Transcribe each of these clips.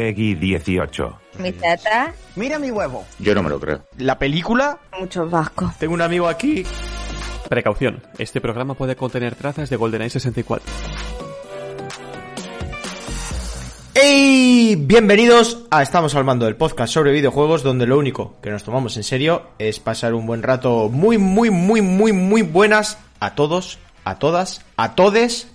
Peggy 18. Mi tata, Mira mi huevo. Yo no me lo creo. La película, muchos vascos. tengo un amigo aquí. Precaución, este programa puede contener trazas de GoldenEye 64. ¡Ey! Bienvenidos a Estamos al Mando, el podcast sobre videojuegos donde lo único que nos tomamos en serio es pasar un buen rato muy, muy, muy, muy, muy buenas a todos, a todas, a todes,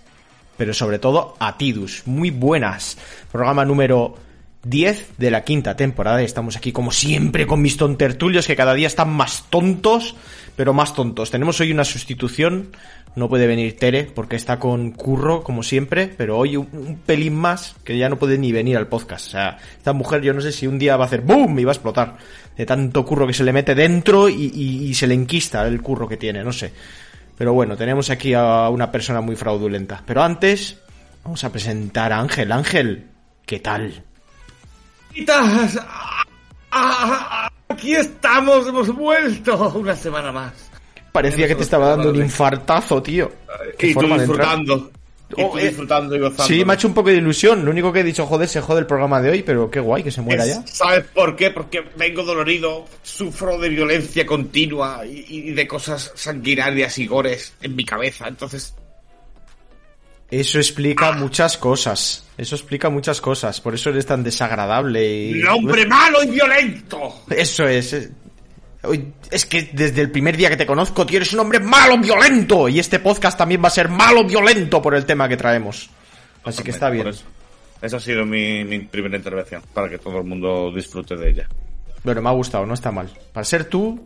pero sobre todo a Tidus. Muy buenas. Programa número 10 de la quinta temporada y estamos aquí como siempre con mis tontertulios que cada día están más tontos, pero más tontos. Tenemos hoy una sustitución, no puede venir Tere porque está con curro como siempre, pero hoy un, pelín más que ya no puede ni venir al podcast. O sea, esta mujer yo no sé si un día va a hacer ¡boom! y va a explotar de tanto curro que se le mete dentro y, y- y se le enquista el curro que tiene, no sé. Pero bueno, tenemos aquí a una persona muy fraudulenta. Pero antes, vamos a presentar a Ángel. Ángel, ¿qué tal? ¡Ah! ¡Ah! Aquí estamos, hemos vuelto una semana más. Parecía que te estaba dando un infartazo, tío. Qué Y tú forma de entrar. disfrutando. Y Oh, tú eh, disfrutando y gozando. Sí, me ha hecho un poco de ilusión. Lo único que he dicho, joder, se jode el programa de hoy, pero qué guay que se muera ya. ¿Sabes por qué? Porque vengo dolorido, sufro de violencia continua y, y de cosas sanguinarias y gores en mi cabeza. Entonces, Eso explica muchas cosas. Eso explica muchas cosas. Por eso eres tan desagradable y... ¡un hombre malo y violento! Eso es. eh. Es que desde el primer día que te conozco, tío, eres un hombre malo, violento. Y este podcast también va a ser malo, violento por el tema que traemos. Así que está bien. Eso. Esa ha sido mi, mi primera intervención, para que todo el mundo disfrute de ella. Bueno, me ha gustado, no está mal. Para ser tú,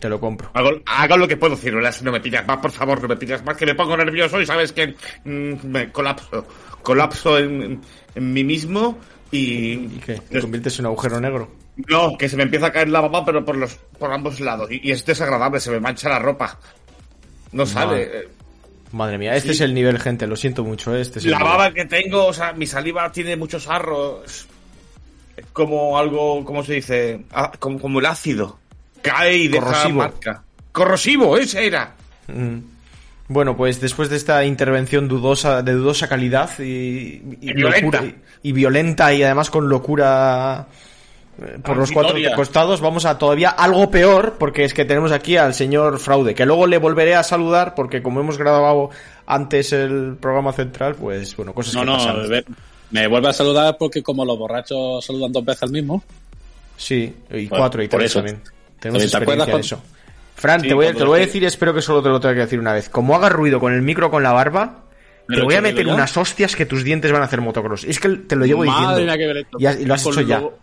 te lo compro. Hago, hago lo que puedo, Ciruelas, no me pidas más, por favor, no me pidas más, que me pongo nervioso y sabes que mm, me colapso. Colapso en, en mí mismo y... ¿Y qué? ¿Te conviertes en un agujero negro? No, que se me empieza a caer la baba, pero por los por ambos lados. Y, y es desagradable, se me mancha la ropa. No sale. eh, Madre mía, este Sí. es el nivel, gente. Lo siento mucho, este es el La nivel. baba que tengo, o sea, mi saliva tiene mucho sarro. Es como algo, ¿cómo se dice? Ah, como, como el ácido. Cae y deja Corrosivo. marca. Corrosivo, ese era. Mm. Bueno, pues después de esta intervención dudosa, de dudosa calidad y, y Y violenta. locura- y, y violenta y además con locura eh, por los cuatro costados, vamos a todavía algo peor, porque es que tenemos aquí al señor Fraude, que luego le volveré a saludar, porque como hemos grabado antes el programa central, pues bueno, cosas No, que no, pasan. ve- me vuelve a saludar porque como los borrachos saludan dos veces al mismo. Sí, y Por- cuatro y por tres eso. también. Tenemos ¿Te acuerdas cuando- eso. Fran, Sí, te, voy, te lo voy a decir, espero que solo te lo tenga que decir una vez. Como hagas ruido con el micro con la barba, ¿Me te lo voy a meter ya? unas hostias que tus dientes van a hacer motocross. Es que te lo llevo Madre diciendo. mía, qué violento. Y, has- y lo has Con hecho ya. lo-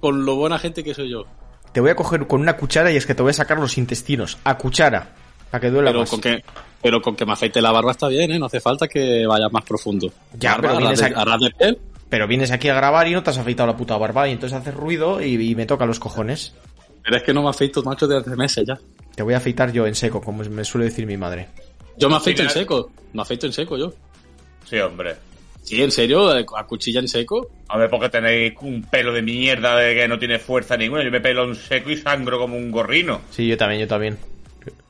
Con lo buena gente que soy yo. Te voy a coger con una cuchara y es que te voy a sacar los intestinos. A cuchara. Para que duela Pero más. con, que, pero con que me afeite la barba está bien, ¿eh? No hace falta que vaya más profundo. Ya, Barba, pero vienes a a de piel. Pero vienes aquí a grabar y no te has afeitado la puta barba y entonces haces ruido y, y me toca los cojones. Pero es que no me afeito, macho, desde hace meses ya. Te voy a afeitar yo en seco, como me suele decir mi madre. Yo me afeito en seco. Me afeito en seco yo. Sí, hombre. Sí, en serio, eh, a cuchilla en seco. A ver, porque tenéis un pelo de mierda de que no tiene fuerza ninguna. Yo me pelo en seco y sangro como un gorrino. Sí, yo también, yo también.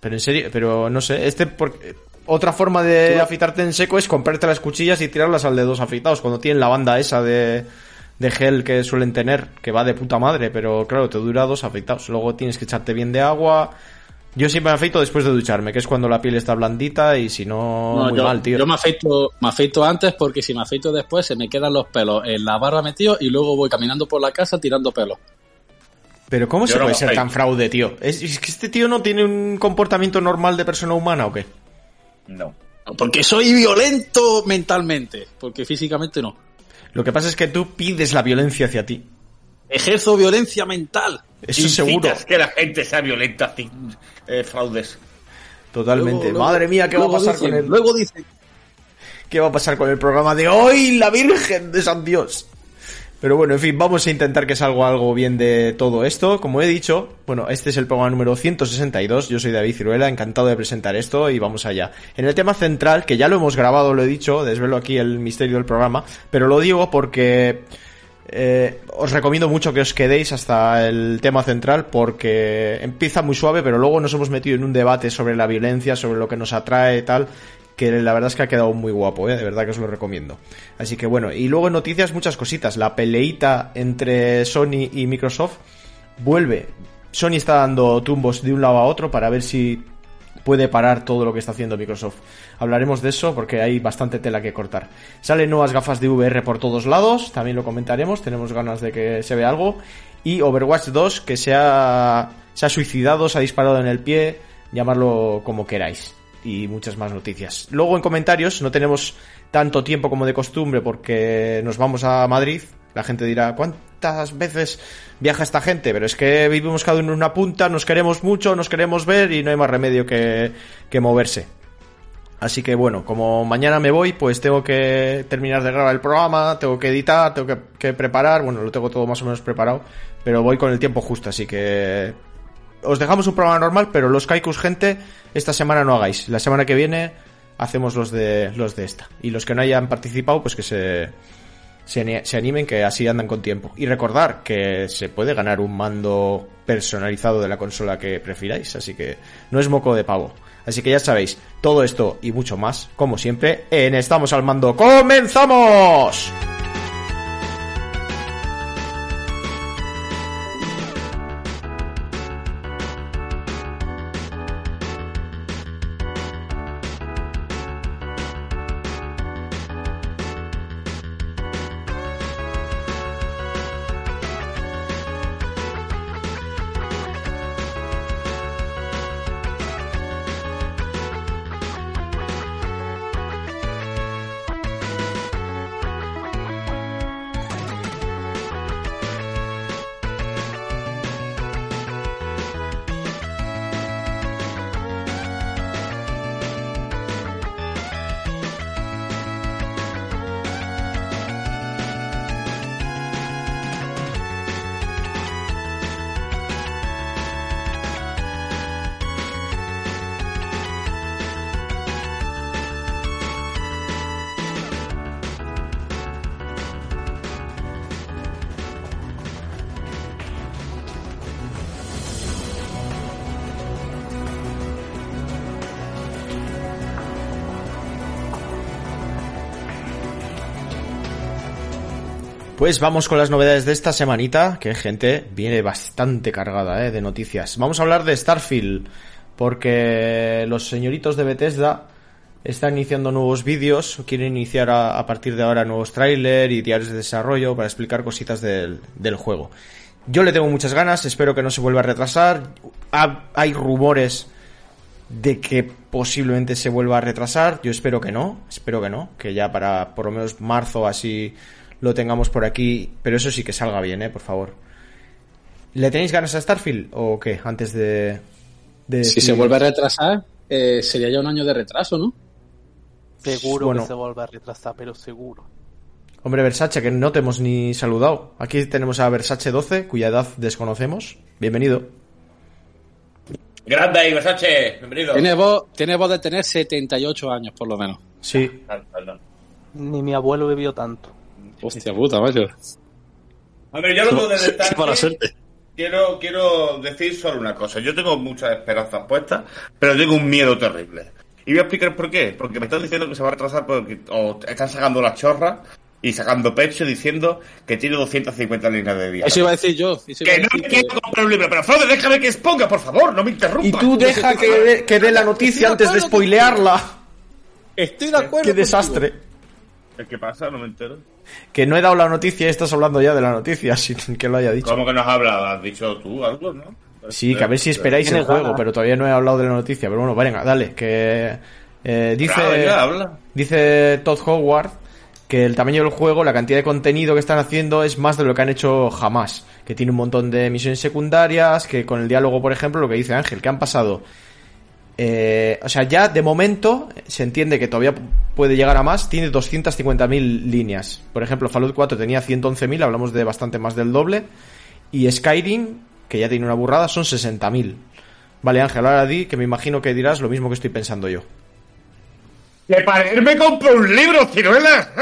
Pero en serio, pero no sé, este por- otra forma de afeitarte en seco es comprarte las cuchillas y tirarlas al de dos afeitados cuando tienen la banda esa de, de gel que suelen tener, que va de puta madre, pero claro, te dura dos afeitados. Luego tienes que echarte bien de agua. Yo siempre me afeito después de ducharme, que es cuando la piel está blandita y si no, No, muy yo, mal, tío. yo me afeito, me afeito antes porque si me afeito después se me quedan los pelos en la barba metidos y luego voy caminando por la casa tirando pelos. Pero ¿cómo Yo se no puede ser tan fraude, tío? ¿Es, es que este tío no tiene un comportamiento normal de persona humana o qué? No. Porque soy violento mentalmente, porque físicamente no. Lo que pasa es que tú pides la violencia hacia ti. Ejerzo violencia mental. Eso Incitas seguro. que la gente sea violenta, eh, fraudes. Totalmente. Luego- Madre mía, ¿qué va a pasar dicen- con él? Luego dice, ¿Qué va a pasar con el programa de hoy? La Virgen de San Dios. Pero bueno, en fin, vamos a intentar que salga algo bien de todo esto. Como he dicho, bueno, este es el programa número 162. Yo soy David Ciruela, encantado de presentar esto y vamos allá. En el tema central, que ya lo hemos grabado, lo he dicho, desvelo aquí el misterio del programa, pero lo digo porque eh, os recomiendo mucho que os quedéis hasta el tema central porque empieza muy suave, pero luego nos hemos metido en un debate sobre la violencia, sobre lo que nos atrae y tal. Que la verdad es que ha quedado muy guapo, ¿eh? de verdad que os lo recomiendo. Así que bueno, y luego noticias muchas cositas. La peleita entre Sony y Microsoft vuelve. Sony está dando tumbos de un lado a otro para ver si puede parar todo lo que está haciendo Microsoft. Hablaremos de eso porque hay bastante tela que cortar. Salen nuevas gafas de VR por todos lados, también lo comentaremos, tenemos ganas de que se vea algo. Y Overwatch 2 que se ha, se ha suicidado, se ha disparado en el pie, llamarlo como queráis. Y muchas más noticias. Luego en comentarios, no tenemos tanto tiempo como de costumbre porque nos vamos a Madrid. La gente dirá, ¿cuántas veces viaja esta gente? Pero es que vivimos cada uno en una punta, nos queremos mucho, nos queremos ver y no hay más remedio que, que moverse. Así que bueno, como mañana me voy, pues tengo que terminar de grabar el programa, tengo que editar, tengo que, que preparar, bueno, lo tengo todo más o menos preparado, pero voy con el tiempo justo, así que os dejamos un programa normal, pero los Kaikus, gente, esta semana no hagáis. La semana que viene hacemos los de los de esta. Y los que no hayan participado, pues que se, se, se animen, que así andan con tiempo. Y recordar que se puede ganar un mando personalizado de la consola que prefiráis, así que no es moco de pavo. Así que ya sabéis, todo esto y mucho más, como siempre, en Estamos al Mando. ¡Comenzamos! Pues vamos con las novedades de esta semanita, que gente viene bastante cargada ¿eh? de noticias. Vamos a hablar de Starfield, porque los señoritos de Bethesda están iniciando nuevos vídeos, quieren iniciar a, partir de ahora nuevos trailers y diarios de desarrollo para explicar cositas del, del juego. Yo le tengo muchas ganas, espero que no se vuelva a retrasar. Ha- hay rumores de que posiblemente se vuelva a retrasar. Yo espero que no, espero que no, que ya para por lo menos marzo así lo tengamos por aquí, pero eso sí que salga bien, eh, por favor. ¿Le tenéis ganas a Starfield o qué? Antes de, de Si se vuelve a retrasar, eh, sería ya un año de retraso, ¿no? Seguro Bueno. que se vuelve a retrasar, pero seguro. Hombre, Versace, que no te hemos ni saludado. Aquí tenemos a Versace 12, cuya edad desconocemos. Bienvenido. Grande ahí, Versace. Bienvenido. Tiene voz, tiene voz de tener 78 años, por lo menos. Sí. Ni mi abuelo bebió tanto. Hostia puta, macho. A ver, yo lo de Qué Starfield, mala suerte. Quiero, quiero decir solo una cosa. Yo tengo muchas esperanzas puestas, pero tengo un miedo terrible. Y voy a explicar por qué. Porque me están diciendo que se va a retrasar porque o están sacando las chorras y sacando pecho diciendo que tiene 250 líneas de diálogo. Eso iba a decir yo. eso Que no me quiero comprar un libro, pero Frode, déjame que exponga, por favor, no me interrumpas. Y tú deja que dé, que dé la noticia antes de spoilearla. Estoy de acuerdo. Qué desastre. ¿Qué pasa? No me entero. Que no he dado la noticia y estás hablando ya de la noticia sin que lo haya dicho. ¿Cómo que nos has hablado? ¿Has dicho tú algo, no? Sí, que a ver si esperáis el juego, pero todavía no he hablado de la noticia. Pero bueno, venga, dale, que eh, dice, Claro, venga, habla. dice Todd Howard que el tamaño del juego, la cantidad de contenido que están haciendo es más de lo que han hecho jamás. Que tiene un montón de misiones secundarias, que con el diálogo, por ejemplo, lo que dice Ángel, que han pasado... eh, o sea, ya de momento se entiende que todavía puede llegar a más. Tiene 250.000 líneas. Por ejemplo, Fallout 4 tenía 111.000, hablamos de bastante más del doble. Y Skyrim, que ya tiene una burrada, son 60.000. Vale, Ángel, ahora di que me imagino que dirás lo mismo que estoy pensando yo. Que para compro un libro, ciruelas.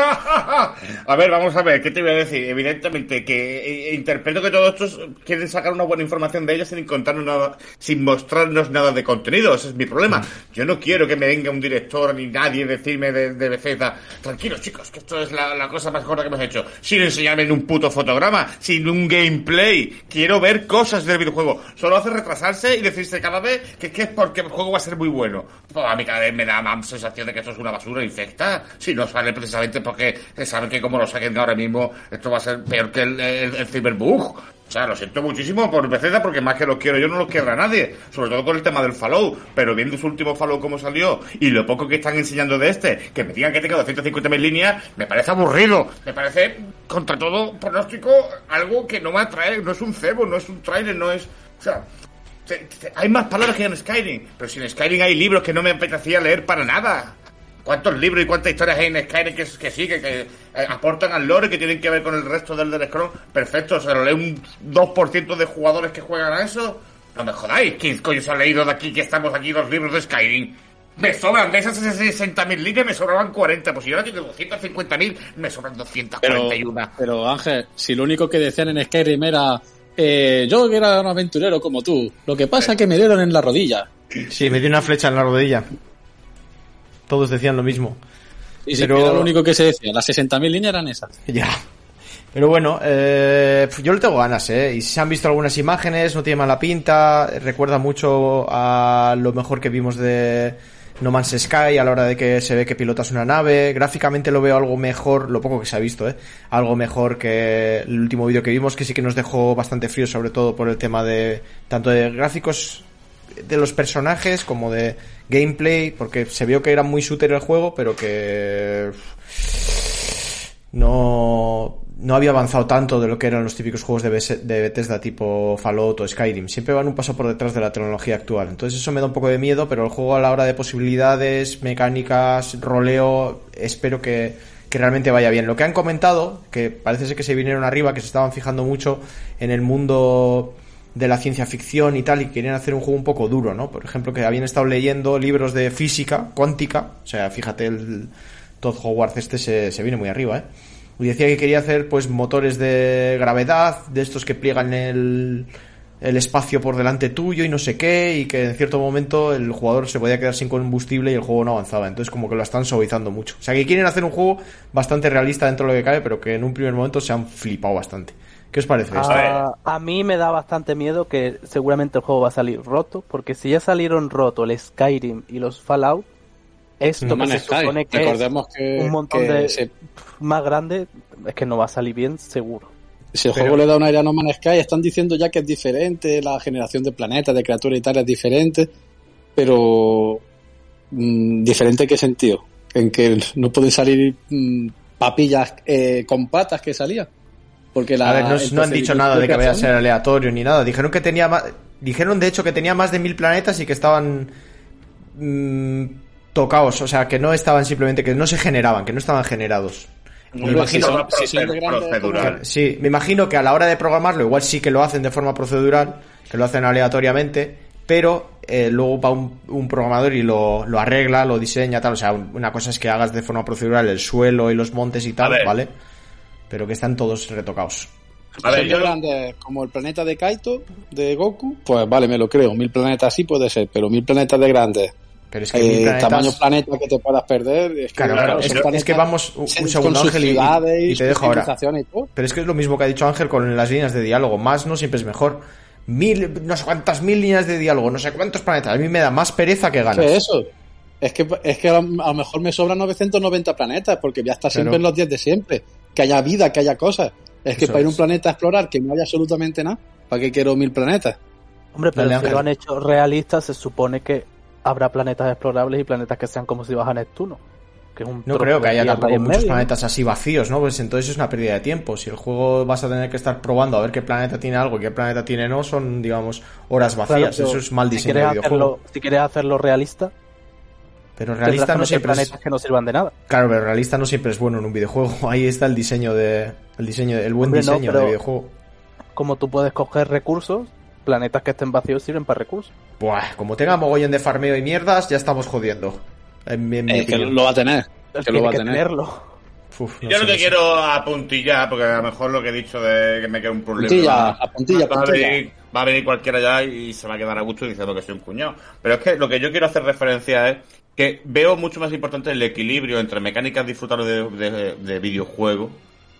A ver, vamos a ver, ¿qué te voy a decir? Evidentemente que eh, interpreto que todos estos quieren sacar una buena información de ella sin contarnos nada, sin mostrarnos nada de contenido. Ese es mi problema. Yo no quiero que me venga un director ni nadie decirme de, de Bethesda, tranquilos chicos, que esto es la, la cosa más gorda que hemos hecho. Sin enseñarme un puto fotograma, sin un gameplay. Quiero ver cosas del videojuego. Solo hace retrasarse y decirse cada vez que, que es porque el juego va a ser muy bueno. Pues a mí cada vez me da más sensación de que esto es una basura infecta. Si no sale precisamente porque saben que como lo saquen ahora mismo, esto va a ser peor que el, el, Cyberbug. O sea, lo siento muchísimo por Bethesda porque más que los quiero yo no los quiero a nadie. Sobre todo con el tema del Fallout. Pero viendo su último Fallout como salió y lo poco que están enseñando de este, que me digan que tenga 250.000 líneas, me parece aburrido. Me parece, contra todo pronóstico, algo que no me atrae. No es un cebo, no es un trailer, no es... O sea, hay más palabras que en Skyrim. Pero si en Skyrim hay libros que no me apetecía leer para nada. ¿Cuántos libros y cuántas historias hay en Skyrim que, que sí, que, que, eh, aportan al lore, que tienen que ver con el resto del del Scroll? Perfecto, se lo lee un 2% de jugadores que juegan a eso. No me jodáis, ¿quién coño se ha leído de aquí que estamos aquí dos libros de Skyrim? Me sobran, de esas 60.000 líneas me sobraban 40, pues si yo ahora tengo 250.000, me sobran Pero, 241. pero Ángel, si lo único que decían en Skyrim era eh, yo que era un aventurero como tú, lo que pasa es que me dieron en la rodilla. Sí, me dio una flecha en la rodilla. Todos decían lo mismo. Y sí, Pero- era lo único que se decía. Las 60.000 líneas eran esas. Ya. Pero bueno, eh, yo le tengo ganas, ¿eh? Y se han visto algunas imágenes, no tiene mala pinta, recuerda mucho a lo mejor que vimos de No Man's Sky a la hora de que se ve que pilotas una nave. Gráficamente lo veo algo mejor, lo poco que se ha visto, ¿eh? Algo mejor que el último vídeo que vimos, que sí que nos dejó bastante frío, sobre todo por el tema de tanto de gráficos de los personajes como de gameplay, porque se vio que era muy shooter el juego, pero que no, no había avanzado tanto de lo que eran los típicos juegos de, Bethesda tipo Fallout o Skyrim. Siempre van un paso por detrás de la tecnología actual. Entonces eso me da un poco de miedo, pero el juego a la hora de posibilidades, mecánicas, roleo, espero que, que realmente vaya bien. Lo que han comentado, que parece ser que se vinieron arriba, que se estaban fijando mucho en el mundo de la ciencia ficción y tal, y querían hacer un juego un poco duro, ¿no? Por ejemplo, que habían estado leyendo libros de física cuántica, o sea, fíjate, el Todd Hogwarts este se, se viene muy arriba, ¿eh? Y decía que quería hacer, pues, motores de gravedad, de estos que pliegan el, el espacio por delante tuyo y no sé qué, y que en cierto momento el jugador se podía quedar sin combustible y el juego no avanzaba. Entonces, como que lo están suavizando mucho. O sea, que quieren hacer un juego bastante realista dentro de lo que cabe, pero que en un primer momento se han flipado bastante. ¿Qué os parece esto? A, a mí me da bastante miedo que seguramente el juego va a salir roto, porque si ya salieron roto el Skyrim y los Fallout, esto No que se Sky. supone que Recordemos es que, un montón que de se- más grande, es que no va a salir bien seguro. si el Pero- juego le da un aire a No Man's Sky, están diciendo ya que es diferente, la generación de planetas, de criaturas y tal es diferente, pero mm, ¿diferente en qué sentido? En que no pueden salir mm, papillas eh, con patas que salían. Porque la, a ver, no, no han dicho nada de que vaya a ser aleatorio ni nada. Dijeron que tenía más, dijeron de hecho que tenía más de mil planetas y que estaban mm, tocados, o sea, que no estaban simplemente, que no se generaban, que no estaban generados. Hombre, imagino- si son-. Sí, me imagino que a la hora de programarlo igual sí que lo hacen de forma procedural, que lo hacen aleatoriamente, pero eh, luego va un, un programador y lo, lo arregla, lo diseña, tal. O sea, un- una cosa es que hagas de forma procedural el suelo y los montes y tal, ver. ¿vale? Pero que están todos retocados. A ver, Son yo- de grandes como el planeta de Kaito, de Goku, pues vale, me lo creo. Mil planetas sí puede ser, pero mil planetas de grandes, Pero es que eh, planetas- tamaño planeta que te puedas perder. Es que, Claro, claro, es, que- planetas es que vamos un, segundo Ángel y, te dejo ahora. civilizaciones y todo. Pero es que es lo mismo que ha dicho Ángel con las líneas de diálogo. Más no siempre es mejor. Mil, no sé cuántas mil líneas de diálogo, no sé cuántos planetas. A mí me da más pereza que ganas. ¿Qué es eso? Es que, es que a lo mejor me sobran 990 planetas, porque voy a estar siempre en los 10 de siempre. Que haya vida, que haya cosas. Es que Eso para ir a un planeta a explorar que no haya absolutamente nada, ¿para qué quiero mil planetas? Hombre, pero Dale, si Ángel. lo han hecho realista, se supone que habrá planetas explorables y planetas que sean como si vas a Neptuno. Que es un No creo que haya tampoco muchos medio, ¿no? planetas así vacíos, ¿no? Pues entonces es una pérdida de tiempo. Si el juego vas a tener que estar probando a ver qué planeta tiene algo y qué planeta tiene no, son, digamos, horas vacías. Eso es mal si diseño quieres, de videojuego. hacerlo, si quieres hacerlo realista, Pero realista no siempre es... planetas que no sirvan de nada. Claro, pero realista no siempre es bueno en un videojuego. Ahí está el diseño de... El diseño, el buen Hombre, no, diseño pero- de videojuego. Como tú puedes coger recursos, planetas que estén vacíos sirven para recursos. Buah, como tenga mogollón de farmeo y mierdas, ya estamos jodiendo. En, mi- en mi Es que lo va a tener. Que lo va a tener. tenerlo. Uf, no Yo lo que no quiero apuntillar, porque a lo mejor lo que he dicho de que me queda un problema. Puntilla, apuntilla, va, a puntilla. venir, va a venir cualquiera ya y se va a quedar a gusto diciendo que soy un cuñado. Pero es que lo que yo quiero hacer referencia es que veo mucho más importante el equilibrio entre mecánicas disfrutables de, de, de videojuego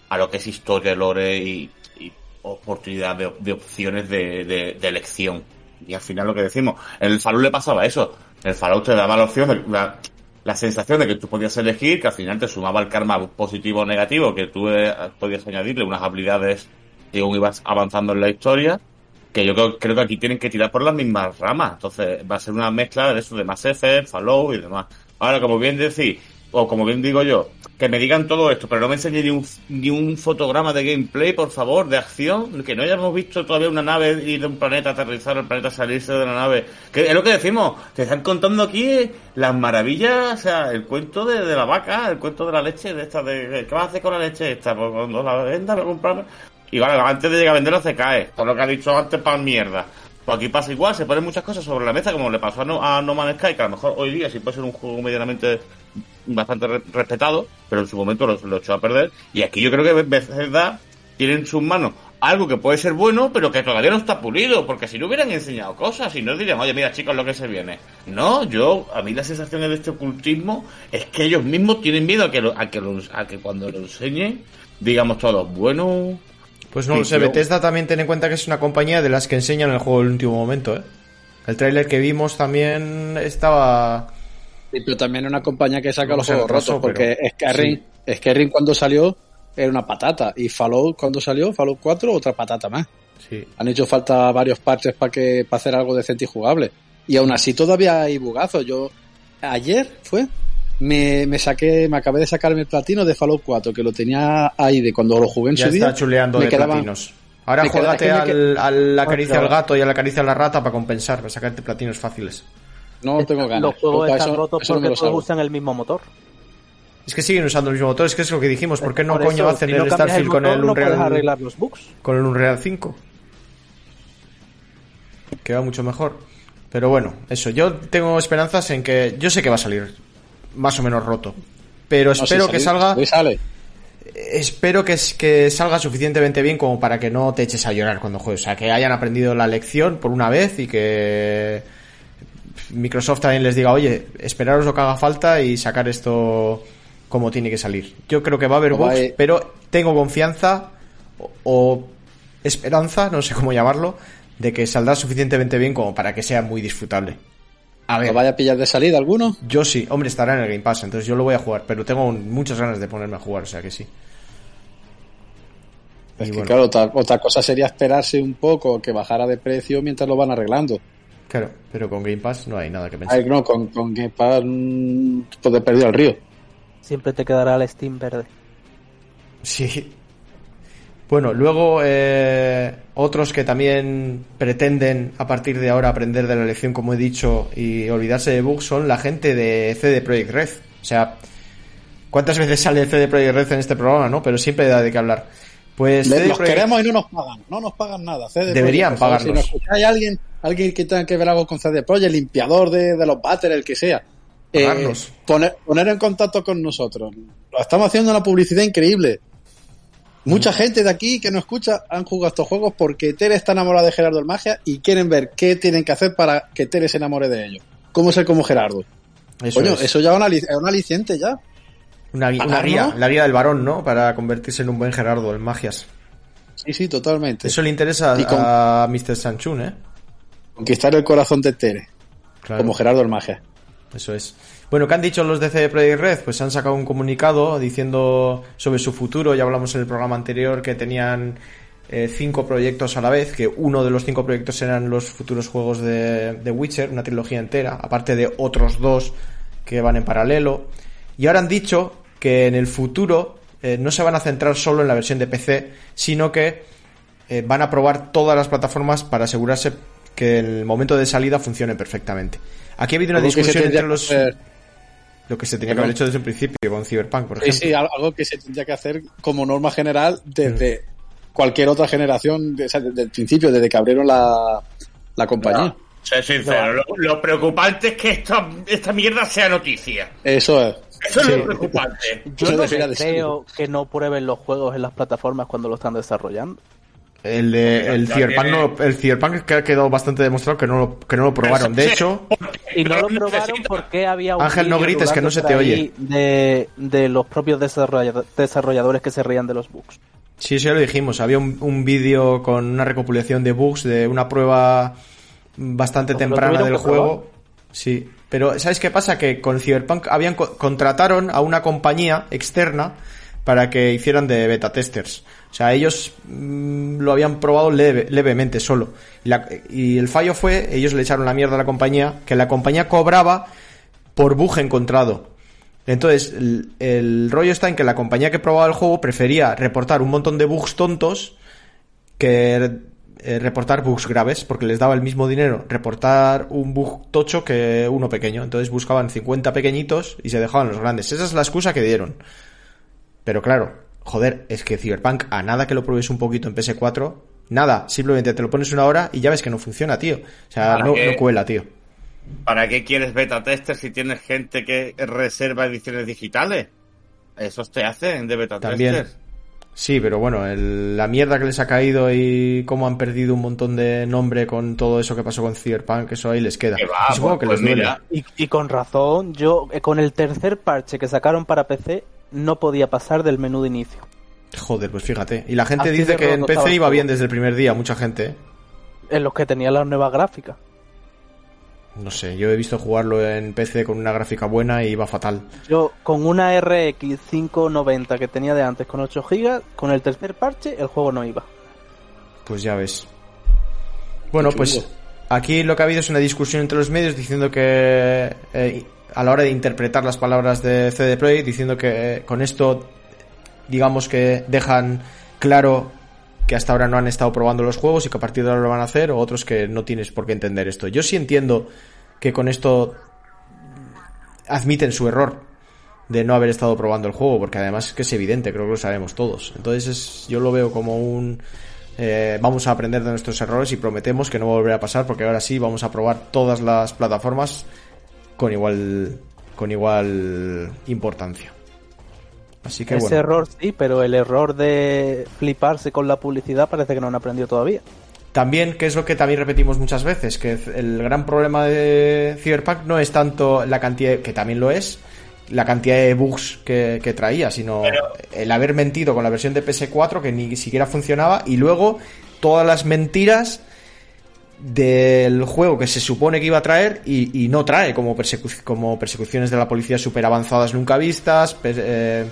a lo que es historia, lore y, y oportunidad de, opciones de, elección. Y al final lo que decimos, en el Fallout le pasaba eso. En el Fallout te daba la opción, la, la sensación de que tú podías elegir, que al final te sumaba el karma positivo o negativo, que tú eh, podías añadirle unas habilidades según ibas avanzando en la historia, que yo creo, creo que aquí tienen que tirar por las mismas ramas. Entonces va a ser una mezcla de eso, de Mass Effect, Fallout y demás. Ahora, como bien decís, o como bien digo yo, que me digan todo esto, pero no me enseñen ni un, ni un fotograma de gameplay, por favor, de acción, que no hayamos visto todavía una nave ir de un planeta, aterrizar al planeta, salirse de la nave. Que es lo que decimos, te están contando aquí las maravillas, o sea, el cuento de, de la vaca, el cuento de la leche, de esta, de, ¿qué vas a hacer con la leche esta? Pues cuando la venda, voy a comprarme. Y vale, antes de llegar a venderla se cae, por lo que ha dicho antes, para mierda. Pues aquí pasa igual, se ponen muchas cosas sobre la mesa, como le pasó a No, a no Man's Sky, que a lo mejor hoy día sí puede ser un juego medianamente bastante re- respetado, pero en su momento lo, lo echó a perder. Y aquí yo creo que Bethesda tiene en sus manos algo que puede ser bueno, pero que todavía no está pulido, porque si no hubieran enseñado cosas, y no dirían, oye, mira chicos, lo que se viene. No, yo, a mí la sensación de este ocultismo es que ellos mismos tienen miedo a que, lo- a que, lo- a que cuando lo enseñen, digamos todos, bueno, Pues no Sí, lo sé, yo- Bethesda también ten en cuenta que es una compañía de las que enseñan el juego en el último momento, ¿eh? El tráiler que vimos también estaba... Sí, pero también una compañía que saca No los juegos rotos, porque pero- Skyrim, Skyrim cuando salió era una patata, y Fallout cuando salió, Fallout 4, otra patata más. Sí. Han hecho falta varios parches para que para hacer algo decente y jugable. Y aún así todavía hay bugazos. Yo ayer fue me, me saqué, me acabé de sacarme el platino de Fallout 4, que lo tenía ahí de cuando lo jugué en Ya su día. está chuleando me de quedaban- platinos. Ahora juégate es que al, al acaricia pero- al gato y al acaricia a la rata para compensar, para sacarte platinos fáciles. No tengo ganas. Los juegos están eso- rotos eso no porque todos usan el mismo motor. Es que siguen usando el mismo motor, es que es lo que dijimos, ¿por qué no Por coño eso, hacen si no el Starfield con motor, el no Unreal arreglar los bugs. con el Unreal 5? Que va mucho mejor. Pero bueno, eso, yo tengo esperanzas en que yo sé que va a salir más o menos roto, pero No, si espero que sale- salga si sale. espero que, que salga suficientemente bien como para que no te eches a llorar cuando juegues. O sea, que hayan aprendido la lección por una vez y que Microsoft también les diga, oye, esperaros lo que haga falta y sacar esto como tiene que salir. Yo creo que va a haber bugs, a- pero tengo confianza o, o esperanza, no sé cómo llamarlo, de que saldrá suficientemente bien como para que sea muy disfrutable. A ver, ¿Lo vaya a pillar de salida alguno? yo sí, hombre, estará en el Game Pass, entonces yo lo voy a jugar, pero tengo muchas ganas de ponerme a jugar, o sea que sí. Es Y que bueno. claro, otra, otra cosa sería esperarse un poco que bajara de precio mientras lo van arreglando. Claro, pero con Game Pass no hay nada que pensar. Ay, no, con, con Game Pass mm, puede perder el río. Siempre te quedará el Steam verde. Sí. Bueno, luego eh, otros que también pretenden a partir de ahora aprender de la lección, como he dicho, y olvidarse de bugs son la gente de CD Projekt Red. O sea, ¿cuántas veces sale CD Projekt Red en este programa, no? Pero siempre da de qué hablar. Pues CD los Projekt- queremos y no nos pagan. No nos pagan nada. CD Deberían pagarnos. Si nos escucháis alguien, alguien que tenga que ver algo con CD Projekt, limpiador de, de los batters, el que sea. eh, poner, poner en contacto con nosotros. Lo estamos haciendo una publicidad increíble. Mucha Mm. gente de aquí que nos escucha han jugado estos juegos porque Tere está enamorada de Gerardo el Magia y quieren ver qué tienen que hacer para que Tere se enamore de ellos. ¿Cómo ser como Gerardo? Eso Coño, es. eso ya es una, aliciente ya. Una, pagar, guía, ¿no? la guía del varón, ¿no? Para convertirse en un buen Gerardo en magias. Sí, sí, totalmente. Eso le interesa Y con- a Mr. Sanchun, ¿eh? Conquistar el corazón de Tere, Claro. como Gerardo el Magia. Eso es. Bueno, ¿qué han dicho los de CD Projekt Red? Pues han sacado un comunicado diciendo sobre su futuro. Ya hablamos en el programa anterior que tenían eh, cinco proyectos a la vez, que uno de los cinco proyectos eran los futuros juegos de, de Witcher, una trilogía entera, aparte de otros dos que van en paralelo. Y ahora han dicho que en el futuro eh, no se van a centrar solo en la versión de PC, sino que eh, van a probar todas las plataformas para asegurarse que el momento de salida funcione perfectamente. Aquí ha habido una discusión entre los... hacer- Lo que se tenía que haber hecho desde el principio con Cyberpunk, por Sí, ejemplo. sí, algo que se tendría que hacer como norma general desde cualquier otra generación, de- o sea, desde el principio, desde que abrieron la, la compañía. Ser sincero, lo, lo preocupante es que esta, esta mierda sea noticia. Eso es. Eso es lo preocupante. Yo no creo que no prueben los juegos en las plataformas cuando lo están desarrollando. El, de, el Ya Cyberpunk, no, el Cyberpunk que ha quedado bastante demostrado que no lo, que no lo probaron. De hecho, Y no lo probaron porque había un Ángel, no grites, que no se te oye. De, de los propios desarrollado- desarrolladores que se reían de los bugs. sí, sí, ya lo dijimos. Había un, un vídeo con una recopilación de bugs de una prueba bastante Pues temprana del probar. juego. Sí, pero ¿sabes qué pasa? Que con Cyberpunk habían co- contrataron a una compañía externa para que hicieran de beta testers. O sea, ellos mm, lo habían probado leve- levemente solo. Y, el fallo fue, ellos le echaron la mierda a la compañía, que la compañía cobraba por bug encontrado. Entonces, el, el rollo está en que la compañía que probaba el juego prefería reportar un montón de bugs tontos que eh, reportar bugs graves, porque les daba el mismo dinero reportar un bug tocho que uno pequeño. Entonces buscaban 50 pequeñitos y se dejaban los grandes. Esa es la excusa que dieron. Pero claro, joder, es que Cyberpunk, a nada que lo pruebes un poquito en PS4, nada, simplemente te lo pones una hora y ya ves que no funciona, tío. O sea, ¿Para no, qué? no cuela, tío. ¿Para qué quieres beta tester si tienes gente que reserva ediciones digitales? Esos te hacen de beta También. tester. Sí, pero bueno, el- la mierda que les ha caído y cómo han perdido un montón de nombre con todo eso que pasó con Cyberpunk, eso ahí les queda. Que va, Y supongo que pues les duele. mira. Y, y con razón, yo eh, con el tercer parche que sacaron para PC no podía pasar del menú de inicio. Joder, pues fíjate. Y la gente Así dice que en PC iba bien desde el primer día, mucha gente. ¿eh? En los que tenía las nuevas gráficas. No sé, yo he visto jugarlo en PC con una gráfica buena y iba fatal. Yo con una RX 590 que tenía de antes con 8 GB, con el tercer parche el juego no iba. Pues ya ves. Bueno, pues aquí lo que ha habido es una discusión entre los medios diciendo que eh, a la hora de interpretar las palabras de CD Projekt, diciendo que eh, con esto digamos que dejan claro que hasta ahora no han estado probando los juegos y que a partir de ahora lo van a hacer, o otros que no tienes por qué entender esto. Yo sí entiendo que con esto admiten su error de no haber estado probando el juego, porque además es que es evidente, creo que lo sabemos todos. Entonces es- yo lo veo como un... eh, vamos a aprender de nuestros errores y prometemos que no volverá a pasar, porque ahora sí vamos a probar todas las plataformas con igual, con igual importancia. Así que Ese bueno. error sí, pero el error de fliparse con la publicidad parece que no han aprendido todavía. También, que es lo que también repetimos muchas veces, que el gran problema de Cyberpunk no es tanto la cantidad, que también lo es, la cantidad de bugs que, que traía, sino el haber mentido con la versión de PS4 que ni siquiera funcionaba y luego todas las mentiras del juego que se supone que iba a traer y, no trae, como, persecu- como persecuciones de la policía super avanzadas nunca vistas, eh,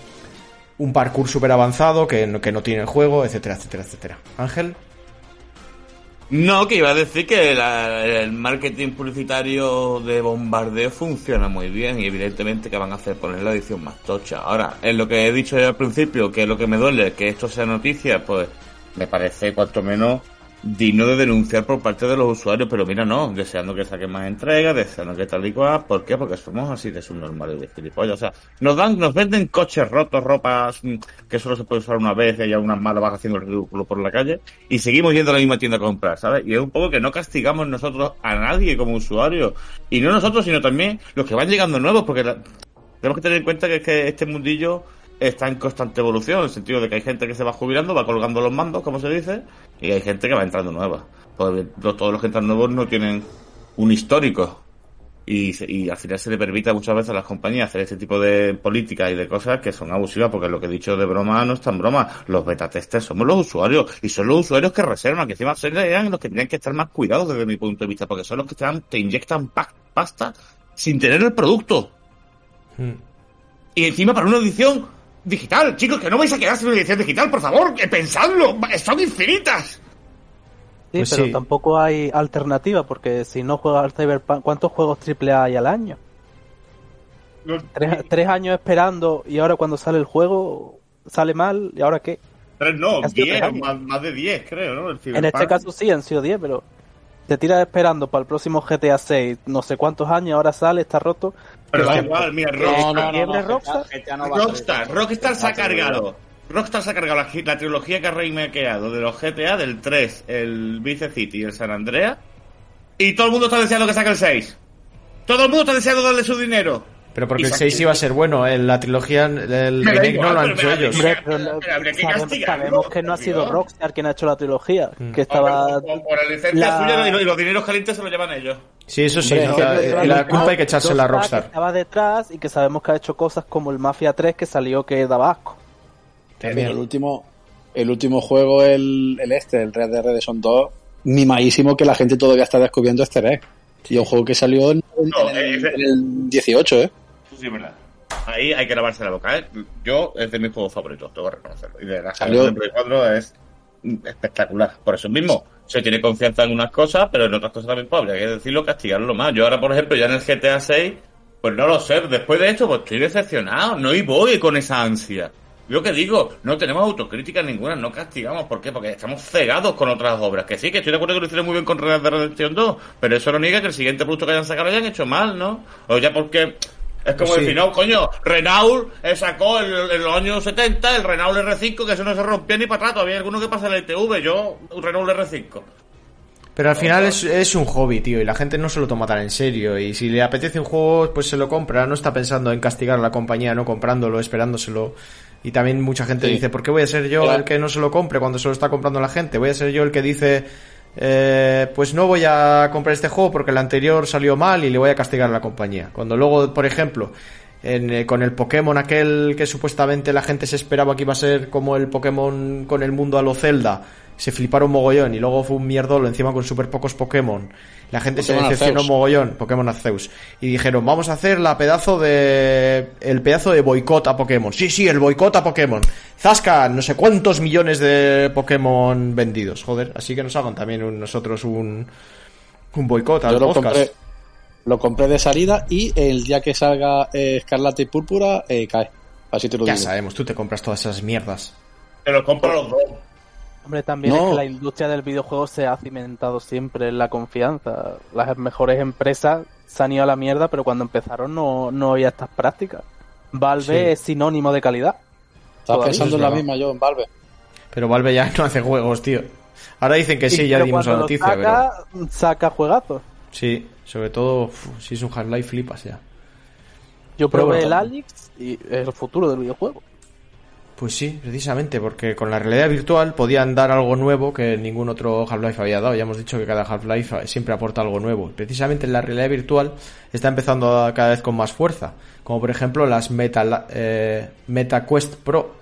un parkour super avanzado que no, tiene el juego, etcétera, etcétera, etcétera. Ángel. No, que iba a decir que el marketing publicitario de bombardeo funciona muy bien y evidentemente que van a hacer poner la edición más tocha. Ahora, en lo que he dicho yo al principio, que lo que me duele que esto sea noticia, pues me parece cuanto menos digno de denunciar por parte de los usuarios, pero mira, no, deseando que saquen más entregas, deseando que tal y cual, ¿por qué? Porque somos así de subnormales de gilipollas, o sea, nos dan, nos venden coches rotos, ropas mm, que solo se puede usar una vez y hay unas malas vas haciendo el ridículo por la calle, y seguimos yendo a la misma tienda a comprar, ¿sabes? Y es un poco que no castigamos nosotros a nadie como usuario, y no nosotros, sino también los que van llegando nuevos, porque la- tenemos que tener en cuenta que, es que este mundillo está en constante evolución, en el sentido de que hay gente que se va jubilando, va colgando los mandos, como se dice, y hay gente que va entrando nueva. No- todos los que entran nuevos no tienen un histórico. Y, y al final se le permite muchas veces a las compañías hacer este tipo de políticas y de cosas que son abusivas, porque lo que he dicho de broma no es tan broma. Los beta testers somos los usuarios, y son los usuarios que reservan, que encima serían los que tendrían que estar más cuidados desde mi punto de vista, porque son los que te, dan- te inyectan pa- pasta sin tener el producto. Y encima para una edición digital, chicos, que no vais a quedar sin una edición digital, por favor, pensadlo, son infinitas. Sí, Pues pero sí. tampoco hay alternativa, porque si no juegas al Cyberpunk, ¿cuántos juegos AAA hay al año? Tres, tres años esperando y ahora cuando sale el juego sale mal, ¿y ahora qué? Tres no, diez, tres más, más de diez, creo, ¿no? El En este caso sí han sido 10, pero te tiras esperando para el próximo GTA 6 no sé cuántos años, ahora sale, está roto. Pero da igual, mira, Rockstar, Rockstar. Rockstar, Rockstar se ha cargado. Rockstar se ha cargado la, la trilogía que ha remakeado de los GTA, del 3, el Vice City y el San Andreas. Y todo el mundo está deseando que saque el 6. Todo el mundo está deseando darle su dinero. Pero porque el sa- 6 iba a ser bueno, en la trilogía, el remake no lo han hecho ellos. sabemos, que no ha sido. Rockstar quien ha hecho la trilogía, que estaba... Por, por- por la licencia la- suya y los, y los dineros calientes se los llevan ellos. Sí, eso sí, no, que- la, culpa hay que echársela a que Rockstar. estaba detrás y que sabemos que ha hecho cosas como el Mafia 3 que salió que daba asco. También. El último, el último juego, el, el este, el Red Dead Redemption 2, mimadísimo que la gente todavía está descubriendo este egg. Y un juego que salió en, el, eh, en el 18, ¿eh? Sí es verdad. Ahí hay que lavarse la boca, ¿eh? Yo, es de mis juegos favoritos, tengo que reconocerlo. Y de la Salió- de Play 4 es espectacular. Por eso mismo, se tiene confianza en unas cosas, pero en otras cosas también pues, habría que decirlo, castigarlo más. Yo ahora, por ejemplo, ya en el GTA 6, pues no lo sé. Después de esto, pues estoy decepcionado. No y voy con esa ansia. Yo que digo, no tenemos autocrítica ninguna, no castigamos. ¿Por qué? Porque estamos cegados con otras obras. Que sí, que estoy de acuerdo que lo hicieron muy bien con Red Dead Redemption 2, pero eso no niega que el siguiente producto que hayan sacado lo hayan hecho mal, ¿no? O ya porque es como Pues sí. decir, no, coño, Renault eh, sacó el- en los años 70 el Renault R5, que eso no se rompía ni para atrás. Todavía hay alguno que pasa el ITV, yo, un Renault R5. Pero al final es, es un hobby, tío, y la gente no se lo toma tan en serio. Y si le apetece un juego, pues se lo compra. No está pensando en castigar a la compañía, no comprándolo, esperándoselo. Y también mucha gente Sí. dice, ¿por qué voy a ser yo Claro. el que no se lo compre cuando se lo está comprando la gente? Voy a ser yo el que dice, eh, pues no voy a comprar este juego porque el anterior salió mal y le voy a castigar a la compañía. Cuando luego, por ejemplo, en, eh, con el Pokémon aquel que supuestamente la gente se esperaba que iba a ser como el Pokémon con el mundo a lo Zelda, se fliparon mogollón y luego fue un mierdolo encima con súper pocos Pokémon. La gente se decepcionó mogollón, Pokémon Arceus. Y dijeron, vamos a hacer la pedazo de... el pedazo de boicot a Pokémon. Sí, sí, el boicot a Pokémon. Zasca, no sé cuántos millones de Pokémon vendidos. Joder, así que nos hagan también un- nosotros un... un boicot al lo podcast. compré, lo compré de salida y el día que salga eh, Escarlata y Púrpura eh, cae. Así te lo Ya digo. sabemos, tú te compras todas esas mierdas. Te los compro los dos. Hombre, también No. es que la industria del videojuego se ha cimentado siempre en la confianza. Las mejores empresas se han ido a la mierda, pero cuando empezaron no, no había estas prácticas. Valve Sí. es sinónimo de calidad. Estaba pensando en la misma yo, en Valve. Pero Valve ya no hace juegos, tío. Ahora dicen que sí, Y- ya pero dimos la noticia, pero... saca, saca juegazos. Sí, sobre todo uf, si es un Half-Life flipas ya. Yo Pero probé bueno. el Alex y es el futuro del videojuego. Pues sí, precisamente, porque con la realidad virtual podían dar algo nuevo que ningún otro Half-Life había dado. Ya hemos dicho que cada Half-Life siempre aporta algo nuevo. Precisamente la realidad virtual está empezando cada vez con más fuerza. Como por ejemplo las Meta, eh, Meta Quest Pro.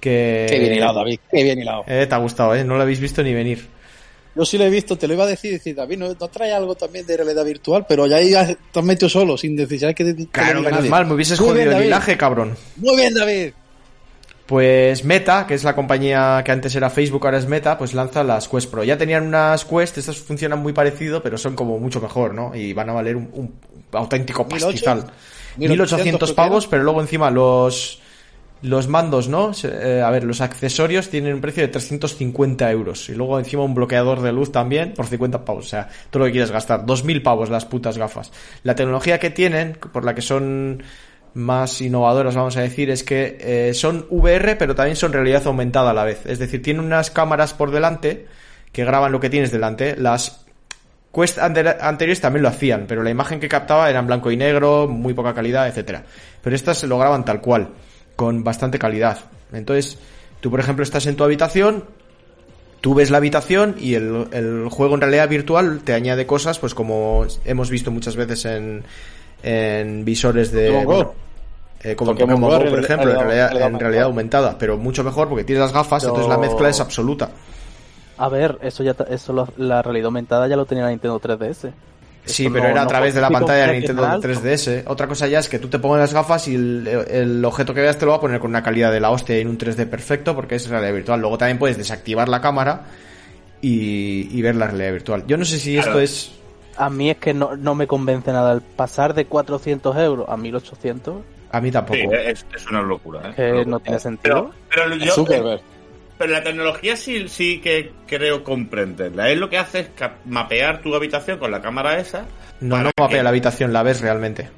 Que... Qué bien hilado, David. Qué bien hilado. Eh, te ha gustado, ¿eh? No lo habéis visto ni venir. Yo sí lo he visto, te lo iba a decir, decir David, ¿no, no trae algo también de realidad virtual? Pero ya ahí ya te has metido solo, sin necesidad que Claro, menos mal, me hubieses Muy jodido bien, el hilaje, cabrón. Muy bien, David. Pues Meta, que es la compañía que antes era Facebook, ahora es Meta, pues lanza las Quest Pro. Ya tenían unas Quest, estas funcionan muy parecido, pero son como mucho mejor, ¿no? Y van a valer un, un auténtico 1800, pastizal. 1800 1800 creo que pavos, pero luego encima los los mandos, ¿no? Eh, a ver, los accesorios tienen un precio de 350 euros. Y luego encima un bloqueador de luz también por 50 pavos. O sea, todo lo que quieres gastar. 2.000 pavos las putas gafas. La tecnología que tienen, por la que son más innovadoras, vamos a decir, es que eh, son VR, pero también son realidad aumentada a la vez. Es decir, tienen unas cámaras por delante que graban lo que tienes delante. Las Quest ante- anteriores también lo hacían, pero la imagen que captaba era en blanco y negro, muy poca calidad, etcétera. Pero estas se lo graban tal cual, con bastante calidad. Entonces, tú por ejemplo estás en tu habitación, tú ves la habitación y el, el juego en realidad virtual te añade cosas, pues como hemos visto muchas veces en, en visores de... Pokémon Go. bueno, eh, como Pokémon Pokémon Go, Go, por ejemplo, en realidad, en realidad aumentada, pero mucho mejor porque tienes las gafas, entonces la mezcla es absoluta. A ver, eso ya eso lo- la realidad aumentada ya lo tenía la Nintendo 3DS. Sí, pero no- era a no través de la pantalla de Nintendo tan alto. 3DS. Otra cosa ya es que tú te pongas las gafas y el, el objeto que veas te lo va a poner con una calidad de la hostia y en un 3D perfecto porque es realidad virtual. Luego también puedes desactivar la cámara y, y ver la realidad virtual. Yo no sé si esto es... A mí es que no, no me convence nada el pasar de 400 euros a 1800, A mí tampoco. Sí, es, es una locura. ¿eh? que no locura. tiene sentido. Pero, pero yo. Pero la tecnología sí, sí que creo comprenderla. Es lo que hace es mapear tu habitación con la cámara esa. no, no mapea que- la habitación, la ves realmente.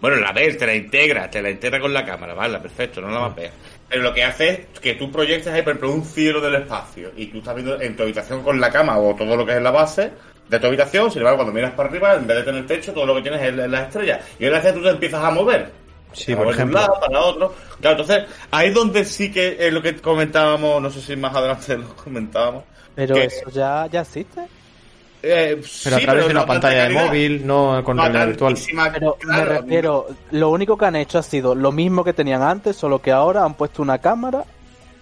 Bueno, la ves, te la integra, te la integra con la cámara, vale, perfecto, no la mapea. Pero lo que hace es que tú proyectas ahí, por ejemplo, un cielo del espacio y tú estás viendo en tu habitación con la cama o todo lo que es la base de tu habitación, sin embargo, cuando miras para arriba, en vez de tener techo, todo lo que tienes es la- las estrellas. Y ahora que tú te empiezas a mover. Sí, a por mover de un ejemplo. lado para otro. Claro, entonces, ahí es donde sí que es lo que comentábamos, no sé si más adelante lo comentábamos. Pero que- eso ya, ya existe. eh, Pero a sí, través de no una pantalla de móvil, no con No realidad virtual. Pero claro, me refiero, lo único que han hecho ha sido lo mismo que tenían antes, solo que ahora han puesto una cámara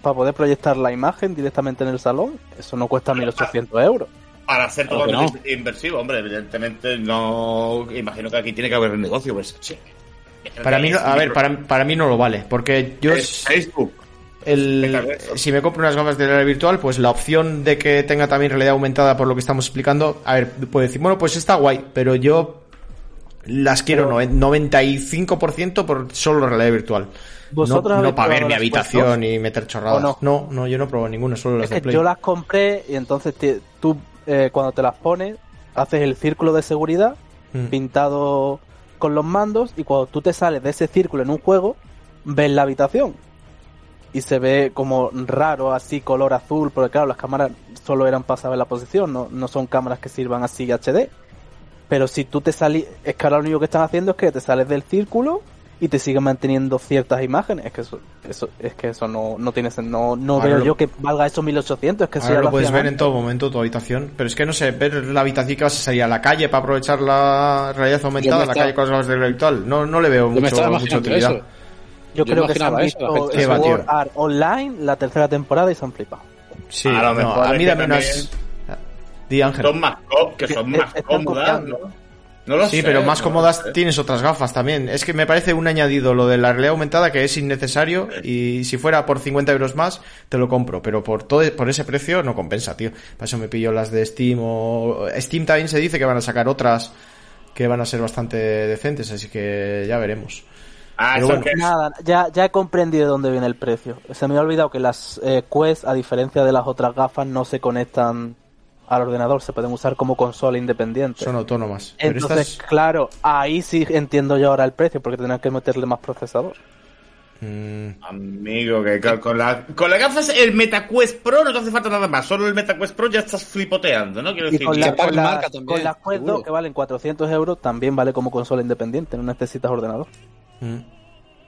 para poder proyectar la imagen directamente en el salón. Eso no cuesta 1.800 euros. Para hacer Claro que totalmente inversivo, hombre, evidentemente no. Imagino que aquí tiene que haber un negocio, pues sí. Para mí, no- a ver, para, para mí no lo vale, porque yo Es Facebook. el, si me compro unas gafas de realidad virtual, pues la opción de que tenga también realidad aumentada por lo que estamos explicando, a ver, puedo decir, bueno, pues está guay, pero yo las quiero noven- 95% por solo realidad virtual. No, ¿Vosotros no para ver mi habitación y meter chorradas. ¿O no? no? no, yo no probo ninguna, solo las Es de que Play. yo las compré y entonces te- tú eh, cuando te las pones haces el círculo de seguridad Mm. pintado con los mandos y cuando tú te sales de ese círculo en un juego ves la habitación y se ve como raro así color azul porque claro las cámaras solo eran para saber la posición no, no son cámaras que sirvan así HD pero si tú te salís es que ahora lo único que están haciendo es que te sales del círculo y te siguen manteniendo ciertas imágenes es que eso, eso es que eso no, no tiene sen- no, no Ahora veo lo- yo que valga esos 1800 es que eso Ahora ya lo puedes ver en todo momento tu habitación, pero es que no sé, ver la habitación que vas a salir a la calle para aprovechar la realidad aumentada me en la calle con las gafas de virtual, no, no le veo Yo mucho, mucha utilidad. eso. Yo, Yo creo que se han eso, visto va. Art Online la tercera temporada y se han flipado. Sí, A lo no, mejor a es mí que dame también unas... Di Ángel. Son más, que son más cómodas. ¿no? No lo Sí, sé, pero más no cómodas tienes otras gafas también. Es que me parece un añadido lo de la realidad aumentada que es innecesario y si fuera por 50 euros más te lo compro, pero por todo por ese precio no compensa, tío. Para eso me pillo las de Steam o Steam también se dice que van a sacar otras que van a ser bastante decentes, así que ya veremos. Ah, Pero eso bueno. que es- Nada, ya, ya he comprendido de dónde viene el precio. Se me ha olvidado que las eh, Quest, a diferencia de las otras gafas, no se conectan al ordenador, se pueden usar como consola independiente. Son autónomas. Pero Entonces, estas claro, ahí sí entiendo yo ahora el precio, porque tendrán que meterle más procesador. mm, Amigo, que con, con la, con las gafas, el MetaQuest Pro no te hace falta nada más. Solo el MetaQuest Pro ya estás flipoteando, ¿no? Quiero Y decir, con, la, con, la- marca también, con las Quest 2, seguro. que valen 400 euros, también vale como consola independiente, no necesitas ordenador. mm.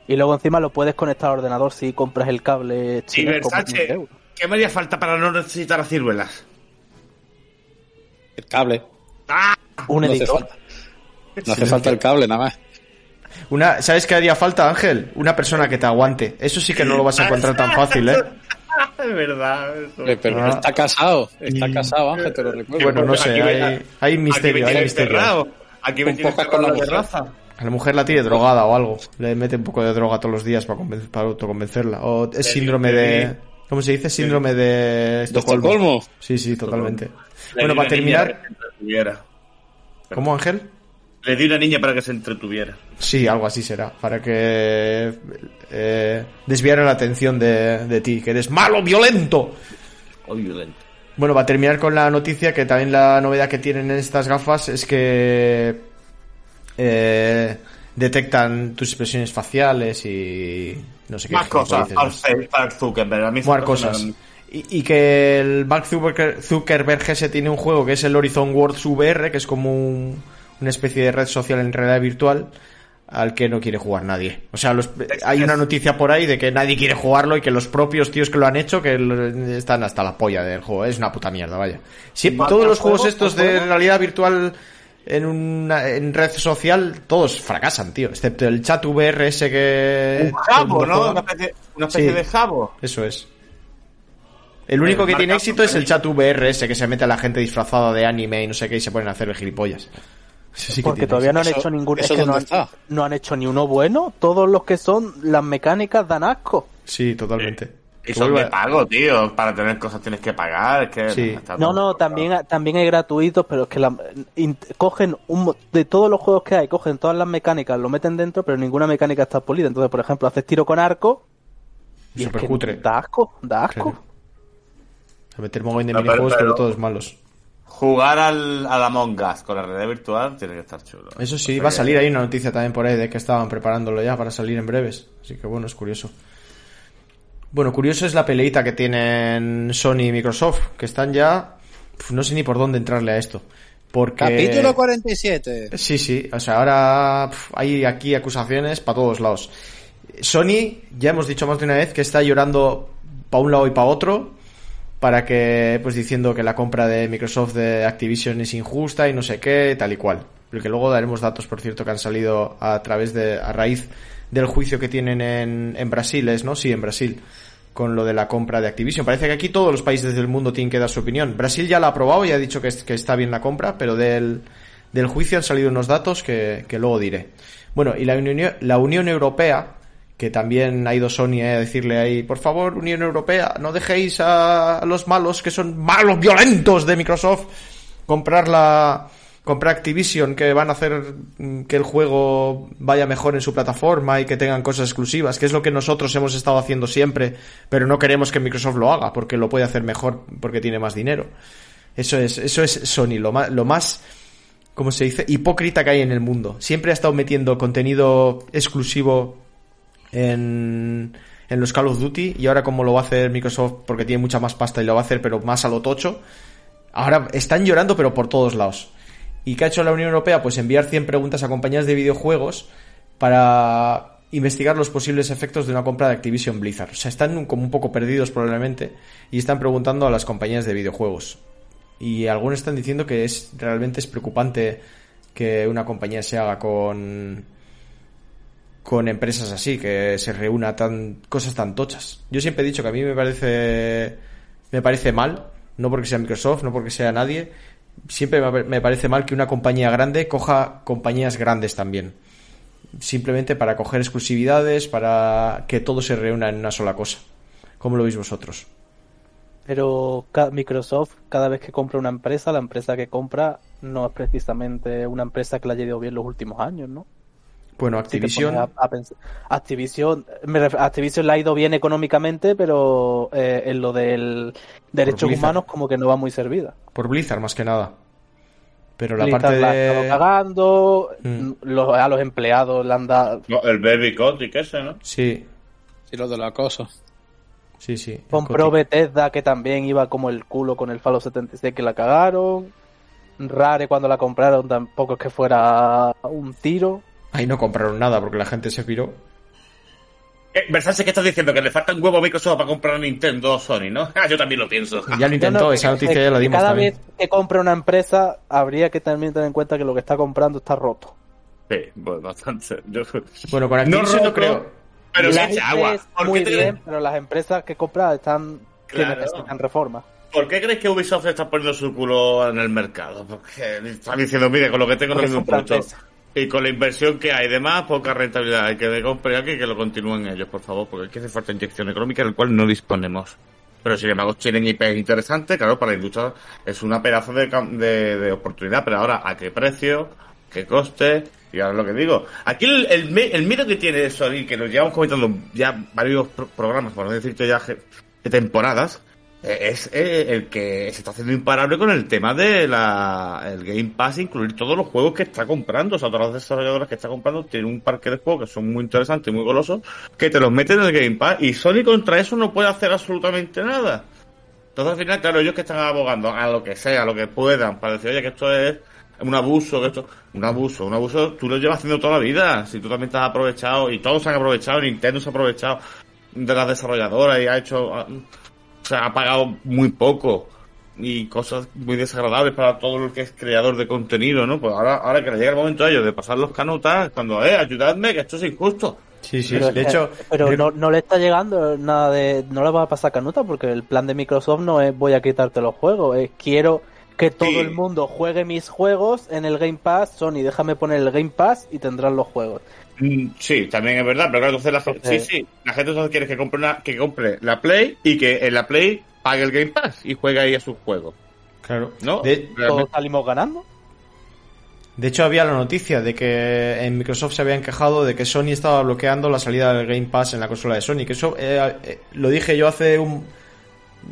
Y luego encima lo puedes conectar al ordenador si compras el cable chino como Versace, 15 euros. ¿qué me haría falta para no necesitar las ciruelas? El cable. ¡Ah! Un No hace editor. falta. No hace falta el cable, nada más. Una, ¿Sabes qué haría falta, Ángel? Una persona que te aguante. Eso sí que no lo vas a encontrar tan fácil, ¿eh? Es verdad, eso. Pero Ah. está casado. Está casado, Ángel, te lo recuerdo. Bueno, no sé, hay, hay misterio, hay misterio. Aquí me tienes con la terraza. A la mujer la tiene drogada o algo. Le mete un poco de droga todos los días para, conven- para autoconvencerla. O es síndrome de... ¿Cómo se dice? Síndrome de ¿De Estocolmo. Estocolmo? Sí, sí, totalmente. Le Bueno, para terminar... para que se entretuviera. ¿Cómo, Ángel? Le di una niña para que se entretuviera. Sí, algo así será. Para que eh, desviara la atención de, de ti, que eres malo, violento. O violento. Bueno, para terminar con la noticia, que también la novedad que tienen en estas gafas es que eh, detectan tus expresiones faciales y no sé qué. Más cosas. más. Al Mark Zuckerberg. A mí esas cosas. me- Y, y que el Mark Zucker- Zuckerberg ese tiene un juego que es el Horizon Worlds VR, que es como un- una especie de red social en realidad virtual al que no quiere jugar nadie. O sea, los- hay una noticia por ahí de que nadie quiere jugarlo y que los propios tíos que lo han hecho que están hasta la polla del juego. Es una puta mierda, vaya. ¿Va- todos los juegos juego? estos ¿Va de realidad virtual en una en red social, todos fracasan, tío. Excepto el chat VR ese que... Un jabo, ¿no? Una especie, una especie Sí. de jabo. Eso es. El único que tiene éxito es el chat VR ese que se mete a la gente disfrazada de anime y no sé qué y se ponen a hacer el gilipollas. Eso sí que Porque tiene todavía no han Eso- hecho ningún. Es ¿eso que no han, está? no han hecho ni uno bueno. Todos los que son las mecánicas dan asco. Sí, totalmente. Son vuelva- de pago, tío. Para tener cosas tienes que pagar. Es que Sí. No, no, también, también hay gratuitos, pero es que la- in- cogen un, mo- de todos los juegos que hay, cogen todas las mecánicas, lo meten dentro, pero ninguna mecánica está pulida. Entonces, por ejemplo, haces tiro con arco y es que da asco, da asco. Claro. A meter mogollón de No, minijuegos, pero, pero- todos malos. Jugar al, al Among Us con la realidad virtual tiene que estar chulo. Eso sí, O sea va a salir ahí una noticia también por ahí de que estaban preparándolo ya para salir en breves. Así que bueno, es curioso. Bueno, curioso es la peleita que tienen Sony y Microsoft, que están ya... No sé ni por dónde entrarle a esto. Porque... Capítulo 47. Sí, sí, o sea, ahora pf, hay aquí acusaciones para todos lados. Sony, ya hemos dicho más de una vez que está llorando para un lado y para otro, para que, pues diciendo que la compra de Microsoft de Activision es injusta y no sé qué, tal y cual. Porque luego daremos datos, por cierto, que han salido a través de, a raíz del juicio que tienen en, en Brasil, ¿es, no? Sí, en Brasil, con lo de la compra de Activision. Parece que aquí todos los países del mundo tienen que dar su opinión. Brasil ya la ha aprobado y ha dicho que, que está bien la compra, pero del, del juicio han salido unos datos que, que luego diré. Bueno, y la Unión, la Unión Europea, que también ha ido Sony a decirle ahí, por favor, Unión Europea, no dejéis a, los malos, que son malos violentos de Microsoft, comprar la comprar Activision que van a hacer mm, que el juego vaya mejor en su plataforma y que tengan cosas exclusivas, que es lo que nosotros hemos estado haciendo siempre, pero no queremos que Microsoft lo haga porque lo puede hacer mejor porque tiene más dinero. Eso es eso es Sony, lo más lo más como se dice, hipócrita que hay en el mundo. Siempre ha estado metiendo contenido exclusivo en, en los Call of Duty y ahora como lo va a hacer Microsoft porque tiene mucha más pasta y lo va a hacer pero más a lo tocho, ahora están llorando pero por todos lados. ¿Y qué ha hecho la Unión Europea? Pues enviar 100 preguntas a compañías de videojuegos para investigar los posibles efectos de una compra de Activision Blizzard. O sea, están como un poco perdidos probablemente y están preguntando a las compañías de videojuegos. Y algunos están diciendo que es realmente es preocupante que una compañía se haga con con empresas así, que se reúna tan cosas tan tochas. Yo siempre he dicho que a mí me parece me parece mal, no porque sea Microsoft, no porque sea nadie, siempre me parece mal que una compañía grande coja compañías grandes también. Simplemente para coger exclusividades, para que todo se reúna en una sola cosa. ¿Cómo lo veis vosotros? Pero Microsoft, cada vez que compra una empresa, la empresa que compra no es precisamente una empresa que le haya ido bien los últimos años, ¿no? Bueno, Activision, a- a Activision, me ref- Activision le ha ido bien económicamente, pero eh, en lo del derechos Blizzard. humanos como que no va muy servida. por Blizzard más que nada. Pero la Blizzard parte la ha estado de... cagando, Mm. los- a los empleados le han dado... No, el Baby Kotick ese, ¿no? Sí, Y lo de la cosa. sí, sí. Compró. Bethesda, que también iba como el culo con el Fallout 76, que la cagaron. Rare cuando la compraron tampoco es que fuera un tiro. Ahí no compraron nada porque la gente se piró. Eh, Versace, ¿qué estás diciendo? Que le faltan huevos a Microsoft para comprar Nintendo o Sony, ¿no? Ah, yo también lo pienso. Ya lo intentó, No, no, esa que- noticia que ya la dimos Cada también. vez que compra una empresa, habría que también tener en cuenta que lo que está comprando está roto. Sí, pues bastante. Yo- Bueno, con Activision no, roto, creo... Pero la echa agua. es ¿Por muy qué, te- bien, pero las empresas que compra están que Claro. necesitan reforma. ¿Por qué crees que Ubisoft está poniendo su culo en el mercado? Porque está diciendo, mire, con lo que tengo no Porque son mucho. Y con la inversión que hay, demás, poca rentabilidad. Hay que me compre aquí y que lo continúen ellos, por favor, porque aquí hace falta inyección económica del cual no disponemos. Pero sin embargo, tienen IPs interesantes, claro, para la industria es una pedazo de, de, de oportunidad, pero ahora, ¿a qué precio? ¿Qué coste? Y ahora lo que digo. Aquí el, miedo que tiene Sony, que nos llevamos comentando ya varios pro- programas, por no decirte ya temporadas, es eh, el que se está haciendo imparable con el tema de la el Game Pass, incluir todos los juegos que está comprando, o sea, todas las desarrolladoras que está comprando tienen un parque de juegos que son muy interesantes y muy golosos, que te los meten en el Game Pass, y Sony contra eso no puede hacer absolutamente nada. Entonces al final, claro, ellos que están abogando a lo que sea, a lo que puedan, para decir, oye, que esto es un abuso, esto, un abuso, un abuso, tú lo llevas haciendo toda la vida, si tú también has aprovechado, y todos se han aprovechado, Nintendo se ha aprovechado de las desarrolladoras y ha hecho, sea, ha pagado muy poco y cosas muy desagradables para todo el que es creador de contenido, ¿no? Pues ahora, ahora que le llega el momento a ellos de pasar los canutas, cuando, eh, ayudadme, que esto es injusto. Sí, sí, pero, de hecho... eh, pero no, no le está llegando nada de. No le va a pasar canuta porque el plan de Microsoft no es voy a quitarte los juegos, es quiero que todo Sí. el mundo juegue mis juegos en el Game Pass. Sony, déjame poner el Game Pass y tendrán los juegos. Mm, Sí, también es verdad, pero claro, entonces la gente, sí, sí, la gente entonces quiere que compre una, que compre la Play y que en la Play pague el Game Pass y juegue ahí a sus juegos, Claro. ¿no? De, Todos salimos ganando. de hecho, había la noticia de que en Microsoft se habían quejado de que Sony estaba bloqueando la salida del Game Pass en la consola de Sony. Que eso eh, eh, lo dije yo hace un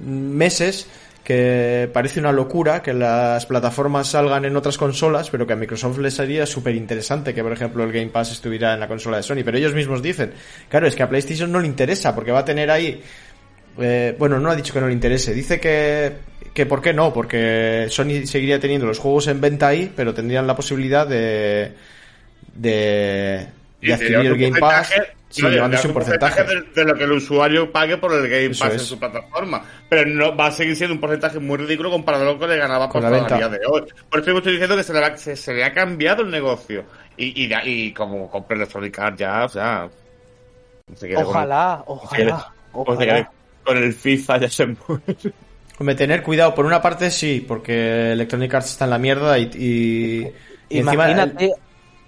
meses que parece una locura que las plataformas salgan en otras consolas, pero que a Microsoft les sería súper interesante que, por ejemplo, el Game Pass estuviera en la consola de Sony. Pero ellos mismos dicen, claro, es que a PlayStation no le interesa porque va a tener ahí eh, bueno, no ha dicho que no le interese. Dice que, que por qué no, porque Sony seguiría teniendo los juegos en venta ahí, pero tendrían la posibilidad de, de, de adquirir el Game Pass, sí, no, llevándose un porcentaje. de, de lo que el usuario pague por el Game Eso Pass en su plataforma. Pero no va a seguir siendo un porcentaje muy ridículo comparado a lo que le ganaba Con por la día de hoy. Por eso estoy diciendo que se le, ha, se, se le ha cambiado el negocio. Y, y, ya- y como compre Electronic Arts ya, o sea... se quede con- Ojalá, ojalá, ojalá. con el FIFA ya se muere. Hombre, tener cuidado, por una parte sí, porque Electronic Arts está en la mierda y, y, y encima... Imagínate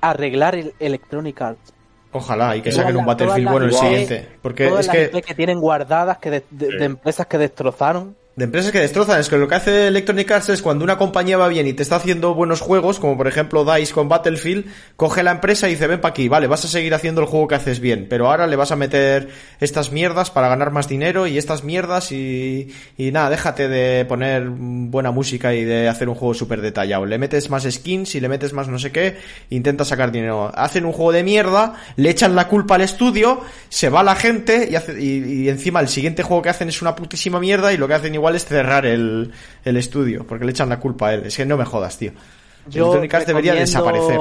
arreglar el Electronic Arts. Ojalá, y que saquen un Battlefield bueno el siguiente. Porque Todas es las que... IP que tienen guardadas que de, de- Sí. de empresas que destrozaron. De empresas que destrozan, es que lo que hace Electronic Arts es cuando una compañía va bien y te está haciendo buenos juegos, como por ejemplo DICE con Battlefield, coge la empresa y dice, ven para aquí, vale, vas a seguir haciendo el juego que haces bien, pero ahora le vas a meter estas mierdas para ganar más dinero y estas mierdas y, y nada, déjate de poner buena música y de hacer un juego súper detallado. Le metes más skins y le metes más no sé qué, intenta sacar dinero. Hacen un juego de mierda, le echan la culpa al estudio, se va la gente y, hace- y, y encima el siguiente juego que hacen es una putísima mierda y lo que hacen igual es cerrar el, el estudio, porque le echan la culpa a él. Es que no me jodas, tío. Electronic Arts debería desaparecer.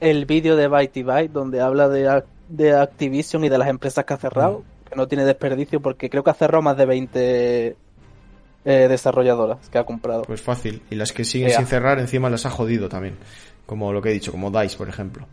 El vídeo de Byte Byte donde habla de, de Activision y de las empresas que ha cerrado, Mm. que no tiene desperdicio porque creo que ha cerrado más de 20 eh, desarrolladoras que ha comprado. Pues fácil. Y las que siguen sin cerrar encima las ha jodido también. Como lo que he dicho, como DICE, por ejemplo.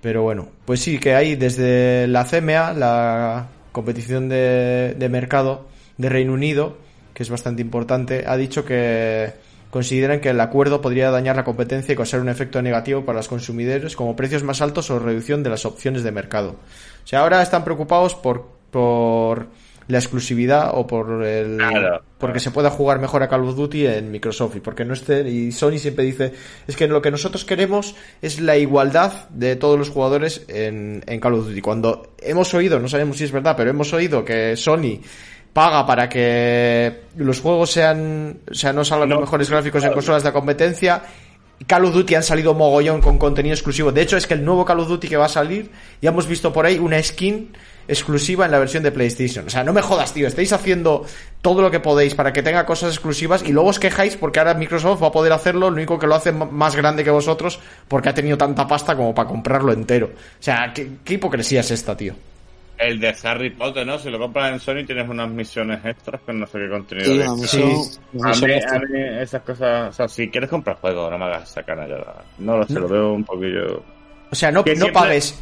Pero bueno, pues sí, que hay desde la CMA, la competición de, de mercado de Reino Unido, que es bastante importante, ha dicho que consideran que el acuerdo podría dañar la competencia y causar un efecto negativo para los consumidores, como precios más altos o reducción de las opciones de mercado. O sea, ahora están preocupados por, por la exclusividad o por el Claro. porque se pueda jugar mejor a Call of Duty en Microsoft y porque no esté y Sony siempre dice es que lo que nosotros queremos es la igualdad de todos los jugadores en, en Call of Duty cuando hemos oído no sabemos si es verdad pero hemos oído que Sony paga para que los juegos sean o sea no salgan los mejores gráficos en consolas de competencia Call of Duty han salido mogollón con contenido exclusivo. De hecho, es que el nuevo Call of Duty que va a salir, ya hemos visto por ahí una skin exclusiva en la versión de PlayStation. O sea, no me jodas, tío. Estáis haciendo todo lo que podéis para que tenga cosas exclusivas y luego os quejáis porque ahora Microsoft va a poder hacerlo, lo único que lo hace más grande que vosotros porque ha tenido tanta pasta como para comprarlo entero. O sea, ¿qué, qué hipocresía es esta, tío? El de Harry Potter, ¿no? Si lo compras en Sony tienes unas misiones extras con no sé qué contenido. Sí, de A mí, a mí esas cosas, o sea, si quieres comprar juegos, no me hagas sacar nada. No lo sé, lo veo un poquillo. O sea, no, Que no siempre- pagues.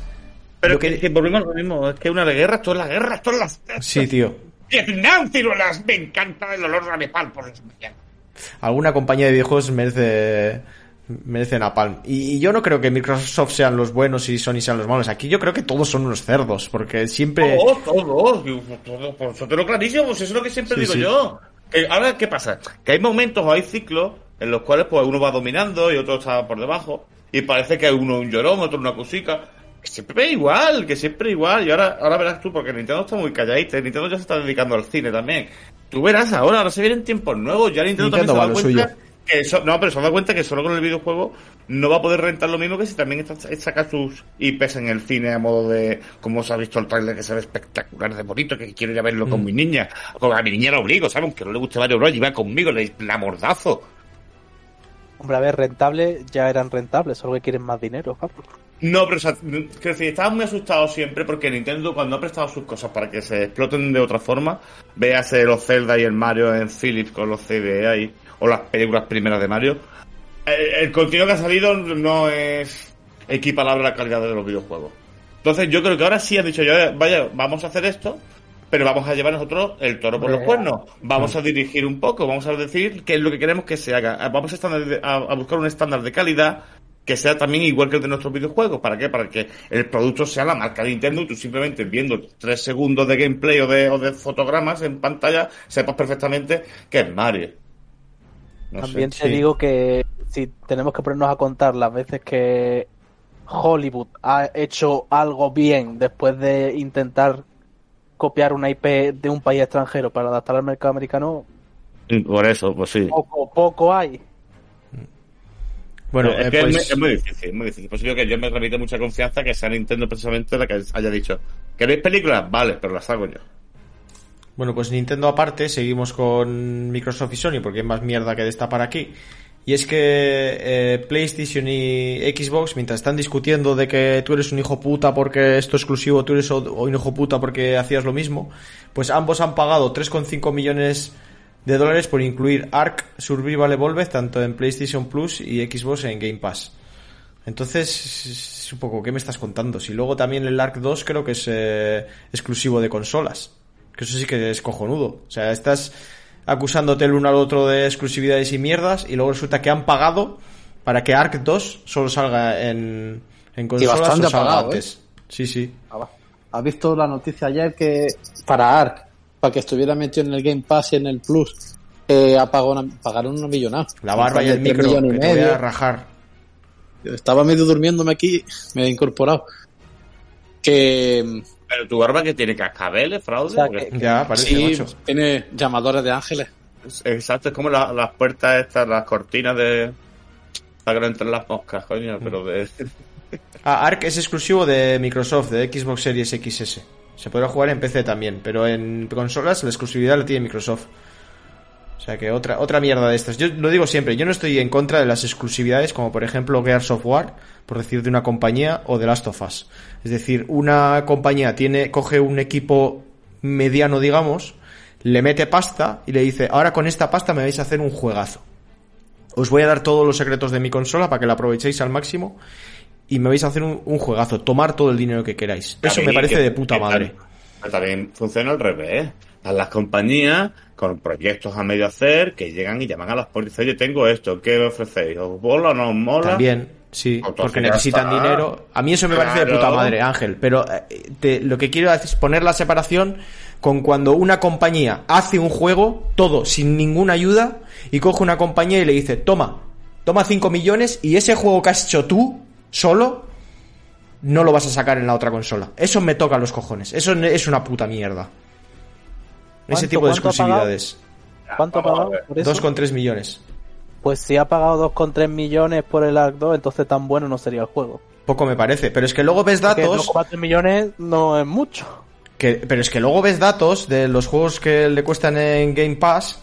Pero Lo que, volvemos a lo mismo, es que una de guerra, esto es la guerra, esto es las. Sí, tío. Vietnam, ciruelas, me encanta el olor a Nepal por las mañanas. alguna compañía de videojuegos merece merece Napalm. Y, y yo no creo que Microsoft sean los buenos y Sony sean los malos. Aquí yo creo que todos son unos cerdos, porque siempre... Todos, todos, todo, por eso te lo clarísimo, pues eso es lo que siempre Sí, digo sí. yo. Que ahora, ¿qué pasa? Que hay momentos o hay ciclos en los cuales pues uno va dominando y otro está por debajo. Y parece que hay uno un llorón, otro una cosica. Que siempre es igual, que siempre es igual. Y ahora, ahora verás tú, porque Nintendo está muy calladita. Nintendo ya se está dedicando al cine también. Tú verás ahora, ahora se vienen tiempos nuevos. Ya Nintendo, Nintendo también lo se da cuenta suyo. Que eso, no, pero se ha dado cuenta que solo con el videojuego no va a poder rentar lo mismo que si también saca sus IPs en el cine a modo de, como os ha visto el trailer que se ve espectacular de bonito, que quiero ir a verlo con Mm. mi niña. Con a mi niña la obligo, ¿sabes? Aunque no le guste Mario Bros, y va conmigo, le la mordazo. Hombre, a ver, rentables ya eran rentables, solo que quieren más dinero, papu. No, pero o sea, decir, muy asustado siempre porque Nintendo cuando ha prestado sus cosas para que se exploten de otra forma, véase los Zelda y el Mario en Philips con los CD ahí, o las películas primeras de Mario, el, el contenido que ha salido no es equiparable a la calidad de los videojuegos. Entonces yo creo que ahora sí han dicho, ya, vaya, vamos a hacer esto, pero vamos a llevar nosotros el toro por los cuernos. Vamos a dirigir un poco, vamos a decir qué es lo que queremos que se haga. Vamos a, a- a buscar un estándar de calidad que sea también igual que el de nuestros videojuegos. ¿Para qué? Para que el producto sea la marca de Nintendo y tú simplemente viendo tres segundos de gameplay o de, o de fotogramas en pantalla sepas perfectamente que es Mario. No sé. También te sí. digo que si tenemos que ponernos a contar las veces que Hollywood ha hecho algo bien después de intentar copiar una IP de un país extranjero para adaptar al mercado americano, Por eso, pues sí. poco, poco hay. Bueno, es eh, que es, pues- muy, es muy difícil, es muy difícil. Por eso que yo me remito mucha confianza que sea Nintendo precisamente la que haya dicho, ¿queréis películas? Vale, pero las hago yo. Bueno, pues Nintendo aparte, seguimos con Microsoft y Sony porque hay más mierda que destapar aquí. Y es que eh, PlayStation y Xbox, mientras están discutiendo de que tú eres un hijo puta porque esto es exclusivo, tú eres un hijo puta porque hacías lo mismo, pues ambos han pagado 3,5 millones de dólares por incluir Ark Survival Evolved tanto en PlayStation Plus y Xbox en Game Pass. Entonces, es un poco, ¿qué me estás contando? Si luego también el Ark 2 creo que es eh, exclusivo de consolas. Que eso sí que es cojonudo. O sea, estás acusándote el uno al otro de exclusividades y mierdas y luego resulta que han pagado para que Ark 2 solo salga en, en consolas bastante o salga pagado, antes. Sí, sí. ¿Has visto la noticia ayer que para Ark, para que estuviera metido en el Game Pass y en el Plus, eh, una- pagaron una millonada? La barba y el micro, que y te voy a rajar. Estaba medio durmiéndome aquí, me he incorporado. Que Pero tu barba que tiene cascabeles, fraude. O sea, Porque- que- Ya, parece, sí, macho. tiene llamadores de ángeles. Exacto, es como la- las puertas estas, las cortinas de... Para que no entren las moscas, coño, pero de... Ah, Ark es exclusivo de Microsoft, de Xbox Series XS. Se podrá jugar en PC también, pero en consolas la exclusividad la tiene Microsoft. O sea que otra, otra mierda de estas. Yo lo digo siempre, yo no estoy en contra de las exclusividades, como por ejemplo Gears of War, por decir de una compañía, o de Last of Us. Es decir, una compañía tiene, coge un equipo mediano, digamos, le mete pasta y le dice, ahora con esta pasta me vais a hacer un juegazo. Os voy a dar todos los secretos de mi consola para que la aprovechéis al máximo y me vais a hacer un, un juegazo, tomar todo el dinero que queráis. Eso me parece que- de puta madre. También funciona al revés. A las compañías con proyectos a medio hacer que llegan y llaman a las dicen, oye, tengo esto, ¿qué me ofrecéis? ¿Os mola o no os mola? También, sí, Entonces porque necesitan está. dinero. A mí eso me parece de puta madre, Ángel, pero eh, te- lo que quiero es poner la separación con cuando una compañía hace un juego, todo, sin ninguna ayuda, y coge una compañía y le dice, toma, toma 5 millones y ese juego que has hecho tú, solo, no lo vas a sacar en la otra consola. Eso me toca los cojones, eso es una puta mierda. Ese ¿Cuánto- tipo de cuánto ha pagado? exclusividades. ¿Cuánto ha pagado ver. por eso? 2,3 millones. Pues si ha pagado 2,3 millones por el Ark 2, entonces tan bueno no sería el juego. Poco me parece, pero es que luego ves datos... 2,4 millones no es mucho. Que, pero es que luego ves datos de los juegos que le cuestan en Game Pass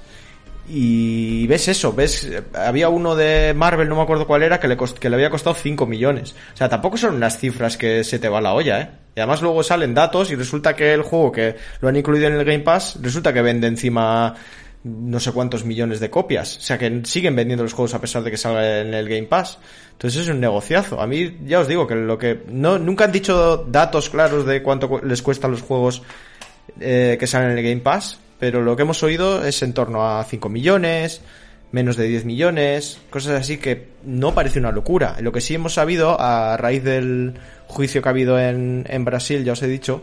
y ves eso, ves, había uno de Marvel, no me acuerdo cuál era, que le, cost- que le había costado 5 millones. O sea, tampoco son unas cifras que se te va la olla, ¿eh? Y además luego salen datos y resulta que el juego que lo han incluido en el Game Pass, resulta que vende encima no sé cuántos millones de copias. O sea, que siguen vendiendo los juegos a pesar de que salga en el Game Pass. Entonces es un negociazo. A mí ya os digo que lo que no nunca han dicho datos claros de cuánto cu- les cuestan los juegos eh, que salen en el Game Pass, pero lo que hemos oído es en torno a 5 millones, menos de 10 millones, cosas así que no parece una locura. Lo que sí hemos sabido a raíz del juicio que ha habido en, en Brasil, ya os he dicho,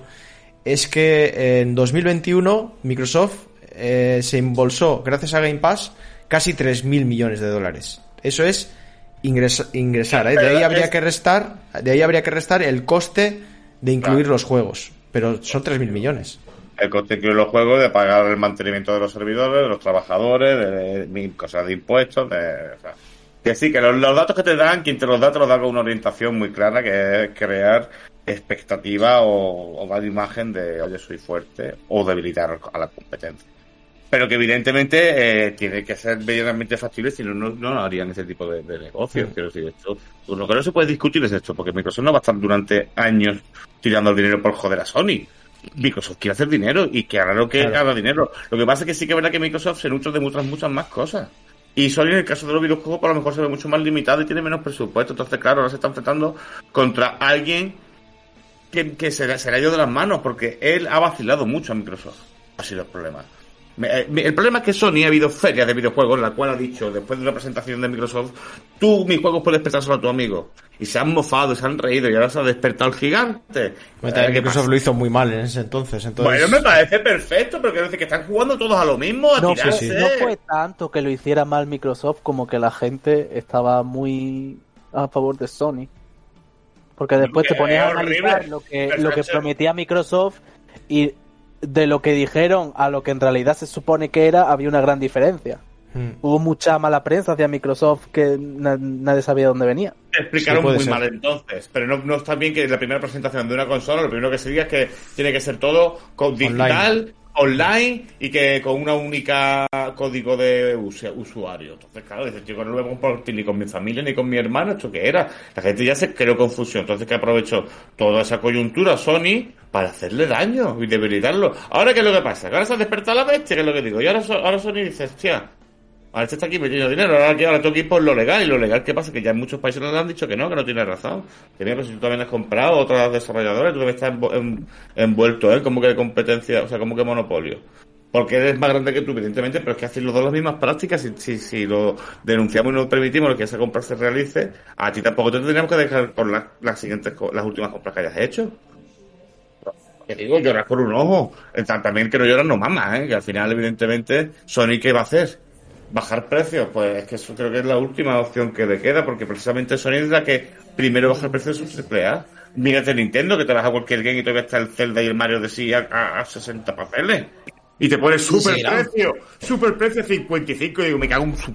es que en 2021 Microsoft eh, se embolsó, gracias a Game Pass, casi 3.000 millones de dólares. Eso es ingres- ingresar. ¿eh? De ahí habría que restar, de ahí habría que restar el coste de incluir Claro. los juegos. Pero son 3.000 millones. El coste que los juegos, de pagar el mantenimiento de los servidores, de los trabajadores, de, de cosas de impuestos, de, o sea, que sí, que los, los datos que te dan, quien te los da, te los da con una orientación muy clara, que es crear expectativa o, o dar imagen de, oye, soy fuerte, o debilitar a la competencia. Pero que evidentemente eh, tiene que ser medianamente factible, si no, no, harían ese tipo de, de negocios. Sí. Quiero decir, esto, lo que no se puede discutir es esto, porque Microsoft no va a estar durante años tirando el dinero por joder a Sony. Microsoft quiere hacer dinero y que hará lo que Claro. haga dinero. Lo que pasa es que sí que es verdad que Microsoft se nutre de muchas, muchas más cosas. Y Sony en el caso de los videojuegos por lo mejor se ve mucho más limitado y tiene menos presupuesto. Entonces, claro, ahora se está enfrentando contra alguien que, que se, le- se le ha ido de las manos porque él ha vacilado mucho a Microsoft. Ha sido el problema. Me- eh, El problema es que Sony ha habido ferias de videojuegos en la cual ha dicho, después de una presentación de Microsoft, tú mis juegos puedes prestárselo a tu amigo. Y se han mofado, y se han reído y ahora se ha despertado el gigante. Bueno, Eh, también ¿qué Microsoft pasa? lo hizo muy mal en ese entonces. entonces... Bueno, me parece perfecto, pero quiero decir que están jugando todos a lo mismo, a No tirarse. fue, no fue tanto que lo hiciera mal Microsoft como que la gente estaba muy a favor de Sony. Porque después te ponías a analizar lo que, lo que prometía Microsoft y de lo que dijeron a lo que en realidad se supone que era, había una gran diferencia. Mm. Hubo mucha mala prensa hacia Microsoft que na- nadie sabía dónde venía. Te explicaron Sí, muy ser. mal entonces, pero no, no está bien que la primera presentación de una consola lo primero que se diga es que tiene que ser todo con digital, online y que con una única código de usu- usuario. Entonces, claro, dices, yo no lo voy a compartir ni con mi familia ni con mi hermano, ¿esto qué era? La gente ya se creó confusión. Entonces, que aprovechó toda esa coyuntura Sony para hacerle daño y debilitarlo. Ahora, ¿qué es lo que pasa? Que ahora se ha despertado la bestia, que es lo que digo. Y ahora, ahora Sony dice, hostia, ahora está aquí metiendo dinero, ahora, que ahora tengo que ir por lo legal. Y lo legal, ¿qué pasa? Que ya en muchos países nos han dicho que no, que no tiene razón. Que mira, pero si tú también has comprado otras desarrolladoras, tú también estás envu- en- envuelto, ¿eh? Como que competencia, o sea, como que monopolio. Porque eres más grande que tú, evidentemente, pero es que hacéis los dos las mismas prácticas. Si, si, si lo denunciamos y no permitimos que esa compra se realice, a ti tampoco te tendríamos que dejar por las, siguientes, las últimas compras que hayas hecho. Que digo, llorar por un ojo. Ta- También que no llorar no mama, ¿eh? Que al final, evidentemente, Sony, ¿qué va a hacer? ¿Bajar precios? Pues es que eso creo que es la última opción que le queda, porque precisamente Sony es la que primero baja el precio de su triple A. Mírate Nintendo, que te baja cualquier game y todavía está el Zelda y el Mario de sí a, a- a 60 papeles. Y te pone super precio, super precio 55, y digo, me cago en su...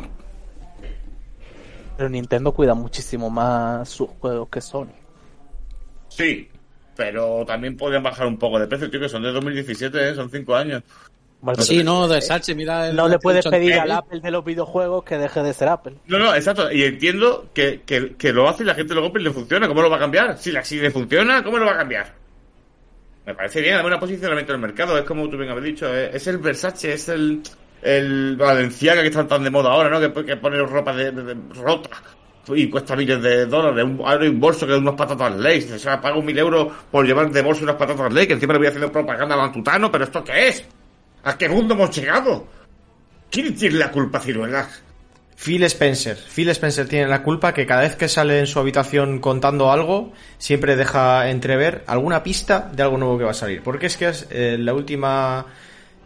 Pero Nintendo cuida muchísimo más sus juegos que Sony. Sí, pero también podrían bajar un poco de precio, tío, que son de 2017, ¿eh? son 5 años. Sí, no, de Sachi, mira. el- no le puedes pedir al Apple de los videojuegos que deje de ser Apple. No, no, exacto. Y entiendo que, que, que lo hace y la gente lo compra y le funciona. ¿Cómo lo va a cambiar? Si, la, si le funciona, ¿cómo lo va a cambiar? Me parece bien, dame un posicionamiento en el mercado. Es como tú bien habéis dicho. Es, es el Versace, es el, el Valenciaga que están tan de moda ahora, ¿no? Que, que pone ropa de, de- de- rota y cuesta miles de dólares. Un, ahora hay un bolso que es unas patatas Lay's. O sea, pago mil euros por llevar de bolso unas patatas Lay's, que encima le voy haciendo propaganda a Mantutano. ¿Pero esto qué es? ¿A qué mundo hemos llegado? ¿Quién tiene la culpa, Ciruelas? Phil Spencer. Phil Spencer tiene la culpa que cada vez que sale en su habitación contando algo, siempre deja entrever alguna pista de algo nuevo que va a salir. Porque es que es, eh, la última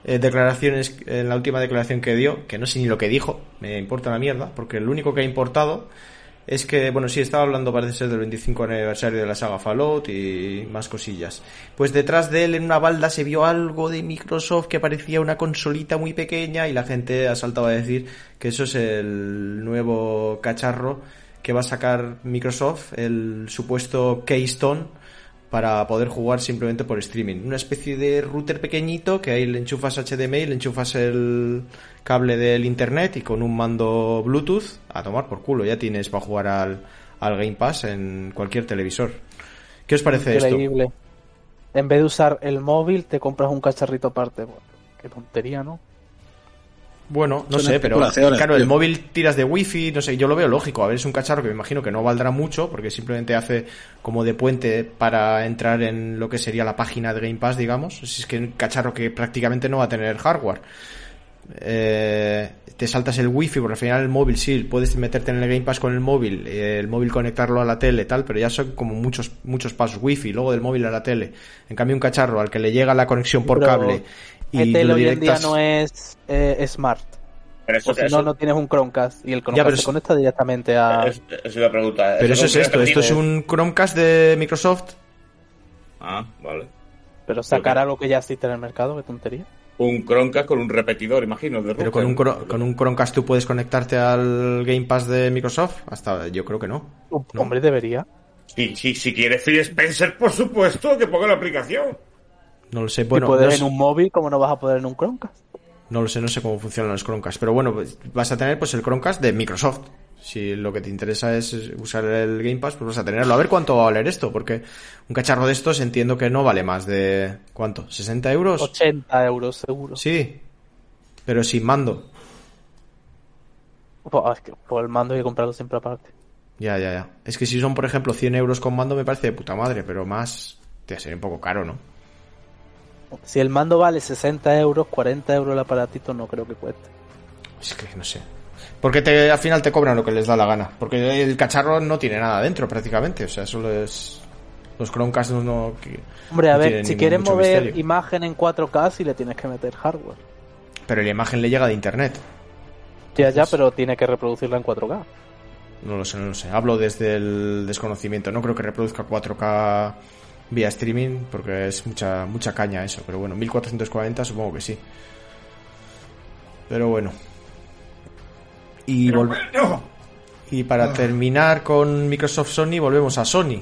eh, declaración es- en la última declaración que dio, que no sé ni lo que dijo, me importa una mierda, porque lo único que ha importado es que, bueno, sí, estaba hablando parece ser del 25 aniversario de la saga Fallout y más cosillas. Pues detrás de él en una balda se vio algo de Microsoft que parecía una consolita muy pequeña y la gente ha saltado a decir que eso es el nuevo cacharro que va a sacar Microsoft, el supuesto Keystone, para poder jugar simplemente por streaming. Una especie de router pequeñito que ahí le enchufas HDMI, le enchufas el cable del internet y con un mando Bluetooth a tomar por culo. Ya tienes para jugar al, al Game Pass en cualquier televisor. ¿Qué os parece esto? Increíble. En vez de usar el móvil, te compras un cacharrito aparte. Bueno, qué tontería, ¿no? Bueno, no Son sé, pero claro, el móvil tiras de wifi, no sé, yo lo veo lógico. A ver, es un cacharro que me imagino que no valdrá mucho, porque simplemente hace como de puente para entrar en lo que sería la página de Game Pass, digamos. Si es que un cacharro que prácticamente no va a tener hardware. Eh, te saltas el wifi, porque al final el móvil sí, puedes meterte en el Game Pass con el móvil, eh, el móvil conectarlo a la tele, tal, pero ya son como muchos, muchos pasos wifi, luego del móvil a la tele. En cambio, un cacharro al que le llega la conexión por Pero cable y ETL lo hoy en día no es eh, smart. Pero eso, O si eso- no, no tienes un Chromecast y el Chromecast pero se es- conecta directamente a... eso es la pregunta. Pero eso es esto, esto es un Chromecast de Microsoft. Ah, vale. Pero sacar algo que ya existe en el mercado, qué tontería. Un Chromecast con un repetidor, imagino. De Pero con un, con un Chromecast tú puedes conectarte al Game Pass de Microsoft. Hasta yo creo que no. No. Hombre, debería. Sí, sí, si quiere Phil Spencer, por supuesto, que ponga la aplicación. No lo sé. Bueno, puedes no, en un móvil, como no vas a poder en un Chromecast? no lo sé, no sé cómo funcionan los Chromecast. Pero bueno, vas a tener pues el Chromecast de Microsoft. Si lo que te interesa es usar el Game Pass, pues vas a tenerlo. A ver cuánto va a valer esto, porque un cacharro de estos entiendo que no vale más de... ¿Cuánto? ¿60 euros? 80 euros seguro. Sí. Pero sin mando. Pues, es que por el mando hay que comprarlo siempre aparte. Ya, ya, ya. Es que si son, por ejemplo, 100 euros con mando me parece de puta madre, pero más... Te sería un poco caro, ¿no? Si el mando vale 60 euros, 40 euros el aparatito no creo que cueste. Es que no sé. Porque te, al final te cobran lo que les da la gana. Porque el cacharro no tiene nada dentro prácticamente. O sea, solo es... Los Chromecast no... no- Hombre, a no ver, si quieres mover misterio. imagen en 4K, sí le tienes que meter hardware. Pero la imagen le llega de internet. Ya, ya, pero tiene que reproducirla en 4K. No lo sé, no lo sé. Hablo desde el desconocimiento. No creo que reproduzca 4K vía streaming porque es mucha mucha caña eso. Pero bueno, 1440 supongo que sí. Pero bueno. Y, volve- y para terminar con Microsoft Sony, volvemos a Sony.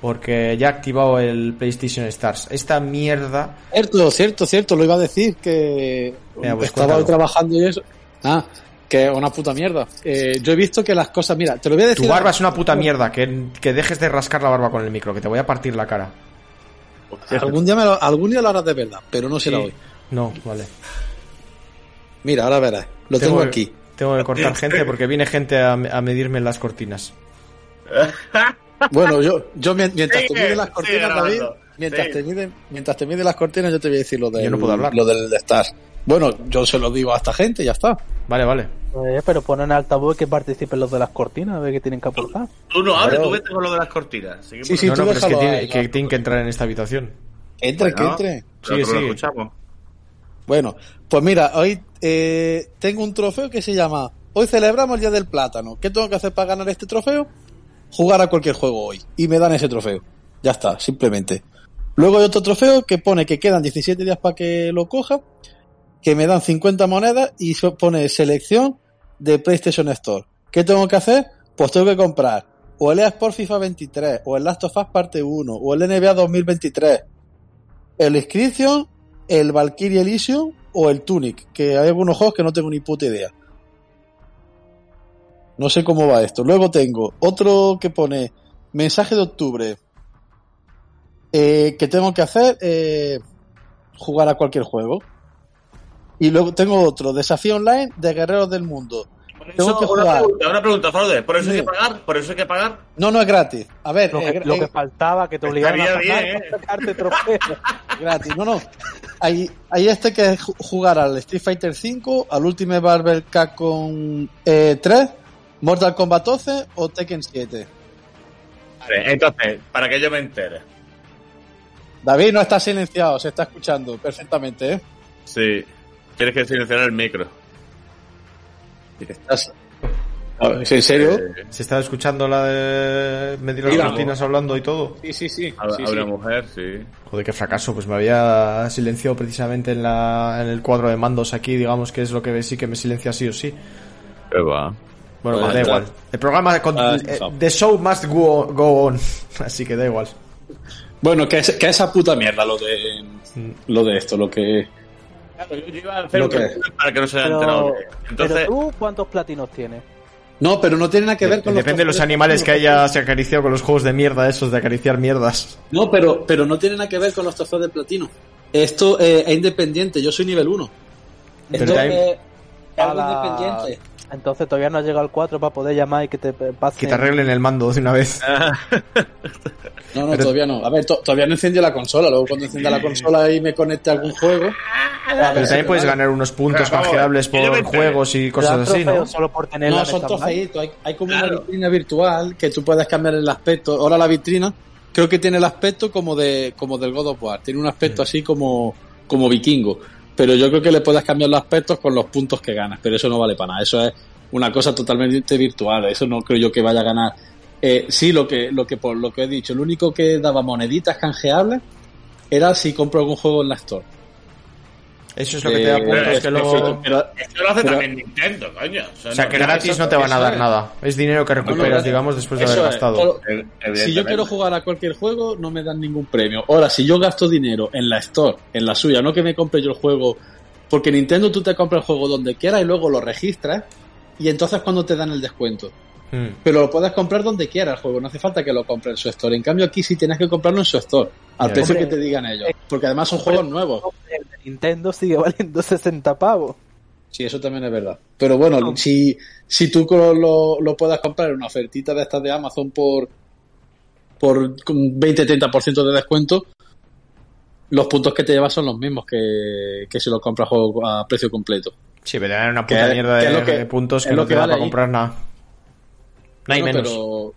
porque ya he activado el PlayStation Stars. Esta mierda. Cierto, cierto, cierto, lo iba a decir que Mira, pues estaba hoy trabajando y eso. Ah, que es una puta mierda. Eh, yo he visto que las cosas, mira, te lo voy a decir. Tu barba es una puta mierda. Que, que dejes de rascar la barba con el micro, que te voy a partir la cara. Algún día, me lo, algún día lo harás de verdad, pero no será Sí. hoy. No, vale. Mira, ahora verás. Lo tengo, aquí. Tengo que cortar gente porque viene gente a, a medirme las cortinas. Bueno, yo, yo mien- mientras te miden las cortinas, grabando. David, mientras Sí. te miden, mientras te miden las cortinas, yo te voy a decir lo del, Yo no puedo hablar. lo del Stars. Bueno, yo se lo digo a esta gente y ya está. Vale, vale. Eh, pero ponen en altavoz que participen los de las cortinas, a ver qué tienen que aportar. Tú no hables, Claro. tú vete con lo de las cortinas. Seguimos Sí, sí, no, tú no, pero es que, tiene, ahí, que tienen que entrar en esta habitación. Entre, Bueno. que entre. Tú lo sigue. escuchamos. Bueno, pues mira, hoy eh, tengo un trofeo que se llama Hoy celebramos el Día del Plátano. ¿Qué tengo que hacer para ganar este trofeo? Jugar a cualquier juego hoy. Y me dan ese trofeo. Ya está, simplemente. Luego hay otro trofeo que pone que quedan 17 días para que lo coja, que me dan 50 monedas y se pone selección de PlayStation Store. ¿Qué tengo que hacer? Pues tengo que comprar o el EA Sport FIFA 23, o el Last of Us Parte 1, o el NBA 2023, el Inscription, el Valkyrie Elysium o el Tunic, que hay algunos juegos que no tengo ni puta idea. No sé cómo va esto. Luego tengo otro que pone mensaje de octubre. eh, que tengo que hacer eh, jugar a cualquier juego. Y luego tengo otro, desafío online de guerreros del mundo. Tengo Eso, que una pregunta, una pregunta, Fraude. ¿Por eso hay que pagar? ¿Por eso hay que pagar? No, no es gratis. A ver, Lo eh, que, lo que eh, faltaba, que te obligaron a pagar bien, para ¿eh? sacarte trofeo. gratis. No, no. Hay, hay este que es ju- jugar al Street Fighter 5, al Ultimate Barber Capcom eh, 3, Mortal Kombat 12 o Tekken 7. Vale, entonces, para que yo me entere. David no está silenciado, se está escuchando perfectamente, ¿eh? Sí. Tienes que silenciar el micro. Estás- A ver, ¿En serio? Eh, Se estaba escuchando la de medir las Mira, cortinas hablando y todo. Sí, sí, sí. a, sí, sí. una mujer, sí. Joder, qué fracaso. Pues me había silenciado precisamente en, la, en el cuadro de mandos aquí, digamos que es lo que sí que me silencia sí o sí. ¿Qué va? Bueno, Pues da igual. El programa, con- Ah, eh. The show must go, go on. Así que da igual. Bueno, que, es, que esa puta mierda lo de lo de esto, lo que Claro, yo iba a hacer un que- para que no se haya enterado. Pero. Entonces, pero tú, ¿cuántos platinos tienes? No, pero no tiene nada que ver con Depende de los animales que haya se acariciado con los juegos de mierda esos de acariciar mierdas. No, pero pero no tiene nada que ver con los trofeos de platino. Esto eh, es independiente, yo soy nivel 1. Pero Esto es A algo independiente. Entonces todavía no has llegado al 4 para poder llamar y que te pasen. Que te arreglen el mando de una vez. No, no, Pero- todavía no. A ver, to- todavía no encendió la consola. Luego cuando encienda la consola y me conecte a algún juego. Pero también puedes ganar unos puntos Vamos, canjeables me por juegos y cosas así, ¿no? solo por tenerla No, son trofeitos. Hay, hay como Claro. una vitrina virtual que tú puedes cambiar el aspecto. Ahora la vitrina creo que tiene el aspecto como de como del God of War. Tiene un aspecto así como, como vikingo. Pero yo creo que le puedes cambiar los aspectos con los puntos que ganas. Pero eso no vale para nada. Eso es una cosa totalmente virtual. Eso no creo yo que vaya a ganar. Eh, sí, lo que, lo que por lo que he dicho, lo único que daba moneditas canjeables era si compro algún juego en la Store. Eso es lo que te da Eh, puntos que luego... pero- esto lo hace pero- también Nintendo, coño. O sea, que no- gratis eso- no te van a dar es. nada. Es dinero que recuperas, no, digamos, después de haber es. gastado. Si yo quiero jugar a cualquier juego, no me dan ningún premio. Ahora, si yo gasto dinero en la Store, en la suya, no que me compre yo el juego, porque Nintendo tú te compras el juego donde quieras y luego lo registras, y entonces cuando te dan el descuento. Hmm. Pero lo puedes comprar donde quieras el juego, no hace falta que lo compres en su Store. En cambio, aquí sí tienes que comprarlo en su Store, al Ya. precio que te digan ellos. Porque además son juegos nuevos. El de Nintendo sigue valiendo 60 pavos. Sí, eso también es verdad. Pero bueno, si, si tú lo, lo, lo puedas comprar en una ofertita de estas de Amazon por, por 20-30% de descuento, los puntos que te llevas son los mismos que, que si lo compras juego a precio completo. Sí, pero dan una puta Que- mierda que de, que- puntos que no te da vale para comprar nada. No hay Bueno, menos. Pero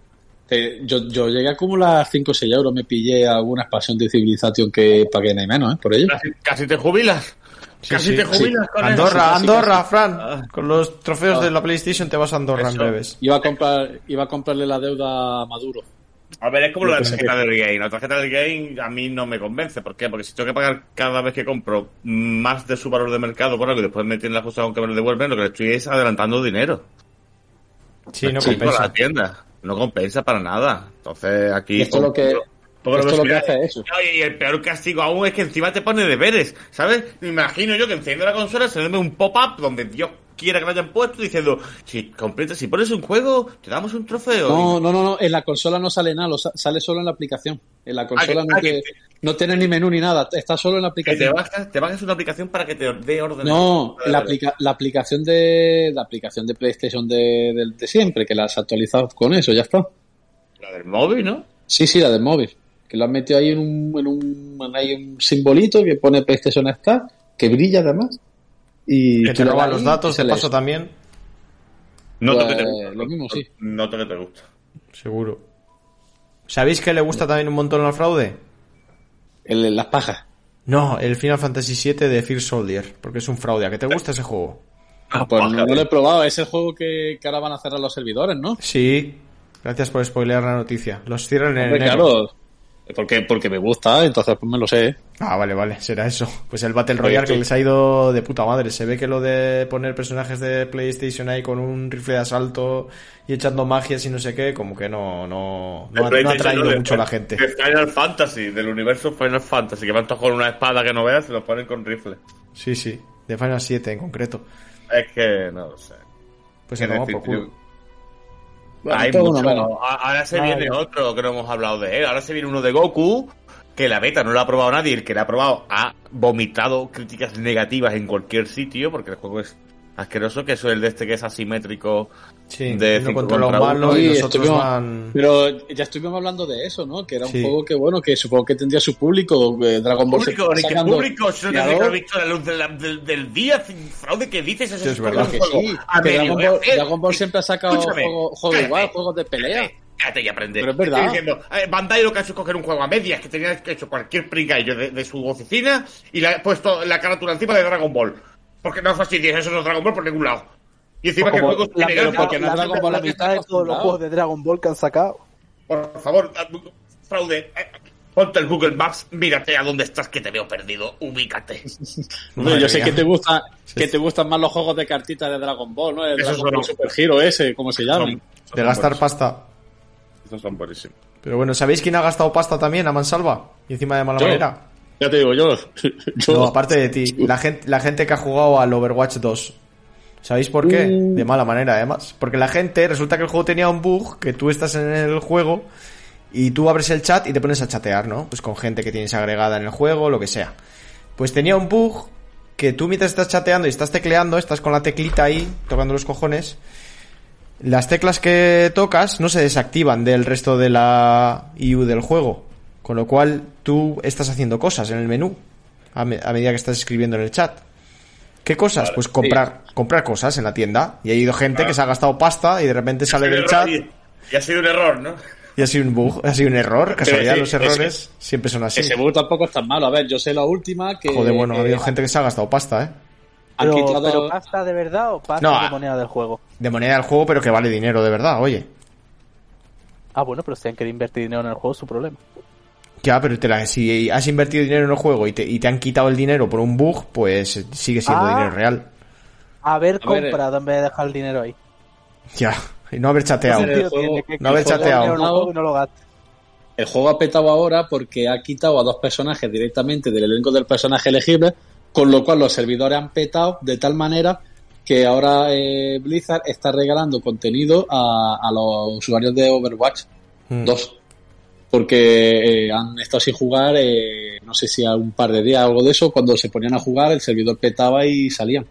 te- yo, yo llegué a acumular 5 o 6 euros, me pillé alguna expansión de civilización que pagué ni menos, ¿eh? Por ello. Casi, casi te jubilas. Sí, casi sí, te sí. jubilas con Andorra, eso. Andorra, Ah. Fran. Con los trofeos de la PlayStation te vas a Andorra en Eso. breves. Iba a comprar, iba a comprarle la deuda a Maduro. A ver, es como la pensé tarjeta del game. La tarjeta del game a mí no me convence. ¿Por qué? Porque si tengo que pagar cada vez que compro más de su valor de mercado por algo y después me tienen la justa con que me lo devuelven, lo que le estoy es adelantando dinero. Sí, no compensa. la tienda. No compensa para nada. Entonces aquí. Esto es lo que, Porque Esto lo que ves, hace es eso. no, y el peor castigo aún es que encima te pone deberes, ¿sabes? Me imagino yo que enciendo la consola, se me un pop-up donde Dios quiera que lo hayan puesto diciendo, si completas, si pones un juego, te damos un trofeo. No, no, no, no, en la consola no sale nada, sale solo en la aplicación. En la consola que- no, ah, que te- te- no tiene ni menú ni nada, está solo en la que te aplicación. bajas, te bajas una aplicación para que te dé orden. No, la, aplica- la aplicación de la aplicación de PlayStation de, de- de siempre, que la has actualizado con eso, ya está. La del móvil, ¿no? Sí, sí, la del móvil. Que lo han metido ahí en un, en un, hay un simbolito que pone PlayStation Star, que brilla además. Y Que te das los datos, te paso también. Noto Pues, que te gusta. lo mismo, sí. Noto que te gusta. Seguro. ¿Sabéis que le gusta también un montón al fraude? El- las pajas. No, el Final Fantasy VII de Fear Soldier, porque es un fraude. ¿A que te gusta ese juego? Ah, pues no, no lo he probado, es el juego que, que ahora van a cerrar los servidores, ¿no? Sí, gracias por spoilear la noticia. Los cierran en Hombre, enero. claro. Porque, porque me gusta, entonces pues me lo sé. Ah, vale, vale, será eso. Pues el Battle Royale sí. que les ha ido de puta madre. Se ve que lo de poner personajes de PlayStation ahí con un rifle de asalto y echando magias y no sé qué, como que no, no, no, ha, no ha traído mucho a la gente. De Final Fantasy, del universo Final Fantasy, que van todos con una espada que no veas, se lo ponen con rifle. Sí, sí, de Final 7 en concreto. Es que no lo sé. Pues se decir, por culo. Bueno, Hay mucho- uno Ahora se Ah, viene otro que no hemos hablado de él. Ahora se viene uno de Goku, que la beta no lo ha probado nadie. El que la ha probado ha vomitado críticas negativas en cualquier sitio, porque el juego es asqueroso, que eso es el de este que es asimétrico. Sí, de uno cinco contra los malos y Sí, los otros estuvimos- van... Pero ya estuvimos hablando de eso, ¿no? Que era un Sí. juego que, bueno, que supongo que tendría su público. eh, Dragon Ball Público, que sacando- público, si no haber visto la luz de la- del, del día, fraude que dices, eso Sí, es verdad. que juego sí, a que medio, Dragon Ball, hacer- Dragon Ball siempre ha sacado juegos cállate, igual, juegos de pelea. Cállate, y aprende. Pero es verdad. Estoy diciendo, eh, Bandai lo que ha hecho es coger un juego a medias que tenía hecho cualquier pringaillo de, de su oficina y le ha puesto la carátula encima de Dragon Ball. Porque no fastidies, eso no es Dragon Ball por ningún lado. Y encima que el Como juego La, pero porque no Dragon Ball la mitad de todos los juegos de Dragon Ball que han sacado. Por favor, ah, fraude, eh, ponte el Google Maps, mírate a dónde estás que te veo perdido, ubícate. Madre yo sé que te gusta, que te gustan más los juegos de cartitas de Dragon Ball, ¿no? El Esos Dragon Ball Super Hero ese, como se llaman. De gastar pasta. Estos son buenísimos. Pero bueno, ¿sabéis quién ha gastado pasta también a mansalva? Y encima de mala Yo. manera. Ya te digo, yo. yo No, aparte de ti, la gente, la gente que ha jugado al Overwatch 2. ¿Sabéis por qué? Mm. De mala manera, además. Porque la gente, resulta que el juego tenía un bug, que tú estás en el juego y tú abres el chat y te pones a chatear, ¿no? Pues con gente que tienes agregada en el juego, lo que sea. Pues tenía un bug que tú mientras estás chateando y estás tecleando, estás con la teclita ahí, tocando los cojones, las teclas que tocas no se desactivan del resto de la IU del juego. Con lo cual tú estás haciendo cosas en el menú a, me- a medida que estás escribiendo en el chat. ¿Qué cosas? pues comprar, comprar cosas en la tienda. Y ha ido gente que se ha gastado pasta y de repente sale del chat Y, y ha sido un error, ¿no? y ha sido un bug, ha sido un error. Casualidad, sí, los ese- errores siempre son así. Ese bug tampoco es tan malo. A ver, yo sé la última que. Joder, bueno, ha eh, habido gente que se ha gastado pasta, ¿eh? Pero, quitado- pero pasta de verdad o pasta No, de a- moneda del juego. De moneda del juego, pero que vale dinero de verdad, oye. Ah, bueno, pero si han querido invertir dinero en el juego, es su problema. Ya, pero te la- si has invertido dinero en el juego y te, y te han quitado el dinero por un bug, pues eh, sigue siendo Ah. dinero real. Haber A ver, comprado en vez de dejar el dinero ahí. Ya, y no haber chateado. Juego- que- no haber chateado. el juego y no lo gaste. El juego ha petado ahora porque ha quitado a dos personajes directamente del elenco del personaje elegible, con lo cual los servidores han petado de tal manera que ahora eh, Blizzard está regalando contenido a, a los usuarios de Overwatch Mm. 2. Porque eh, han estado sin jugar, eh, no sé si a un par de días o algo de eso, cuando se ponían a jugar el servidor petaba y salían.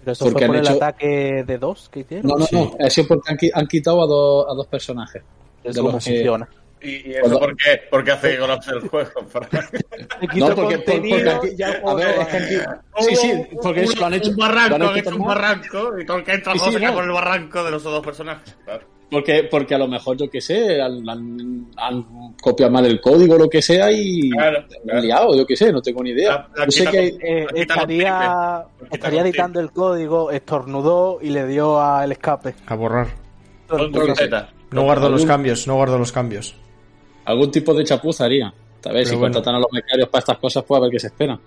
Pero eso Porque fue por han el hecho- ataque de dos que hicieron. No, no, Sí. no, ha sido porque han, qui- han quitado a, dos a dos personajes. Eso de los que- funciona. ¿Y, eso Cuando- por qué? Porque hace que colapse el juego. No, porque, porque aquí- ya a ver, es que aquí- sí, sí, porque eso lo han hecho. Un lo han barranco, hecho han hecho un barranco y todo el que entra Sí, sí, no. por el barranco de los dos personajes. Claro. Porque, porque a lo mejor, yo que sé, han, han- han copiado mal el código o lo que sea y Claro, han claro. liado, yo que sé, no tengo ni idea. La- la yo sé que Eh, estaría estaría editando el código, estornudó y le dio al escape. A borrar. No guardo los cambios, no guardo los cambios. algún tipo de chapuza haría. A ver, Pero si bueno. contratan a los becarios para estas cosas, pues a ver qué se espera.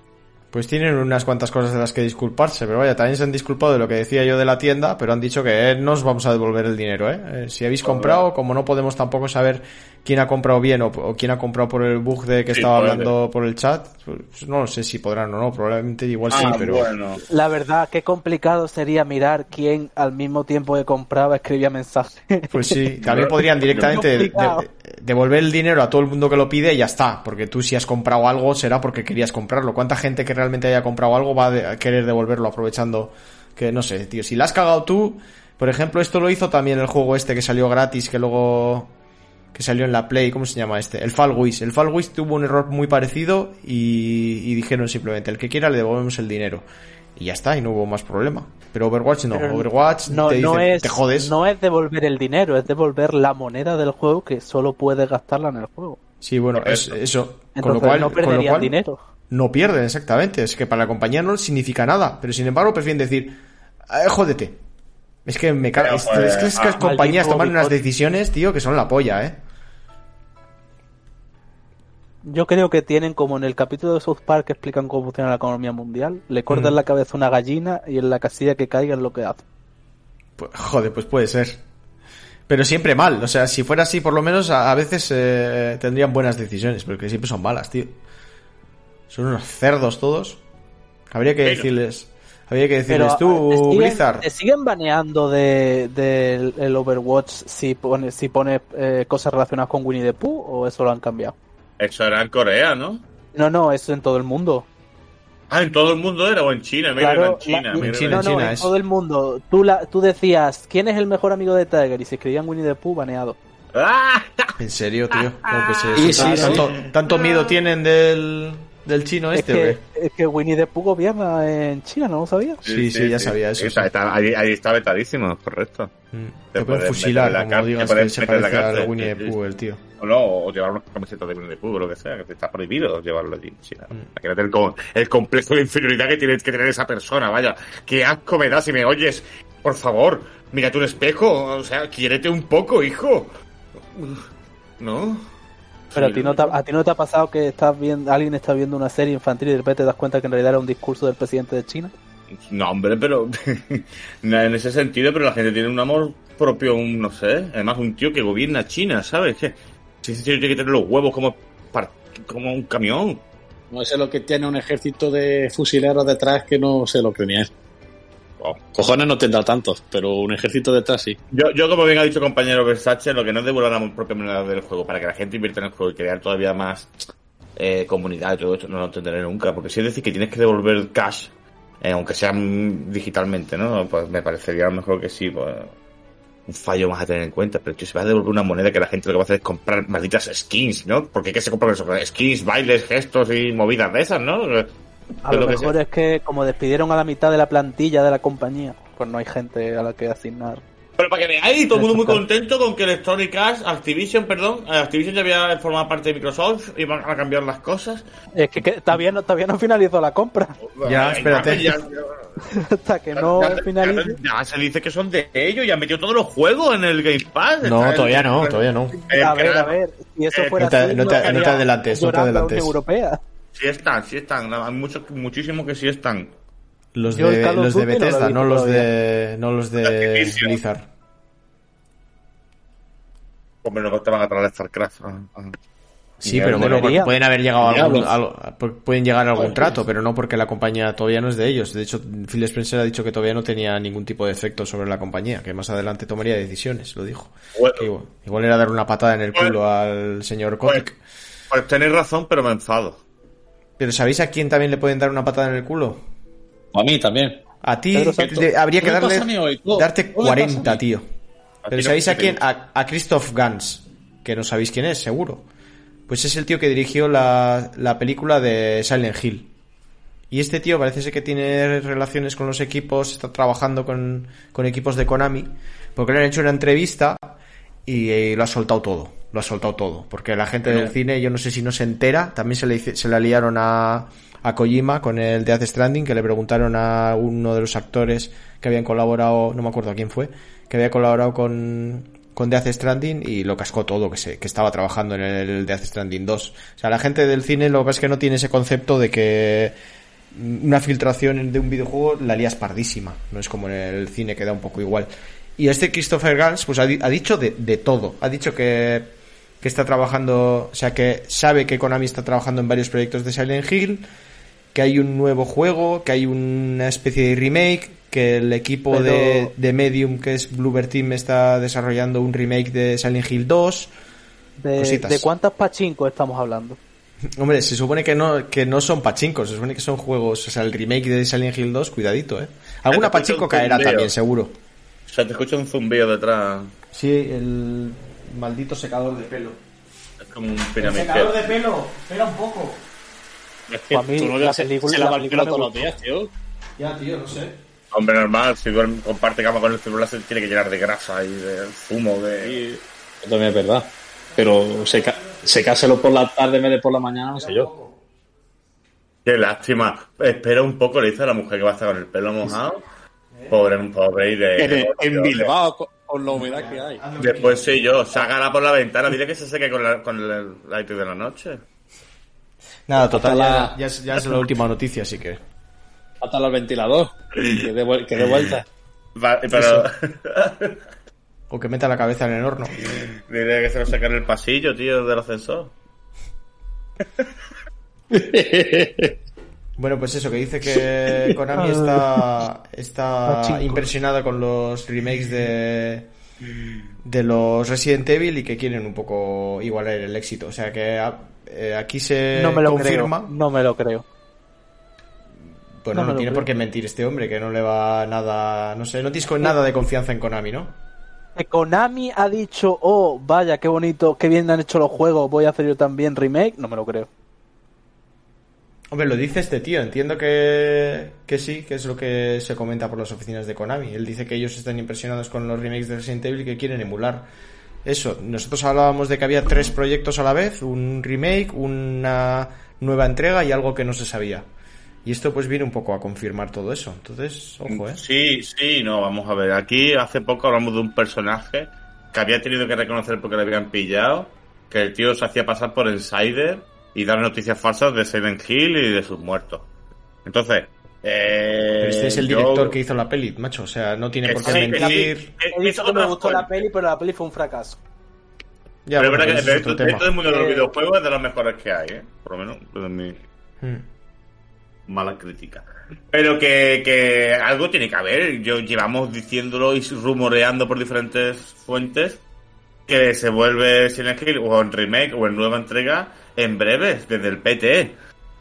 Pues tienen unas cuantas cosas de las que disculparse, pero vaya, también se han disculpado de lo que decía yo de la tienda, pero han dicho que eh, no os vamos a devolver el dinero, ¿eh? Eh, Si habéis comprado, como no podemos tampoco saber quién ha comprado bien o, o quién ha comprado por el bug de que Sí, estaba hablando por el chat, pues no lo sé si podrán o no, probablemente igual sí, Ah, pero... bueno. La verdad, qué complicado sería mirar quién al mismo tiempo que compraba escribía mensajes. Pues sí, también podrían directamente de- Complicado. de- devolver el dinero a todo el mundo que lo pide y ya está, porque tú si has comprado algo será porque querías comprarlo. ¿Cuánta gente que realmente haya comprado algo va a de- a querer devolverlo aprovechando que no sé, tío, si la has cagado tú, por ejemplo, esto lo hizo también el juego este que salió gratis, que luego que salió en la Play, ¿cómo se llama este? El Fall. El Fall tuvo un error muy parecido y, y dijeron simplemente, el que quiera le devolvemos el dinero. Y ya está, y no hubo más problema. Pero Overwatch no, Pero Overwatch no, te dice, no es, te jodes. no es devolver el dinero, es devolver la moneda del juego que solo puedes gastarla en el juego. Sí, bueno, es, eso. Entonces con lo cual, no con lo perderían cual dinero. no pierden, exactamente. Es que para la compañía no significa nada. Pero sin embargo, prefieren decir, "Eh, jódete. Es que me cago. Pero, Es, es que, es que las ah, compañías maldito toman unas decisiones, tío, que son la polla, ¿eh? Yo creo que tienen como en el capítulo de South Park que explican cómo funciona la economía mundial, le cortan Mm. la cabeza a una gallina y en la casilla que caiga es lo que hace. Pues, joder, pues puede ser. Pero siempre mal. O sea, si fuera así, por lo menos a, a veces eh, tendrían buenas decisiones. Porque siempre son malas, tío. Son unos cerdos todos. Habría que Pero- decirles. Habría que Pero decirles tú, ¿te siguen, Blizzard. te siguen baneando de, del el Overwatch si pones si pones eh, cosas relacionadas con Winnie the Pooh o eso lo han cambiado? Eso era en Corea, ¿no? No, no, eso en todo el mundo. Ah, en todo el mundo era o en China. Mira, Claro, en China. la- mira, En China, no, en no, China en es. todo el mundo. Tú, la, tú decías, ¿quién es el mejor amigo de Tiger? Y se escribían Winnie the Pooh baneado. ¡Ah! En serio, tío. ¿Cómo que se- Sí, sí, tanto, tanto miedo tienen del, del chino Es este, que, es que Winnie the Pooh gobierna en China, ¿no lo sabías? Sí, sí, ya sabía eso, Está, sí. está- ahí, ahí está vetadísimo, correcto. Mm, Te Te pueden fusilar, en la como digas te que se en la cárcel, Winnie the. Pooh, el tío. O no, o llevar unas camisetas de Winnie the Pooh o lo que sea, que está prohibido llevarlo allí. Sí, Mm. Imagínate el, el complejo de inferioridad que tiene que tener esa persona, vaya. Qué asco me da si me oyes. Por favor, mírate un espejo, o sea, quiérete un poco, hijo. ¿No? Pero a ti, no te, ha- a ti no te ha pasado que estás viendo, alguien está viendo una serie infantil y de repente te das cuenta que en realidad era un discurso del presidente de China. No, hombre, pero en ese sentido, pero la gente tiene un amor propio, un, no sé, además un tío que gobierna China, ¿sabes? Que si ese tío tiene que tener los huevos como, como un camión. No sé lo que tiene un ejército de fusileros detrás que no sé lo que ni es. Cojones no tendrá tantos, pero un ejército detrás sí. Yo, yo, como bien ha dicho compañero Versace, lo que no es devolver la propia moneda del juego para que la gente invierta en el juego y crear todavía más eh, comunidad y todo esto, no lo entenderé nunca. Porque si es decir que tienes que devolver cash, eh, aunque sea digitalmente, ¿no? Pues me parecería mejor que sí, pues un fallo más a tener en cuenta. Pero si vas a devolver una moneda que la gente lo que va a hacer es comprar malditas skins, ¿no? Porque ¿qué se compra con eso? Skins, bailes, gestos y movidas de esas, ¿no? A lo mejor sea. es que como despidieron a la mitad de la plantilla de la compañía, pues no hay gente a la que asignar. Pero para que veáis, todo el mundo muy contento con que Electronic Arts, Activision, perdón, eh, Activision ya había formado parte de Microsoft y van a cambiar las cosas. Es que, que todavía, no, todavía no finalizó la compra. Ya, espérate. Ya, Hasta que no ya- finalice. ya se dice que son de ellos y han metido todos los juegos en el Game Pass. No, todavía no, todavía no. A ver, a ver, si eso Eh, fuera no te- así, no te- estaría no te adelantes, no te adelantes. Europea. Sí están, sí están. Hay muchos, muchísimos que sí están. Los Yo de, los de no lo Bethesda, no los de, no los de. Blizzard. Hombre, no te van a traer StarCraft. Ah, ah. Sí, pero bueno, porque deberían. pueden haber llegado a algún, pueden llegar a algún Joder. trato, pero no porque la compañía todavía no es de ellos. De hecho, Phil Spencer ha dicho que todavía no tenía ningún tipo de efecto sobre la compañía, que más adelante tomaría decisiones, lo dijo. Bueno, igual, igual era dar una patada en el culo al señor Kotick. pues tenéis razón, pero me enfado. Pero ¿sabéis a quién también le pueden dar una patada en el culo? A mí también. A ti habría que ¿Qué me darle darte cómo me pasa a 40, mí? tío. Pero no ¿sabéis a quién? a Christoph Gans, que no sabéis quién es, seguro. Pues es el tío que dirigió la, la película de Silent Hill. Y este tío parece ser que tiene relaciones con los equipos, está trabajando con, con equipos de Konami, porque le han hecho una entrevista y, eh, lo ha soltado todo. Lo ha soltado todo. Porque la gente del cine, yo no sé si no se entera, también se le, se la liaron a, a Kojima con el Death Stranding, que le preguntaron a uno de los actores que habían colaborado, no me acuerdo a quién fue, que había colaborado con, con Death Stranding y lo cascó todo, que, se, que estaba trabajando en el Death Stranding 2. O sea, la gente del cine lo que pasa es que no tiene ese concepto de que una filtración de un videojuego la lías pardísima. No es como en el cine que da un poco igual. Y este Christopher Gans pues ha, di- ha dicho de, de todo. Ha dicho que, que está trabajando, o sea que sabe que Konami está trabajando en varios proyectos de Silent Hill, que hay un nuevo juego, que hay una especie de remake, que el equipo Pero- de, de Medium, que es Bluebird Team, está desarrollando un remake de Silent Hill 2. ¿De, Cositas. de cuántas pachincos estamos hablando? Hombre, se supone que no, que no son pachincos, se supone que son juegos, o sea, el remake de Silent Hill 2, cuidadito, eh. Alguna pachinko caerá también, seguro. O sea, te escucho un zumbido detrás. Sí, el maldito secador de pelo. Es como un pirámide. de pelo, espera un poco. Es que A mí tú no la se- película- se la lava el pelo todos los días, tío. Ya, tío, no sé. Hombre, normal, si duerme, comparte cama con el celular se tiene que llenar de grasa y de zumo, de... Eso también es verdad. Pero seca, secárselo por la tarde en vez de por la mañana, no sé yo. Qué lástima. Espera un poco, le dice a la mujer que va a estar con el pelo mojado. Pobre, pobre, y de... En, en Bilbao, con, con la humedad que hay. Después soy yo, sácala por la ventana, dile que se seque con, la, con el light de la noche. Nada, total, ya, la- ya es, ya es la última noticia, así que. Hasta el ventilador. Que que de vuelta. Va- pero O que meta la cabeza en el horno. dile que se lo saque en el pasillo, tío, del ascensor. Bueno, pues eso, que dice que Konami está, está impresionada con los remakes de, de los Resident Evil y que quieren un poco igualar el éxito. O sea que a- eh, aquí se no me lo confirma. creo. No me lo creo. Bueno, no no, lo tiene creo. por qué mentir este hombre, que no le va nada. No sé, no tienes con nada de confianza en Konami, ¿no? Que Konami ha dicho, oh, vaya, qué bonito, qué bien han hecho los juegos, voy a hacer yo también remake. No me lo creo. Hombre, lo dice este tío, entiendo que, que sí, que es lo que se comenta por las oficinas de Konami. Él dice que ellos están impresionados con los remakes de Resident Evil y que quieren emular eso. Nosotros hablábamos de que había tres proyectos a la vez, un remake, una nueva entrega y algo que no se sabía. Y esto pues viene un poco a confirmar todo eso. Entonces, ojo, eh. Sí, sí, no, vamos a ver. Aquí hace poco hablamos de un personaje que había tenido que reconocer porque le habían pillado, que el tío se hacía pasar por Insider y dar noticias falsas de Silent Hill y de sus muertos. Entonces, eh, Pero este es el yo- director que hizo la peli, macho. O sea, no tiene por qué sí, mentir. sí, que- He que dicho eso que me gustó la peli, pero la peli fue un fracaso. Ya, Pero bueno, es verdad que dentro, del mundo de los Eh, videojuegos es de los mejores que hay, ¿eh? Por lo menos, desde mi Hmm. mala crítica. Pero que, que algo tiene que haber. Yo llevamos diciéndolo y rumoreando por diferentes fuentes que se vuelve Silent Hill o en remake o en nueva entrega en breves, desde el PT.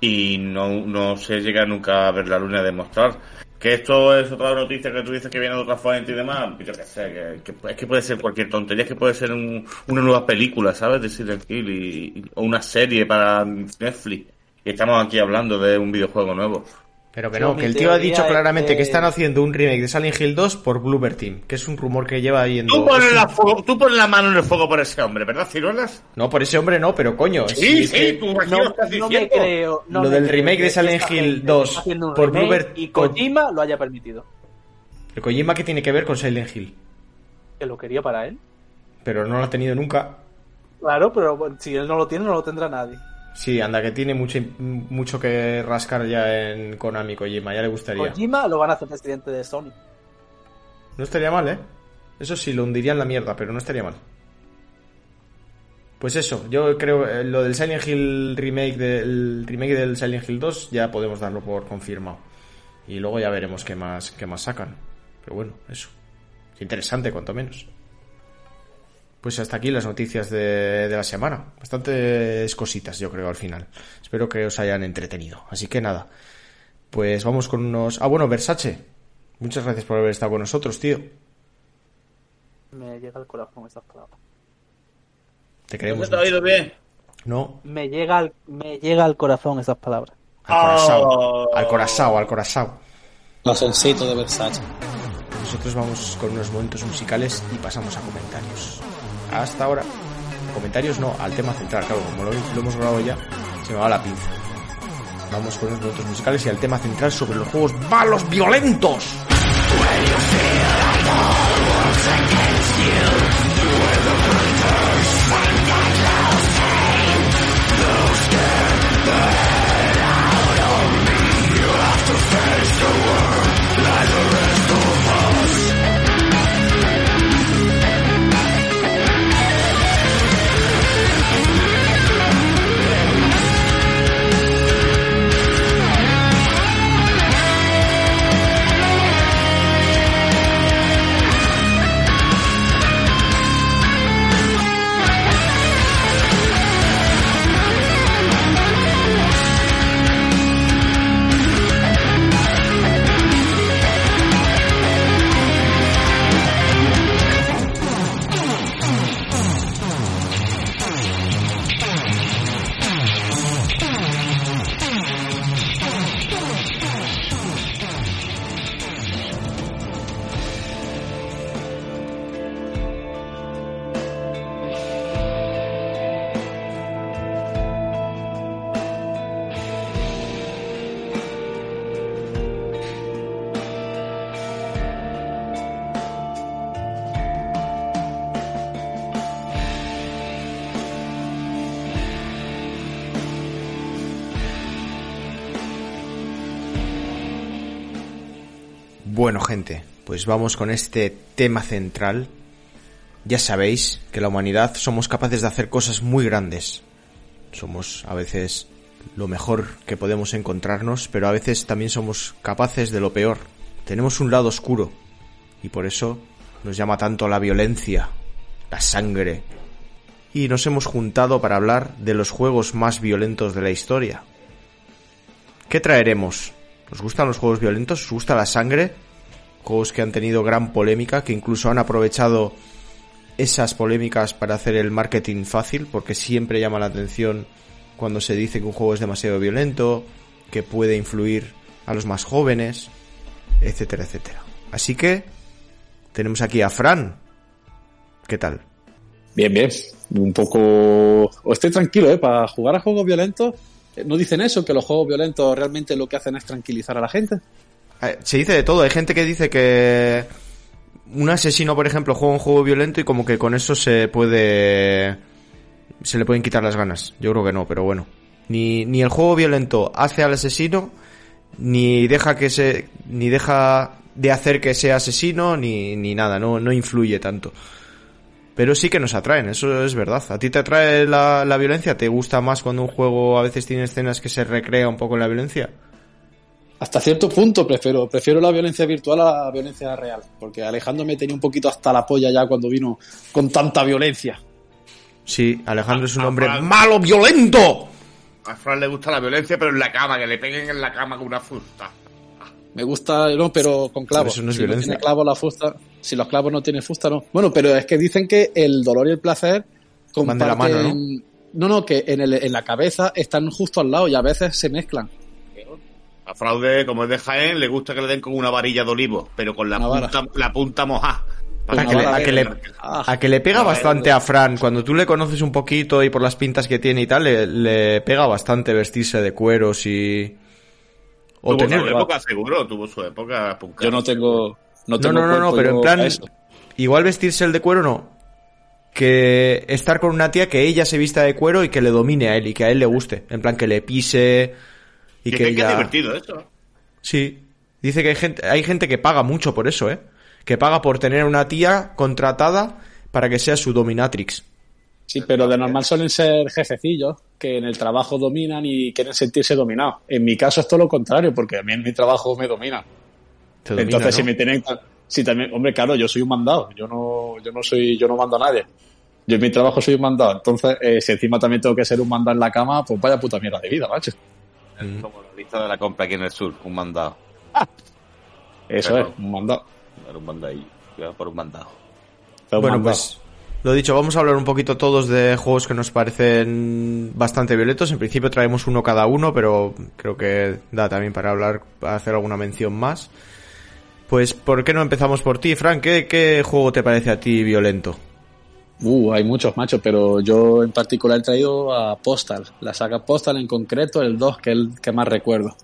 Y no, no se llega nunca a ver la luna de demostrar. Que esto es otra noticia que tú dices que viene de otra fuente y demás. Yo qué sé, que, es que puede ser cualquier tontería, es que puede ser un- una nueva película, ¿sabes? De Silent Hill y- o una serie para Netflix. Y estamos aquí hablando de un videojuego nuevo. Pero que no, que el tío ha dicho claramente que... que- están haciendo un remake de Silent Hill 2 por Bluebird Team, que es un rumor que lleva ahí en Tú pones, la fuego- tú pones la mano en el fuego por ese hombre, ¿verdad, Ciruelas? No, por ese hombre no, pero coño. Sí, si es sí, que tú aquí No, lo estás no diciendo. me creo. no Lo me del creo remake de Silent Hill gente 2 esté haciendo un por Bluebird y con- Kojima lo haya permitido. ¿El Kojima que tiene que ver con Silent Hill? Que lo quería para él. Pero no lo ha tenido nunca. Claro, pero bueno, si él no lo tiene, no lo tendrá nadie. Sí, anda, que tiene mucho, mucho que rascar ya en Konami Kojima, ya le gustaría. Kojima lo van a hacer presidente de Sony. No estaría mal, ¿eh? Eso sí, lo hundirían la mierda, pero no estaría mal. Pues eso, yo creo eh, lo del Silent Hill remake del remake del Silent Hill 2 ya podemos darlo por confirmado. Y luego ya veremos qué más qué más sacan. Pero bueno, eso. Es interesante cuanto menos. Pues hasta aquí las noticias de, de la semana. Bastantes cositas, yo creo, al final. Espero que os hayan entretenido. Así que nada. Pues vamos con unos... Ah, bueno, Versace. Muchas gracias por haber estado con nosotros, tío. Me llega al corazón esas palabras. Te ¿No queremos. te ha oído bien? No, Me llega al, me llega al corazón esas palabras. al corazón. Oh. Al corazón, al corazón. Corazoncito de Versace. Nosotros vamos con unos momentos musicales y pasamos a comentarios. Hasta ahora. Comentarios no, al tema central, claro, como lo, hemos grabado ya, se me va la pinza. Vamos con unos momentos musicales y al tema central sobre los juegos malos violentos. Bueno, gente, pues vamos con este tema central. Ya sabéis que la humanidad somos capaces de hacer cosas muy grandes. Somos a veces lo mejor que podemos encontrarnos, pero a veces también somos capaces de lo peor. Tenemos un lado oscuro y por eso nos llama tanto la violencia, la sangre. Y nos hemos juntado para hablar de los juegos más violentos de la historia. ¿Qué traeremos? ¿Os gustan los juegos violentos? ¿Os gusta la sangre? Juegos que han tenido gran polémica, que incluso han aprovechado esas polémicas para hacer el marketing fácil, porque siempre llama la atención cuando se dice que un juego es demasiado violento, que puede influir a los más jóvenes, etcétera, etcétera. Así que tenemos aquí a Fran. ¿Qué tal? Bien, bien. Un poco... Estoy tranquilo, ¿eh? Para jugar a juegos violentos, ¿no dicen eso? Que los juegos violentos realmente lo que hacen es tranquilizar a la gente. Eh, Se dice de todo. Hay gente que dice que un asesino, por ejemplo, juega un juego violento y como que con eso se puede... Se le pueden quitar las ganas. Yo creo que no, pero bueno. Ni, ni el juego violento hace al asesino, ni deja que se... ni deja de hacer que sea asesino, ni, ni nada. No, no influye tanto. Pero sí que nos atraen, eso es verdad. ¿A ti te atrae la, la violencia? ¿Te gusta más cuando un juego a veces tiene escenas que se recrea un poco en la violencia? Hasta cierto punto prefiero, prefiero la violencia virtual a la violencia real, porque Alejandro me tenía un poquito hasta la polla ya cuando vino con tanta violencia. Sí, Alejandro es un hombre malo, violento. A Fran le gusta la violencia, pero en la cama, que le peguen en la cama con una fusta. Me gusta, no, pero con clavos. Pero eso no es si violencia. tiene clavos la fusta, si los clavos no tienen fusta, no. Bueno, pero es que dicen que el dolor y el placer Van de la mano, ¿no? no, no, que en, el, en la cabeza están justo al lado y a veces se mezclan. A Fraude, como es de Jaén, le gusta que le den con una varilla de olivo, pero con la punta, la punta mojada. A que, le, a que le- Ah, a que le pega A ver, bastante a Fran. Cuando tú le conoces un poquito y por las pintas que tiene y tal, le, le pega bastante vestirse de cueros y... O tuvo tener... su época, seguro, tuvo su época yo no tengo. No, No, tengo no, no, pero en plan... Igual vestirse el de cuero no. Que estar con una tía que ella se vista de cuero y que le domine a él y que a él le guste. En plan que le pise y Que, que, ella... divertido eso. Sí. Dice que hay gente, hay gente que paga mucho por eso, ¿eh? Que paga por tener una tía contratada para que sea su dominatrix. Sí, pero de normal suelen ser jefecillos que en el trabajo dominan y quieren sentirse dominados. En mi caso es todo lo contrario, porque a mí en mi trabajo me dominan. Domina, Entonces, si me tienen. Si también, hombre, claro, yo soy un mandado. Yo no, yo no soy, yo no mando a nadie. Yo en mi trabajo soy un mandado. Entonces, eh, si encima también tengo que ser un mandado en la cama, pues vaya puta mierda de vida, macho. Como la lista de la compra aquí en el sur, un mandado. Eso es, un mandado. Era un mandadillo. Iba por un mandado. Un Bueno, mandado. pues lo dicho, vamos a hablar un poquito todos de juegos que nos parecen bastante violentos. En principio traemos uno cada uno, pero creo que da también para hablar, para hacer alguna mención más. Pues, ¿por qué no empezamos por ti, Frank? ¿Qué, juego te parece a ti violento? Uh, hay muchos, macho, pero yo en particular he traído a Postal. La saga Postal en concreto, el 2, que es el que más recuerdo.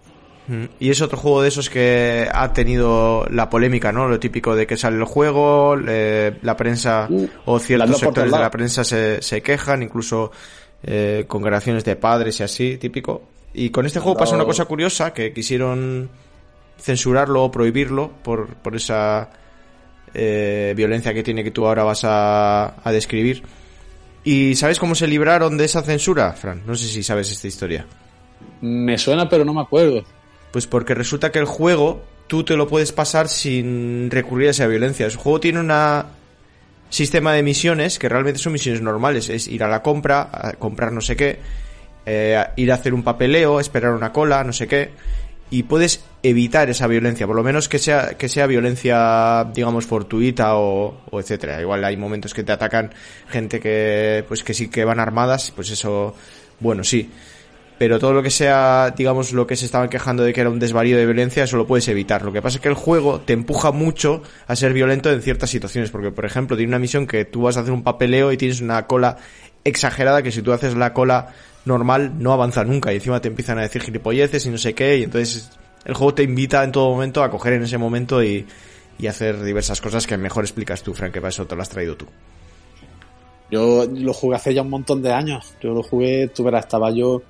Mm, Y es otro juego de esos que ha tenido la polémica, ¿no? Lo típico de que sale el juego, eh, la prensa Uh, o ciertos sectores de la prensa se, se quejan, incluso eh, congregaciones de padres y así, típico. Y con este juego pasa una cosa curiosa, que quisieron censurarlo o prohibirlo por, por esa eh, violencia que tiene que tú ahora vas a, a describir. ¿Y sabes cómo se libraron de esa censura, Fran? No sé si sabes esta historia. Me suena, pero no me acuerdo. Pues porque resulta que el juego tú te lo puedes pasar sin recurrir a esa violencia. El juego tiene una sistema de misiones que realmente son misiones normales. Es ir a la compra, a comprar no sé qué, eh, ir a hacer un papeleo, esperar una cola, no sé qué. Y puedes evitar esa violencia, por lo menos que sea, que sea violencia, digamos, fortuita o, o etcétera. Igual hay momentos que te atacan gente que, pues que sí que van armadas, pues eso, bueno, sí pero todo lo que sea, digamos, lo que se estaban quejando de que era un desvarío de violencia, eso lo puedes evitar. Lo que pasa es que el juego te empuja mucho a ser violento en ciertas situaciones, porque, por ejemplo, tiene una misión que tú vas a hacer un papeleo y tienes una cola exagerada que si tú haces la cola normal no avanza nunca y encima te empiezan a decir gilipolleces y no sé qué y entonces el juego te invita en todo momento a coger en ese momento y, y hacer diversas cosas que mejor explicas tú, Frank, que para eso te lo has traído tú. Yo lo jugué hace ya un montón de años. Yo lo jugué, tú verás, estaba yo,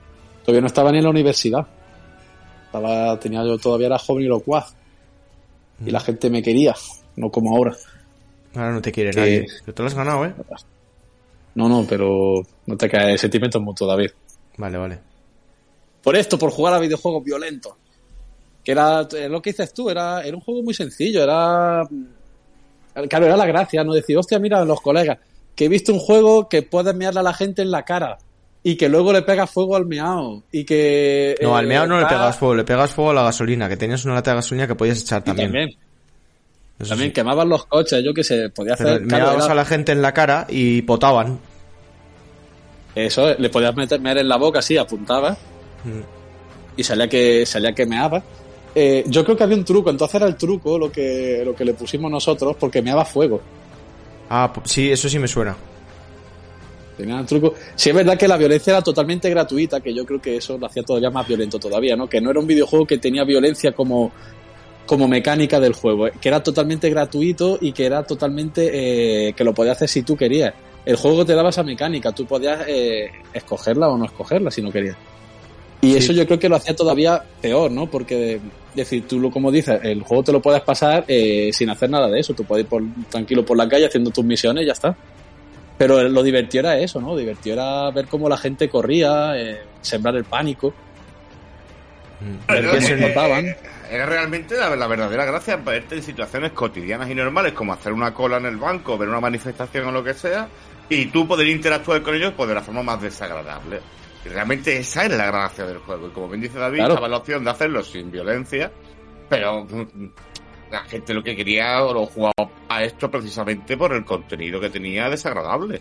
todavía no estaba ni en la universidad. Estaba, tenía yo, todavía era joven y locuaz. y la gente me quería, no como ahora. Ahora no te quiere Que- nadie. Pero te lo has ganado, ¿eh? No, no, pero no te cae sentimientos mutuos, David. Vale, vale. Por esto, por jugar a videojuegos violentos. Que era es lo que dices tú, era, era un juego muy sencillo, era. Claro, era la gracia, no decir, hostia, mira, los colegas, que he visto un juego que puedes mearle a la gente en la cara y que luego le pegas fuego al meao y que. No, eh, al meao no le está- pegas fuego, le pegas fuego a la gasolina, que tenías una lata de gasolina que podías echar y también. también. Eso También sí. quemaban los coches, yo qué sé, podía hacer. meabas era- a la gente en la cara y potaban. Eso, le podías meter mear en la boca así, apuntabas Mm. y salía que salía que meaba. Eh, yo creo que había un truco, entonces era el truco lo que, lo que le pusimos nosotros porque meaba fuego. Ah, sí, eso sí me suena. Tenía un truco. Sí, es verdad que la violencia era totalmente gratuita, que yo creo que eso lo hacía todavía más violento todavía, ¿no? Que no era un videojuego que tenía violencia como, como mecánica del juego, eh, que era totalmente gratuito y que era totalmente eh, que lo podías hacer si tú querías. El juego te daba esa mecánica, tú podías eh, escogerla o no escogerla si no querías. Y Sí. eso yo creo que lo hacía todavía peor, ¿no? Porque, es decir, tú lo como dices, el juego te lo puedes pasar eh, sin hacer nada de eso. Tú puedes ir por- tranquilo por la calle haciendo tus misiones y ya está. Pero lo divertido era eso, ¿no? Divertido era ver cómo la gente corría, eh, sembrar el pánico. Mm. Pero Ver que se que notaban. Era realmente la, la verdadera gracia verte en situaciones cotidianas y normales, como hacer una cola en el banco, ver una manifestación o lo que sea, y tú poder interactuar con ellos pues, de la forma más desagradable. Y realmente esa es la gracia del juego. Y como bien dice David, Claro. estaba la opción de hacerlo sin violencia, pero mm, la gente lo que quería o lo jugaba a esto precisamente por el contenido que tenía desagradable.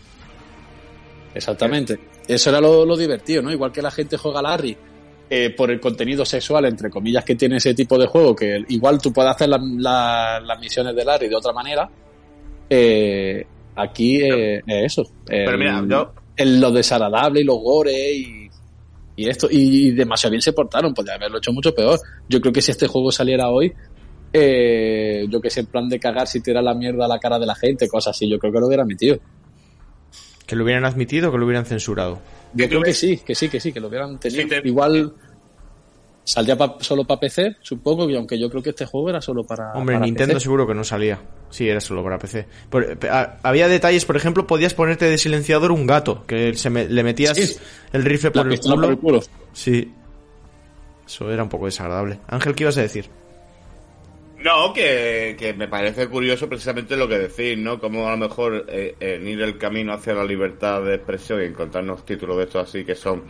Exactamente. Eso era lo, lo divertido, ¿no? Igual que la gente juega a Larry eh, por el contenido sexual, entre comillas, que tiene ese tipo de juego, que igual tú puedes hacer la- la- las misiones de Larry de otra manera. eh, aquí eh, es eso. Pero mira, yo, el- lo desagradable y los gore y, y esto. Y, demasiado bien se portaron, podría haberlo hecho mucho peor. Yo creo que si este juego saliera hoy, eh, yo que sé, en plan de cagar si tira la mierda a la cara de la gente, cosas así, yo creo que lo hubiera metido. Que lo hubieran admitido o que lo hubieran censurado. Yo ¿Qué creo que sí, que sí, que sí, que lo hubieran tenido. Sí, te- Igual saldría pa- solo para PC, supongo, y aunque yo creo que este juego era solo para. Hombre, para Nintendo PC. seguro que no salía. Sí, era solo para PC. Por- pe- a- había detalles, por ejemplo, podías ponerte de silenciador un gato, que se me- le metías Sí. el rifle por el culo. por el culo. Sí. Eso era un poco desagradable. Ángel, ¿qué ibas a decir? No, que, que me parece curioso precisamente lo que decís, ¿no? Como a lo mejor eh, en ir el camino hacia la libertad de expresión y encontrarnos títulos de estos así que son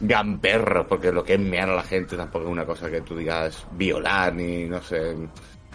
gamberros, porque lo que es mear a la gente tampoco es una cosa que tú digas violar ni no sé.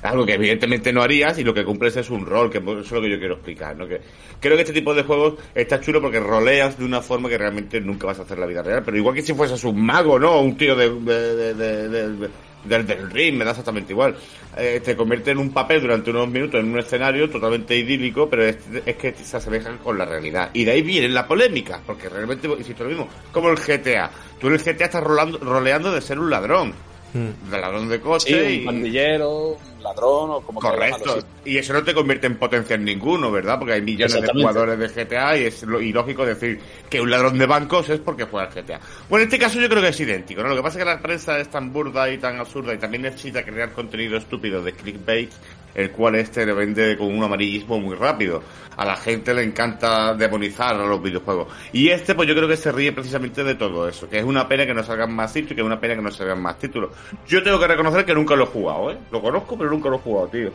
Algo que evidentemente no harías y lo que cumples es un rol, que eso es lo que yo quiero explicar, ¿no? Que creo que este tipo de juegos está chulo porque roleas de una forma que realmente nunca vas a hacer en la vida real, pero igual que si fueses un mago, ¿no? Un tío de- de- del, del ring, me da exactamente igual. Eh, te convierte en un papel durante unos minutos en un escenario totalmente idílico, pero es, es que se asemeja con la realidad. Y de ahí viene la polémica, porque realmente, insisto lo mismo, como el GTA. Tú en el GTA estás roleando de ser un ladrón, Mm. de ladrón de Sí, coche y... un pandillero, un ladrón o como Correcto. Y eso no te convierte en potencia en ninguno, ¿verdad? Porque hay millones de jugadores de GTA y es lo ilógico decir que un ladrón de bancos es porque juega al GTA. Bueno, en este caso yo creo que es idéntico, ¿no? Lo que pasa es que la prensa es tan burda y tan absurda y también necesita crear contenido estúpido de clickbait, el cual este le vende con un amarillismo muy rápido. A la gente le encanta demonizar a los videojuegos. Y este, pues yo creo que se ríe precisamente de todo eso, que es una pena que no salgan más títulos y que es una pena que no salgan más títulos. Yo tengo que reconocer que nunca lo he jugado, ¿eh? Lo conozco, pero nunca lo he jugado, tío.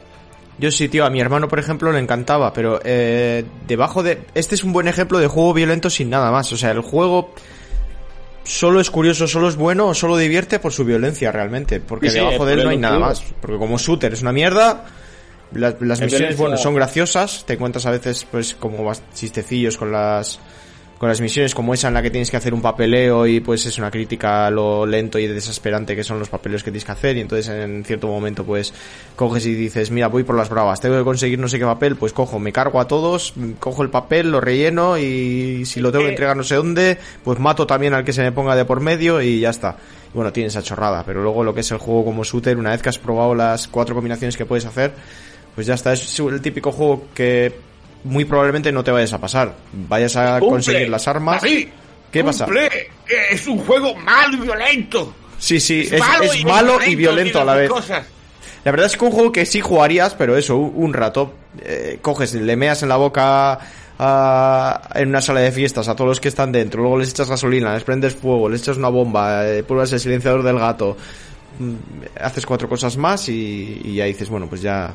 Yo sí, tío, a mi hermano, por ejemplo, le encantaba, pero eh, debajo de... Este es un buen ejemplo de juego violento sin nada más. O sea, el juego solo es curioso, solo es bueno o solo divierte por su violencia realmente. Porque Sí, debajo de él no hay nada más. Porque como shooter es una mierda, la- las Es misiones, bueno, son graciosas. Te encuentras a veces, pues, como chistecillos con las con las misiones como esa en la que tienes que hacer un papeleo y pues es una crítica a lo lento y desesperante que son los papeleos que tienes que hacer y entonces en cierto momento pues coges y dices mira voy por las bravas tengo que conseguir no sé qué papel pues cojo me cargo a todos cojo el papel lo relleno y si lo tengo que entregar no sé dónde pues mato también al que se me ponga de por medio y ya está Y bueno tiene esa chorrada pero luego lo que es el juego como shooter una vez que has probado las cuatro combinaciones que puedes hacer pues ya está es el típico juego que muy probablemente no te vayas a pasar vayas a Cumple. conseguir las armas David, ¿Qué pasa? Eh, Es un juego malo y violento. Sí, sí, es, malo es malo y violento a la vez. cosas. La verdad es que un juego que sí jugarías, pero eso, un, un rato. Eh, coges, le meas en la boca a- en una sala de fiestas a todos los que están dentro, luego les echas gasolina, les prendes fuego, les echas una bomba, eh, pruebas el silenciador del gato, mm, haces cuatro cosas más y, y ya dices, bueno, pues ya,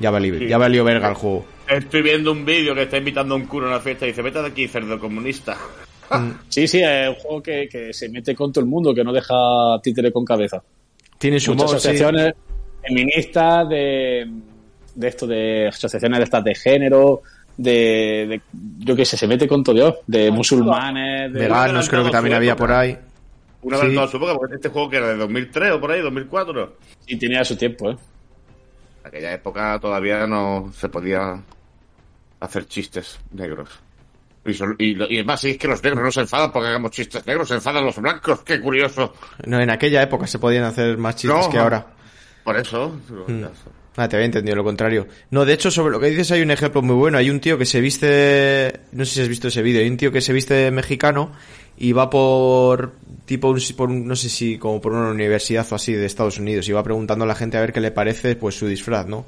ya valió, Sí. ya valió verga el juego. Estoy viendo un vídeo que está invitando a un curo a una fiesta y dice, vete de aquí, cerdo comunista. Sí, sí, es un juego que, que se mete con todo el mundo, que no deja títere con cabeza. Tiene su Muchas modo, sí. asociaciones feministas, de, de esto, de asociaciones de estas de género, de, de- yo qué sé, se mete con todo Dios, de musulmanes, de... Veganos creo que también había por ahí. Una Sí. vez toda su época, porque este juego que era de 2003 o por ahí, 2004. Y tenía su tiempo, ¿eh? En aquella época todavía no se podía hacer chistes negros. Y, y, y es más, si es que los negros no se enfadan porque hagamos chistes negros, se enfadan los blancos, qué curioso. No, en aquella época se podían hacer más chistes No. que ahora. Por eso. Mm. Ah, te había entendido lo contrario. No, de hecho, sobre lo que dices hay un ejemplo muy bueno. Hay un tío que se viste, no sé si has visto ese vídeo, hay un tío que se viste mexicano y va por, tipo, un- por un- no sé si como por una universidad o así de Estados Unidos y va preguntando a la gente a ver qué le parece, pues su disfraz, ¿no?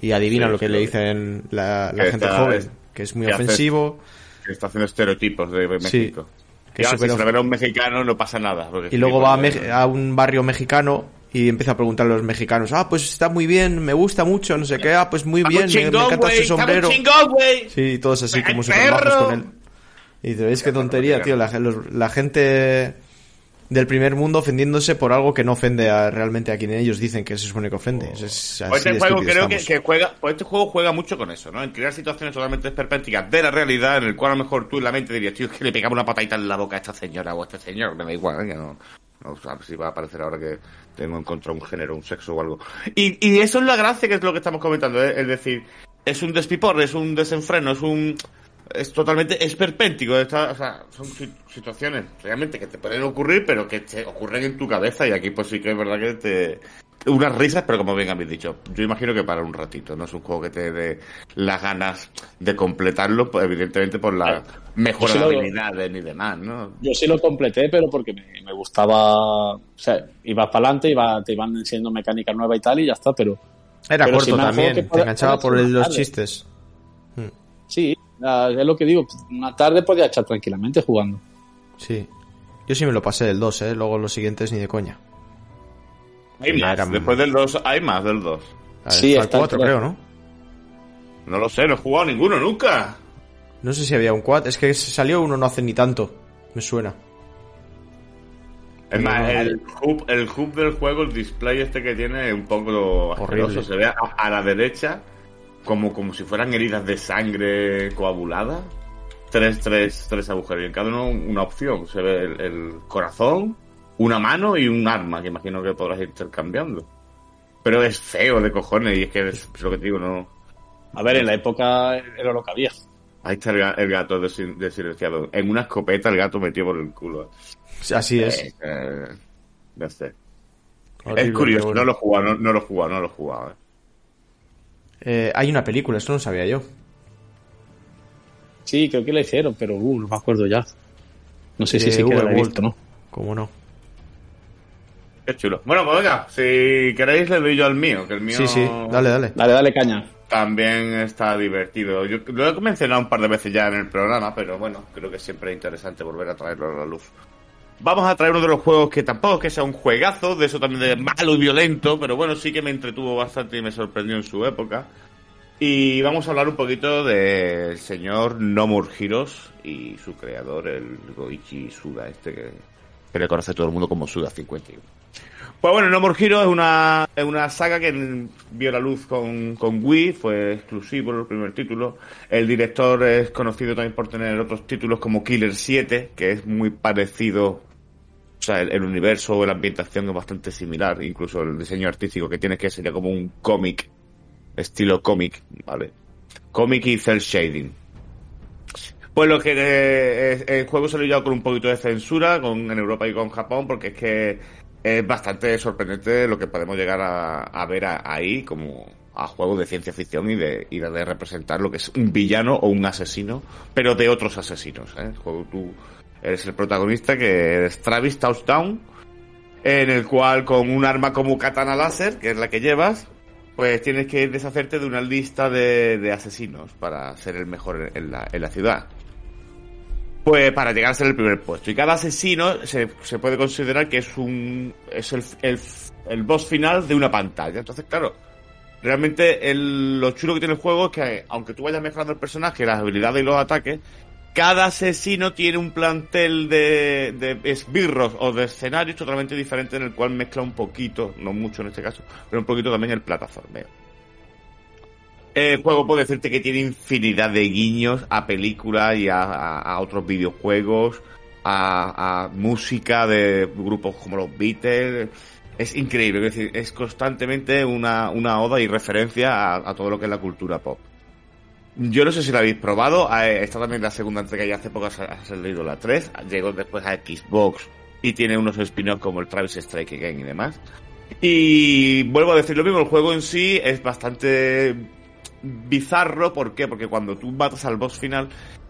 Y adivina Sí, lo que sí, le lo- dicen la, gente está- joven, que es muy que hace- ofensivo. Que está haciendo estereotipos de México. que y es ahora, si se ve a un mexicano no pasa nada. Y luego va a, un barrio mexicano y empieza a preguntarle a los mexicanos, ah, pues está muy bien, me gusta mucho, no sé qué, ah, pues muy Está bien, muy me- me, chingón, encanta güey, su sombrero. chingón. Sí, todos así ¡El como súper con él. Y dice, ¿veis qué tontería, tío? La, los- la gente del primer mundo ofendiéndose por algo que no ofende a, realmente a quien ellos dicen que se supone que ofende. Es, es así Pues este juego creo que, que juega, pues este juego juega mucho con eso, ¿no? En crear situaciones totalmente esperpénticas de la realidad, en el cual a lo mejor tú en la mente dirías, tío, es que le pegaba una patadita en la boca a esta señora o a este señor, me da igual, ¿eh? que no, no sabes si va a aparecer ahora que tengo en contra un género, un sexo o algo. Y, y eso es la gracia que es lo que estamos comentando, ¿eh? es decir, es un despipor, es un desenfreno, es un es totalmente esperpéntico, está, o sea, son si- situaciones realmente que te pueden ocurrir, pero que te ocurren en tu cabeza y aquí pues sí que es verdad que te unas risas, pero como bien habéis dicho, yo imagino que para un ratito, no es un juego que te dé las ganas de completarlo, pues, evidentemente por la mejora de sí lo- habilidades ni demás, ¿no? Yo sí lo completé, pero porque me, me gustaba... O sea, ibas para adelante, iba, te iban enseñando mecánica nueva y tal, y ya está, pero... Era pero corto si también, te enganchaba por los tarde. chistes. Sí, es lo que digo, una tarde podía echar tranquilamente jugando. Sí. Yo sí me lo pasé del 2, ¿eh? Luego los siguientes ni de coña. Hay más, después del 2 hay más del 2. A ver, Sí, está el está el 4 tres. creo, ¿no? No lo sé, no he jugado ninguno nunca. No sé si había un 4, es que salió uno no hace ni tanto. Me suena. Es más, el hub, el hub del juego, el display este que tiene es un poco asqueroso. Horrible. Se ve a, a la derecha como, como si fueran heridas de sangre coagulada. Tres, tres, tres agujeros. Y en cada uno una opción. Se ve el, el corazón, una mano y un arma, que imagino que podrás ir intercambiando. Pero es feo de cojones y es que es lo que te digo, no... A ver, en la época era lo que había. Ahí está el, ga- el gato desi- desilenciado. En una escopeta el gato metido por el culo. Así es. Eh, eh, no sé. Horrible, es curioso, bueno. no lo he jugado, no, no lo he jugado, no lo he jugado. eh. Eh, hay una película, esto no sabía yo. Sí, creo que la hicieron, pero uh, no me acuerdo ya. No sé si De sí que la he visto, ¿no? ¿Cómo no? Qué chulo. Bueno, pues venga, si queréis le doy yo al mío, que el mío Sí, sí, dale, dale. Dale, dale caña. también está divertido. Yo lo he mencionado un par de veces ya en el programa, pero bueno, creo que siempre es interesante volver a traerlo a la luz. Vamos a traer uno de los juegos que tampoco es que sea un juegazo, de eso también de malo y violento, pero bueno, sí que me entretuvo bastante y me sorprendió en su época. Y vamos a hablar un poquito del señor No More Heroes y su creador, el Goichi Suda, este que, le conoce todo el mundo como Suda 51. Pues bueno, No More es una, es una saga que vio la luz con, con Wii, fue exclusivo el primer título. El director es conocido también por tener otros títulos como Killer 7, que es muy parecido, sea, el, universo o la ambientación es bastante similar, incluso el diseño artístico que tiene que sería como un cómic, estilo cómic, ¿vale? Cómic y cel shading. Pues lo que eh, el juego salió ya con un poquito de censura con, en Europa y con Japón, porque es que es bastante sorprendente lo que podemos llegar a, ver ahí como a juegos de ciencia ficción y de, y de representar lo que es un villano o un asesino, pero de otros asesinos. ¿eh? Juego tú eres el protagonista que es Travis Touchdown, en el cual con un arma como katana láser, que es la que llevas, pues tienes que deshacerte de una lista de, de asesinos para ser el mejor en la, en la ciudad. Pues para llegar a ser el primer puesto. Y cada asesino se, se puede considerar que es un es el, el, el boss final de una pantalla. Entonces, claro, realmente el- lo chulo que tiene el juego es que aunque tú vayas mejorando el personaje, las habilidades y los ataques, cada asesino tiene un plantel de, esbirros o de escenarios totalmente diferente en el cual mezcla un poquito, no mucho en este caso, pero un poquito también el plataformeo. El juego puedo decirte que tiene infinidad de guiños a películas y a, otros videojuegos, a, música de grupos como los Beatles. Es increíble, es decir, es constantemente una, oda y referencia a todo lo que es la cultura pop. Yo no sé si la habéis probado, eh, está también la segunda entrega y hace poco ha salido la 3, llegó después a Xbox y tiene unos spin-offs como el Travis Strike Again y demás. Y vuelvo a decir lo mismo, el juego en sí es bastante bizarro, ¿por qué? Porque cuando tú matas al boss final,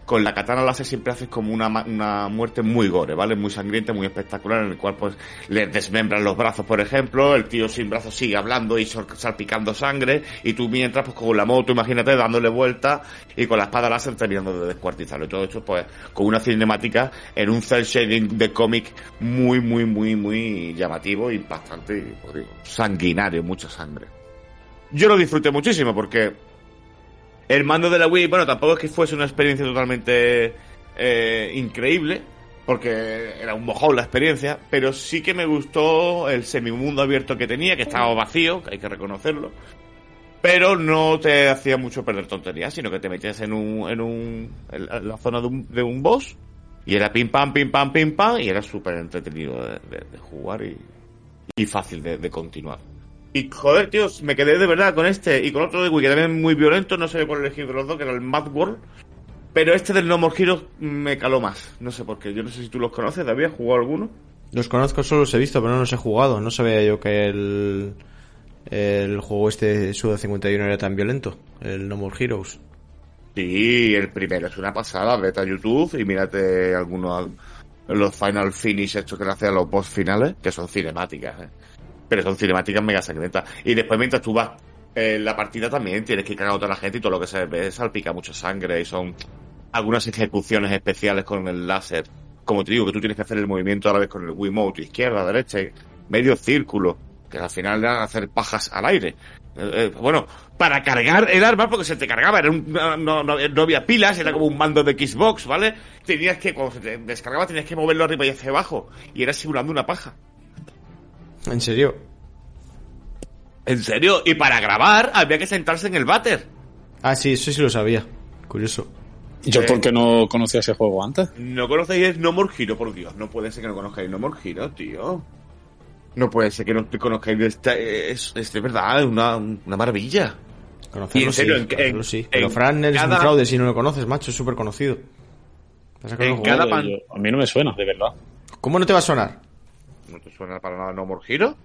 con la katana láser siempre haces como una, una muerte muy gore, ¿vale? Muy sangrienta, muy espectacular, en el cual pues le desmembran los brazos, por ejemplo, el tío sin brazos sigue hablando y sal- salpicando sangre, y tú mientras pues con la moto, imagínate, dándole vuelta y con la espada láser terminando de descuartizarlo. Y todo esto pues con una cinemática en un cel shading de cómic muy, muy, muy, muy llamativo, impactante y, pues, sanguinario, mucha sangre. Yo lo disfruté muchísimo porque el mando de la Wii, bueno, tampoco es que fuese una experiencia totalmente eh, increíble, porque era un mojón la experiencia, pero sí que me gustó el semimundo abierto que tenía, que estaba vacío, que hay que reconocerlo, pero no te hacía mucho perder tonterías, sino que te metías en un, en un, en la- zona de un, de un boss, y era pim pam, pim pam, pim pam, y era súper entretenido de, jugar y, y fácil de continuar. Y joder, tío, me quedé de verdad con este y con otro de Wii, que también es muy violento, no sé cuál elegir de los dos, que era el Mad World. Pero este del No More Heroes me caló más. No sé por qué. Yo no sé si tú los conoces, David, ¿has jugado alguno? Los conozco, solo los he visto, pero no los he jugado. No sabía yo que el, el juego este Suda 51 era tan violento, el No More Heroes. Sí, el primero es una pasada. Vete a YouTube y mírate algunos los Final Finish estos que le hacen a los boss finales, que son cinemáticas, ¿eh? Pero son cinemáticas mega sangrientas. Y después mientras tú vas en la partida también tienes que cagar a otra gente y todo lo que se ve salpica mucha sangre y son algunas ejecuciones especiales con el láser. Como te digo, que tú tienes que hacer el movimiento a la vez con el Wiimote, izquierda, derecha, medio círculo, que al final era hacer pajas al aire. Eh, eh, bueno, para cargar el arma, porque se te cargaba, era un- no- no- no había pilas, era como un mando de Xbox, ¿vale? Tenías que, cuando se te descargaba, tenías que moverlo arriba y hacia abajo, y era simulando una paja. ¿En serio? ¿En serio? Y para grabar había que sentarse en el váter. Ah, sí, eso sí lo sabía. Curioso. ¿Y yo Eh. por qué no conocía ese juego antes? ¿No conocéis No More Hero, por Dios? No puede ser que no conozcáis No More Hero, tío. No puede ser que no conozcáis de esta... Es, es de verdad una, una maravilla. Conocerlo en serio, sí, en- conocerlo en- sí. Pero en Fran eres un fraude si no lo conoces, macho, es súper conocido. En cada pan- a mí no me suena, de verdad. ¿Cómo no te va a sonar? ¿No te suena para nada No More Hero?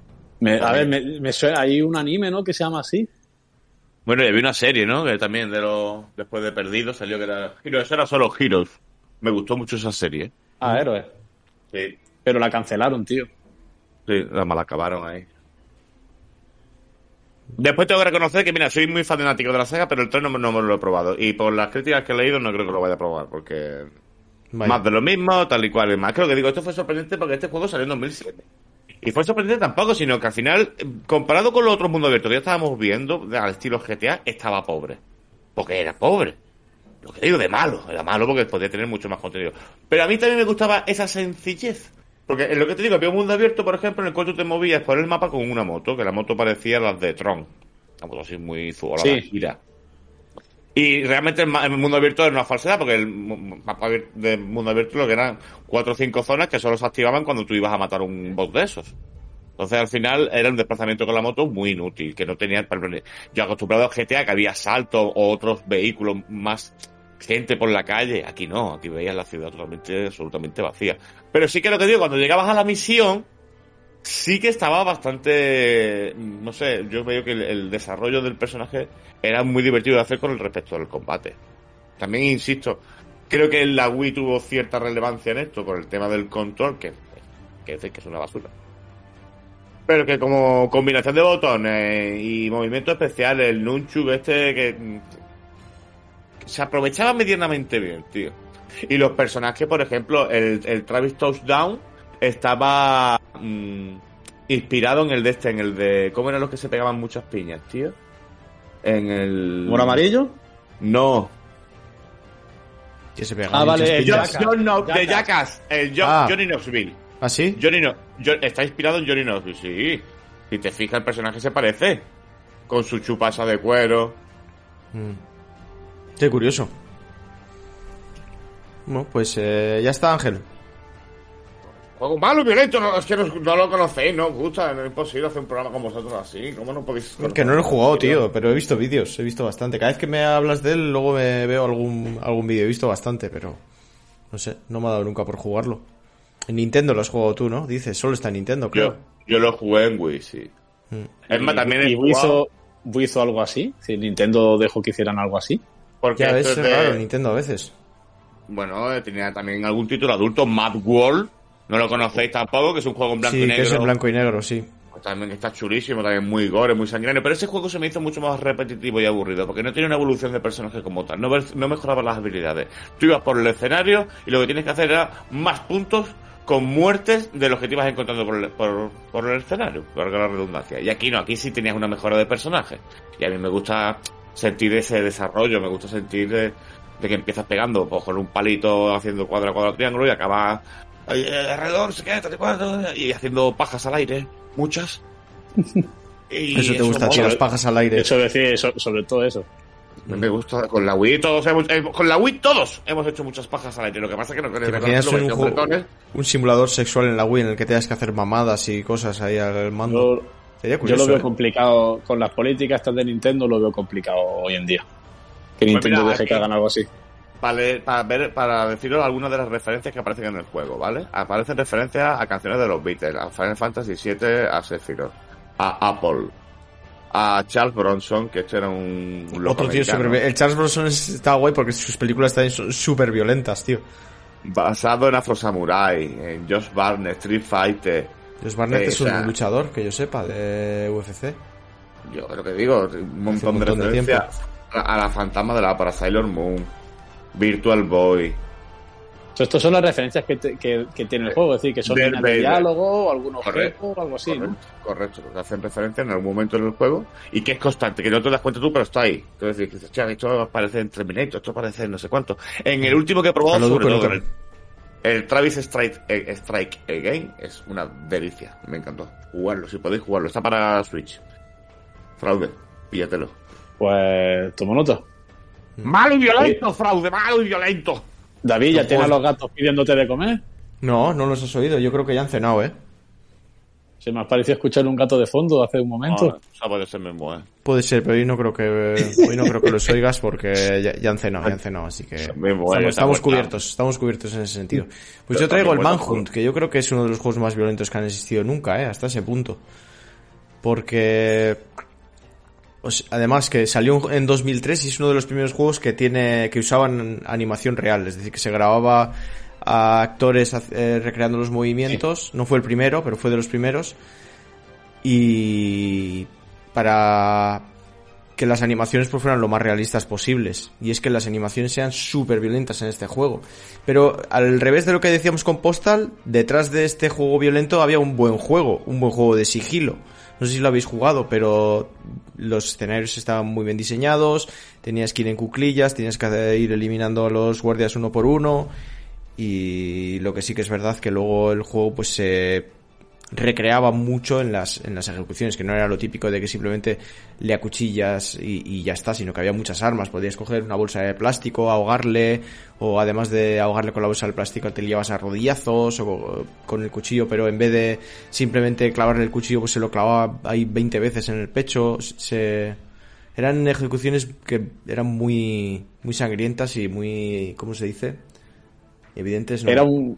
Me- a ver, me, me suena, hay un anime, ¿no? Que se llama así. Bueno, y había una serie, ¿no? Que también de los... Después de Perdido salió que era... Heroes, eso era solo Heroes. Me gustó mucho esa serie. Ah, héroes. Sí. Pero la cancelaron, tío. Sí, la mal acabaron ahí. Después tengo que reconocer que, mira, soy muy fanático de la saga, pero el 3 no, no me lo he probado. Y por las críticas que he leído, no creo que lo vaya a probar, porque Vaya. más de lo mismo, tal y cual. Y más creo que digo, esto fue sorprendente porque este juego salió en 2007. Y fue sorprendente tampoco, sino que al final, eh, comparado con los otros mundos abiertos que ya estábamos viendo, al estilo GTA, estaba pobre. Porque era pobre. Lo que digo de malo, era malo porque podía tener mucho más contenido. Pero a mí también me gustaba esa sencillez. Porque en lo que te digo, había un mundo abierto, por ejemplo, en el cual tú te movías por el mapa con una moto, que la moto parecía las de Tron. Una moto así muy futbolada, Sí. gira. Y realmente el, mundo abierto era una falsedad, porque el mapa de mundo abierto lo que eran cuatro o cinco zonas que solo se activaban cuando tú ibas a matar un boss de esos. Entonces al final era un desplazamiento con la moto muy inútil, que no tenía... Yo acostumbrado a GTA que había saltos o otros vehículos más gente por la calle. Aquí no, aquí veías la ciudad totalmente, absolutamente vacía. Pero sí que lo que digo, cuando llegabas a la misión, sí que estaba bastante, no sé, yo veo que el, desarrollo del personaje era muy divertido de hacer con respecto al combate. También insisto, creo que la Wii tuvo cierta relevancia en esto por el tema del control, que, que, que es una basura. Pero que como combinación de botones y movimiento especial, el Nunchuk este que mm, se aprovechaba medianamente bien, tío. Y los personajes, por ejemplo, el, el Travis Touchdown estaba mm, inspirado en el de este, en el de... ¿Cómo eran los que se pegaban muchas piñas, tío? En el... ¿Moro amarillo? No. Que se pega Ah, vale, muchas el piñas. John, Jackass. John No- de Jackass. El John- Ah. Johnny Knoxville. ¿Ah, sí? Johnny no, está inspirado en Johnny Knoxville, sí. Si te fijas, el personaje se parece. Con su chupasa de cuero. Mm. Qué curioso. Bueno, pues eh, ya está, Ángel. Juego malo y violento, no, es que no, no lo conocéis, no os gusta, no es imposible hacer un programa con vosotros así. ¿Cómo no podéis.? Que no lo he jugado, tío, pero he visto vídeos, he visto bastante. Cada vez que me hablas de él, luego me veo algún, algún vídeo. He visto bastante, pero no sé, no me ha dado nunca por jugarlo. En Nintendo lo has jugado tú, ¿no? Dices, solo está en Nintendo, Yo, creo. yo lo jugué en Wii, sí. Mm. Es más, también he ¿Y Wii jugado- hizo, algo así? Si Nintendo dejó que hicieran algo así. Porque Ya ves, esto es es de- raro Nintendo a veces. Bueno, eh, tenía también algún título adulto, Mad World. No lo conocéis tampoco, que es un juego en blanco Sí, y que negro. es en blanco y negro, sí. Pues también está chulísimo, también muy gore, muy sanguinario. Pero ese juego se me hizo mucho más repetitivo y aburrido, porque no tiene una evolución de personaje como tal. No, no mejoraba las habilidades. Tú ibas por el escenario y lo que tienes que hacer era más puntos con muertes de los que te ibas encontrando por el, por, por el escenario, por la redundancia. Y aquí no, aquí sí tenías una mejora de personaje. Y a mí me gusta sentir ese desarrollo, me gusta sentir de, de que empiezas pegando pues, con un palito haciendo cuadro, cuadro, triángulo y acabas alrededor, no sé qué, tal y haciendo pajas al aire, muchas. Y Eso te gusta, tío, las pajas al aire. Eso decir, sobre todo eso. Me gusta. Con la Wii todos hemos, eh, con la Wii todos hemos hecho muchas pajas al aire. Lo que pasa es que no ¿Te queremos un, juego- un simulador sexual en la Wii en el que tengas que hacer mamadas y cosas ahí al mando? Yo, Sería yo lo veo ¿eh? complicado con las políticas estas de Nintendo, lo veo complicado hoy en día. Que Nintendo mira, deje aquí- que hagan algo así. Vale, para, ver, para deciros algunas de las referencias que aparecen en el juego, ¿vale? Aparecen referencias a canciones de los Beatles, a Final Fantasy VII, a Sephiroth, a Apple, a Charles Bronson, que este era un, un loco Otro tío super... El Charles Bronson es- está guay porque sus películas son súper violentas, tío. basado en Afro Samurai, en Josh Barnett, Street Fighter. Los Barnett Eh, es o un sea- luchador, que yo sepa, de UFC. Yo lo que digo, un montón, montón de de referencias a la fantasma de la para Sailor Moon, Virtual Boy. Estas son las referencias que, te- que, que tiene el juego, es decir, que son líneas de diálogo, algún Correcto, objeto, algo así, ¿no? Correcto, que hacen referencia en algún momento en el juego y que es constante, que no te das cuenta tú, pero está ahí. Entonces dices, "Hostia, esto aparece en Terminator, esto aparece en no sé cuánto. En el último que he probado, sobre todo, el Travis Strike, eh, Strike Again es una delicia, me encantó. Jugarlo, si podéis jugarlo, está para Switch. Fraude, píllatelo. Pues tomo nota. Malo y violento, fraude, malo y violento. David, ¿ya No tienes a los gatos pidiéndote de comer? No, no los has oído. Yo creo que ya han cenado, ¿eh? Se me ha parecido escuchar un gato de fondo hace un momento. Ah, eso puede ser mismo, eh. Puede ser, pero hoy no creo que hoy no creo que los oigas porque ya, ya han cenado, ya han cenado, así que Mismo, estamos, cubiertos, estamos cubiertos en ese sentido. Pues Pero yo traigo el Manhunt, que yo creo que es uno de los juegos más violentos que han existido nunca, eh, hasta ese punto. Porque pues, además que salió en 2003 y es uno de los primeros juegos que tiene que usaban animación real, es decir, que se grababa a actores eh, recreando los movimientos, no fue el primero, pero fue de los primeros y para que las animaciones pues fueran lo más realistas posibles. Y es que las animaciones sean súper violentas en este juego. Pero al revés de lo que decíamos con Postal, detrás de este juego violento había un buen juego, un buen juego de sigilo. No sé si lo habéis jugado, pero los escenarios estaban muy bien diseñados, tenías que ir en cuclillas, tenías que ir eliminando a los guardias uno por uno. Y lo que sí que es verdad que luego el juego pues se recreaba mucho en las, en las ejecuciones, que no era lo típico de que simplemente le acuchillas y, y ya está, sino que había muchas armas. Podías coger una bolsa de plástico, ahogarle, o además de ahogarle con la bolsa de plástico te llevas a rodillazos o con el cuchillo, pero en vez de simplemente clavarle el cuchillo, pues se lo clavaba ahí 20 veces en el pecho. Se... Eran ejecuciones que eran muy, muy sangrientas y muy, ¿cómo se dice? Evidentes, ¿no? Era un,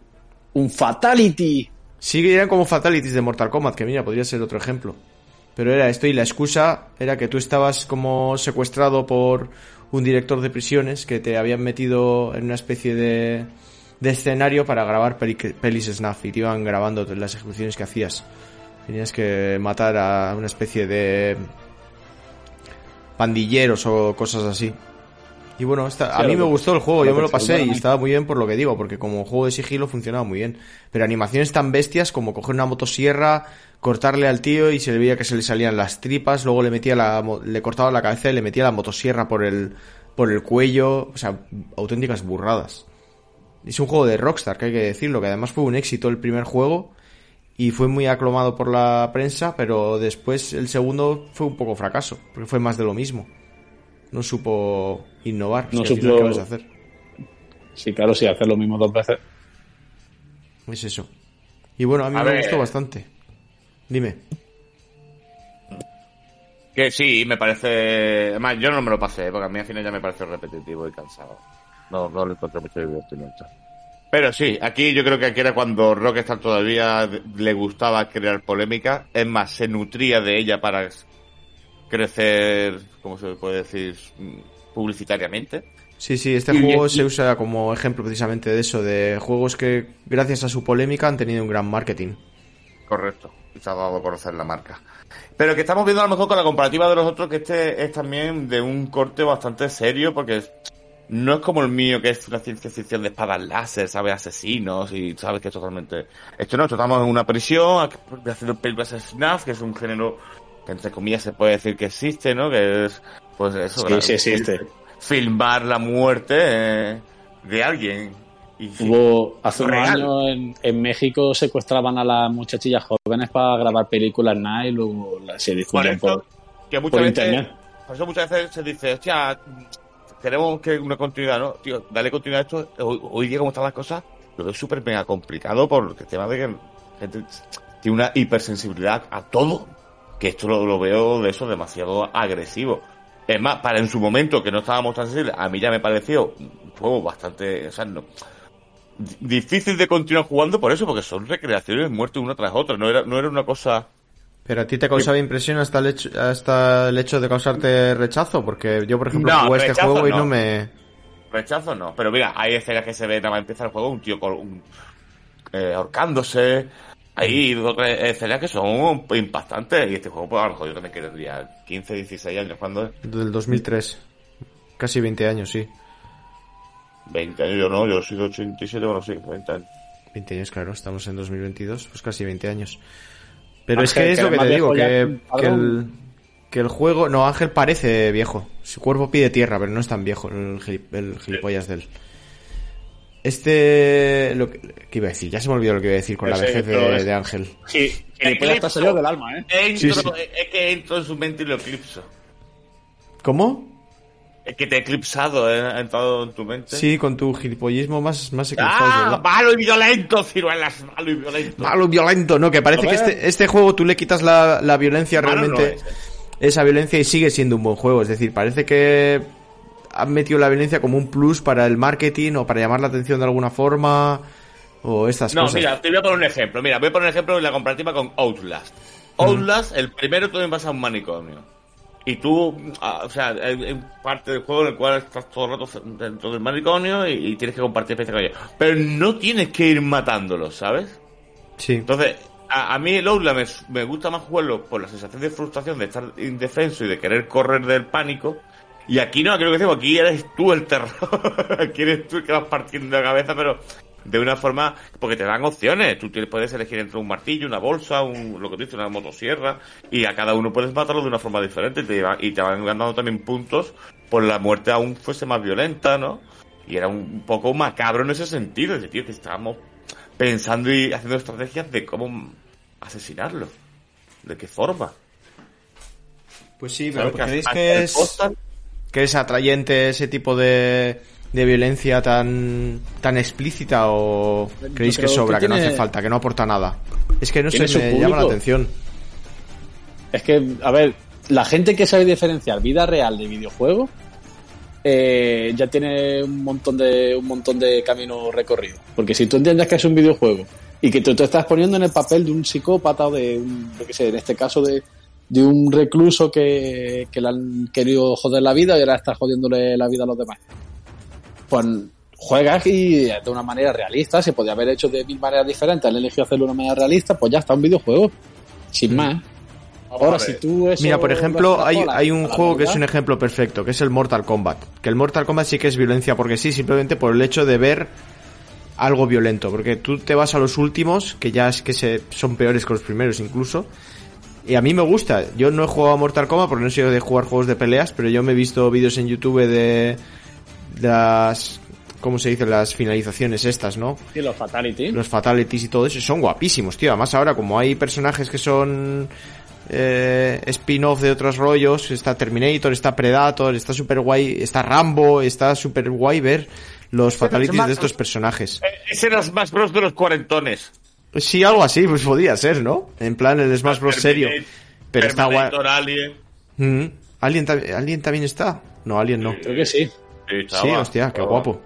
un fatality. Sí, eran como fatalities de Mortal Kombat, que mira, podría ser otro ejemplo. Pero era esto y la excusa era que tú estabas como secuestrado por un director de prisiones que te habían metido en una especie de, de escenario para grabar peli- pelis snuff y te iban grabando las ejecuciones que hacías. Tenías que matar a una especie de pandilleros o cosas así. Y bueno, esta- a mí me gustó el juego, yo me lo pasé y estaba muy bien por lo que digo, porque como juego de sigilo funcionaba muy bien. Pero animaciones tan bestias como coger una motosierra, cortarle al tío y se le veía que se le salían las tripas, luego le metía la, le cortaba la cabeza y le metía la motosierra por el, por el cuello, o sea, auténticas burradas. Es un juego de Rockstar, que hay que decirlo, que además fue un éxito el primer juego y fue muy aclamado por la prensa, pero después el segundo fue un poco fracaso, porque fue más de lo mismo. No supo innovar. No si al final, supo- ¿qué vas a hacer? Sí, claro, sí, hacer lo mismo dos veces. Es eso. Y bueno, a mí A me ver. gustó bastante. Dime. Que sí, me parece. Además, yo no me lo pasé, porque a mí al final ya me parece repetitivo y cansado. No, no le encontré mucho divertimiento. Pero sí, aquí yo creo que aquí era cuando Rockstar todavía le gustaba crear polémica. Es más, se nutría de ella para crecer, ¿cómo se puede decir? Publicitariamente. Sí, sí, este Y- juego y- se usa como ejemplo precisamente de eso, de juegos que gracias a su polémica han tenido un gran marketing. Correcto. Y se ha dado a conocer la marca. Pero que estamos viendo a lo mejor con la comparativa de los otros que este es también de un corte bastante serio porque es- no es como el mío que es una ciencia ficción de espadas láser, ¿sabes? Asesinos y sabes que es totalmente... Esto no, esto estamos en una prisión haciendo películas de FNAF, que es un género que entre comillas se puede decir que existe, ¿no? Que es pues eso. Sí, claro, sí existe. Filmar la muerte eh, de alguien. Y, Hubo hace unos años en, en México secuestraban a las muchachillas jóvenes para grabar películas nada y luego se Por difundían por, que muchas por veces, internet. Por eso muchas veces se dice, hostia, queremos que una continuidad, ¿no? Tío, dale continuidad a esto. Hoy, hoy día, como están las cosas, lo veo súper mega complicado por el tema de que la gente tiene una hipersensibilidad a todo. Que esto lo, lo veo de eso demasiado agresivo. Es más, para en su momento, que no estábamos tan sensibles, a mí ya me pareció un juego bastante, o sea, no, di- difícil de continuar jugando por eso, porque son recreaciones muertes una tras otra. No era, no era una cosa Pero a ti te causaba impresión hasta el hecho, hasta el hecho de causarte rechazo, porque yo, por ejemplo, No, jugué este juego y no. me... Rechazo no, pero mira, hay escenas que se ven, nada más empieza el juego, un tío con un, eh, ahorcándose. Hay dos escenas que son impactantes y este juego, pues a lo mejor yo también querría 15, 16 años, cuando es Del 2003. Casi 20 años, sí. 20 años, yo no, yo soy de 87, bueno, sí, 20 años. 20 años, claro, estamos en 2022, pues casi 20 años. Pero es Ángel, que es que lo que te digo, que, que el, que el juego... No, Ángel parece viejo. Su cuerpo pide tierra, pero no es tan viejo el, gili- el gilipollas de él. Este... Lo que, ¿qué iba a decir? Ya se me olvidó lo que iba a decir con la vejez de, Ángel. Sí, gilipollas está salido del alma, ¿eh? Entro, Sí, sí. Es que entro en su mente y lo eclipso. ¿Cómo? Es que te he eclipsado, eh, ha entrado en tu mente. Sí, con tu gilipollismo más, más eclipsado, es ¡Ah! verdad. Malo y violento, ciruelas, malo y violento. Malo y violento, no, que parece A que este, este juego tú le quitas la, la violencia Malo no realmente, es, eh. esa violencia y sigue siendo un buen juego. Es decir, parece que han metido la violencia como un plus para el marketing o para llamar la atención de alguna forma o estas No, cosas. mira, te voy a poner un ejemplo. Mira, voy a poner un ejemplo en la comparativa con Outlast. Outlast, el primero tú vas a un manicomio. Y tú, ah, o sea, hay, parte del juego en el cual estás todo el rato dentro del manicomio y, y tienes que compartir experiencia con ellos. Pero no tienes que ir matándolos, ¿sabes? Sí. Entonces, a, a mí el Outlast me, me gusta más jugarlo por la sensación de frustración de estar indefenso y de querer correr del pánico. Y aquí no, creo que digo, aquí eres tú el terror. aquí eres tú el que vas partiendo la cabeza, pero de una forma, porque te dan opciones. Tú tienes- puedes elegir entre un martillo, una bolsa, un, lo que dices, una motosierra, y a cada uno puedes matarlo de una forma diferente. Y te, va- y te van ganando también puntos por la muerte aún fuese más violenta, ¿no? Y era un poco macabro en ese sentido. Es decir, que estábamos pensando y haciendo estrategias de cómo asesinarlo. ¿De qué forma? Pues sí, pero ¿creéis que es, que es atrayente ese tipo de, de violencia tan, tan explícita o creéis que sobra, que, que no hace falta, que no aporta nada? Es que no sé, me llama la atención. Es que, a ver, la gente que sabe diferenciar vida real de videojuego eh, ya tiene un montón de un montón de camino recorrido. Porque si tú entiendes que es un videojuego y que tú te estás poniendo en el papel de un psicópata o de un, yo qué sé, en este caso de, de un recluso que, que le han querido joder la vida y ahora está jodiéndole la vida a los demás. Pues juegas y de una manera realista, se podía haber hecho de mil maneras diferentes, han elegido hacerlo de una manera realista, pues ya está un videojuego. sin más. Vamos Ahora, si tú eso Mira, por lo ejemplo, hay, hay un juego que es un ejemplo perfecto, que es el Mortal Kombat. Que el Mortal Kombat sí que es violencia porque sí, simplemente por el hecho de ver algo violento. Porque tú te vas a los últimos, que ya es que se, son peores que los primeros incluso. Y a mí me gusta. Yo no he jugado a Mortal Kombat porque no he sido de jugar juegos de peleas, pero yo me he visto vídeos en YouTube de, de las... ¿Cómo se dice? Las finalizaciones estas, ¿no? Sí, los Fatality. los fatalities y todo eso son guapísimos, tío. Además ahora como hay personajes que son eh, spin-off de otros rollos, está Terminator, está Predator, está super guay, está Rambo, está super guay ver los fatalities más- de estos personajes. Eh, Ese era Smash Bros. de los cuarentones. Pues sí, algo así, pues podía ser, ¿no? En plan el Smash Bros. serio. Pero está guay. Alien. Mm. ¿Alien, ta- ¿Alien también está? No, Alien no. Creo que sí. Sí, Sí, hostia, qué guapo.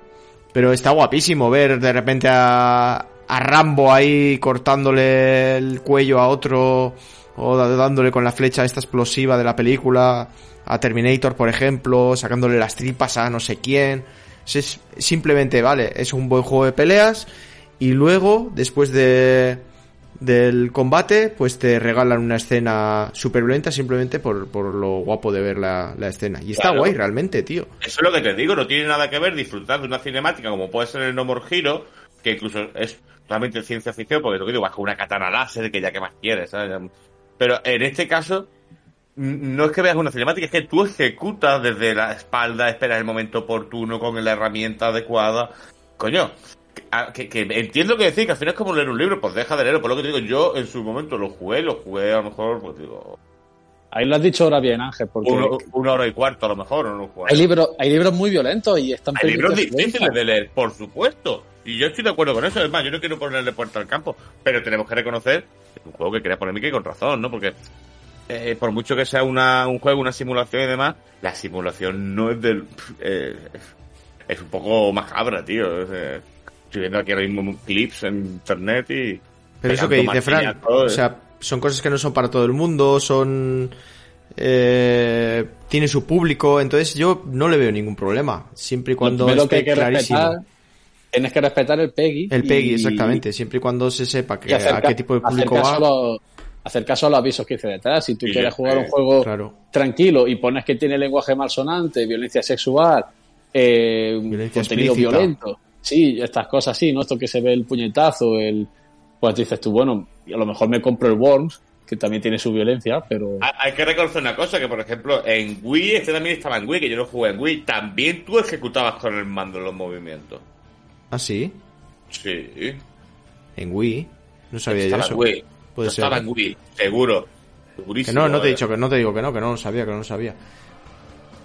Pero está guapísimo ver de repente a, a Rambo ahí cortándole el cuello a otro o dándole con la flecha esta explosiva de la película a Terminator, por ejemplo, sacándole las tripas a no sé quién. Es simplemente, vale, es un buen juego de peleas y luego, después de del combate, pues te regalan una escena super violenta simplemente por, por lo guapo de ver la, la escena. Y está Claro. guay realmente, tío. Eso es lo que te digo, no tiene nada que ver disfrutar de una cinemática como puede ser el No More Hero, que incluso es totalmente ciencia ficción, porque lo que digo, vas con una katana láser, que ya que más quieres, ¿sabes? Pero en este caso, no es que veas una cinemática, es que tú ejecutas desde la espalda, esperas el momento oportuno con la herramienta adecuada. Coño, que, a- que, entiendo que decir que al final es como leer un libro, pues deja de leerlo, por lo que te digo, yo en su momento lo jugué, lo jugué a lo mejor, pues digo, Ahí lo has dicho ahora bien, Ángel, porque uno- una hora y cuarto a lo mejor, no lo hay libros, hay libros muy violentos y están Hay libros difíciles de leer, por supuesto. Y yo estoy de acuerdo con eso. Es más, yo no quiero ponerle puerta al campo. Pero tenemos que reconocer que es un juego que crea polémica y con razón, ¿no? Porque eh, por mucho que sea una, un juego, una simulación y demás, la simulación no es del... eh, es un poco macabra, tío. Es, eh, estoy viendo aquí ahora mismo clips en internet y... Pero eso que dice Fran, o sea, son cosas que no son para todo el mundo, son... Eh, tiene su público, entonces yo no le veo ningún problema, siempre y cuando Lo primero que hay esté que clarísimo. respetar, tienes que respetar el PEGI. El PEGI, y- exactamente, siempre y cuando se sepa que, a qué tipo de público va. los- hacer caso a los avisos que dice detrás. Si tú Sí, quieres jugar sé. un juego Claro. tranquilo y pones que tiene lenguaje malsonante, violencia sexual, eh, Violencia contenido explícita. violento, sí, estas cosas así, ¿no? Esto que se ve el puñetazo, el pues dices tú, bueno, a lo mejor me compro el Worms, que también tiene su violencia, pero Ha- Hay que reconocer una cosa, que por ejemplo en Wii, este también estaba en Wii, que yo no jugué en Wii, también tú ejecutabas con el mando los movimientos. Ah, sí, Sí. en Wii, no sabía yo estaba eso. en Wii. Puede Yo estaba en Wii, seguro. Que Segurísimo. no, no te he eh. dicho que no te digo que no, que no lo sabía, que no lo sabía.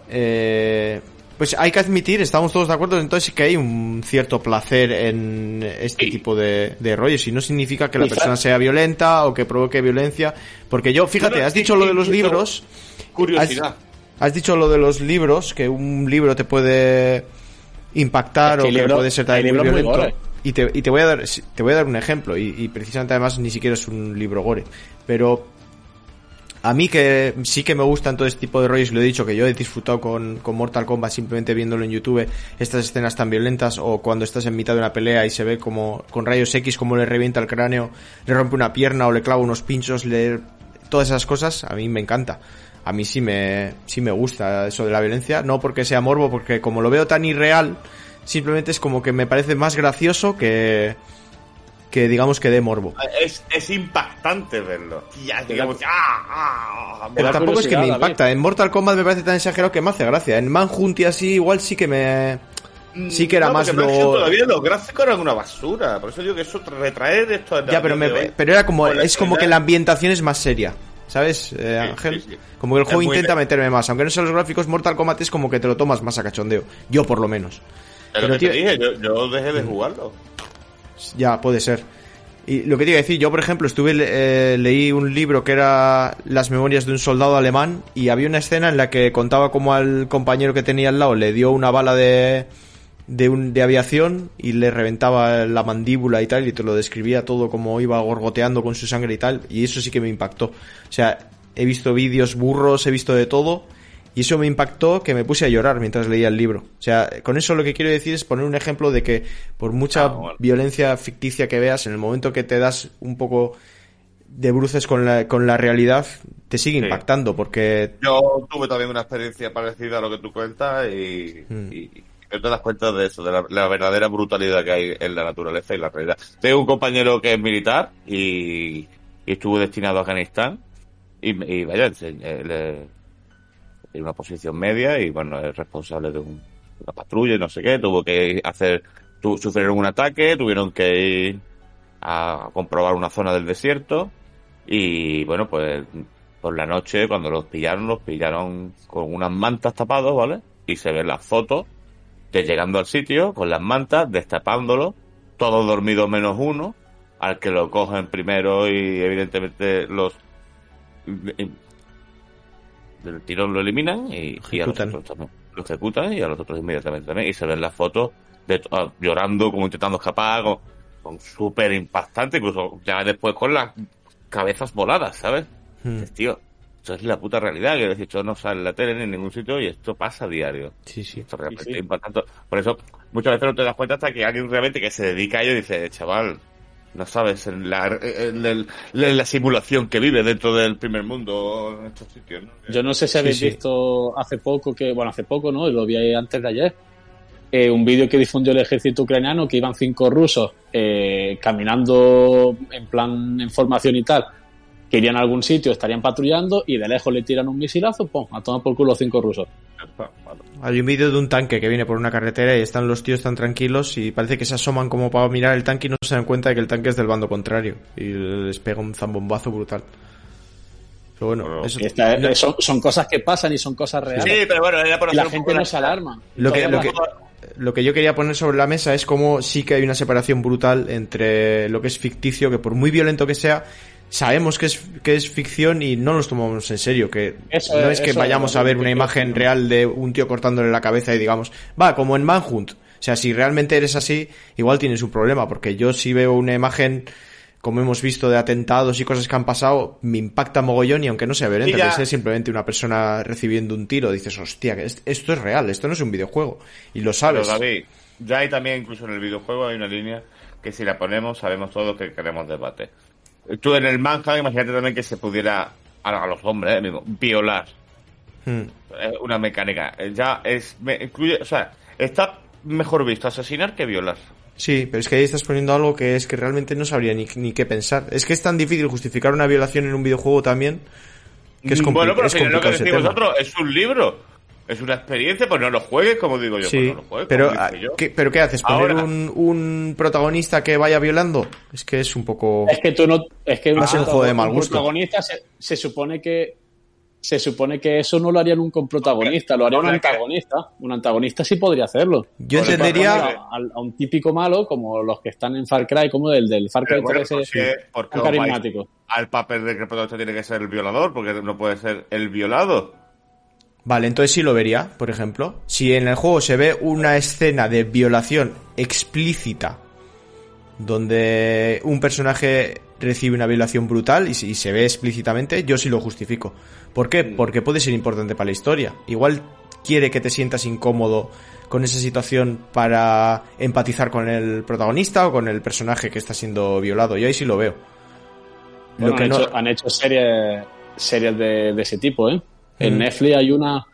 Eh, pues hay que admitir, estamos todos de acuerdo entonces que hay un cierto placer en este Sí. tipo de, de rollos y no significa que la persona sea violenta o que provoque violencia, porque yo, fíjate, has dicho lo de los libros, Curiosidad. has dicho lo de los libros, que un libro te puede impactar Es que o que puede ser también muy violento. gore. y te, y te voy a dar te voy a dar un ejemplo y, y precisamente además ni siquiera es un libro gore, pero a mí que sí que me gustan todo este tipo de rollos, lo he dicho que yo he disfrutado con, con Mortal Kombat simplemente viéndolo en YouTube, estas escenas tan violentas o cuando estás en mitad de una pelea y se ve como con rayos X como le revienta el cráneo, le rompe una pierna o le clava unos pinchos, le todas esas cosas a mí me encanta. A mí sí me sí me gusta eso de la violencia, no porque sea morbo, porque como lo veo tan irreal, simplemente es como que me parece más gracioso que que digamos que de morbo. Es, es impactante verlo. Ya, digamos, ¡ah! ah, Pero da tampoco es que me impacta. En Mortal Kombat me parece tan exagerado que me hace gracia. En Manhunt y así igual sí que me... Sí que era No, más lo... Todavía los gráficos eran una basura. Por eso digo que eso retraer esto. Ya, pero, me, pero era como... Es como que la ambientación es más seria. ¿Sabes, eh, Sí, Ángel? sí, sí. Como que el juego intenta meterme más. Aunque no sean los gráficos, Mortal Kombat es como que te lo tomas más a cachondeo. Yo por lo menos. Pero, lo que tío- te dije, yo, yo dejé de jugarlo. Ya, puede ser. Y lo que te iba a decir, yo por ejemplo estuve eh, leí un libro que era Las memorias de un soldado alemán y había una escena en la que contaba como al compañero que tenía al lado le dio una bala de de, un, de aviación y le reventaba la mandíbula y tal y te lo describía todo como iba gorgoteando con su sangre y tal y eso sí que me impactó. O sea, he visto vídeos burros, he visto de todo y eso me impactó que me puse a llorar mientras leía el libro. O sea, con eso lo que quiero decir es poner un ejemplo de que por mucha Ah, bueno. violencia ficticia que veas, en el momento que te das un poco de bruces con la, con la realidad, te sigue Sí. impactando porque Yo tuve también una experiencia parecida a lo que tú cuentas y, Mm. y- y no te das cuenta de eso, de la, la verdadera brutalidad que hay en la naturaleza y la realidad. Tengo un compañero que es militar y, y estuvo destinado a Afganistán y, y vaya, se- tiene una posición media y bueno, es responsable de un- una patrulla y no sé qué, tuvo que hacer, tu- sufrieron un ataque, tuvieron que ir a comprobar una zona del desierto y bueno, pues por la noche cuando los pillaron, los pillaron con unas mantas tapados, ¿vale? Y se ven las fotos de llegando al sitio con las mantas, destapándolo, todos dormidos menos uno, al que lo cogen primero y evidentemente los del tirón lo eliminan y, y a los otros también lo ejecutan y a los otros inmediatamente también y se ven las fotos de ah, llorando como intentando escapar con, con súper impactante incluso ya después con las cabezas voladas ¿sabes? Mm, Dices, tío esto es la puta realidad que decir esto no sale en la tele ni en ningún sitio y esto pasa a diario sí, sí. esto realmente Sí, sí. es impactante por eso muchas veces no te das cuenta hasta que alguien realmente que se dedica a ello dice chaval no sabes en la, en el- en la simulación que vive dentro del primer mundo en estos sitios ¿no? Yo no sé si habéis sí. visto hace poco que, bueno, hace poco, ¿no? Lo vi antes de ayer. eh, un vídeo que difundió el ejército ucraniano que iban cinco rusos eh, caminando en plan en formación y tal, que irían a algún sitio, estarían patrullando y de lejos le tiran un misilazo, ¡pum! A tomar por culo los cinco rusos. Hay un vídeo de un tanque que viene por una carretera y están los tíos tan tranquilos y parece que se asoman como para mirar el tanque y no se dan cuenta de que el tanque es del bando contrario y les pega un zambombazo brutal. Pero bueno, eso- son, son cosas que pasan y son cosas reales. sí pero bueno era por la hacer un gente poco no se alarma. Lo que- lo que- lo que yo quería poner sobre la mesa es como sí que hay una separación brutal entre lo que es ficticio, que por muy violento que sea, sabemos que es, que es ficción y no nos tomamos en serio, que Eso no es- es que vayamos es a ver una imagen real de un tío cortándole la cabeza y digamos, va, como en Manhunt. O sea, si realmente eres así, igual tienes un problema, porque yo si veo una imagen como hemos visto de atentados y cosas que han pasado, me impacta mogollón y aunque no sea Y ya- que sea simplemente una persona recibiendo un tiro, dices, hostia, es- esto es real, esto no es un videojuego. Y lo Pero sabes. David, ya hay también, incluso en el videojuego, hay una línea que si la ponemos, sabemos todos que queremos debate. Tú en el Manhunt, imagínate también que se pudiera, a los hombres, eh, mismo, violar. Hmm. Una mecánica. Eh, Ya es, me incluye, o sea, está mejor visto asesinar que violar. Sí, pero es que ahí estás poniendo algo que es que realmente no sabría ni, ni qué pensar. Es que es tan difícil justificar una violación en un videojuego también que es, compli- bueno, pero es final lo que complicado tema. nosotros es un libro. Es una experiencia, pues no lo juegues, como digo yo. Sí, pues no lo juegues, pero, ah, yo. ¿qué, ¿pero qué haces? ¿Poner Ahora- un, un protagonista que vaya violando? Es que es un poco... Es que tú no. Es que Va a ser un juego de mal un gusto. protagonista se, se supone que. Se supone que eso no lo haría nunca un protagonista, lo haría un antagonista. Un antagonista sí podría hacerlo. Yo Por entendería... A, a un típico malo, como los que están en Far Cry, como el del Far Cry Pero bueno, 3 ese, porque- carismático. al papel de que el protagonista tiene que ser el violador, porque no puede ser el violado. Vale, entonces sí lo vería, por ejemplo. Si en el juego se ve una escena de violación explícita donde un personaje recibe una violación brutal y, se- y se ve explícitamente, yo sí lo justifico. ¿Por qué? Porque puede ser importante para la historia. Igual quiere que te sientas incómodo con esa situación para empatizar con el protagonista o con el personaje que está siendo violado. Yo ahí sí lo veo. Bueno, lo que han, no... hecho, han hecho series, series de, de ese tipo, ¿eh? En Mm. Netflix hay una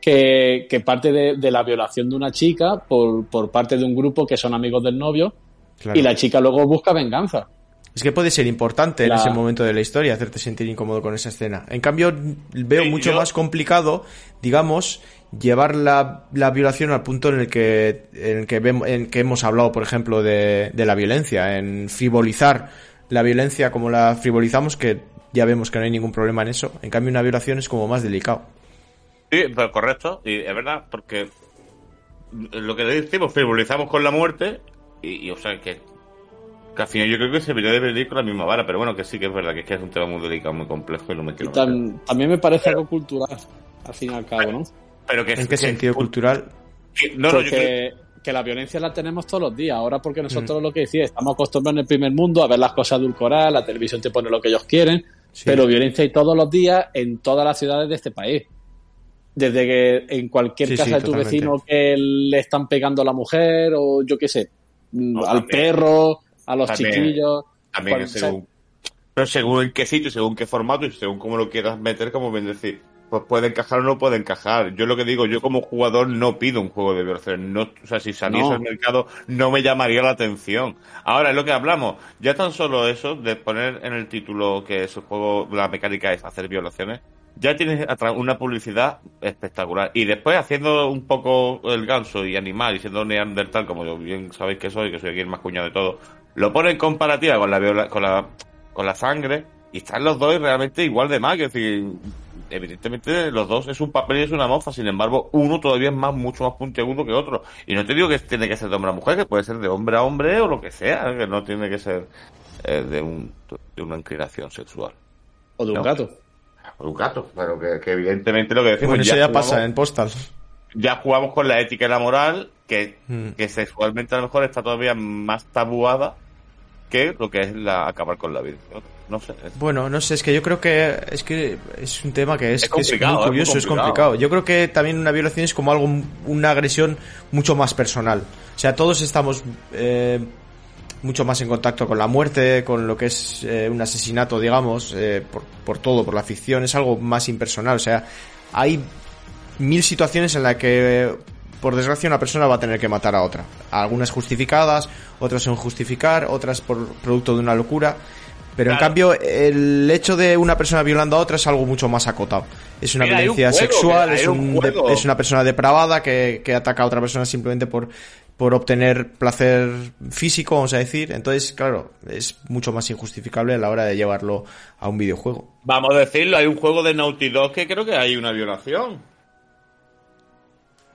que, que parte de, de la violación de una chica por, por parte de un grupo que son amigos del novio Claro. y la chica luego busca venganza. Es que puede ser importante La- en ese momento de la historia hacerte sentir incómodo con esa escena. En cambio, veo Sí, mucho yo- más complicado, digamos, llevar la, la violación al punto en el que, en el que, vemos, en que hemos hablado, por ejemplo, de, de la violencia, en frivolizar la violencia como la frivolizamos, que ya vemos que no hay ningún problema en eso. En cambio, una violación es como más delicado. Sí, pero correcto, y es verdad, porque lo que decimos, frivolizamos con la muerte, y, y, o sea, que, que al final yo creo que se debería de venir con la misma vara, pero bueno, que sí que es verdad, que es que es un tema muy delicado, muy complejo y no me quiero también me parece algo cultural, al fin y al cabo, ¿no? Pero que, ¿En qué que- sentido cultural? que- no, no, yo creo- que la violencia la tenemos todos los días. Ahora porque Mm. nosotros lo que decía, estamos acostumbrados en el primer mundo a ver las cosas edulcoradas, la televisión te pone lo que ellos quieren, Sí. pero violencia hay todos los días en todas las ciudades de este país. Desde que en cualquier Sí, casa sí, de tu totalmente. vecino que le están pegando a la mujer o yo qué sé, No, al también. perro, a los También. chiquillos. también según, Pero según en qué sitio, según qué formato y según cómo lo quieras meter, como bien decir, pues puede encajar o no puede encajar. Yo lo que digo, yo como jugador no pido un juego de violaciones. No, o sea, si saliese No. al mercado no me llamaría la atención. Ahora, es lo que hablamos. Ya tan solo eso de poner en el título que su juego, la mecánica es hacer violaciones, ya tienes una publicidad espectacular. Y después haciendo un poco el ganso y animal y siendo neandertal, como yo bien sabéis que soy, que soy aquí el más cuñado de todo, lo pone en comparativa con la, viola- con la, con la sangre y están los dos realmente igual de mal. Es decir, evidentemente los dos es un papel y es una mofa, sin embargo, uno todavía es más, mucho más puntiagudo que otro. Y no te digo que tiene que ser de hombre a mujer, que puede ser de hombre a hombre o lo que sea, que no tiene que ser eh, de, un, de una inclinación sexual. O de un No. gato. O un gato, pero que, que evidentemente lo que decimos Bueno, eso ya jugamos- pasa en Postal. ya jugamos con la ética y la moral, que, Mm. que sexualmente a lo mejor está todavía más tabuada que lo que es la acabar con la vida. No, No sé. es- Bueno, no sé, es que yo creo que es que es un tema que es, Es que es complicado, muy es muy curioso, es complicado. Yo creo que también una violación es como algo, una agresión mucho más personal. O sea, todos estamos eh, mucho más en contacto con la muerte, con lo que es eh, un asesinato, digamos, eh, por, por todo, por la ficción, es algo más impersonal. O sea, hay mil situaciones en las que, por desgracia, una persona va a tener que matar a otra. Algunas justificadas, otras sin justificar, otras por producto de una locura. Pero en cambio, el hecho de una persona violando a otra es algo mucho más acotado. Es una Mira, hay un violencia juego, sexual, es, un un de- juego. es una persona depravada que, que ataca a otra persona simplemente por, por obtener placer físico, vamos a decir. Entonces, claro, es mucho más injustificable a la hora de llevarlo a un videojuego. Vamos a decirlo, hay un juego de Naughty Dog que creo que hay una violación.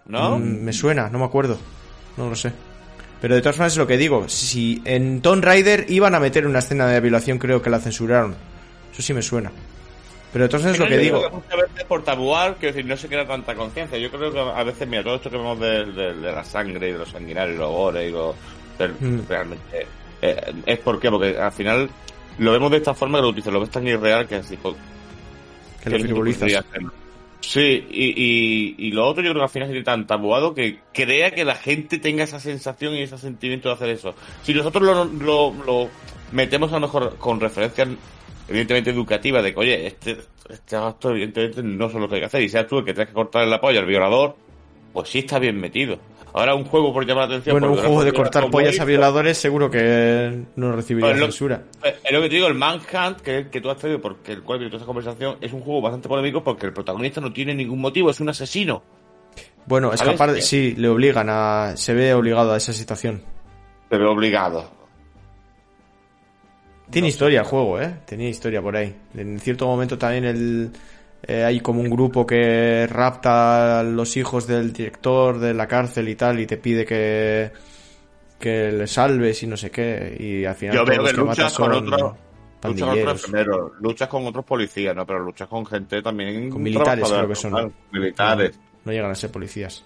¿No? Mm, me suena, no me acuerdo. No lo sé. Pero de todas formas es lo que digo. Si en Tomb Raider iban a meter una escena de violación, creo que la censuraron. Eso sí me suena. Pero de todas formas es lo Yo que creo digo. muchas veces por tabuar, quiero decir, no se crea tanta conciencia. Yo creo que a veces, mira, todo esto que vemos de, de- de la sangre y de los sanguinarios, y los gore y los. Mm. Realmente. eh, es por qué, porque al final lo vemos de esta forma que lo utilizas, lo ves tan irreal que así. pues, Que lo frivolizas. Sí, y, y, y lo otro yo creo que al final es tan tabuado que crea que la gente tenga esa sensación y ese sentimiento de hacer eso. Si nosotros lo, lo, lo metemos a lo mejor con referencias evidentemente educativas de que, oye, este, este acto evidentemente no es lo que hay que hacer y seas tú el que tengas que cortar el apoyo al violador, pues sí está bien metido. Ahora un juego por llamar la atención... Bueno, un juego de cortar pollas a violadores seguro que no recibiría Pues censura. es lo que te digo, el Manhunt, que, que tú has traído, porque el cual viene toda esa conversación, es un juego bastante polémico porque el protagonista no tiene ningún motivo, es un asesino. Bueno, escapar, de- sí, le obligan a, se ve obligado a esa situación. Pero obligado. Tiene historia el juego, ¿eh? Tenía historia por ahí. En cierto momento también el, eh, hay como un grupo que rapta a los hijos del director de la cárcel y tal y te pide que, que le salves y no sé qué. Y al final Yo veo que que luchas con otros. Luchas con otros enfermeros, luchas con otros policías, ¿no? Pero luchas con gente también. Con militares creo que son. Militares. No llegan a ser policías.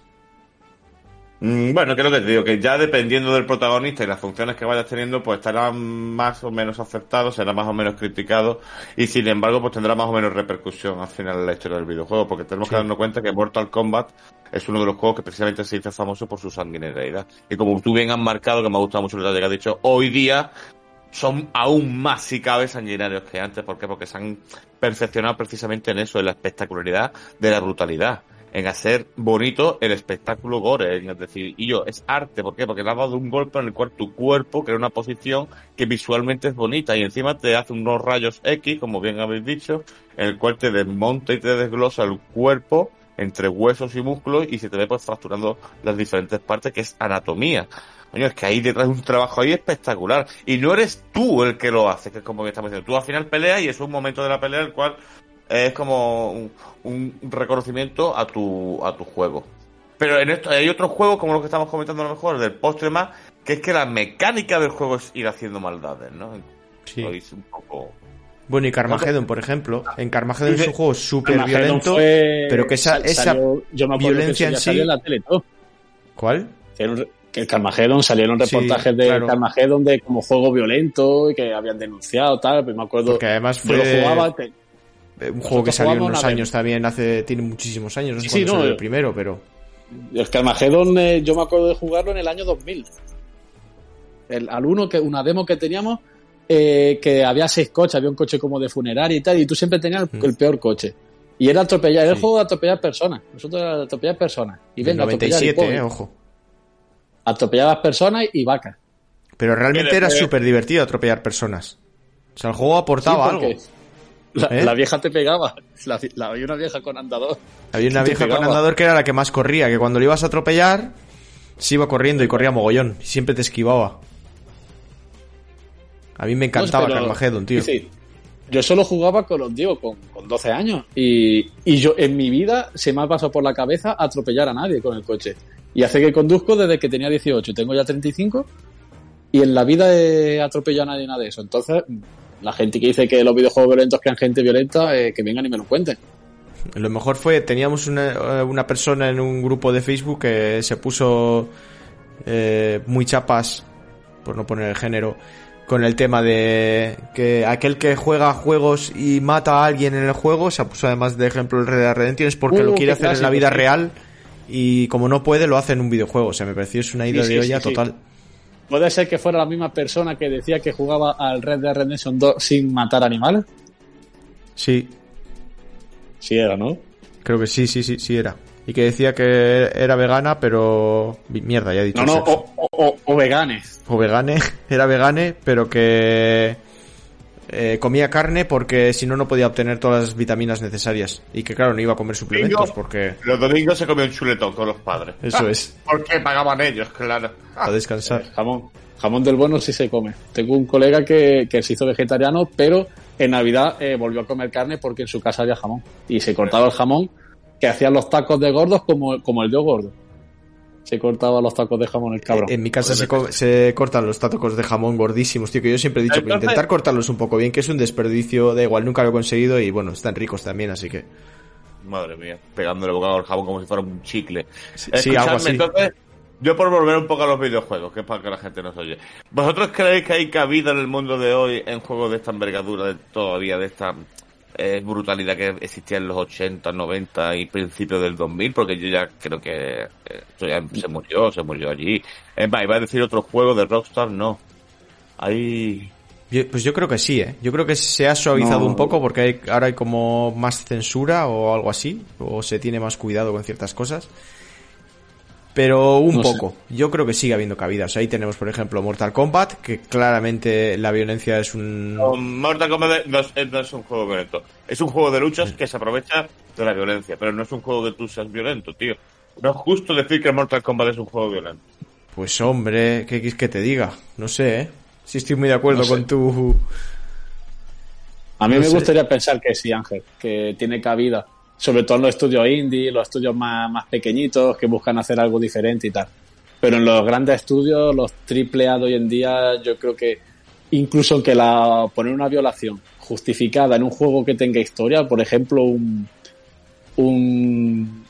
Mm, Bueno, que es lo que te digo, que ya dependiendo del protagonista y las funciones que vayas teniendo, pues estará más o menos aceptado, será más o menos criticado y sin embargo, pues tendrá más o menos repercusión al final en la historia del videojuego, porque tenemos que darnos cuenta que Mortal Kombat es uno de los juegos que precisamente se hizo famoso por su sanguinariedad. Y como tú bien has marcado, que me ha gustado mucho detalle que has dicho, hoy día son aún más, si cabe, sanguinarios que antes. ¿Por qué? Porque se han perfeccionado precisamente en eso, en la espectacularidad de la brutalidad. En hacer bonito el espectáculo gore, en- es decir, y yo, es arte, ¿por qué? Porque le has dado un golpe en el cual tu cuerpo crea una posición que visualmente es bonita y encima te hace unos rayos X, como bien habéis dicho, en el cual te desmonta y te desglosa el cuerpo entre huesos y músculos y se te ve pues fracturando las diferentes partes que es anatomía. Coño, es que ahí detrás un trabajo ahí espectacular. Y no eres tú el que lo hace, que es como que estamos diciendo. Tú al final peleas y es un momento de la pelea el cual es como un, un reconocimiento a tu, a tu juego. Pero en esto hay otros juegos, como los que estamos comentando a lo mejor, del postre más, que es que la mecánica del juego es ir haciendo maldades, ¿no? Sí. Lo hice un poco... Bueno, y Carmageddon, por ejemplo. En Carmageddon es un juego súper violento. fue- pero que esa- esa salió- yo me acuerdo violencia que en sí- en la tele, todo. ¿Cuál? Un- que el Carmageddon salieron Sí, reportajes de claro. Carmageddon de como juego violento y que habían denunciado tal, pero me acuerdo Porque además yo lo fue jugaba que- un juego que salió en unos vez. años también, hace tiene muchísimos años, no sé Sí, cuándo no, salió eh. el primero, pero el Carmageddon eh, yo me acuerdo de jugarlo en el año 2000. El, al uno que una demo que teníamos eh, que había seis coches, había un coche como de funeraria y tal, y tú siempre tenías el, Mm. el peor coche. Y era atropellar, el juego de atropellar personas. Nosotros era atropellar personas. Y Del venga, atropellar y 97, pum. eh, ojo. Atropellabas personas y vacas. Pero realmente era súper divertido atropellar personas. O sea, el juego aportaba Sí, porque algo. La, ¿Eh? la vieja te pegaba. La, la- había una vieja con andador. Había una vieja con andador que era la que más corría, que cuando le ibas a atropellar, se iba corriendo y corría mogollón. Y siempre te esquivaba. A mí me encantaba No, Carmageddon, tío. es decir, yo solo jugaba con los digo, con, con 12 años. Y, y yo en mi vida se me ha pasado por la cabeza atropellar a nadie con el coche. Y hace que conduzco desde que tenía 18 y tengo ya 35. Y en la vida he atropellado a nadie nada de eso. Entonces, la gente que dice que los videojuegos violentos crean gente violenta, eh, que vengan y me lo cuenten. Lo mejor fue, teníamos una, eh, una persona en un grupo de Facebook que se puso eh, muy chapas, por no poner el género, con el tema de que aquel que juega juegos y mata a alguien en el juego, se puso además de ejemplo el Red Dead Redemption, es porque Uh, lo quiere qué hacer en la vida sí. real y como no puede, lo hace en un videojuego. O sea, me pareció es una ida Sí, de sí, olla total. ¿Puede ser que fuera la misma persona que decía que jugaba al Red Dead Redemption 2 sin matar animales? Sí, Sí era, ¿no? creo que sí, sí, sí, sí era. Y que decía que era vegana, pero... Mierda, ya he dicho No, no, o, o- o veganes. o vegane, era vegane, pero que eh, comía carne porque si no no podía obtener todas las vitaminas necesarias y que claro no iba a comer suplementos porque Los domingos se comió un chuletón con los padres. eso es Porque pagaban ellos, claro. a descansar. Jamón. Jamón del bueno sí se come. Tengo un colega que, que se hizo vegetariano, pero en Navidad eh, volvió a comer carne porque en su casa había jamón. Y se cortaba el jamón, que hacían los tacos de gordos como, como el de gordo. Se cortaba los tacos de jamón el cabrón. En mi casa se, co- se cortan los tacos de jamón gordísimos, tío, que yo siempre he dicho que intentar cortarlos un poco bien, que es un desperdicio, da igual, nunca lo he conseguido y bueno, están ricos también, así que... Madre mía, pegándole bocado al jabón como si fuera un chicle. Sí, sí, algo así. entonces, yo por volver un poco a los videojuegos, que es para que la gente nos oye. ¿Vosotros creéis que hay cabida en el mundo de hoy en juegos de esta envergadura, de todavía de esta eh, brutalidad que existía en los 80, 90 y principios del 2000? Porque yo ya creo que eh, esto ya se murió, se murió allí. Es más, iba a decir otro juego de Rockstar, no. Hay... Yo- pues yo creo que sí, ¿eh? Yo creo que se ha suavizado No. un poco porque hay- ahora hay como más censura o algo así, o se tiene más cuidado con ciertas cosas. Pero un No sé. poco. Yo creo que sigue habiendo cabida. O sea, ahí tenemos, por ejemplo, Mortal Kombat, que claramente la violencia es un... Mortal Kombat no es, eh, no es un juego violento. Es un juego de luchas que se aprovecha de la violencia, pero no es un juego que tú seas violento, tío. No es justo decir que Mortal Kombat es un juego violento. Pues hombre, ¿qué quieres que te diga? No sé, ¿eh? Sí estoy muy de acuerdo No sé. con tu... A mí no me sé. gustaría pensar que sí, Ángel, que tiene cabida. Sobre todo en los estudios indie, los estudios más, más pequeñitos que buscan hacer algo diferente y tal. Pero en los grandes estudios, los triple A de hoy en día, yo creo que incluso que la poner una violación justificada en un juego que tenga historia, por ejemplo, un un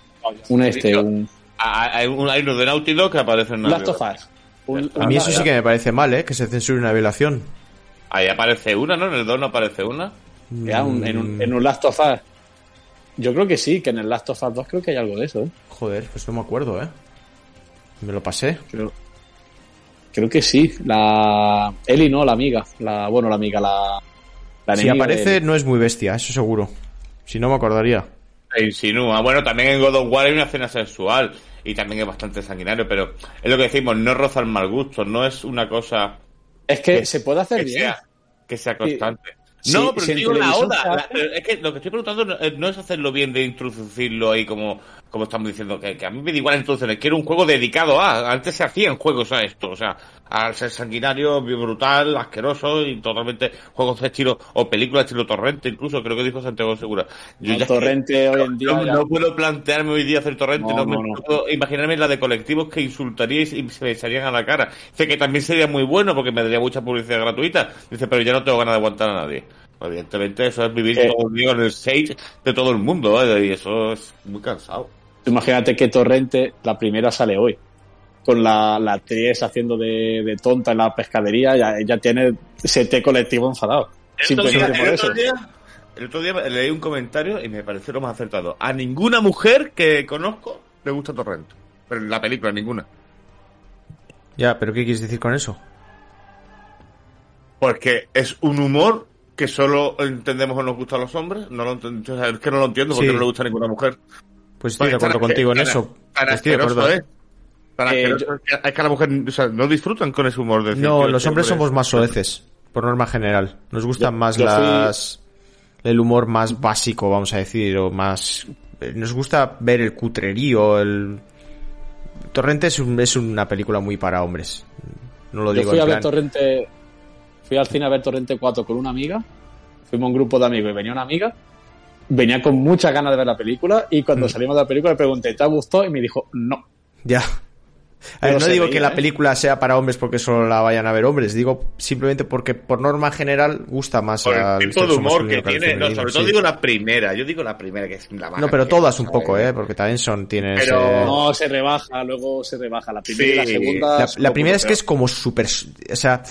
un este, un Hay, un, hay uno de Naughty Dog que aparece en una Last of Us. Un- A mí eso sí que me parece mal, ¿eh? Que se censure una violación. Ahí aparece una, ¿no? En el 2 no aparece una. ya, un- en, un, en un Last of Us. Yo creo que sí, que en el Last of Us 2 creo que hay algo de eso, ¿eh? Joder, pues no me acuerdo, ¿eh? Me lo pasé. Creo, creo que sí. La Eli no, la amiga. La, bueno, la amiga, la, la Si aparece, no es muy bestia, eso seguro. Si no, me acordaría. Se insinúa. Bueno, también en God of War hay una escena sensual y también es bastante sanguinario, pero es lo que decimos, no roza el mal gusto, no es una cosa Es que que- se puede hacer que bien. sea, que sea constante. No, pero si en digo la oda. la- pero es que lo que estoy preguntando no, no es hacerlo bien de introducirlo ahí como, como estamos diciendo, que, que a mí me da igual entonces, quiero un juego dedicado a. Antes se hacían juegos a esto, o sea, al ser sanguinario, brutal, asqueroso y totalmente juegos de estilo, o películas estilo Torrente, incluso, creo que dijo Santiago Segura. Yo No, ya- torrente hoy en día. no, puedo plantearme hoy día hacer torrente, No, no, me no, puedo imaginarme la de colectivos que insultaríais y se me echarían a la cara. Dice que también sería muy bueno porque me daría mucha publicidad gratuita. Dice, pero ya no tengo ganas de aguantar a nadie. Evidentemente eso es vivir Eh. todo el día en el stage de todo el mundo, ¿vale? y eso es muy cansado. Imagínate que Torrente, la primera sale hoy. Con la, la actriz haciendo de, de tonta en la pescadería, ya, ya tiene ese colectivo enfadado. El otro, día, Simplemente por eso. día- el otro día leí un comentario y me pareció lo más acertado. A ninguna mujer que conozco le gusta Torrente. Pero en la película, ninguna. Ya, pero ¿qué quieres decir con eso? Pues que es un humor que solo entendemos o nos gusta a los hombres. No lo ent- o sea, es que no lo entiendo porque Sí. no le gusta a ninguna mujer. Pues estoy de acuerdo contigo en eso. Estoy de acuerdo. Eh, asqueroso es que- es que a la mujer o sea, no disfrutan con ese humor. de decir, No, los hombres hombre- somos más soeces, por norma general. Nos gustan Yo- más yo las... el humor más básico, vamos a decir, o más... Nos gusta ver el cutrerío, el... Torrente es, un- es una película muy para hombres. No lo Yo digo fui en a ver plan... Torrente, fui al cine a ver Torrente 4 con una amiga, fuimos un grupo de amigos y venía una amiga, venía con muchas ganas de ver la película y Mm. cuando salimos de la película le pregunté, ¿te ha gustado? Y me dijo, no. Ya. A ver, no digo veía, que la ¿eh? película sea para hombres porque solo la vayan a ver hombres, digo simplemente porque por norma general gusta más Por el tipo de humor que tiene. No, sobre todo sí. digo la primera. Yo digo la primera, que es la más No, pero todas un poco. ¿eh? Porque también son, tienen Pero- ese- No, se rebaja, luego se rebaja. La primera y la segunda. La, primera es que peor. es como súper... O sea,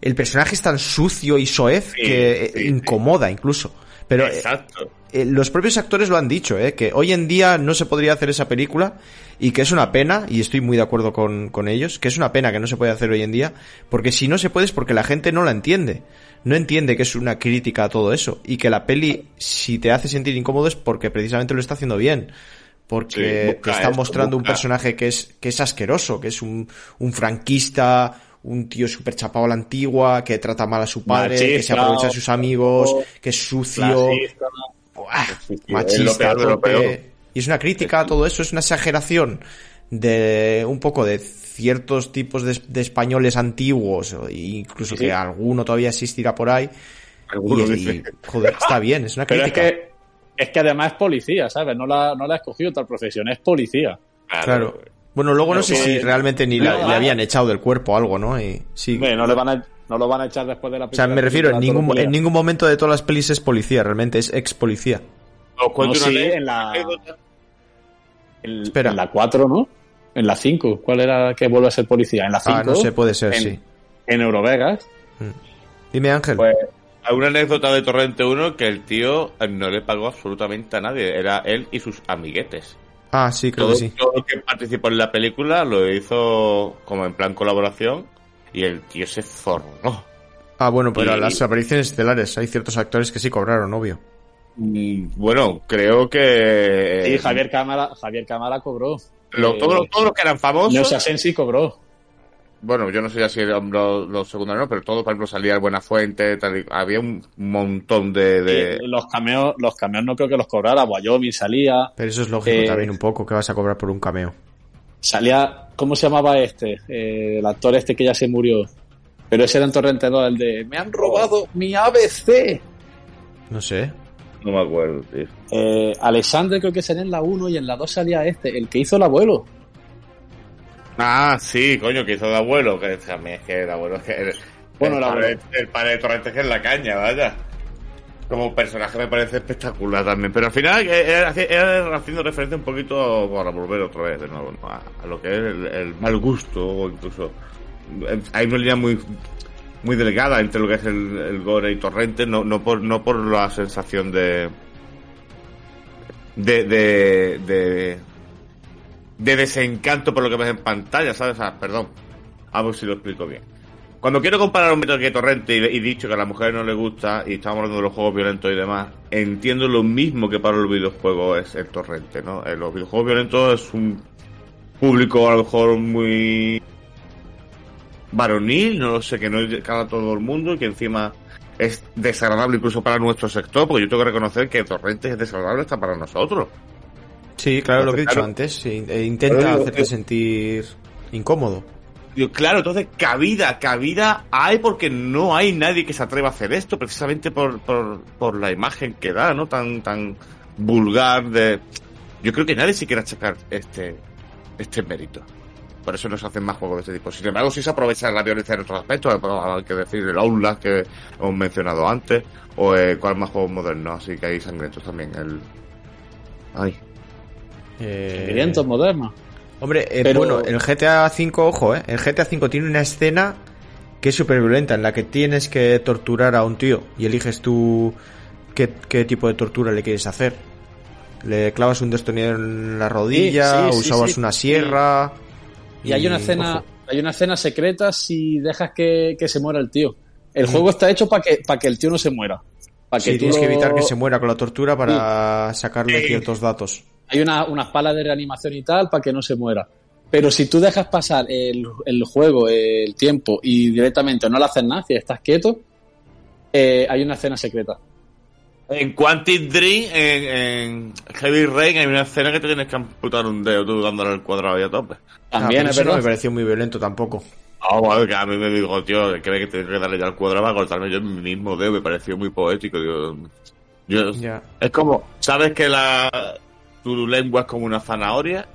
el personaje es tan sucio y soez Sí, que eh, sí, incomoda incluso. Pero eh, Exacto. eh, los propios actores lo han dicho, ¿eh? Que hoy en día no se podría hacer esa película y que es una pena, y estoy muy de acuerdo con, con ellos, que es una pena que no se puede hacer hoy en día, porque si no se puede es porque la gente no la entiende. No entiende que es una crítica a todo eso. Y que la peli, si te hace sentir incómodo, es porque precisamente lo está haciendo bien. Porque Sí, te está esto, mostrando un personaje que es, que es asqueroso, que es un, un franquista, un tío súper chapado a la antigua, que trata mal a su padre, que se aprovecha de sus amigos, que es sucio, Clasista. Buah, es machista, peor peor. Y es una crítica a todo eso, es una exageración de un poco de ciertos tipos de, de españoles antiguos, incluso Sí, que alguno todavía existirá por ahí. Alguno y, joder, está bien, es una Pero es crítica. que, es que además es policía, ¿sabes? No la, no la ha escogido tal profesión, es policía. Claro. Bueno, luego no sé si realmente ni la- le habían echado del cuerpo o algo, ¿no? Y, sí. Hombre, no, le van a, no lo van a echar después de la o sea, me refiero, en película, ningún, en ningún momento de todas las pelis es policía, realmente es ex policía. Os cuento No, una sí, anécdota. en la- En, Espera. en la 4, ¿no? En la 5. ¿Cuál era que vuelve a ser policía? En la 5. Ah, no sé, puede ser, en, sí. En Eurovegas. Dime, Ángel. Pues Hay una anécdota de Torrente 1 que el tío eh, no le pagó absolutamente a nadie. Era él y sus amiguetes. Ah, sí, creo Todo, que sí. todo el que participó en la película lo hizo como en plan colaboración y el tío se forró. Ah, bueno, pero Y- las apariciones estelares, hay ciertos actores que sí cobraron, obvio. Mm, Bueno, creo que... sí, Javier Cámara, Javier Cámara cobró. lo- Eh, todos, los, todos los que eran famosos... Neo Sasensi cobró. Bueno, yo no sé ya si eran los, los secundarios, pero todos, por ejemplo, salía el Buenafuente, tal y- había un montón de... de- los cameos, los cameos no creo que los cobrara. Wyoming salía. Pero eso es lógico Eh, también un poco, que vas a cobrar por un cameo. Salía, ¿cómo se llamaba este? Eh, el actor este que ya se murió. Pero ese era en Torrente 2, el de Me han robado mi ABC. No sé. No me acuerdo, tío. Eh, Alexander creo que salía en la 1 y en la 2 salía este, el que hizo el abuelo. Ah, sí, coño, que hizo de abuelo, que también es que el abuelo es que... El, Bueno, el, el padre, el padre de Torrente es que es la caña, vaya. Como personaje me parece espectacular también. Pero al final eh, era, era haciendo referencia un poquito para volver otra vez de nuevo ¿no? a, a lo que es el, mal gusto o incluso... eh, Hay una línea muy muy delgada entre lo que es el, el gore y torrente, no, no por no por la sensación de de de, de, de desencanto por lo que ves en pantalla, ¿sabes? Perdón, a ver si lo explico bien. Cuando quiero comparar un Metal Gear Torrente y, dicho que a la mujer no le gusta y estamos hablando de los juegos violentos y demás, entiendo lo mismo que para los videojuegos es el Torrente, ¿no? En los videojuegos violentos es un público a lo mejor muy varonil, no lo sé, que no llega a todo el mundo y que encima es desagradable incluso para nuestro sector, porque yo tengo que reconocer que Torrente es desagradable hasta para nosotros. Sí, claro, lo que he dicho Claro. antes. sí, e intenta digo, hacerte eh. sentir incómodo. Digo, claro, entonces cabida, cabida hay porque no hay nadie que se atreva a hacer esto, precisamente por, por, por la imagen que da, ¿no? Tan, tan vulgar de... Yo creo que nadie se quiere achacar este, este mérito. Por eso no se hacen más juegos de este tipo. Sin embargo, sí se aprovecha la violencia en otros aspectos, pues, hay que decir el Outlast que hemos mencionado antes, o eh, cuál más juegos modernos, así que hay sangrientos también. El... Ay. Eh, Sangrientos modernos. Hombre, eh, Pero- bueno, el GTA V, ojo, eh. El GTA V tiene una escena que es súper violenta, en la que tienes que torturar a un tío y eliges tú qué, qué tipo de tortura le quieres hacer. Le clavas un destornillador en la rodilla, Sí, sí, o sí, usabas sí. una sierra. Y hay una escena, ojo. hay una escena secreta si dejas que, que se muera el tío. El juego está hecho para que, para que el tío no se muera. Para que Sí, tú tienes que evitar que se muera con la tortura para sacarle Sí. ciertos datos. Hay una, unas palas de reanimación y tal para que no se muera. Pero si tú dejas pasar el, el juego, el tiempo y directamente no le haces nada, si estás quieto, eh, hay una escena secreta. En Quantic Dream, en, en Heavy Rain, hay una escena que te tienes que amputar un dedo tú dándole al cuadrado y a tope. Ah, También pero eso no me pareció muy violento tampoco. Ah, bueno, que a mí me dijo, tío, que ve que tengo que darle ya al cuadrado para cortarme yo el mismo dedo, me pareció muy poético. Digo, yo. Es como, ¿sabes que la tu lengua es como una zanahoria?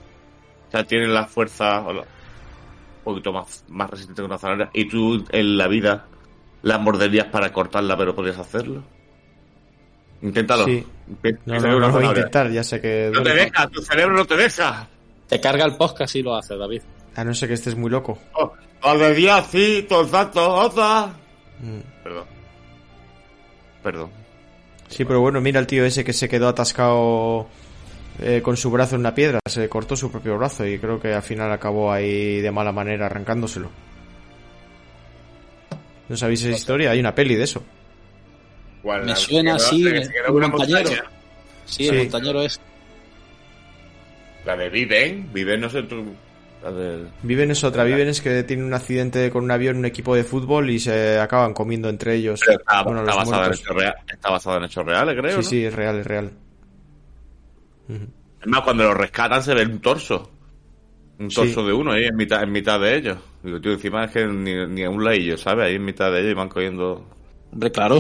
O sea, tiene la fuerza un poquito más, más resistente que una zanahoria. Y tú en la vida la morderías para cortarla, pero podrías hacerlo. Inténtalo. Sí. No, no, no voy a zanahoria. intentar, ya sé que... No te deja, tu cerebro no te deja. Te carga el podcast y lo hace, David. A no ser que estés muy loco. Oh, Al día sí, todo el datos, otra. Mm. Perdón. Perdón. Sí, pero bueno, mira el tío ese que se quedó atascado eh, con su brazo en una piedra. Se cortó su propio brazo y creo que al final acabó ahí de mala manera arrancándoselo. ¿No sabéis esa historia? Hay una peli de eso. ¿Cuál? Me suena así, en un montaña. Sí, Sí. el montañero es. La de Viven, Viven no sé tú. La de... Viven es otra. Viven es que tiene un accidente con un avión, un equipo de fútbol y se acaban comiendo entre ellos. Está, Bueno, está basada en hechos reales, está basada en hechos reales, creo. Sí, ¿no? sí, es real, es real. Ujú. Es más, cuando lo rescatan se ve un torso. Un Sí. torso de uno ahí en mitad, en mitad de ellos. Digo, tío, encima es que ni, ni a un laillo, ¿sabes? Ahí en mitad de ellos y van cogiendo. Hombre, claro.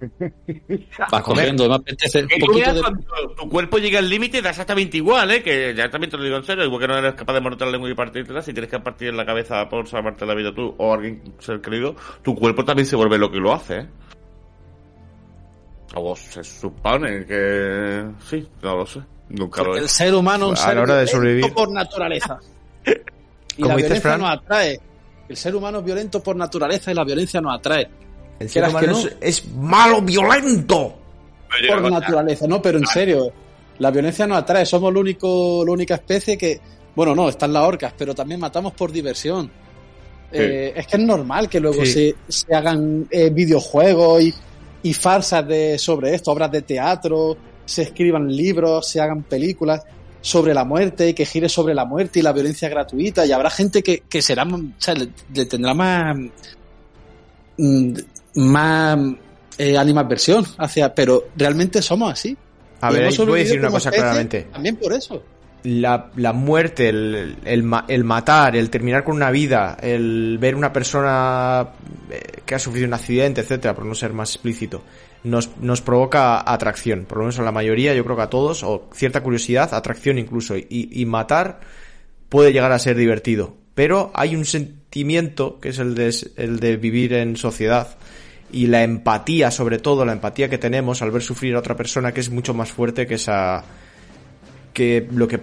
Vas cogiendo, me apetece Que un poquito de. cuando tu cuerpo llega al límite, da exactamente igual, ¿eh? Que ya también te lo digo en serio, igual que no eres capaz de morderte la lengua y partírtela, si tienes que partir en la cabeza por salvarte la vida tú o alguien ser querido, tu cuerpo también se vuelve lo que lo hace, ¿eh? O se supone que... Sí, no lo sé. Nunca lo el ser humano es un A ser la hora de violento sobrevivir. por naturaleza. Y ¿Cómo la dices, violencia Fran? nos atrae. El ser humano es violento por naturaleza y la violencia nos atrae. El ser humano no. es, es malo, violento. Por naturaleza, no, pero en serio. La violencia nos atrae. Somos lo único, la única especie que. Bueno, no, están las orcas, pero también matamos por diversión. Eh, es que es normal que luego Sí. se, se hagan eh, videojuegos y, y farsas de, sobre esto, obras de teatro, se escriban libros, se hagan películas sobre la muerte y que gire sobre la muerte y la violencia gratuita y habrá gente que, que será, o sea, le, le tendrá más, mm, más eh, animadversión hacia, pero realmente somos así. A Y ver, voy a decir una cosa especie claramente. También por eso. la, la muerte, el, el matar, el terminar con una vida, el ver una persona eh, que ha sufrido un accidente, etcétera, por no ser más explícito, nos, nos provoca atracción, por lo menos a la mayoría, yo creo que a todos, o cierta curiosidad, atracción incluso, y, y matar puede llegar a ser divertido, pero hay un sentimiento que es el de, el de vivir en sociedad y la empatía, sobre todo la empatía que tenemos al ver sufrir a otra persona que es mucho más fuerte que esa que lo que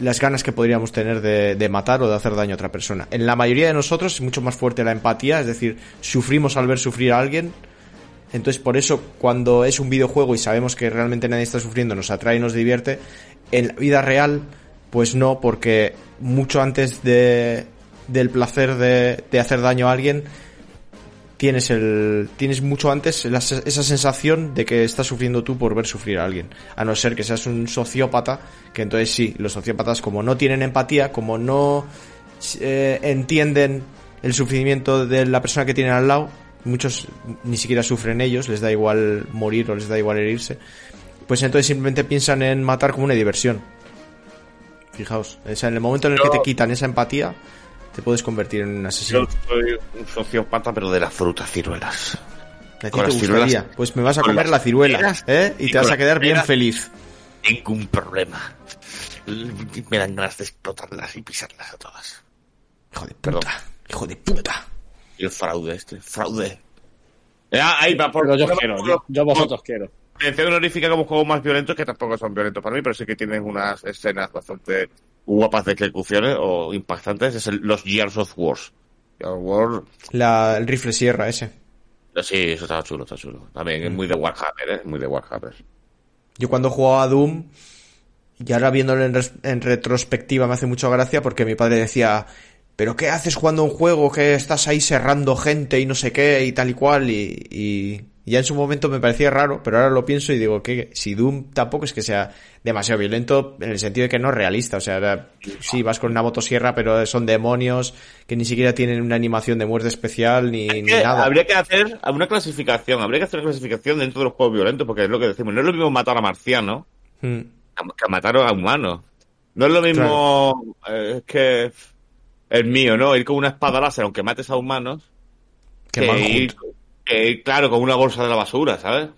las ganas que podríamos tener de, de matar o de hacer daño a otra persona. En la mayoría de nosotros es mucho más fuerte la empatía, es decir, sufrimos al ver sufrir a alguien. Entonces, por eso, cuando es un videojuego y sabemos que realmente nadie está sufriendo, nos atrae y nos divierte, en la vida real, pues no, porque mucho antes de, del placer de, de hacer daño a alguien, tienes el tienes mucho antes esa sensación de que estás sufriendo tú por ver sufrir a alguien. A no ser que seas un sociópata que entonces sí los sociópatas como no tienen empatía como no eh, entienden el sufrimiento de la persona que tienen al lado muchos ni siquiera sufren ellos les da igual morir o les da igual herirse pues entonces simplemente piensan en matar como una diversión fijaos o sea, en el momento en el que te quitan esa empatía te puedes convertir en un asesino Yo soy un sociópata, pero de las frutas ciruelas. ¿A ti Con te las gustaría? ciruelas- Pues me vas a comer la ciruela, ¿eh? Y y te vas a quedar bien feliz. Un problema. Me dan ganas de explotarlas y pisarlas a todas. Hijo de Perdón. puta, hijo de puta. El fraude este, fraude. Ya, ahí va, por Pero yo por- quiero, por- yo, vosotros quiero. Mención honorífica como juegos más violentos, que tampoco son violentos para mí, pero sí que tienen unas escenas bastante guapas de ejecuciones o impactantes. Es el- los Years of Wars. Of War, La, el rifle sierra ese. sí, eso está chulo, está chulo. También es muy de Warhammer, ¿eh? Muy de Warhammer. Yo cuando jugaba a Doom, y ahora viéndolo en, en retrospectiva me hace mucha gracia porque mi padre decía, pero ¿qué haces jugando un juego que estás ahí serrando gente y no sé qué y tal y cual? Y, y ya en su momento me parecía raro, pero ahora lo pienso y digo que si Doom tampoco es que sea demasiado violento en el sentido de que no es realista. O sea, sí, vas con una motosierra, pero son demonios que ni siquiera tienen una animación de muerte especial ni, ni Que nada. Habría que hacer una clasificación, habría que hacer una clasificación dentro de los juegos violentos, porque es lo que decimos, no es lo mismo matar a marcianos Mm. a- que matar a humanos. No es lo mismo eh, que el mío, ¿no? Ir con una espada láser, aunque mates a humanos, Qué que mal ir, que ir, claro, con una bolsa de la basura, ¿sabes?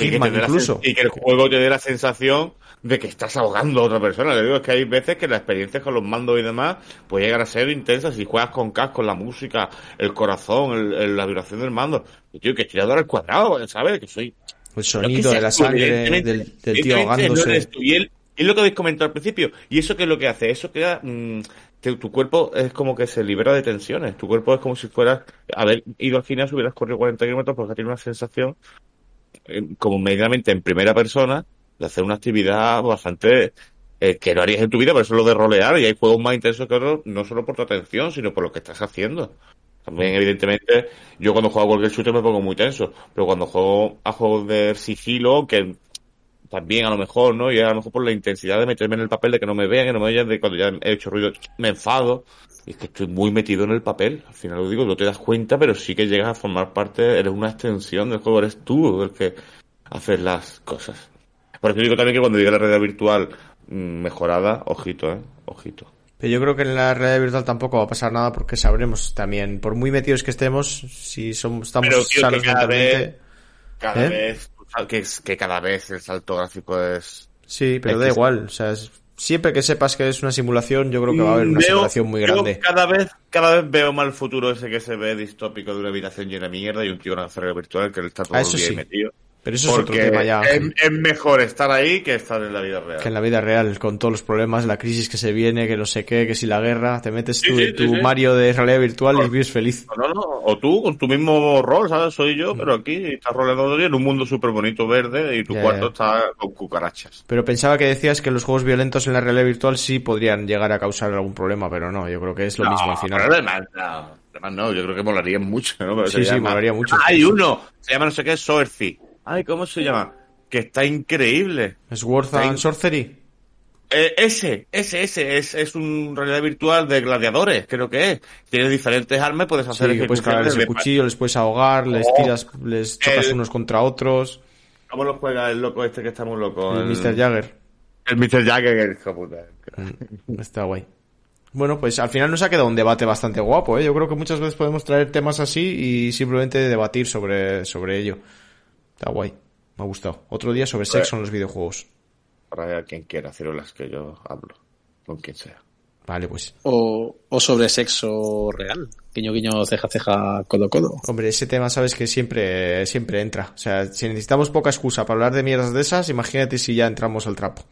Y que, incluso. y que el juego te dé la sensación de que estás ahogando a otra persona. Le digo, es que hay veces que las experiencias con los mandos y demás puede llegar a ser intensas si juegas con casco, la música, el corazón, el- el- la vibración del mando. Y, tío, que estoy al cuadrado, ¿sabes? Que soy El sonido de la sangre del, del tío no ahogándose. Y él- y es lo que habéis comentado al principio. ¿Y eso qué es lo que hace? Eso queda. mm, que tu cuerpo es como que se libera de tensiones. Tu cuerpo es como si fueras. Haber ido al gimnasio, hubieras corrido 40 kilómetros porque tiene una sensación, eh, como medianamente en primera persona, de hacer una actividad bastante. eh, que no harías en tu vida, pero eso es lo de rolear. Y hay juegos más intensos que otros, no solo por tu atención, sino por lo que estás haciendo. También, evidentemente, yo cuando juego a cualquier shooter me pongo muy tenso, pero cuando juego a juegos de sigilo, que también a lo mejor, ¿no? Y a lo mejor por la intensidad de meterme en el papel, de que no me vean, que no me oyan, de cuando ya he hecho ruido, me enfado. Y es que estoy muy metido en el papel. Al final lo digo, no te das cuenta, pero sí que llegas a formar parte, eres una extensión del juego, eres tú el que haces las cosas. Por eso digo también que cuando llegue la realidad virtual mm, mejorada, ojito, ¿eh? Ojito. Pero yo creo que en la realidad virtual tampoco va a pasar nada porque sabremos también, por muy metidos que estemos, si somos, estamos Pero, tío, sanos cada mentalmente. vez- Cada ¿Eh? vez, que, es- que cada vez el salto gráfico es Sí, pero da igual. O sea, es- siempre que sepas que es una simulación, yo creo que va a haber una Veo- simulación muy yo grande. cada vez, cada vez veo más el futuro ese que se ve distópico de una habitación llena de mierda y un tío en una virtual que él está todo Ah, el eso día sí. metido. Pero eso es otro tema ya, es, mejor estar ahí que estar en la vida real. Que en la vida real, con todos los problemas, la crisis que se viene, que no sé qué, que si la guerra, te metes Sí, tú sí, en sí, tu sí. Mario de realidad virtual y vives feliz. No, no, no. O tú con tu mismo rol, ¿sabes? Soy Mm. yo, pero aquí estás roleando todo el día en un mundo súper bonito verde y tu cuarto está con cucarachas. Pero pensaba que decías que los juegos violentos en la realidad virtual sí podrían llegar a causar algún problema, pero no, yo creo que es lo mismo al final. pero además no. Además no, yo creo que molaría mucho, ¿no? Pero Sí, sí, llama- molaría mucho. Ah, Hay uno, se llama no sé qué, Soerfi. Ay, ¿cómo se llama? Que está increíble. ¿Sword and Venga. Sorcery? Eh, ese, ese, ese, es, es un realidad virtual de gladiadores, creo que es. Tienes diferentes armas, puedes hacer Sí, que puedes el cuchillo, les puedes ahogar, les Oh, tiras, les chocas el- unos contra otros. ¿Cómo lo juega el loco este que está muy loco? El Mr. Jagger. El Mr. Jagger, hijo puta. Mm, Está guay. Bueno, pues al final nos ha quedado un debate bastante guapo, ¿eh? Yo creo que muchas veces podemos traer temas así y simplemente debatir sobre, sobre ello. Está guay. Me ha gustado. Otro día sobre sexo en los videojuegos. Para quien quiera hacer las que yo hablo, con quien sea. Vale, pues. O, o sobre sexo real. Guiño, guiño, ceja, ceja, codo, codo. Hombre, ese tema sabes que siempre, siempre entra. O sea, si necesitamos poca excusa para hablar de mierdas de esas, imagínate si ya entramos al trapo.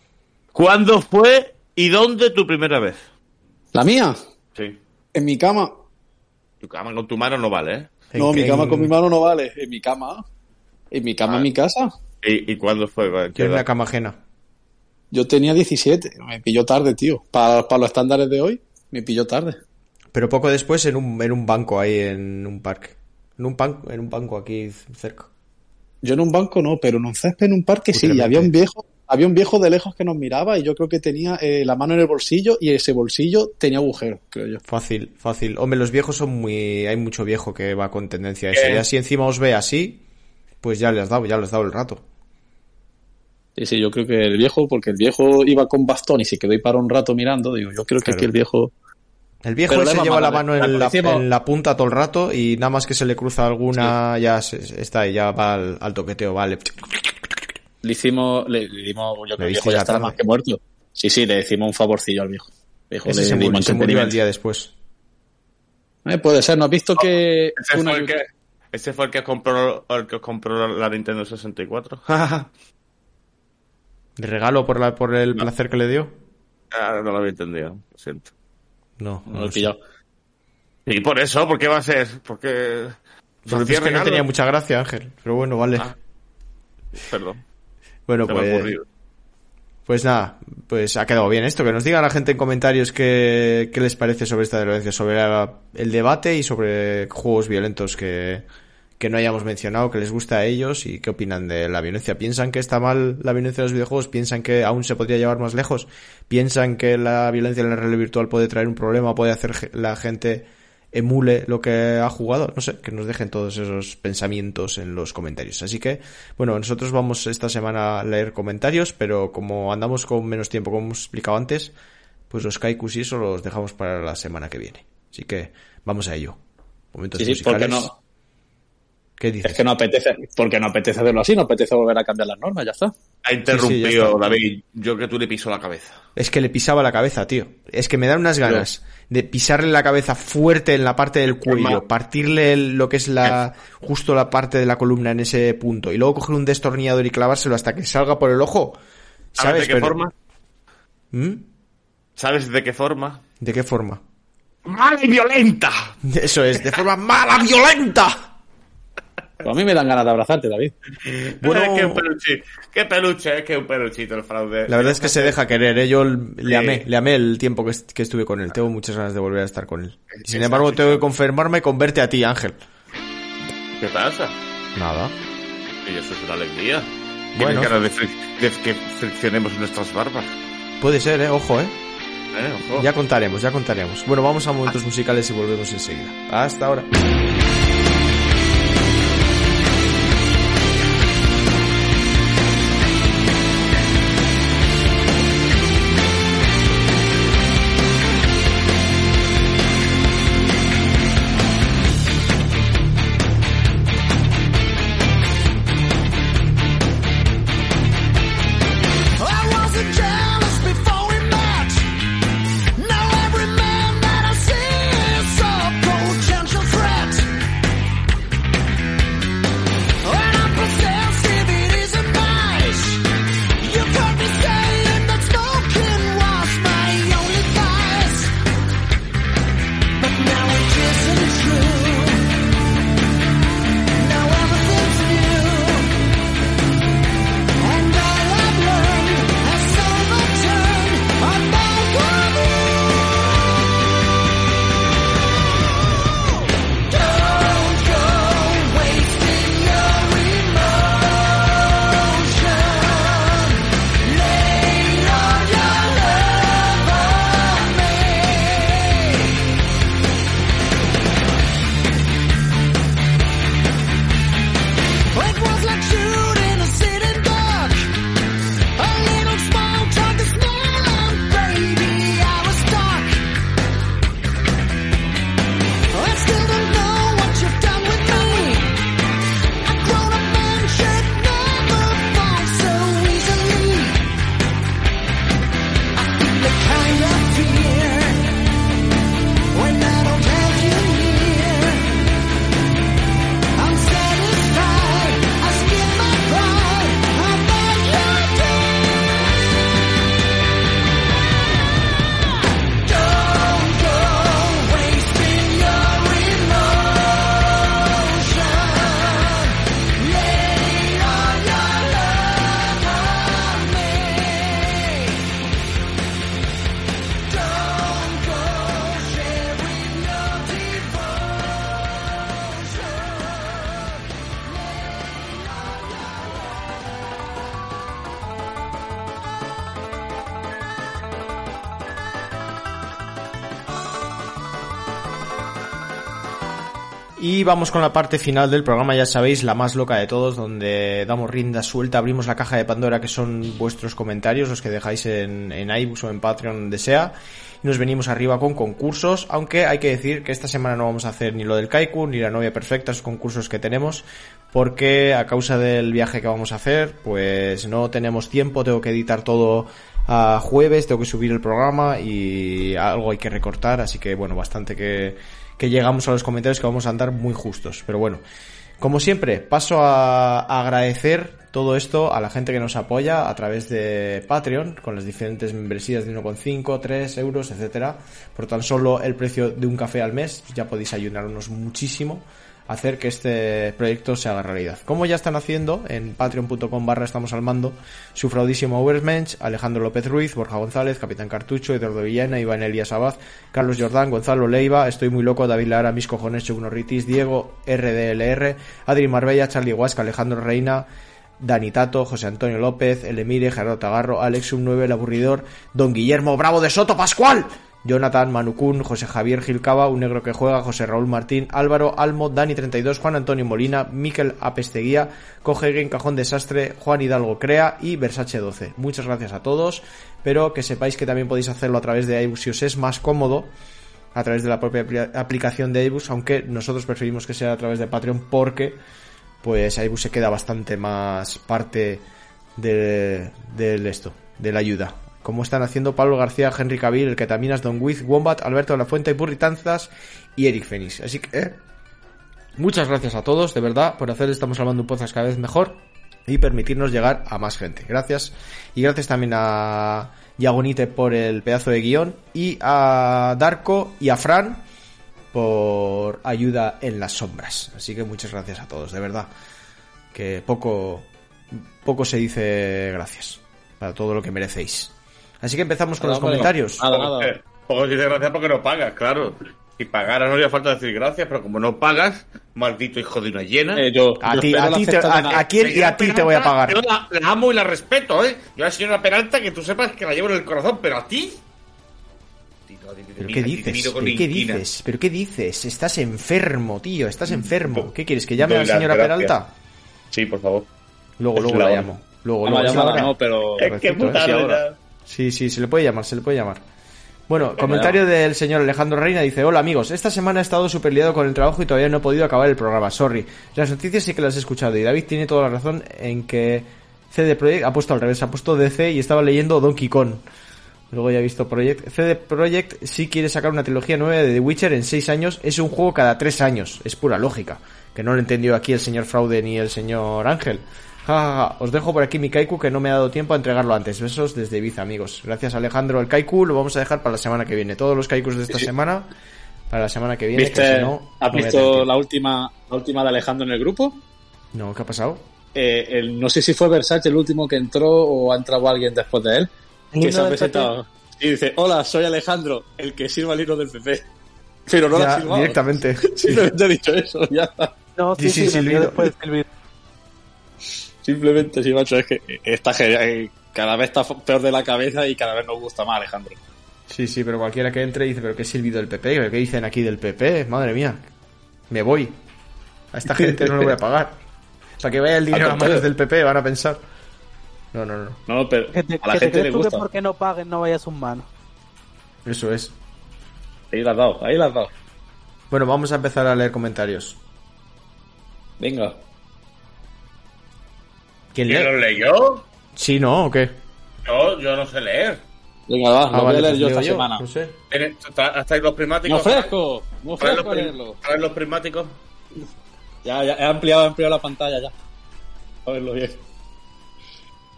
¿Cuándo fue y dónde tu primera vez? ¿La mía? Sí. En mi cama. Tu cama con tu mano no vale, ¿eh? No, mi cama en- con mi mano no vale. En mi cama. En mi cama, Ah. en mi casa. ¿Y, y cuándo fue? ¿Qué Yo en la cama ajena. Yo tenía 17. Me pilló tarde, tío. Para, para los estándares de hoy, me pilló tarde. Pero poco después en un, en un banco ahí en un parque. En un, banco, en un banco aquí cerca. Yo en un banco no, pero en un césped, en un parque sí. Y había un viejo, había un viejo de lejos que nos miraba y yo creo que tenía eh, la mano en el bolsillo y ese bolsillo tenía agujeros, creo yo. Fácil, fácil. Hombre, los viejos son muy... Hay mucho viejo que va con tendencia a eso. Eh. Y así encima os ve así, pues ya le has dado, ya le has dado el rato. Sí, sí, yo creo que el viejo, porque el viejo iba con bastón y se quedó ahí para un rato mirando, digo, yo creo que Claro. aquí el viejo... El viejo hemos lleva la mano en le- la, hicimos- en la punta todo el rato y nada más que se le cruza alguna, ya se- está ahí, ya va al, al toqueteo, vale. Le hicimos, le, le dimos, yo creo que el viejo ya tarde. más que muerto. Sí, sí, le decimos un favorcillo al viejo. Viejo, Ese le se, murió, se murió el día después. Eh, puede ser, ¿no has visto que Ese una fue, el que, ese fue el que compró, el que compró la Nintendo 64. ¿De regalo por, la, por el placer que le dio? Ah, no lo había entendido, lo siento. No, No no lo he pillado. Y por eso, ¿por qué va a ser? Porque... Hacía es que no tenía mucha gracia, Ángel. Pero bueno, vale. Ah. Perdón. bueno, se pues. Pues nada, pues ha quedado bien esto. Que nos diga la gente en comentarios qué, qué les parece sobre esta violencia, sobre la- el debate y sobre juegos violentos que, que no hayamos mencionado, que les gusta a ellos y qué opinan de la violencia. ¿Piensan que está mal la violencia de los videojuegos? ¿Piensan que aún se podría llevar más lejos? ¿Piensan que la violencia en la realidad virtual puede traer un problema, puede hacer la gente emule lo que ha jugado? No sé, que nos dejen todos esos pensamientos en los comentarios. Así que, bueno, nosotros vamos esta semana a leer comentarios, pero como andamos con menos tiempo, como hemos explicado antes, pues los kaikus y eso los dejamos para la semana que viene. Así que vamos a ello. Momentos Sí, sí, porque musicales. no. ¿Qué dices? Es que no apetece, porque no apetece hacerlo así, no apetece volver a cambiar las normas, ya está. Ha interrumpido, Sí, sí, ya está. David. Yo que tú le piso la cabeza. Es que le pisaba la cabeza, tío. Es que me dan unas ganas de pisarle la cabeza fuerte en la parte del cuello, partirle lo que es la justo la parte de la columna en ese punto y luego coger un destornillador y clavárselo hasta que salga por el ojo. ¿Sabes ¿Sabes? de qué Pero- forma? ¿Mm? ¿Sabes de qué forma? ¿De qué forma? ¡Mala y violenta! Eso es, de forma mala, violenta. A mí me dan ganas de abrazarte, David. Bueno- qué peluche, qué peluche, es que un peluchito el fraude. La verdad es que se deja querer, ¿eh? Yo le Sí. amé, le amé el tiempo que, est- que estuve con él. Tengo muchas ganas de volver a estar con él. Sin embargo, tengo que confirmarme con verte a ti, Ángel. ¿Qué pasa? Nada. Y eso es una alegría. Bueno. De, fric- de que friccionemos nuestras barbas. Puede ser, ¿eh? Ojo, ¿eh? ¿Eh? Ojo. Ya contaremos, ya contaremos. Bueno, vamos a momentos musicales y volvemos enseguida. Hasta ahora. Vamos con la parte final del programa, ya sabéis, la más loca de todos, donde damos rienda suelta, abrimos la caja de Pandora, que son vuestros comentarios, los que dejáis en, en iBooks o en Patreon, donde sea. Y nos venimos arriba con concursos, aunque hay que decir que esta semana no vamos a hacer ni lo del Kaiku, ni la novia perfecta, esos concursos que tenemos, porque a causa del viaje que vamos a hacer, pues no tenemos tiempo, tengo que editar todo a jueves, tengo que subir el programa y algo hay que recortar, así que bueno, bastante que, que llegamos a los comentarios que vamos a andar muy justos. Pero bueno, como siempre, paso a, agradecer todo esto a la gente que nos apoya a través de Patreon, con las diferentes membresías de 1,5, 3 euros, etcétera. Por tan solo el precio de un café al mes, ya podéis ayudarnos muchísimo hacer que este proyecto se haga realidad. Como ya están haciendo en patreon.com barra estamos al mando su fraudísimo Overmensch, Alejandro López Ruiz, Borja González, Capitán Cartucho, Eduardo Villena, Iván Elías Abad, Carlos Jordán, Gonzalo Leiva, Estoy muy loco, David Lara, Mis cojones, Chuck Norritis, Diego RDLR, Adri Marbella, Charlie Huasca, Alejandro Reina, Dani Tato, José Antonio López, El Emire, Gerardo Tagarro, Alex 9 El Aburridor, Don Guillermo Bravo de Soto Pascual, Jonathan Manucún, José Javier Gilcaba, Un Negro que Juega, José Raúl Martín, Álvaro Almo, Dani 32, Juan Antonio Molina, Miquel Apesteguía, Cogeguén Cajón Desastre, Juan Hidalgo Crea y Versace 12. Muchas gracias a todos, pero que sepáis que también podéis hacerlo a través de iBus si os es más cómodo a través de la propia apli- aplicación de iBus, aunque nosotros preferimos que sea a través de Patreon porque pues iBus se queda bastante más parte de, del esto, de la ayuda. Como están haciendo Pablo García, Henry Cavill, el es Don Wiz, Wombat, Alberto de la Fuente, Burritanzas y Eric Fénix. Así que eh, muchas gracias a todos, de verdad, por hacer Estamos Hablando un podcast cada vez mejor y permitirnos llegar a más gente. Gracias. Y gracias también a Yagonite por el pedazo de guion y a Darko y a Fran por ayuda en las sombras. Así que muchas gracias a todos, de verdad. Que poco, poco se dice gracias para todo lo que merecéis. Así que empezamos con Nada, los comentarios. Nada, nada. Poco dice gracias porque no pagas, claro. Si pagaras no haría falta decir gracias, pero como no pagas, maldito hijo de una llena. Eh, yo, A ti, a ti, a, a quién y a ti te voy a pagar. Yo la, la amo y la respeto, ¿eh? Yo a la señora Peralta, que tú sepas que la llevo en el corazón, pero a ti. ¿Pero qué dices? ¿Pero qué dices? ¿Pero qué dices? Estás enfermo, tío, estás enfermo. ¿Qué quieres? ¿Que llame a la señora. Peralta? Sí, por favor. Luego, luego la llamo. Luego, luego. no, pero... Es que puta ¿eh? ahora. Sí, sí, se le puede llamar, se le puede llamar. Bueno, comentario del señor Alejandro Reina dice, hola amigos, esta semana he estado súper liado con el trabajo y todavía no he podido acabar el programa, sorry. Las noticias sí que las he escuchado y David tiene toda la razón en que CD Projekt ha puesto al revés, ha puesto DC y estaba leyendo Donkey Kong. Luego ya he visto Project. CD Projekt sí quiere sacar una trilogía nueva de The Witcher en 6 años, es un juego cada 3 años, es pura lógica. Que no lo entendió aquí el señor Fraude ni el señor Ángel. Ja, ja, ja. Os dejo por aquí mi Kaiku que no me ha dado tiempo a entregarlo antes. Besos desde Ibiza, amigos. Gracias Alejandro. El Kaiku lo vamos a dejar para la semana que viene. Todos los Kaikus de esta Sí. semana para la semana que viene. que ¿Viste, si no, ¿Has no visto la última, la última de Alejandro en el grupo? No, ¿qué ha pasado? Eh, el- no sé si fue Versace el último que entró o ha entrado alguien después de él. Que se ha presentado. Y dice, hola, soy Alejandro, el que sirva el hilo del PP. Pero no lo Ya, ha silbado. directamente. Simplemente ha dicho eso, ya está. No, sí, Sí, sí, sí, me Simplemente sí, macho, es que está eh, cada vez está peor de la cabeza y cada vez nos gusta más Alejandro. Sí, sí, pero cualquiera que entre dice, pero qué silbido del PP, ¿Pero qué dicen aquí del PP, madre mía. Me voy. A esta gente no le voy a pagar. O sea, que vaya el dinero a manos del PP, van a pensar. No, no, no. No, pero a la te gente le tú que gusta. porque no paguen no vaya a sus manos. Eso es. Ahí la has dado, ahí la has dado. Bueno, vamos a empezar a leer comentarios. Venga. ¿Quién ¿Quién lee? lo leyó? Sí, ¿no? ¿O qué? Yo, yo no sé leer. Venga, va, Ah, lo voy a leer pues yo esta semana. No sé. ¿Tienes- está- ¿Hasta ahí los prismáticos? me ¿Traes ofrezco los, a leerlo. traes los prismáticos? Ya, ya, he ampliado, he ampliado la pantalla ya. A verlo bien.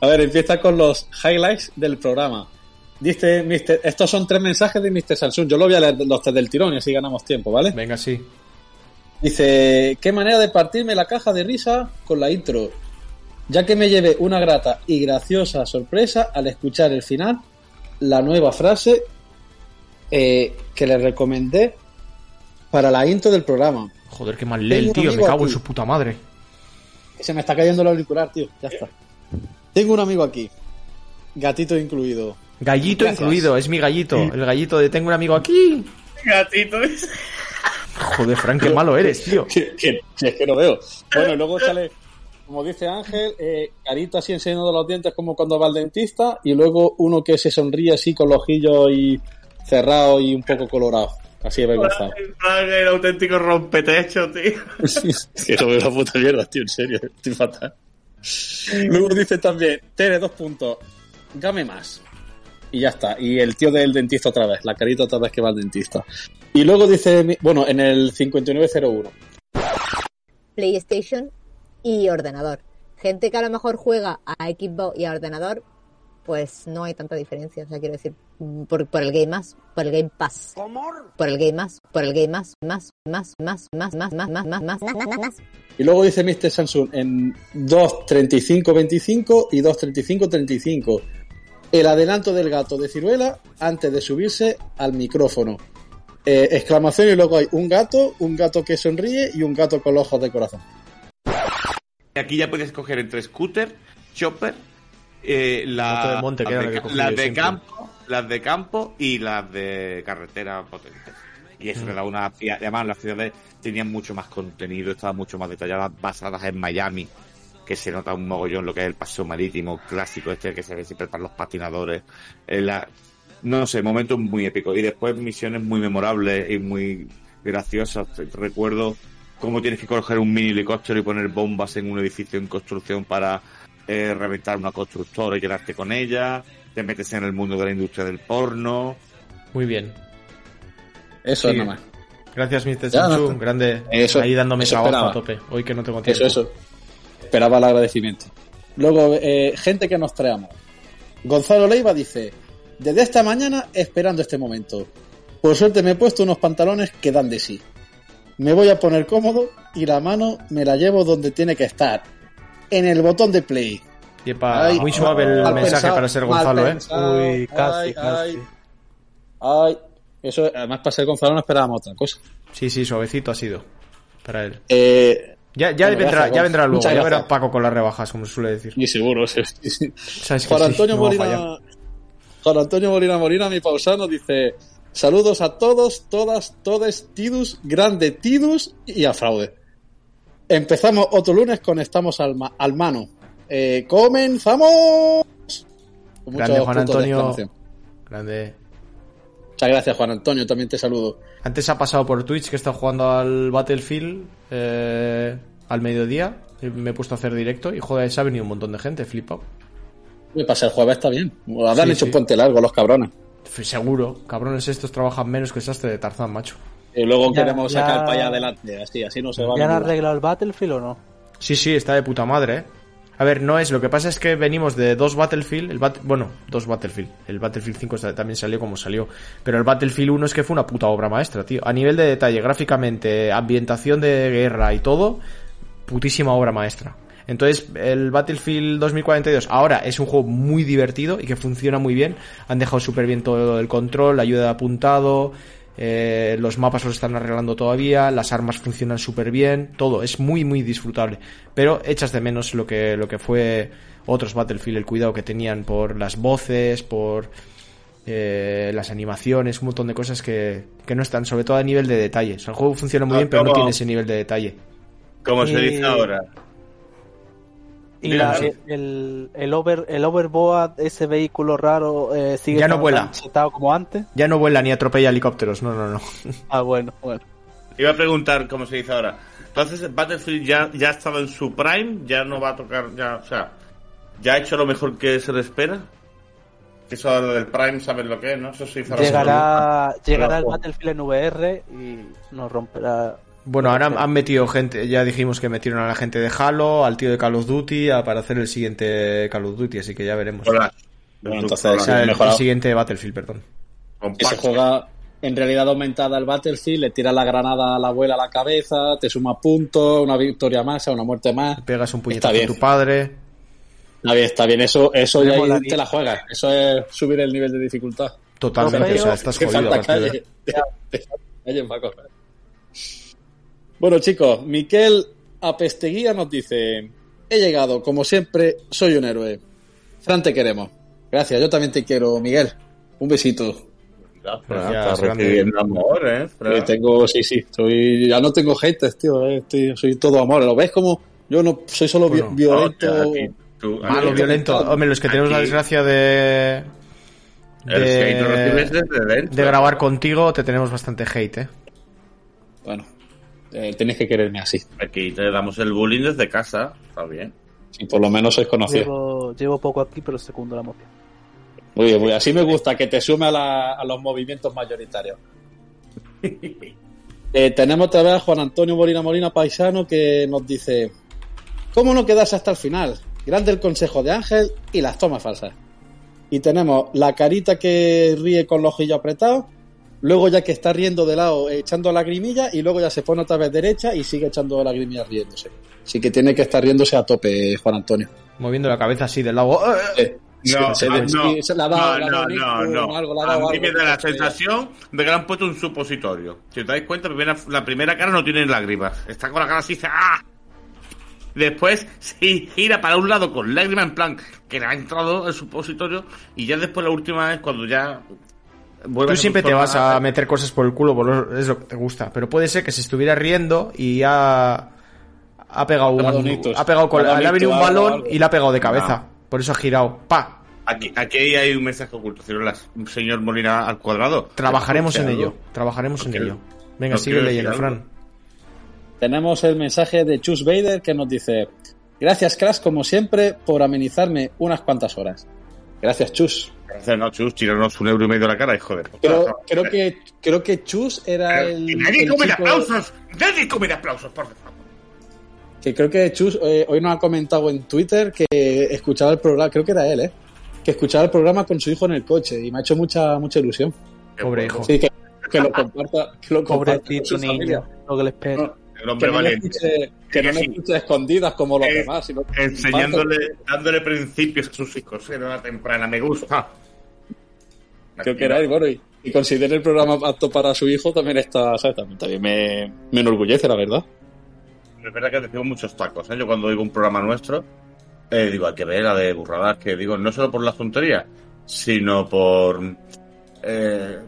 A ver, empieza con los highlights del programa. Dice Mr. Estos son tres mensajes de Mr. Samsung. Yo lo voy a leer los tres del tirón y así ganamos tiempo, ¿vale? Venga, sí. Dice, qué manera de partirme la caja de risa con la intro, ya que me llevé una grata y graciosa sorpresa al escuchar el final, la nueva frase eh, que le recomendé para la intro del programa. Joder, qué mal lee el tío, me cago en aquí. su puta madre. Se me está cayendo el auricular, tío, ya está. Tengo un amigo aquí, gatito incluido. Gallito Gracias. incluido, es mi gallito. El gallito de tengo un amigo aquí. Gatito. Joder, Frank, qué malo eres, tío. que, que- que es que no veo. Bueno, luego sale, como dice Ángel, eh, carita así enseñando los dientes como cuando va al dentista, y luego uno que se sonríe así con los ojillos y cerrados y un poco colorado. Así de vergonzado. El auténtico rompetecho, tío. que no veo la puta mierda, tío, en serio, estoy fatal. Luego dice también, Tere, dos puntos, game más. Y ya está. Y el tío del dentista otra vez, la carita otra vez que va al dentista. Y luego dice, bueno, en el 5901. PlayStation y ordenador. Gente que a lo mejor juega a Xbox y a ordenador pues no hay tanta diferencia. O sea, quiero decir, por, por el Game Pass, por el Game Pass, por el Game Pass, por el Game Pass, más, más, más, más, más, más, más, más, más, más, más, más. Y luego dice Mr. Samsung en 2.35.25 y 2.35.35. El adelanto del gato de ciruela antes de subirse al micrófono. Eh, exclamación y luego hay un gato, un gato que sonríe y un gato con los ojos de corazón. Aquí ya puedes escoger entre scooter, chopper, eh, la- de monte, las era de, campo, las de campo y las de carretera potentes. Y eso Mm. le da una y además las ciudades tenían mucho más contenido, estaban mucho más detalladas, basadas en Miami, que se nota un mogollón lo que es el paseo marítimo clásico este que se ve siempre para los patinadores. Eh, la- no sé, momentos muy épicos. Y después misiones muy memorables y muy graciosas. Recuerdo cómo tienes que coger un mini helicóptero y poner bombas en un edificio en construcción para eh, reventar una constructora y quedarte con ella. Te metes en el mundo de la industria del porno. Muy bien. Eso Sí. es nada más. Gracias, Mr. Samsung. no, grande. Eso- Ahí dándome eso trabajo esperaba. a tope. Hoy que no tengo tiempo. Eso, eso. Esperaba el agradecimiento. Luego, eh, gente que nos traemos. Gonzalo Leiva dice, desde esta mañana esperando este momento. Por suerte me he puesto unos pantalones que dan de sí. Me voy a poner cómodo y la mano me la llevo donde tiene que estar. En el botón de play. Yepa, Ay, muy suave el mensaje pensado, para ser Gonzalo, ¿eh? Uy, casi, Ay, casi. ay. Ay, eso, además para ser Gonzalo no esperábamos otra cosa. Sí, sí, suavecito ha sido. Para él. Eh, Ya, ya, Bueno, vendrá, gracias, ya vendrá luego. Ya verá. Paco con las rebajas, como se suele decir. y seguro, sí, Juan sí, Antonio no. Molina, Juan Antonio Molina Molina, mi pausano, dice saludos a todos, todas, todes, tidus, grande tidus y a fraude. Empezamos otro lunes con Estamos al, ma- al mano. Eh, ¡Comenzamos! Con Grande Juan Antonio. Grande. Muchas gracias, Juan Antonio, también te saludo. Antes ha pasado por Twitch que está jugando al Battlefield eh, al mediodía. Y Me he puesto a hacer directo y joder, se ha venido un montón de gente, flipado. Me pasa el jueves, está bien. Habrán Sí, hecho sí. puente largo los cabrones. F- Seguro, cabrones estos trabajan menos que sastre de Tarzán, macho. Y luego Ya- queremos ya- sacar para allá adelante, así, así no se va. ¿Ya han arreglado el Battlefield o no? Sí, sí, está de puta madre, ¿eh? A ver, no es, lo que pasa es que venimos de dos Battlefield, el Bat- bueno, dos Battlefield, el Battlefield 5 está- también salió como salió, pero el Battlefield 1 es que fue una puta obra maestra, tío. A nivel de detalle, gráficamente, ambientación de guerra y todo, putísima obra maestra. Entonces, el Battlefield 2042 ahora es un juego muy divertido y que funciona muy bien. Han dejado súper bien todo el control, la ayuda de apuntado, eh, los mapas los están arreglando todavía, las armas funcionan súper bien, todo es muy muy disfrutable. Pero echas de menos lo que, lo que fue otros Battlefield, el cuidado que tenían por las voces, por eh, las animaciones, un montón de cosas que, que no están, sobre todo a nivel de detalle. O sea, el juego funciona muy Ah, bien, pero no tiene ese nivel de detalle. Como se Y- dice ahora. Y la- el, el, over, el Overboard, ese vehículo raro, eh, sigue Ya no vuela. como antes. Ya no vuela ni atropella helicópteros, no, no, no. Ah, bueno, bueno. Iba a preguntar cómo se dice ahora. Entonces, Battlefield ya, ya ha estado en su prime, ya no va a tocar, ya, o sea, ya ha hecho lo mejor que se le espera. Que eso del prime, ¿sabes lo que es, no? Eso sí, Llegará, llegará el Battlefield en VR y nos romperá. Bueno, ahora han metido gente, ya dijimos que metieron a la gente de Halo, al tío de Call of Duty, a- para hacer el siguiente Call of Duty, así que ya veremos. Hola. Bueno, O entonces, sea, el, el siguiente Battlefield, perdón. Que se juega en realidad aumentada al Battlefield, le tiras la granada a la abuela a la cabeza, te suma puntos, una victoria más, una muerte más. Pegas un puñetazo a tu padre. Está bien, está bien, eso, eso ya ahí te la juegas, eso es subir el nivel de dificultad. Totalmente, o sea, estás Te jodido. falta a partir de- calle, te falta calle correr. Bueno chicos, Miquel Apesteguía nos dice, he llegado, como siempre, soy un héroe. Fran, te queremos. Gracias, yo también te quiero, Miguel. Un besito. Gracias, recibiendo amor, ¿eh? Tengo, sí, sí, soy, ya no tengo haters, tío, eh, estoy- soy todo amor. ¿Lo ves como yo no soy solo Bueno. violento? Hostia, tú- Malo, aquí- violento. Hombre, los que tenemos la aquí- desgracia de. El hate lo recibes De, desde dentro. de grabar contigo, te tenemos bastante hate, eh. Bueno, eh, tenéis que quererme así. Aquí te damos el bullying desde casa. Está bien. Si por lo menos sois conocidos. Llevo, llevo poco aquí, pero segundo la moción. Muy bien, muy bien. Así me gusta que te sume a, la- a los movimientos mayoritarios. Eh, tenemos otra vez a Juan Antonio Molina Molina Paisano que nos dice: ¿Cómo no quedarse hasta el final? Grande el consejo de Ángel y las tomas falsas. y tenemos la carita que ríe con los ojillos apretados, luego ya que está riendo de lado eh, echando lagrimilla y luego ya se pone otra vez derecha y sigue echando lagrimilla riéndose. Así que tiene que estar riéndose a tope Juan Antonio. Moviendo la cabeza así del lado. Eh, No, no, se- no, se no, algo, A mí me da la sensación de que le han puesto un supositorio. Si os dais cuenta, la primera, la primera cara no tiene lágrimas. Está con la cara así, dice ¡ah! Después se gira para un lado con lágrimas en plan que le ha entrado el supositorio y ya después la última vez cuando ya Tú siempre te vas a meter cosas por el culo, por es lo que te gusta. Pero puede ser que se estuviera riendo y ha, ha pegado un, ha pegado con, Ha le venido un balón algo. y le ha pegado de cabeza. Por eso ha girado. ¡Pa! Aquí, aquí hay un mensaje oculto. Señor Molina al cuadrado. Trabajaremos en ello. Trabajaremos en ello. Venga, no sigue leyendo. Fran. Tenemos el mensaje de Chus Vader que nos dice: Gracias, Crash, como siempre, por amenizarme unas cuantas horas. Gracias, Chus. No, chus, tiranos un euro y medio a la cara, hijo de puta. Creo, creo que creo que Chus era el. que nadie el come de aplausos. Nadie come de aplausos, por favor. Que creo que Chus eh, hoy nos ha comentado en Twitter que escuchaba el programa, creo que era él, ¿eh? Que escuchaba el programa con su hijo en el coche y me ha hecho mucha mucha ilusión. Pobre hijo. Sí, que, que lo comparta, que lo comparta con su familia. niño, lo que le espera. No, El que hombre no me valiente. escuche, que no me escuche escondidas como los Eh, demás. sino que Enseñándole, dándole principios a sus hijos en edad temprana. Me gusta. Que él, bueno, y, y considere el programa apto para su hijo también está, ¿sabes? También, también me, me enorgullece, la verdad. Es verdad que decimos muchos tacos. ¿eh? Yo cuando oigo un programa nuestro, eh, digo, hay que ver la de burradas que digo, no solo por las tonterías, sino por eh,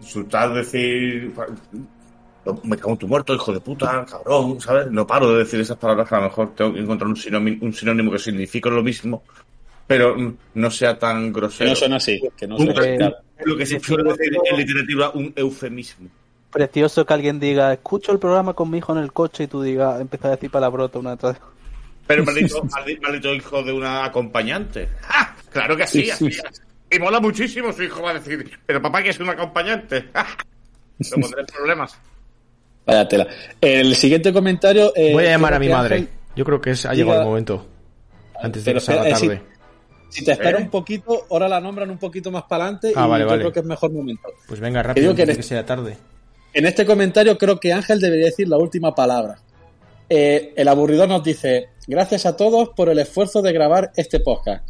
insultar, decir, "No, me cago en tu muerto, hijo de puta, cabrón, ¿sabes? No paro de decir esas palabras que a lo mejor tengo que encontrar un sinónimo, un sinónimo que signifique lo mismo, pero no sea tan Que grosero. no suena así, que no así, claro. lo que se suele decir en literatura un eufemismo. Precioso que alguien diga, escucho el programa con mi hijo en el coche y tú digas, empiezas a decir palabrotas una detrás de Pero maldito, maldi- maldito hijo de una acompañante. ¡Ah! Claro que sí, Sí, así sí. es. Y mola muchísimo su hijo va a decir, pero papá que es un acompañante. ¡Ah! No pondré problemas. Vaya tela. El siguiente comentario. eh, Voy a llamar a mi madre. Ángel, Yo creo que es, ha llegado el momento. Antes de que sea la eh, tarde. Si te espera ¿Eh? un poquito, ahora la nombran un poquito más para adelante Ah, y vale, yo vale. creo que es mejor momento. Pues venga, digo rápido, que antes que sea tarde. En este comentario creo que Ángel debería decir la última palabra. Eh, el aburridor nos dice, gracias a todos por el esfuerzo de grabar este podcast.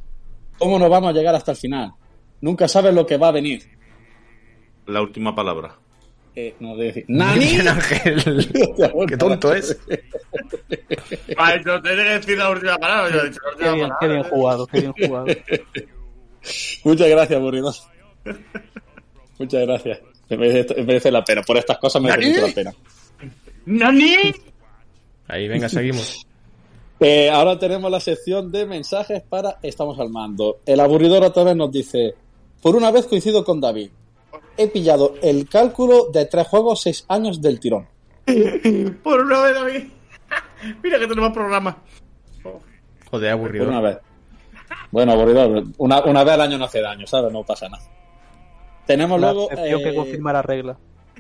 ¿Cómo nos vamos a llegar hasta el final? Nunca sabes lo que va a venir. La última palabra. Eh, nos debe decir, ¡Nani! Ángel. Qué tonto es. Ay, no tenés que decir la última palabra. Yo he dicho la Qué bien, palabra. qué bien jugado, qué bien jugado. Muchas gracias, aburridor. Muchas gracias. Me merece, me merece la pena. Por estas cosas me merece la pena. ¡Nani! Ahí, venga, seguimos. Eh, ahora tenemos la sección de mensajes para Estamos al mando. El aburridor otra vez nos dice, por una vez coincido con David. He pillado el cálculo de tres juegos, seis años del tirón. Por una vez, David. Mira que tenemos programa. Joder, Por aburrido. una vez. Bueno, aburridor, una, una vez al año no hace daño, ¿sabes? No pasa nada. Tenemos La luego... excepción que eh, confirma la regla.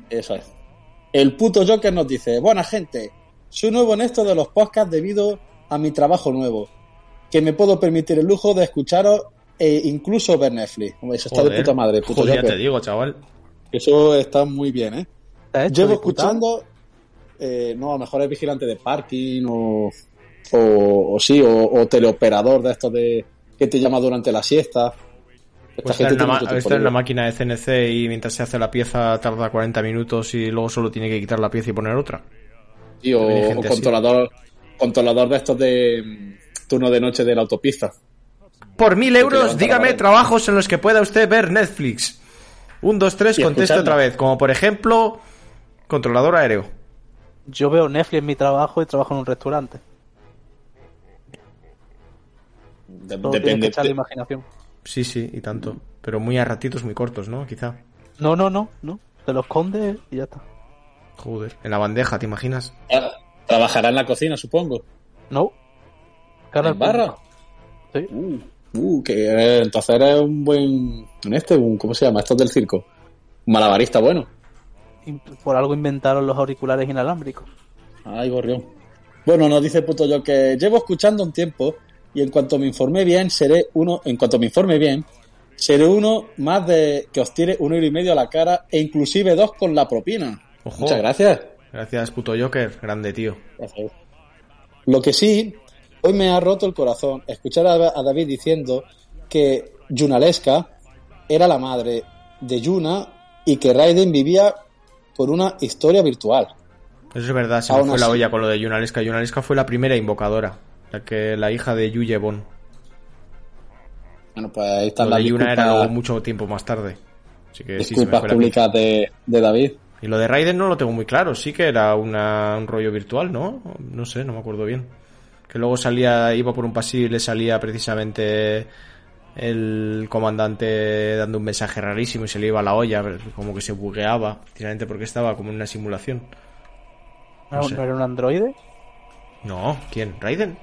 Eso es. El puto Joker nos dice, buena gente, soy nuevo en esto de los podcasts debido a mi trabajo nuevo, que me puedo permitir el lujo de escucharos e incluso ver Netflix. Eso está de Joder, puta madre, puto joder, ya te digo, chaval. Eso está muy bien, ¿eh? ¿Te has hecho Llevo escuchando, eh, no, a lo mejor es vigilante de parking o, o, o sí, o, o teleoperador de estos de que te llama durante la siesta. Esta Pues está en, gente la, está en la máquina de CNC y mientras se hace la pieza tarda 40 minutos y luego solo tiene que quitar la pieza y poner otra. Sí, o, así. controlador, controlador de estos de mm, turno de noche de la autopista. Por mil euros, la dígame trabajos en los que pueda usted ver Netflix. Un, dos, tres, conteste otra vez. Como por ejemplo, controlador aéreo. Yo veo Netflix en mi trabajo y trabajo en un restaurante. De- Todo tiene que depende. echarle imaginación. Sí, sí, y tanto. Pero muy a ratitos muy cortos, ¿no? Quizá. No, no, no, no. Te lo escondes y ya está. Joder. En la bandeja, ¿te imaginas? Ah, Trabajará en la cocina, supongo. No. ¿En barra? Sí. Uh, uh, que entonces eres un buen. Un este, un, ¿cómo se llama? Estos del circo. Un malabarista bueno. Por algo inventaron los auriculares inalámbricos. Ay, gorrión. Bueno, nos dice puto yo que llevo escuchando un tiempo y en cuanto me informe bien, seré uno. En cuanto me informe bien, Seré uno más de que os tire un euro y medio a la cara e inclusive dos con la propina. Ojo. Muchas gracias. Gracias, puto Joker. Grande, tío. Gracias. Lo que sí, hoy me ha roto el corazón escuchar a, David diciendo que Yunalesca era la madre de Yuna y que Raiden vivía por una historia virtual. Eso es verdad, se me fue la olla con lo de Yunalesca. Yunalesca fue la primera invocadora. La que la hija de Yuye Bon. Bueno, pues ahí están Lo las de Yuna era mucho tiempo más tarde. Así que sí, se me la públicas de, de David. Y lo de Raiden no lo tengo muy claro. Sí que era una- un rollo virtual, ¿no? No sé, no me acuerdo bien. Que luego salía, iba por un pasillo y le salía precisamente el comandante dando un mensaje rarísimo y se le iba la olla, como que se bugueaba, precisamente porque estaba como en una simulación. ¿No, No sé. ¿No era un androide? No, ¿quién? ¿Raiden?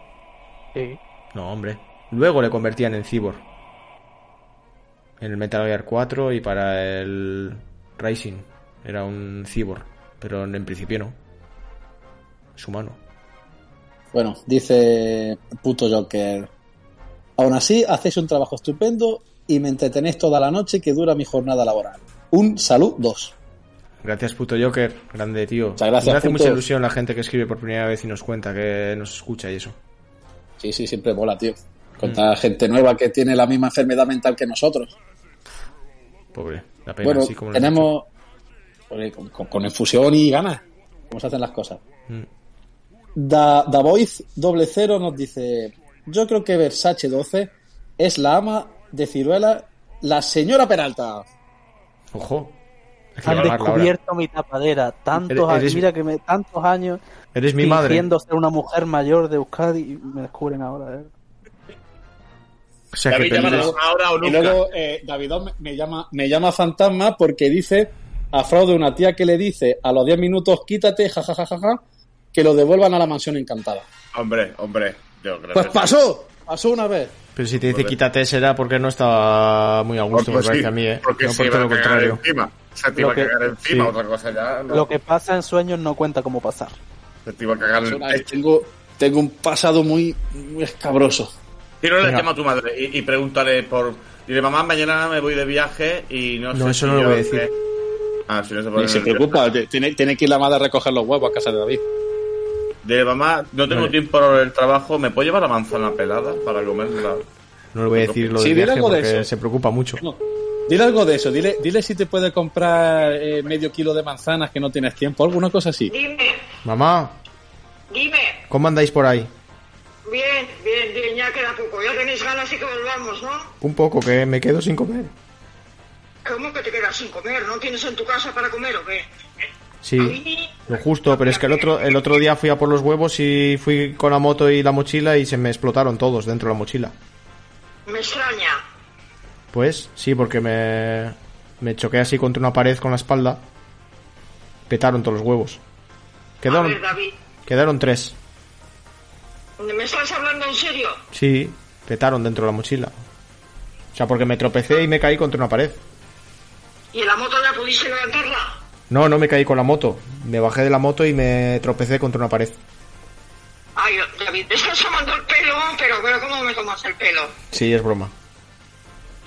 Sí. No, hombre. Luego le convertían en cyborg. En el Metal Gear 4 y para el Rising era un cyborg, pero en principio no. Es humano. Bueno, dice puto Joker. Aún así, hacéis un trabajo estupendo y me entretenéis toda la noche que dura mi jornada laboral. Un salud dos. Gracias, puto Joker. Grande, tío. Muchas gracias, Me hace puto. mucha ilusión la gente que escribe por primera vez y nos cuenta que nos escucha y eso. Sí, sí, siempre mola, tío. Mm. Contar gente nueva que tiene la misma enfermedad mental que nosotros. Pobre. La pena, Bueno, así como tenemos con, con- con infusión y ganas. ¿Cómo se hacen las cosas? Mm. Da, da Voice doble cero nos dice: Yo creo que Versace 12 es la ama de Ciruela, la señora Peralta. Ojo. Que Han ahora. descubierto mi tapadera. Tantos Eres- años, eres- mira que me, tantos años Eres mi madre. ser una mujer mayor de Euskadi y me descubren ahora. ¿eh? O sea que David, dices- ahora o Y nunca. luego eh, Davidón me, llama, me llama fantasma porque dice a fraude una tía que le dice a los 10 minutos quítate, jajajaja, que lo devuelvan a la mansión encantada. Hombre, hombre. Yo creo Pues que- pasó, pasó una vez. Pero si te dice quítate será porque no estaba muy a gusto, Pues me parece sí, a mí, ¿eh? Porque no se por iba todo a lo contrario. encima. Se te Lo iba a que- cagar encima, sí. otra cosa ya. No. Lo que pasa en sueños no cuenta como pasar. Se te iba a cagar en el. Tengo, tengo un pasado muy, muy escabroso. Tiro le Venga. llama a tu madre y, y pregúntale por. Dile, mamá, mañana me voy de viaje y no, No, sé. eso si no lo yo voy a decir. Ah, si no se Ni se preocupa, tiene, tiene que ir la madre a recoger los huevos a casa de David. Dile, mamá, no tengo Vale. tiempo para el trabajo, ¿me puedo llevar la manzana pelada para comerla? No le voy a decir lo Sí, del dile viaje algo de porque eso. se preocupa mucho. No, dile algo de eso, dile, dile si te puede comprar eh, medio kilo de manzanas que no tienes tiempo, alguna cosa así. Dime, Mamá, dime. ¿cómo andáis por ahí? Bien, bien, bien, ya queda poco. Ya tenéis ganas y que volvamos, ¿no? Un poco, que me quedo sin comer. ¿Cómo que te quedas sin comer? ¿No tienes en tu casa para comer o qué? Sí, A lo justo, pero es que el otro, el otro día fui a por los huevos y fui con la moto y la mochila y se me explotaron todos dentro de la mochila. me extraña. Pues sí, porque me, me choqué así contra una pared con la espalda. Petaron todos los huevos. A Quedaron, ver, David, quedaron tres. ¿me estás hablando en serio? Sí, petaron dentro de la mochila. O sea, porque me tropecé y me caí contra una pared. ¿Y en la moto ya pudiste levantarla? No, no me caí con la moto. Me bajé de la moto y me tropecé contra una pared. Ay, David, me estás tomando el pelo, pero, pero ¿cómo me tomas el pelo? Sí, es broma.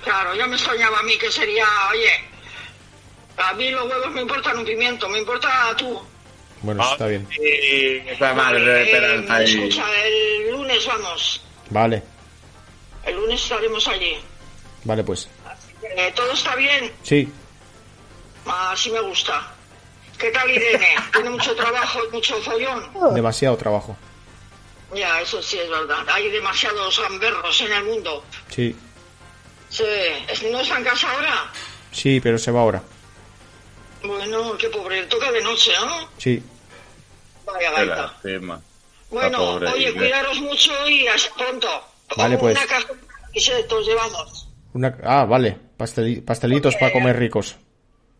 Claro, ya me extrañaba a mí que sería, oye, a mí los huevos me importan un pimiento, me importa tú. Bueno, eso está bien. Sí, madre de Eh, ahí. escucha, el lunes vamos, Vale, el lunes estaremos allí. vale pues. Eh, ¿Todo está bien? Sí, Así me gusta. ¿Qué tal Irene? Tiene mucho trabajo y mucho follón. demasiado trabajo. Ya, eso sí es verdad. Hay demasiados gamberros en el mundo. Sí, Sí. ¿No está en casa ahora? sí, pero se va ahora. Bueno, qué pobre. Toca de noche, ¿no? Sí, Vaya lástima. Bueno, pobre oye, Irene. cuidaros mucho y hasta pronto. Vale, pues. Una caja de llevamos. una... Ah, vale. Pasteli- pastelitos para comer ricos.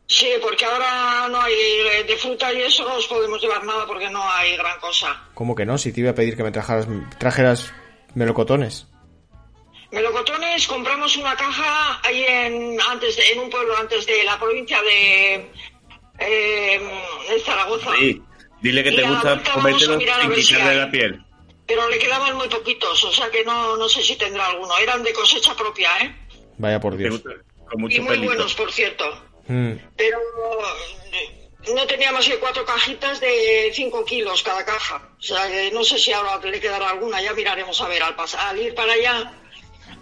Sí, porque ahora no hay eh, de fruta y eso no os podemos llevar nada porque no hay gran cosa. ¿Cómo que no? Si te iba a pedir que me trajeras, trajeras melocotones. Melocotones, compramos una caja ahí en, antes de, en un pueblo antes de la provincia de, eh, de Zaragoza. Sí, dile que Y te gusta vuelta vamos a comértelo mirar a sin quitarle la piel. Pero le quedaban muy poquitos, o sea que no, no sé si tendrá alguno. Eran de cosecha propia, ¿eh? Vaya por Dios. Con Y muy pelito. buenos, por cierto. Mm. Pero eh, no tenía más que cuatro cajitas de 5 kilos cada caja. O sea, que no sé si ahora le quedará alguna. Ya miraremos a ver al, pas- al ir para allá.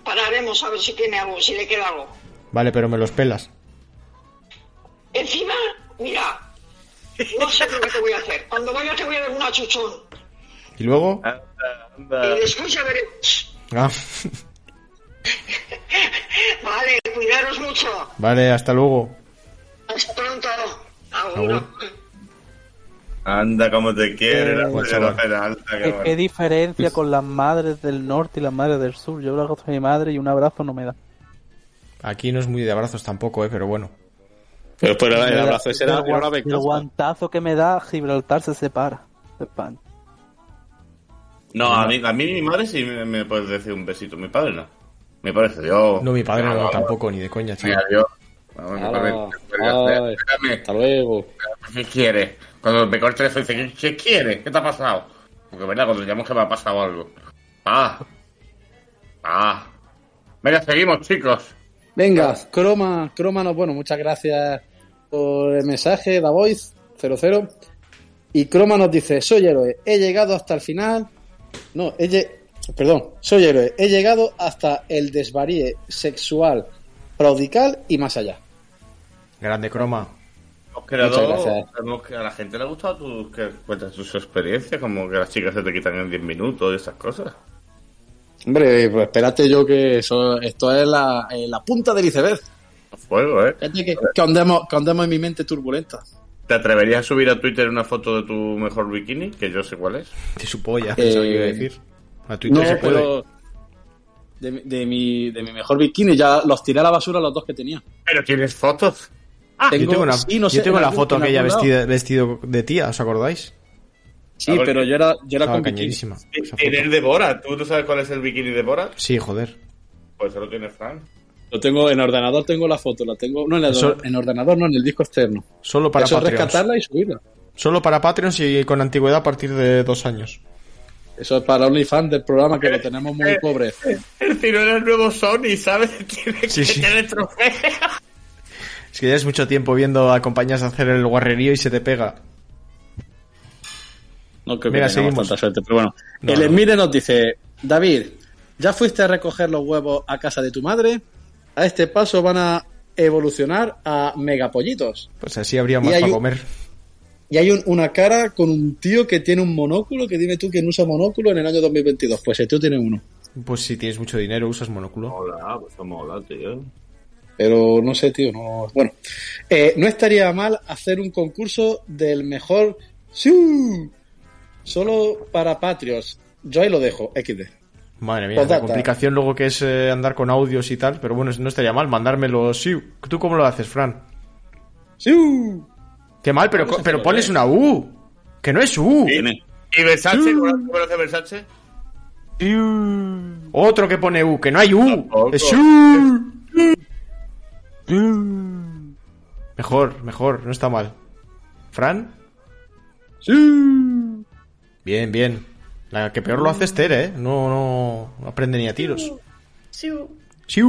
Pararemos a ver si tiene algo, si le queda algo. Vale, pero me los pelas. Encima, mira, no sé lo que te voy a hacer. Cuando vaya te voy a dar un achuchón. ¿Y luego? Anda, Y después ya veremos. Ah, Vale, cuidaros mucho. vale, hasta luego. Hasta pronto. Agur. Anda, como te quiere Eh, la señora chaval. Peralta, qué ¿Qué, bueno. qué diferencia con las madres del norte y las madres del sur? Yo abrazo a mi madre y un abrazo no me da. Aquí no es muy de abrazos tampoco, eh, pero bueno. Pero, pero el abrazo ese era, una El guantazo que me da, Gibraltar se separa de España. No, a mí, a mí mi madre sí me, me puede decir un besito. Mi padre no. Mi padre se dio. No, mi padre no, Ah, tampoco, ni de coña, tío. Vamos, padre- ay. Espérame, Hasta luego. ¿Qué quiere? Cuando me corta el teléfono dice, ¿qué, qué quiere? ¿Qué te ha pasado? Porque verdad, cuando llamo que me ha pasado algo. Ah. Ah. Venga, seguimos, chicos. Venga, Croma, Croma, no, bueno, muchas gracias por el mensaje, Da Voice 00. Y Croma nos dice, soy héroe, he llegado hasta el final. No, he lle- perdón, soy héroe, he llegado hasta el desvaríe sexual, radical y más allá. Grande croma. Hemos creado, hemos que a la gente le ha gustado tu, que cuentas tus experiencias, como que las chicas se te quitan en 10 minutos y esas cosas. Hombre, pues espérate yo que eso, esto es la, eh, la punta del iceberg. A fuego, ¿eh? Espérate que, que andemos, que andemos en mi mente turbulenta. ¿Te atreverías a subir a Twitter una foto de tu mejor bikini? Que yo sé cuál es. De su polla, pensaba que iba a decir. A Twitter No, se puede. pero de, mi- de mi, de mi mejor bikini ya los tiré a la basura los dos que tenía. Pero tienes fotos. Yo tengo, una, sí, no yo sé, tengo en la foto aquella vestida, vestido de tía, ¿os acordáis? Sí, ver, pero yo era, yo era con bikini. el de Borat. ¿Tú no sabes cuál es el bikini de Borat? Sí, joder. Pues eso lo tiene Fran. Lo tengo en ordenador, tengo la foto, la tengo. No, en, el, Eso- en ordenador, no, en el disco externo. Solo para Eso Patreons. rescatarla y subirla. Solo para Patreons y con antigüedad a partir de dos años. Eso es para OnlyFans del programa que lo tenemos muy pobre. El tiro era el nuevo Sony, ¿sabes? Tiene Sí, que sí. tener trofeo. Es que ya es mucho tiempo viendo a compañías hacer el guarrerío y se te pega. No creo Mira, que tengamos seguimos. tanta suerte, pero bueno. No, el. Emire nos dice, David, ¿ya fuiste a recoger los huevos a casa de tu madre? A este paso van a evolucionar a megapollitos. Pues así habría más para un- comer. Y hay un- una cara con un tío que tiene un monóculo, que dime tú quién usa monóculo en el año 2022. Pues el tío tiene uno. Pues si tienes mucho dinero, usas monóculo. Hola, pues mola, tío. Pero no sé, tío, no. Bueno, Eh, no estaría mal hacer un concurso del mejor. ¡Sí! Solo para Patriots. Yo ahí lo dejo, XD. Madre mía, la Postdata. complicación luego que es eh, andar con audios y tal, pero bueno, no estaría mal mandármelo. Sí, ¿tú cómo lo haces, Fran? ¡Sí! Qué mal, pero, pero pones eh. una U. Que no es U. ¿Y Versace? ¿Cómo lo hace Versace? Otro que pone U, que no hay U. Tampoco. Es U. Mejor, mejor, no está mal. ¿Fran? ¡Sí! Bien, bien. La que peor lo hace es Tere, ¿eh? No, no, no aprende ni a tiros. Siu. Sí,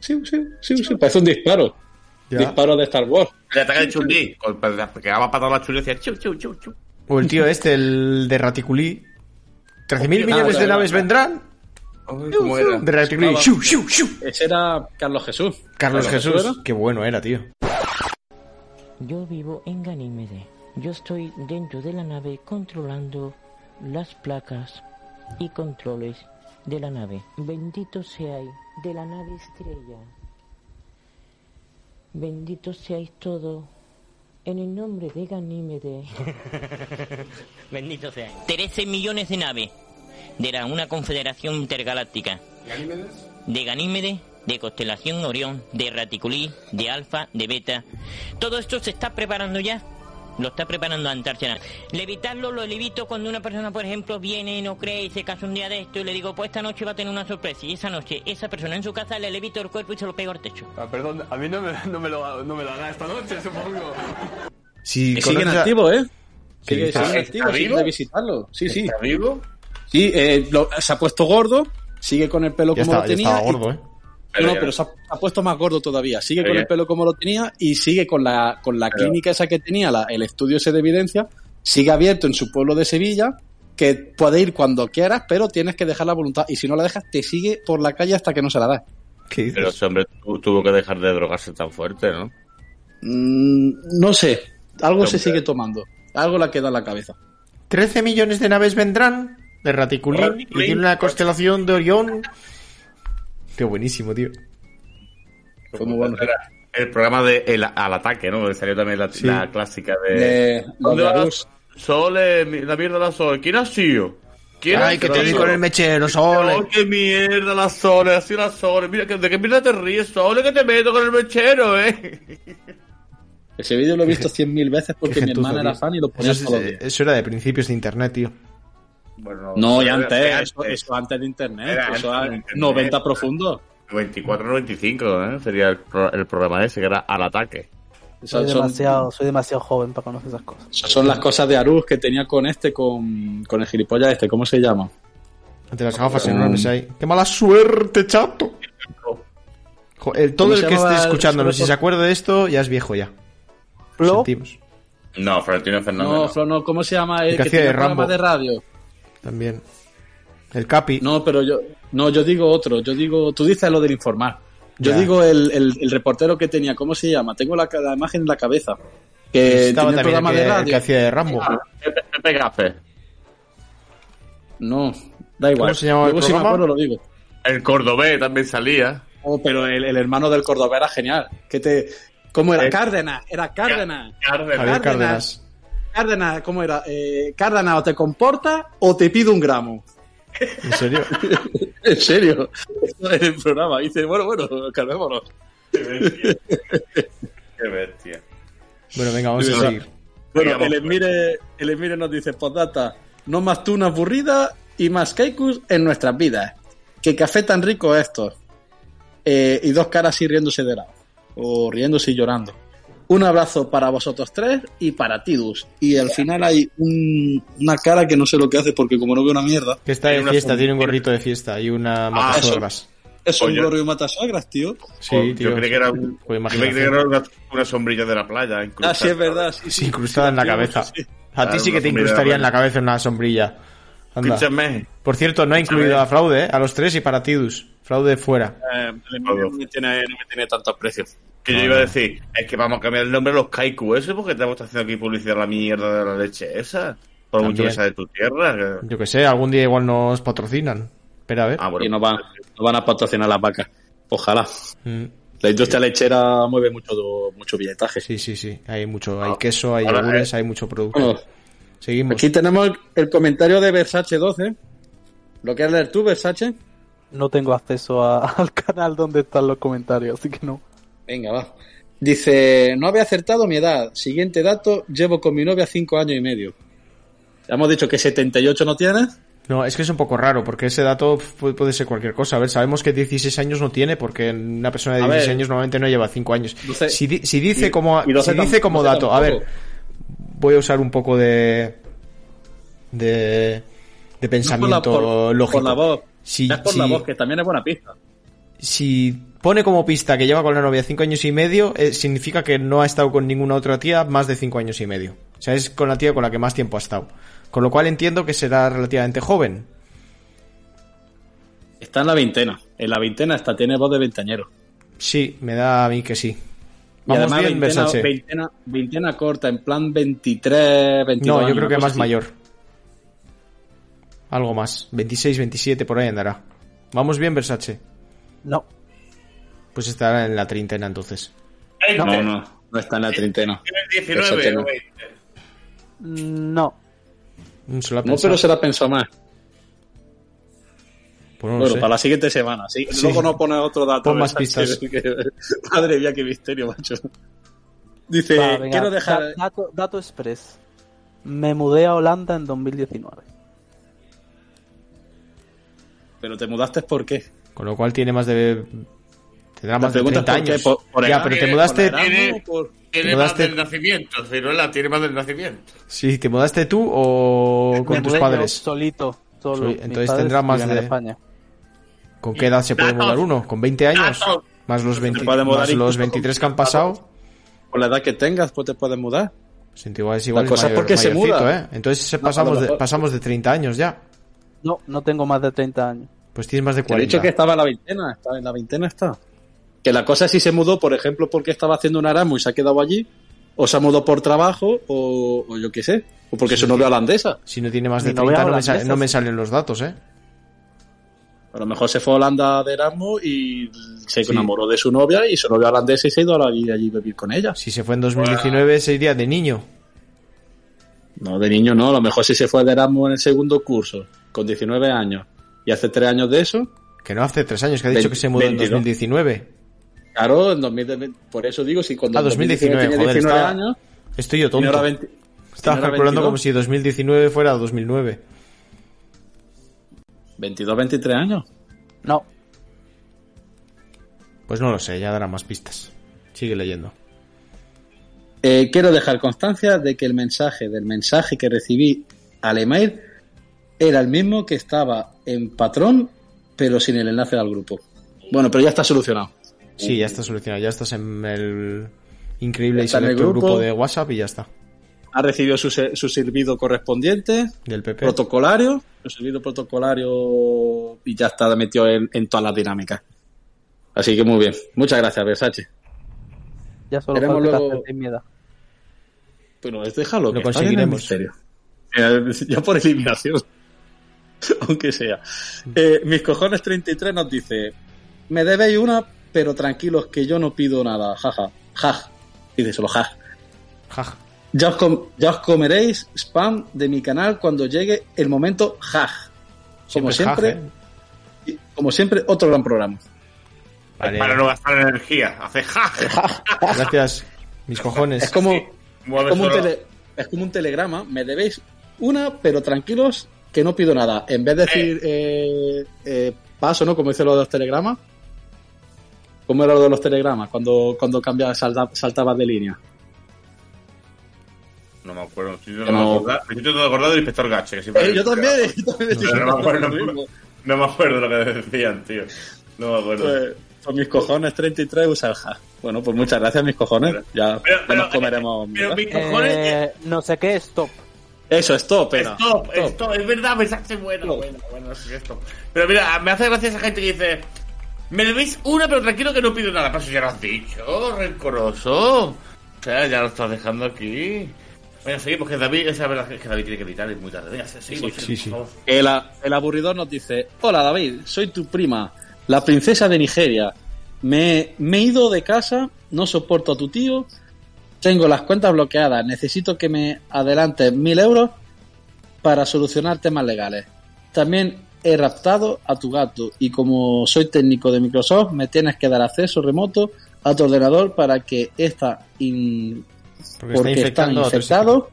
sí, sí, sí. Parece un disparo. Ya. Disparo de Star Wars. El ataque de Chun-Li. Que daba patada a la Chun-Li y decía chu, chu, chu, chu. O el tío este, el de Raticulí. ¿13.000 millones de naves vendrán? Ay, ¿Cómo era? De Raticulí. Va. Shu, shu, shu. Ese era Carlos Jesús. Carlos Jesús. Qué bueno era, tío. Yo vivo en Ganímede. Yo estoy dentro de la nave controlando las placas y controles de la nave. Bendito seáis de la nave estrella. Bendito seáis todos en el nombre de Ganímede. Bendito seáis. 13 millones de naves de la, una confederación intergaláctica. De Ganímede, de Constelación Orión, de Raticulí, de Alfa, de Beta. Todo esto se está preparando ya. Lo está preparando Antártida. Levitarlo lo levito cuando una persona, por ejemplo, viene y no cree y se casa un día de esto y le digo, pues esta noche va a tener una sorpresa. Y esa noche, esa persona en su casa le levito el cuerpo y se lo pego al techo. Ah, perdón, a mí no me, no me lo, no me lo haga esta noche, supongo. Si Que siguen activos, ¿eh? ¿Qué Sigue, dices? sigue ¿Está activo, sigue vivo? de visitarlo. Sí, sí. ¿Está vivo? Sí, eh, lo- se ha puesto gordo, sigue con el pelo Ya como lo ya tenía. estaba y- gordo, ¿eh? No, no, pero se ha, se ha puesto más gordo todavía. Sigue con el pelo como lo tenía y sigue con la, con la Pero- clínica esa que tenía, la- el estudio ese de evidencia. Sigue abierto en su pueblo de Sevilla, que puede ir cuando quieras, pero tienes que dejar la voluntad. Y si no la dejas, te sigue por la calle hasta que no se la das. ¿Qué dices? Pero ese hombre tu- tuvo que dejar de drogarse tan fuerte, ¿no? Mm, no sé, algo se Hombre. sigue tomando. Algo le queda en la cabeza. 13 millones de naves vendrán de Raticulín y Raticulín. tiene una constelación de Orión. Qué buenísimo, tío. Fue muy bueno. El programa de el, Al Ataque, ¿no? Que salió también la, Sí. la clásica de... De, ¿Dónde de va la mierda de la Sole. ¿Quién ha sido? ¿Quién Ay, ha que te di con el mechero, Sole. Oh, qué mierda la Sole, así la Sole. Mira, que- ¿de qué mierda te ríes, Sole? Que te meto con el mechero, ¿eh? Ese vídeo lo he visto cien mil veces porque mi hermana era fan y lo ponía Eso, todos los días. eso era de principios de internet, tío. Bueno, No, ya era- antes, eso, eso antes de internet. Era eso antes de internet. 90 profundo. 24-95, ¿eh? Sería el, pro- el programa ese, que era Al Ataque. Soy Son, son- demasiado, soy demasiado joven para conocer esas cosas. son las cosas de Arús que tenía con este, con, con el gilipollas este, ¿cómo se llama? Ante las gafas Um, enormes ahí. ¡Qué mala suerte, chato! Jo, el- todo ¿Cómo el que esté escuchándonos, si se acuerda de esto, ya es viejo ya. Lo Flo, sentimos. No, Florentino Fernández. No, no. Flo, no, ¿cómo se llama? El El que que hacía tenía de programa Rambo. de radio. También. El Capi. No, pero yo, no, yo digo otro, yo digo, tú dices lo del informar. Yo Ya. digo el, el, el reportero que tenía, ¿cómo se llama? Tengo la, la imagen en la cabeza. Que Estaba tenía el también el programa que, de el radio. que hacía de Rambo. Ah, Pepe, Pepe Gafe. No, da igual. ¿Cómo se llamaba el si me programa? acuerdo lo digo. El Cordobés también salía. Oh, pero el, el hermano del Córdoba era genial. Que te, ¿Cómo era? Eh, Cárdenas, era Cárdenas. Cárdenas. Cárdenas. Cárdenas, ¿cómo era? Eh, Cárdenas, o te comporta o te pido un gramo. ¿En serio? En serio. Esto es el programa. Y dice, bueno, bueno, calmémonos. Qué bestia. Qué bestia. Bueno, venga, vamos a seguir. Bueno, el Emire, el Emire nos dice, postdata, no más tunas aburridas y más kaikus en nuestras vidas. Qué café tan rico estos. Eh, y dos caras así riéndose de lado. O riéndose y llorando. Un abrazo para vosotros tres y para Tidus. Y al final hay un- una cara que no sé lo que hace porque como no veo una mierda. Que está de fiesta, tiene un gorrito de fiesta y una Ah, matasuegras. Es un Oye. glorio matasagras, tío. Sí, Oh, tío. Yo creí que era, un- Con yo creí que era una, una sombrilla de la playa. incluso. Ah, sí, es verdad. Sí, Sí, incrustada en la cabeza. Sí. A ti Claro, sí que te incrustaría de en la cabeza una sombrilla. Anda. Escúchame. Por cierto, no ha incluido a Fraude, ¿eh? a los tres y para Tidus. Fraude fuera. Eh, no me tiene, no me tiene tanto aprecio. Que yo iba a decir, es que vamos a cambiar el nombre a los Kaiku, eso porque te estamos haciendo aquí publicidad la mierda de la leche esa. Por mucho que sea de tu tierra. Yo que sé, algún día igual nos patrocinan. Espera, a ver. Ah, bueno. Y nos van, nos van a patrocinar las vacas. Ojalá. Mm, La industria lechera mueve mucho, mucho billetaje. Sí, sí, sí. Hay mucho. Hay queso, hay yogures, hay mucho producto. Bueno, Seguimos. aquí tenemos el, el comentario de Versace 12. ¿Lo quieres leer tú, Versace? no tengo acceso a- al canal donde están los comentarios, así que no. Venga, va. Dice, no había acertado mi edad. Siguiente dato, llevo con mi novia cinco años y medio. Ya hemos dicho que 78 no tienes. No, es que es un poco raro, porque ese dato pu- puede ser cualquier cosa. A ver, sabemos que 16 años no tiene, porque una persona de A 16 ver. años normalmente no lleva 5 años. Si, di- si dice y- como, y si dice como dato, a ver, voy a usar un poco de. de. de pensamiento No por la- por- lógico. Por la voz. Si, Ya es por si- la voz, que también es buena pista. si pone como pista que lleva con la novia 5 años y medio, eh, significa que no ha estado con ninguna otra tía más de 5 años y medio. O sea, es con la tía con la que más tiempo ha estado. Con lo cual entiendo que será relativamente joven. Está en la veintena. En la veintena está, tiene voz de veinteañero. Sí, me da a mí que sí. Y Vamos además, bien, veintena, Versace. veintena, veintena corta, en plan 23, 22 No, yo años, creo que más así. mayor. Algo más. 26, 27, por ahí andará. ¿Vamos bien, Versace? No, Pues estará en la treintena entonces. No, no, no está en la treintena. Versace 19 no. o 20. no. Mm, se lo ha No, pero se la pensó más. Pues no bueno, sé. para la siguiente semana. ¿sí? Sí. Luego no pone otro dato. Pon más pistas. que- Madre mía, qué misterio, macho. Dice, Va, venga, quiero dejar... da- dato, dato express. Me mudé a Holanda en 2019. Pero te mudaste ¿por qué? Con lo cual tiene más de... Tendrá más de preguntas 30 por qué, años. por- por ya, edad, pero te mudaste... edad, Tiene-. Por- Tiene Te más mudaste- del nacimiento, Ciruela tiene más del nacimiento. Sí, ¿te mudaste tú o con Me tus padres? solito. Solo. Soy- entonces tendrá más de- España. ¿Con qué edad se puede mudar uno? ¿Con 20 años? Datos. Más los, 20 puede mudar más los incluso 23 que han pasado. Con la edad que tengas, pues te puedes mudar. Pues igual es igual La cosa es mayor- porque se mayorcito, muda. ¿eh? Entonces se No, pasamos, de, pasamos de 30 años ya. No, no tengo más de 30 años. Pues tienes más de Te he 40. dicho que estaba en la veintena, está en la veintena está. Que la cosa es si se mudó, por ejemplo, porque estaba haciendo un Erasmus y se ha quedado allí, o se ha mudado por trabajo, o, o yo qué sé, o porque su novia holandesa. Si no tiene más de Mi novia 30 no me, no me sí. salen los datos, ¿eh? A lo mejor se fue a Holanda de Erasmus y se Sí. enamoró de su novia y su novia holandesa y se ha ido allí, allí a vivir con ella. Si se fue en 2019 se iría de niño. No, de niño no, a lo mejor si se fue de Erasmus en el segundo curso, con 19 años, y hace 3 años de eso, Que no hace 3 años, que ha dicho que se mudó en 22. 2019. Claro, en 2020, por eso digo, si cuando Ah, en 2019, tenía joder, 19 está- años, Estoy yo tonto. ahora 20 Estaba calculando 22. como si 2019 fuera 2009. 22, 23 años. No, Pues no lo sé, ya dará más pistas. Sigue leyendo. Eh, quiero dejar constancia de que el mensaje del mensaje que recibí al email era el mismo que estaba en patrón, pero sin el enlace al grupo. Bueno, pero ya está solucionado. Sí, ya está solucionado. Ya estás en el increíble y en selecto grupo. grupo. de WhatsApp y ya está. Ha recibido su, su servido correspondiente, Del PP. protocolario, su servido protocolario y ya está metido en, en todas las dinámicas. Así que muy bien. Muchas gracias, Versace. ya solo falta luego- miedo. Bueno, déjalo. Lo que está bien el conseguiremos. misterio. Eh, Ya por eliminación. Aunque sea. Eh, mis cojones 33 nos dice: Me debéis una, pero tranquilos que yo no pido nada. Jaja. Jaj. Dice solo jaj. Jaja. Ya os, com- ya os comeréis spam de mi canal cuando llegue el momento jaj. Como Siempre es siempre, jaj, ¿eh? como siempre, otro gran programa. Vale. Para no gastar energía. Hace ja. Gracias. Mis cojones. Es como, Mueve es como, un tele- es como un telegrama. Me debéis una, pero tranquilos que no pido nada. En vez de decir eh, eh, paso, ¿no? Como dice lo de los telegramas. ¿Cómo era lo de los telegramas? Cuando, cuando cambiaba, salta- saltabas de línea. No me acuerdo. De no- me estoy tratando de acordar del inspector Gache. Que siempre Eh, yo también, yo Pero no, me acuerdo, no me acuerdo lo que decían, tío. No me acuerdo. Pues, pues mis cojones 33 usa el ja. Bueno, pues muchas gracias, mis cojones. Ya, Pero- ya pero- nos comeremos. pero ¿verdad? mis cojones. Eh, no sé qué, stop. Eso, stop, era. Stop, stop, es verdad, mensaje bueno, bueno, bueno, sí, stop. Pero mira, me hace gracia esa gente que dice, me debéis una, pero tranquilo que no pido nada. Eso ya lo has dicho, rencoroso. O sea, ya lo estás dejando aquí. Bueno, seguimos, que David, esa verdad es que David tiene que editar, es muy tarde. Venga, seguimos, Sí, sí. favor. El, el aburridor nos dice, hola David, soy tu prima, la princesa de Nigeria. Me, me he ido de casa, no soporto a tu tío, tengo las cuentas bloqueadas, necesito que me adelantes mil euros para solucionar temas legales. También he raptado a tu gato y como soy técnico de Microsoft, me tienes que dar acceso remoto a tu ordenador para que esta in- Porque, porque, está infectando a infectados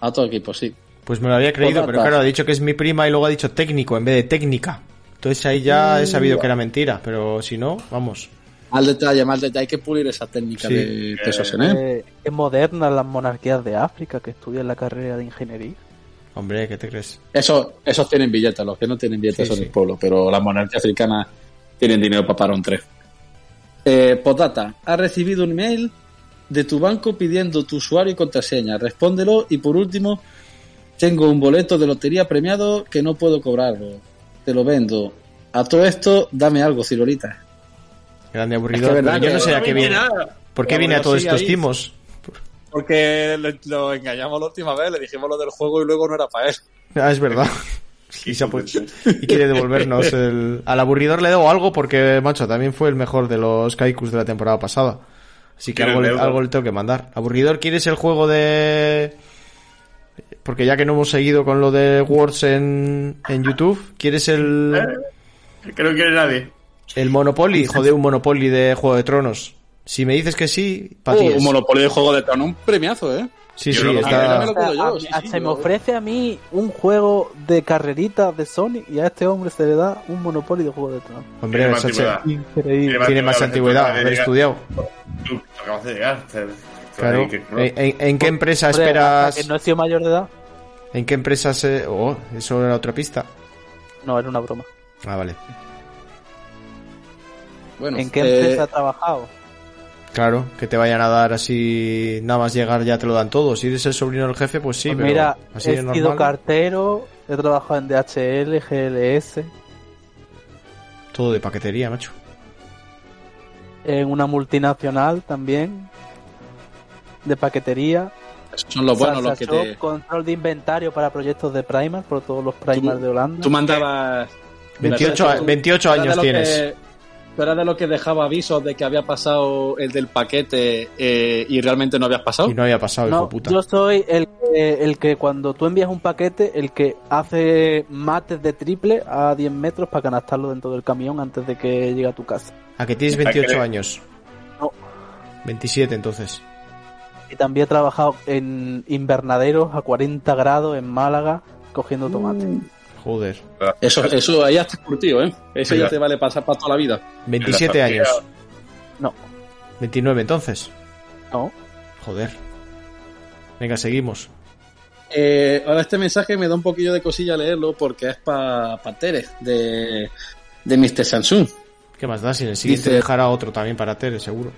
a todo equipo, sí. Pues me lo había creído, pero claro, ha dicho que es mi prima y luego ha dicho técnico en vez de técnica. Entonces ahí ya he sabido que era mentira, pero si no, vamos. Mal detalle, mal detalle. Hay que pulir esa técnica Sí. de persuasión, ¿eh? Eh, es moderna las monarquías de África que estudian la carrera de ingeniería. Hombre, ¿qué te crees? Eso, esos tienen billetes, los que no tienen billetes Sí, son sí. el pueblo, pero las monarquías africanas tienen dinero para parar un tres. Eh, Potata, has recibido un email de tu banco pidiendo tu usuario y contraseña. Respóndelo y por último, tengo un boleto de lotería premiado que no puedo cobrarlo. Te lo vendo. A todo esto, dame algo, Cirolita. Grande Es aburrido. que verdad pero yo no sé a qué viene. ¿Por qué viene a todos estos ahí. timos? Porque lo, engañamos la última vez, le dijimos lo del juego y luego no era para él. Ah, es verdad. Y, se ha puesto- y quiere devolvernos el... Al aburridor le debo algo porque, macho, también fue el mejor de los Kaikus de la temporada pasada. Así que algo, le- euro. algo le tengo que mandar. Aburridor, ¿quieres el juego de...? Porque ya que no hemos seguido con lo de Words en, en YouTube, ¿quieres el, Que no quiere nadie. el Monopoly? Joder, un Monopoly de Juego de Tronos. Si me dices que sí, para ti es. un monopolio de juego de trono, un premiazo, ¿eh? Sí, Yo sí, no está... Me yo, sí, a- sí, se me yo- ofrece a mí un juego de carreritas de Sony y a este hombre se le da un monopolio de juego de tronos. Hombre, antigüedad. Increíble. tiene más antigüedad, haber estudiado. Tú acabas de llegar. te- Claro. ¿En, en- en qué empresa Hombre, esperas? que no he sido mayor de edad. ¿En qué empresa se.? Oh, eso era otra pista. No, era una broma. Ah, vale. Bueno, ¿En qué eh, empresa ha trabajado? Claro, que te vayan a dar así, nada más llegar ya te lo dan todo. Si eres el sobrino del jefe, pues sí, Pues pero mira, así he sido normal. cartero, he trabajado en DHL, GLS, Todo de paquetería, macho. en una multinacional también, de paquetería. esos son los buenos los que Shop, te... Control de inventario para proyectos de Primark, por todos los Primark de Holanda. Tú mandabas... 28 a- 28 Tú eras de años tienes. que- tú eras de los que dejaba avisos de que había pasado el del paquete eh, y realmente no habías pasado. Y no había pasado, hijo No, de puta. yo soy el que, el que cuando tú envías un paquete, el que hace mates de triple a 10 metros para canastarlo dentro del camión antes de que llegue a tu casa. ¿A que tienes Hay que 28 ver. años? No. 27 entonces. Y también he trabajado en invernaderos a 40 grados en Málaga cogiendo tomate. Joder. Eso, eso ahí ya estás curtido, ¿eh? Eso Mira. ya te vale pasar para toda la vida. 27 En la años. No, 29 entonces. no. Joder. Venga, seguimos. Eh, ahora este mensaje me da un poquillo de cosilla leerlo porque es para pa Tere, de, de Mr. Samsung. ¿Qué más da? Si en el siguiente Dice- dejará otro también para Tere, seguro.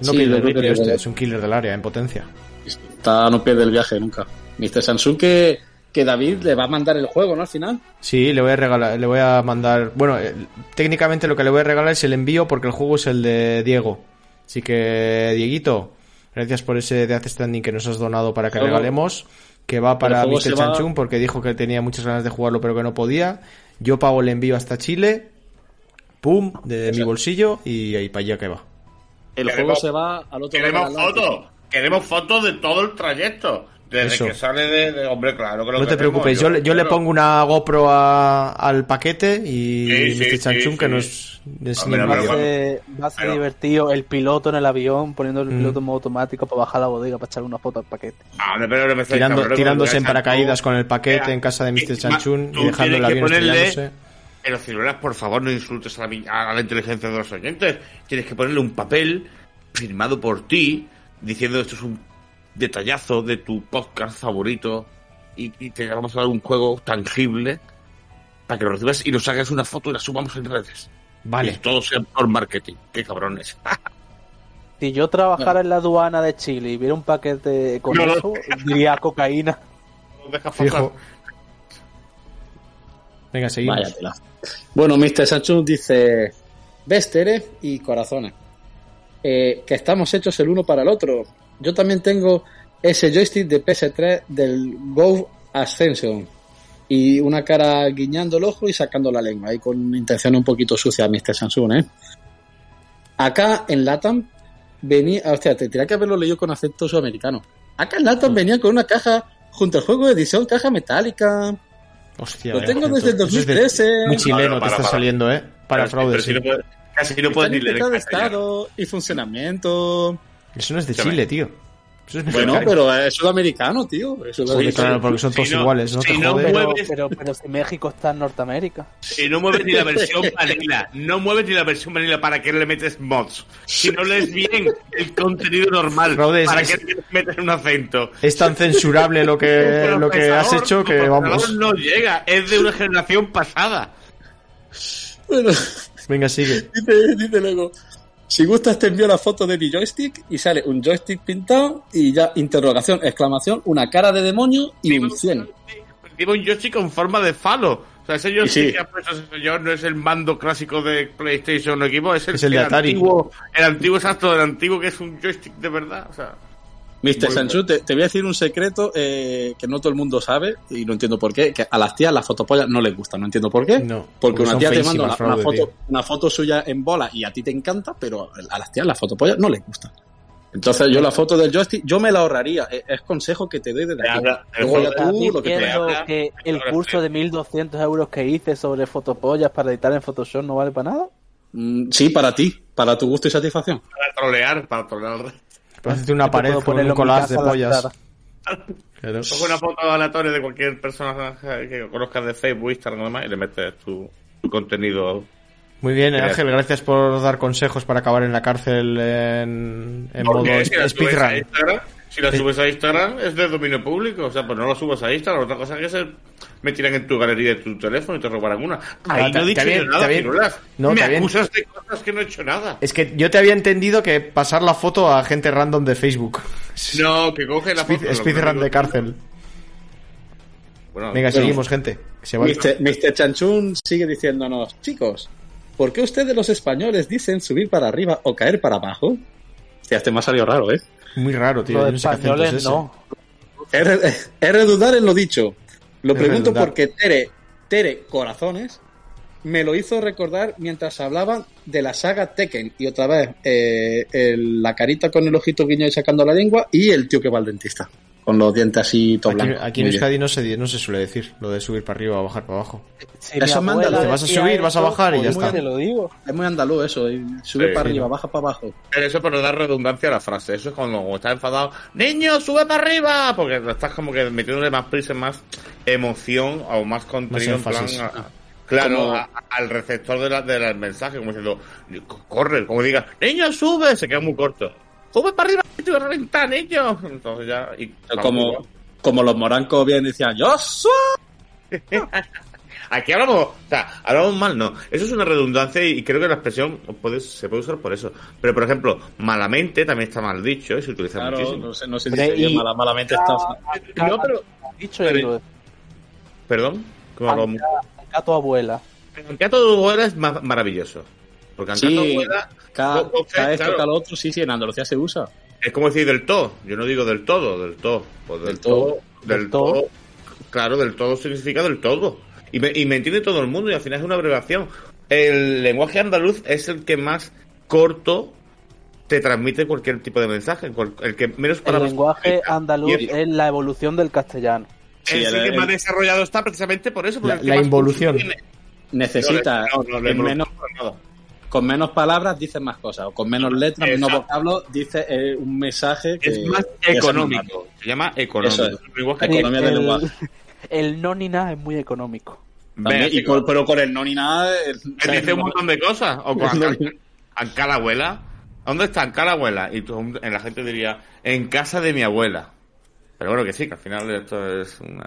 No Sí, pierde el ritmo este, es un killer del área en potencia. Está, no pierde el viaje nunca. Mr. Samsung que, que David le va a mandar el juego, ¿no? Al final. Sí, le voy a regalar, le voy a mandar. Bueno, eh, técnicamente lo que le voy a regalar es el envío porque el juego es el de Diego. Así que, Dieguito, gracias por ese Death Standing que nos has donado para que Luego- regalemos. Que va para Mr. va- Chanchun porque dijo que tenía muchas ganas de jugarlo pero que no podía. Yo pago el envío hasta Chile. Pum, de mi bolsillo y ahí para allá que va. El Queremos- juego se va al otro lado Queremos fotos. Queremos fotos de todo el trayecto. Desde Eso. que sale de, de- Hombre, claro que lo No te preocupes, yo, le- yo le pongo una GoPro a- al paquete y Sí, sí, Mr. Chanchun sí, que Hombre, Va ser, va a ser Pero- divertido el piloto en el avión, poniendo el Mm. piloto en modo automático para bajar la bodega, para echar una foto al paquete. Ah, pero no me Tirando- cabrón, tirándose en paracaídas tú- con el paquete Mira, en casa de Mr. Chanchun y dejando el tienes que avión ponerle- estrellándose. En los ciruelas, por favor, no insultes a la, a la inteligencia de los oyentes. Tienes que ponerle un papel firmado por ti diciendo esto es un detallazo de tu podcast favorito y, y te vamos a dar un juego tangible para que lo recibas y nos hagas una foto y la subamos en redes. Vale. Y todo sea por marketing. Qué cabrones. Si yo trabajara en la aduana de Chile y viera un paquete con No, no. eso, diría cocaína. Deja pasar. Fijo. Venga, seguimos. Vaya tela. Bueno, Mr. Samsung dice: ¿Ves, Tere? Y corazones. Eh, que estamos hechos el uno para el otro. Yo también tengo ese joystick de PS3 del Go Ascension. Y una cara guiñando el ojo y sacando la lengua. Ahí con intención un poquito sucia, Mr. Samsung, ¿eh? Acá en Latam venía. Hostia, te tendría que haberlo leído con acento sudamericano. Acá en Latam venía con una caja junto al juego de edición, caja metálica. Hostia, Lo vaya tengo desde el Eso es de- 2013. Muy chileno No, no, te está para. saliendo, ¿eh? Para sí, fraude, pero sí. si no puedes- casi no puedes ni leer estado y funcionamiento. Eso no es de. Chile, tío. Eso es Bueno, pero es sudamericano, tío. Es sudamericano. claro, porque son todos Si no- iguales, no si te no mueves- pero, pero si México está en Norteamérica. Si no mueves ni la versión vanilla, no mueves ni la versión vanilla, ¿para qué le metes mods? Si no lees bien el contenido normal, ¿para es- qué le metes un acento? Es tan censurable lo que, lo que has hecho que vamos. no llega, es de una generación pasada. Bueno, Venga, sigue. dice, dice luego. Si gustas te envío la foto de mi joystick y sale un joystick pintado y ya interrogación, exclamación, una cara de demonio y un 100. Tiene un joystick con forma de falo. O sea, ese joystick sí. que ha puesto ese señor no es el mando clásico de PlayStation o equipo, es el, Es el de Atari. antiguo, el antiguo exacto, el antiguo que es un joystick de verdad. O sea, Mr. Sanchu, te, te voy a decir un secreto eh, que no todo el mundo sabe y no entiendo por qué. Que a las tías las fotopollas no les gustan, no entiendo por qué. No, porque, porque una tía te manda una, fraude, una foto, tío. una foto suya en bola y a ti te encanta, pero a las tías las fotopollas no les gustan. Entonces yo la foto del joystick, yo me la ahorraría. Es, es consejo que te doy desde aquí. el Luego ya juego tú, ¿Estás lo que te diciendo habla- que el ahora curso de 1200 euros que hice sobre fotopollas para editar en Photoshop no vale para nada? Mm, sí, para ti, para tu gusto y satisfacción. para trolear, para trolear. Hacerte una Yo pared puedo con ponerlo un collage de a pollas. Claro. Coge una foto aleatoria de cualquier persona que conozcas de Facebook, Instagram o demás y le metes tu, tu contenido. Muy bien. Ángel, gracias por dar consejos para acabar en la cárcel en, en modo a speedrun. Si la subes a Instagram es de dominio público, o sea, pues no lo subas a Instagram. Otra cosa es que se metieran en tu galería de tu teléfono y te robaran una. Ahí Ah, no he dicho nada, no, Me acusas de cosas que no he hecho nada. Es que yo te había entendido que pasar la foto a gente random de Facebook. No, que coge la foto. speedrun de cárcel. Bueno, Venga, Bueno. seguimos, gente. Se va- Mr. Mr. Chanchun sigue diciéndonos, chicos, ¿por qué ustedes los españoles dicen subir para arriba o caer para abajo? Hostia, este me ha salido raro, ¿eh? Muy raro, tío. Los no sé es españoles no. Es, re- es redundar en lo dicho. Lo Es pregunto redundar. porque Tere, Tere Corazones, me lo hizo recordar mientras hablaban de la saga Tekken. Y otra vez, eh, el- la carita con el ojito guiño y sacando la lengua y el tío que va al dentista. Con los dientes así todo Aquí, blancos. aquí en. Euskadi no se, no se suele decir lo de subir para arriba o bajar para abajo. Si Eso abuela te vas a subir, vas a bajar y ya pues está. Te lo digo. Es muy andaluz eso, y sube Sí, para sí, arriba, ¿no? baja para abajo. Pero eso para dar redundancia a la frase. Eso es cuando estás enfadado. ¡Niño, sube para arriba! Porque estás como que metiéndole más prisa, más emoción o más contenido en plan. énfasis. a- a- claro, Como- a- al receptor de la- del mensaje, como diciendo, corre, como diga, ¡Niño, sube! Se queda muy corto. ¡Sube para arriba! ¡Te voy a reventar, niño! Entonces ya. Y, Como, como los morancos bien decían, ¡Yo soy! Aquí hablamos, o sea, hablamos mal, no. Eso es una redundancia y, creo que la expresión puede, se puede usar por eso. Pero, por ejemplo, malamente también está mal dicho y se utiliza Claro, muchísimo. no se, no se dice y- mala- malamente está. No, pero, Dicho de- perdón, tu abuela. Ancato de abuela es ma- maravilloso. Porque Sí, abuela cada, cada esto, claro, cada lo otro, sí, sí, en Andalucía se usa. Es como decir del todo. Yo no digo del todo, del todo. Pues del, Del todo, todo. del Del todo. todo. Claro, del todo significa del todo. Y me, y me entiende todo el mundo y al final es una abreviación. El lenguaje andaluz es el que más corto te transmite cualquier tipo de mensaje. El que menos El palabras lenguaje utiliza. andaluz el- es la evolución del castellano. Sí, el, el- que el- más desarrollado está precisamente por eso. porque La- el la involución. Necesita No, no, involución menos. Con menos palabras dices más cosas, o con menos letras, menos Exacto. vocablo, dices eh, un mensaje que Es más económico. Se llama económico. Eso es. Economía el, del lenguaje. el no ni nada es muy económico. También, y con- pero con el no ni nada. el- Él dice un montón de cosas. O con Anca, la abuela. ¿Dónde está Anca la abuela? Y tú, en la gente diría, en casa de mi abuela. Pero bueno, que sí, que al final esto es una...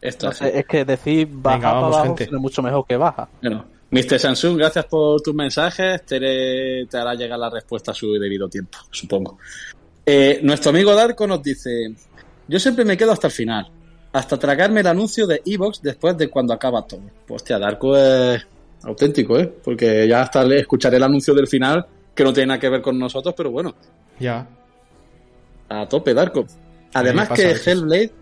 Esto No es- sé, es que decir baja Venga, vamos, para abajo gente. es mucho mejor que baja. Bueno, Mr. Samsung, gracias por tus mensajes. Te hará llegar la respuesta a su debido tiempo, supongo. Eh, nuestro amigo Darko nos dice: Yo siempre me quedo hasta el final, hasta tragarme el anuncio de Evox después de cuando acaba todo. Hostia, Darko es auténtico, ¿eh? Porque ya hasta le escucharé el anuncio del final, que no tiene nada que ver con nosotros, pero bueno, Ya. a tope, Darko. Además que. Hellblade.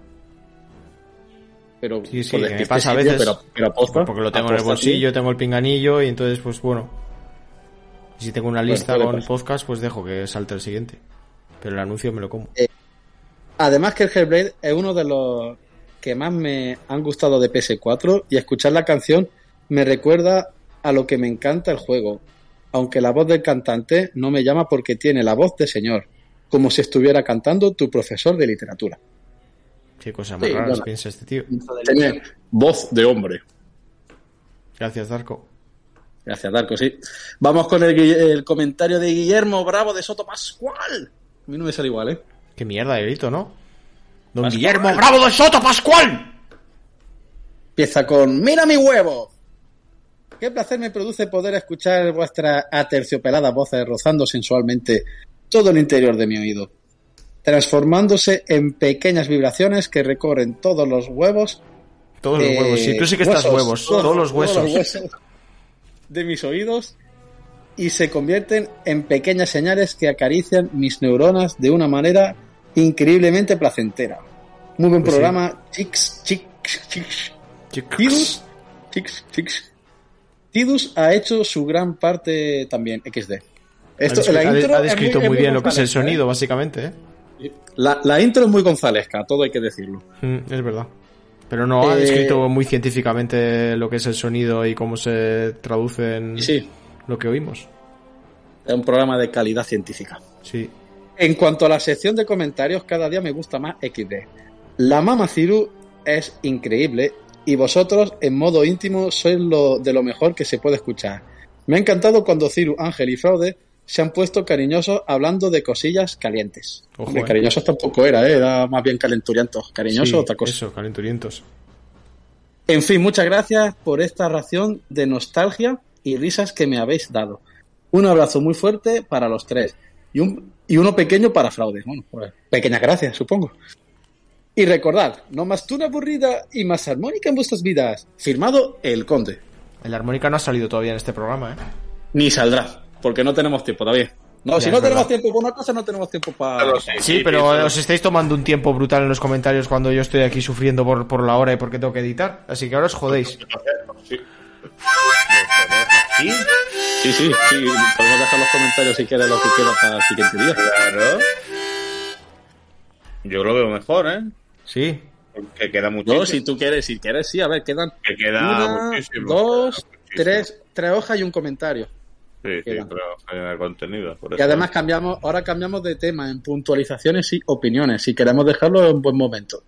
Pero Sí, sí, por que me pasa a veces. Pero, pero aposta, Porque lo tengo en el bolsillo, tengo el pinganillo y entonces, pues bueno. Si tengo una lista con pasar. podcast, pues dejo que salte el siguiente. Pero el anuncio me lo como. Además que el Hellblade es uno de los que más me han gustado de PS4 y escuchar la canción me recuerda a lo que me encanta el juego, aunque la voz del cantante no me llama porque tiene la voz de señor, como si estuviera cantando tu profesor de literatura. Qué cosas más Sí, bueno. piensa este tío. Tiene voz de hombre. Gracias, Darko. Gracias, Darko, sí. Vamos con el, comentario de Guillermo Bravo de Soto Pascual. A mí no me sale igual, ¿eh? Qué mierda de grito, ¿no? Don Pascual. Guillermo Bravo de Soto Pascual. Empieza con ¡Mira mi huevo! Qué placer me produce poder escuchar vuestras aterciopeladas voces rozando sensualmente todo el interior de mi oído, transformándose en pequeñas vibraciones que recorren todos los huevos. Todos los eh, huevos. Si tú sí que estás huesos, huevos. Todos los huesos. huesos de mis oídos y se convierten en pequeñas señales que acarician mis neuronas de una manera increíblemente placentera. Muy buen Pues sí. programa, chicks, chicks, chicks. Chicos. Tidus, chicks, chicks. Tidus ha hecho su gran parte también, XD. Esto, ha, la intro ha es descrito muy- muy, bien lo que es el gonzalesca, sonido, básicamente, ¿eh? La, la intro es muy gonzalesca, todo hay que decirlo. Mm, es verdad. Pero no ha Eh, descrito muy científicamente lo que es el sonido y cómo se traduce en sí, lo que oímos. es un programa de calidad científica. Sí. En cuanto a la sección de comentarios, cada día me gusta más XD. La Mama Ciru es increíble y vosotros en modo íntimo sois lo de lo mejor que se puede escuchar. Me ha encantado cuando Ciru, Ángel y Fraude se han puesto cariñosos hablando de cosillas calientes. Ojo, Hombre, eh. cariñosos tampoco era, ¿eh? era más bien calenturientos. Cariñoso Sí, otra cosa. Eso, calenturientos. En fin, muchas gracias por esta ración de nostalgia y risas que me habéis dado. Un abrazo muy fuerte para los tres y, un, y uno pequeño para fraude. Bueno, pues, pequeñas gracias, supongo. Y recordad, no más tuna aburrida y más armónica en vuestras vidas. Firmado El Conde. El armónica no ha salido todavía en este programa, ¿eh? Ni saldrá, porque no tenemos tiempo todavía. No, Ya, si no tenemos tiempo para una cosa, no tenemos tiempo para... Claro, sí. Sí, pero os estáis tomando un tiempo brutal en los comentarios cuando yo estoy aquí sufriendo por, por la hora y porque tengo que editar. Así que ahora os jodéis. Sí. Sí, sí, sí. Podemos dejar los comentarios si quieres lo que queda para el siguiente día. Claro. Yo lo veo mejor, ¿eh? Sí. Que queda muchísimo. No, si tú quieres, si quieres, sí. A ver, quedan Que queda una, muchísimo. dos, queda muchísimo. tres, tres hojas y un comentario. Sí, contenido. por Y eso. además cambiamos, ahora cambiamos de tema en puntualizaciones y opiniones, si queremos dejarlo en buen momento.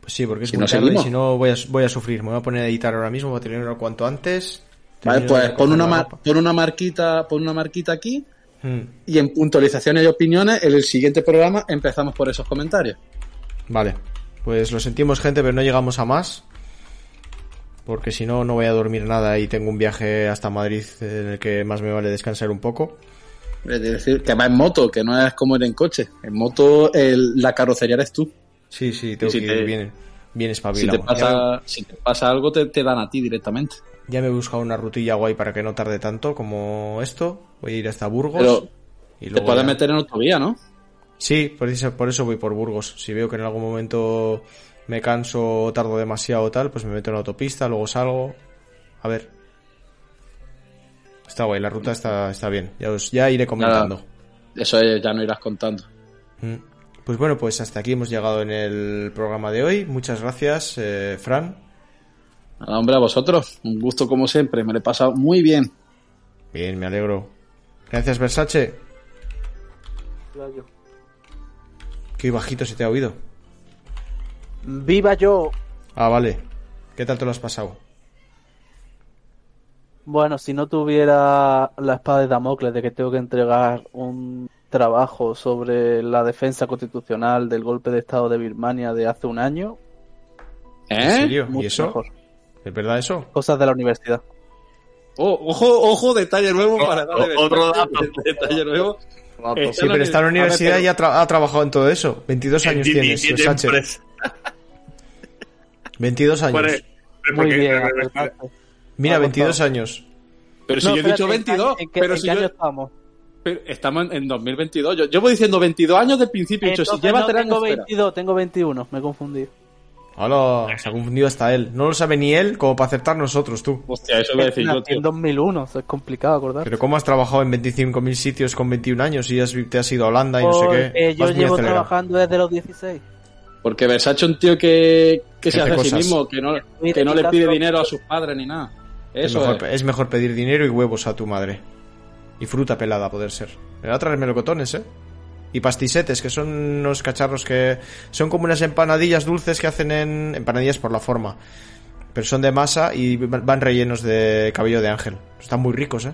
Pues sí, porque es Si muy no tarde si no voy a, voy a sufrir. Me voy a poner a editar ahora mismo, voy a terminar cuanto antes. Vale, pues pon una, mar- pon una marquita, pon una marquita aquí Hmm. y en puntualizaciones y opiniones, en el siguiente programa empezamos por esos comentarios. Vale. Pues lo sentimos, gente, pero no llegamos a más. Porque si no, no voy a dormir nada y tengo un viaje hasta Madrid en el que más me vale descansar un poco. Es decir, que va en moto, que no es como ir en coche. En moto el- la carrocería eres tú. Sí, sí, tengo si que te- ir bien, bien Si espabilado. te, pasa, si te pasa algo, te, te dan a ti directamente. Ya me he buscado una rutilla guay para que no tarde tanto como esto. Voy a ir hasta Burgos. Pero y te puedes ya- meter en autovía, ¿no? Sí, por eso, por eso voy por Burgos. Si veo que en algún momento me canso o tardo demasiado o tal, pues me meto en la autopista, luego salgo. A ver. Está guay, la ruta está, está bien. Ya, os, ya iré comentando. Eso es, ya no irás contando. Mm. Pues bueno, pues hasta aquí hemos llegado en el programa de hoy. Muchas gracias, eh, Fran. Nada, hombre, a vosotros. Un gusto como siempre. Me lo he pasado muy bien. Bien, me alegro. Gracias, Versace. Qué bajito se te ha oído. Viva yo. Ah, vale. ¿Qué tal te lo has pasado? Bueno, si no tuviera la espada de Damocles de que tengo que entregar un trabajo sobre la defensa constitucional del golpe de Estado de Birmania de hace un año, ¿En ¿Eh? serio? ¿Y eso? mejor. ¿Es verdad eso? Cosas de la universidad. Oh, ojo, ojo, detalle nuevo para darle otro dato. Detalle nuevo. Sí, pero está en la universidad y ha, tra- ha trabajado en todo eso. 22 años tienes, empresa. 22 años. Muy porque- bien. Mira, Ah, 22 por años. Pero si No, yo he dicho espérate, ¿en qué 22, año- ¿En qué, pero en si qué yo- año estamos? pero estamos en, en 2022. Yo llevo diciendo 22 años del principio. dicho, si Entonces lleva no tres tengo años fuera. 22, tengo 21, me he confundido. Hola, se ha confundido hasta él. No lo sabe ni él como para acertar nosotros, tú. Hostia, eso voy a decir yo, tío. en 2001, eso es complicado acordar. Pero ¿cómo has trabajado en 25.000 sitios con 21 años y has- te has ido a Holanda y no sé Porque qué? yo llevo acelerado. trabajando desde los 16. Porque Versace es un tío que, que se hace a sí mismo, que no, que no le pide dinero a sus padres ni nada. Es mejor, es. es mejor pedir dinero y huevos a tu madre. Y fruta pelada, a poder ser. Me va a traer melocotones, ¿eh? Y pastisetes, que son unos cacharros que son como unas empanadillas dulces que hacen en empanadillas por la forma. Pero son de masa y van rellenos de cabello de ángel. Están muy ricos, ¿eh?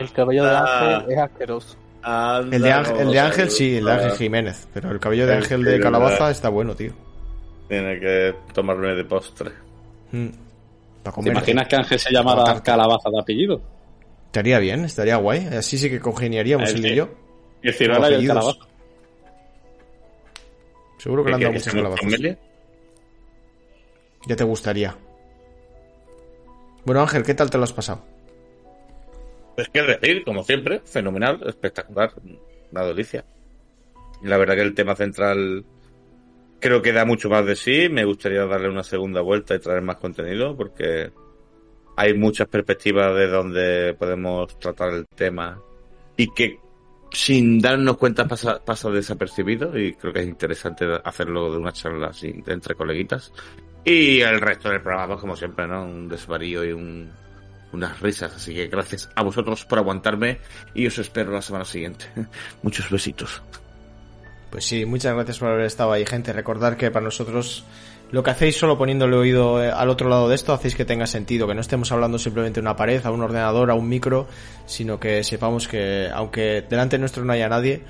El cabello de Ah. Ángel es asqueroso. Anda, El de Ángel, el de sí, el de Ángel. Jiménez. Pero el cabello de El Ángel de calabaza está bueno, tío. Tiene que tomarme de postre. Mm. ¿Te imaginas que Ángel se llamara. Calabaza de apellido? Estaría bien, estaría guay. Así sí que congeniaríamos Eh, él sí. y yo. Y el ciruela y el calabaza. Seguro que le han ¿Qué dado muchas calabazas. familia? Ya te gustaría. Bueno, Ángel, ¿qué tal te lo has pasado? Pues qué decir, como siempre, fenomenal, espectacular, una delicia. La verdad que el tema central creo que da mucho más de sí. Me gustaría darle una segunda vuelta y traer más contenido porque hay muchas perspectivas de donde podemos tratar el tema y que sin darnos cuenta pasa, pasa desapercibido y creo que es interesante hacerlo de una charla así entre coleguitas. Y el resto del programa, pues como siempre, ¿no? Un desvarío y un, unas risas. Así que gracias a vosotros por aguantarme y os espero la semana siguiente. Muchos besitos. Pues sí, muchas gracias por haber estado ahí, gente. Recordar que para nosotros lo que hacéis solo poniéndole oído eh, al otro lado de esto, hacéis que tenga sentido, que no estemos hablando simplemente a una pared, a un ordenador, a un micro, sino que sepamos que, aunque delante nuestro no haya nadie,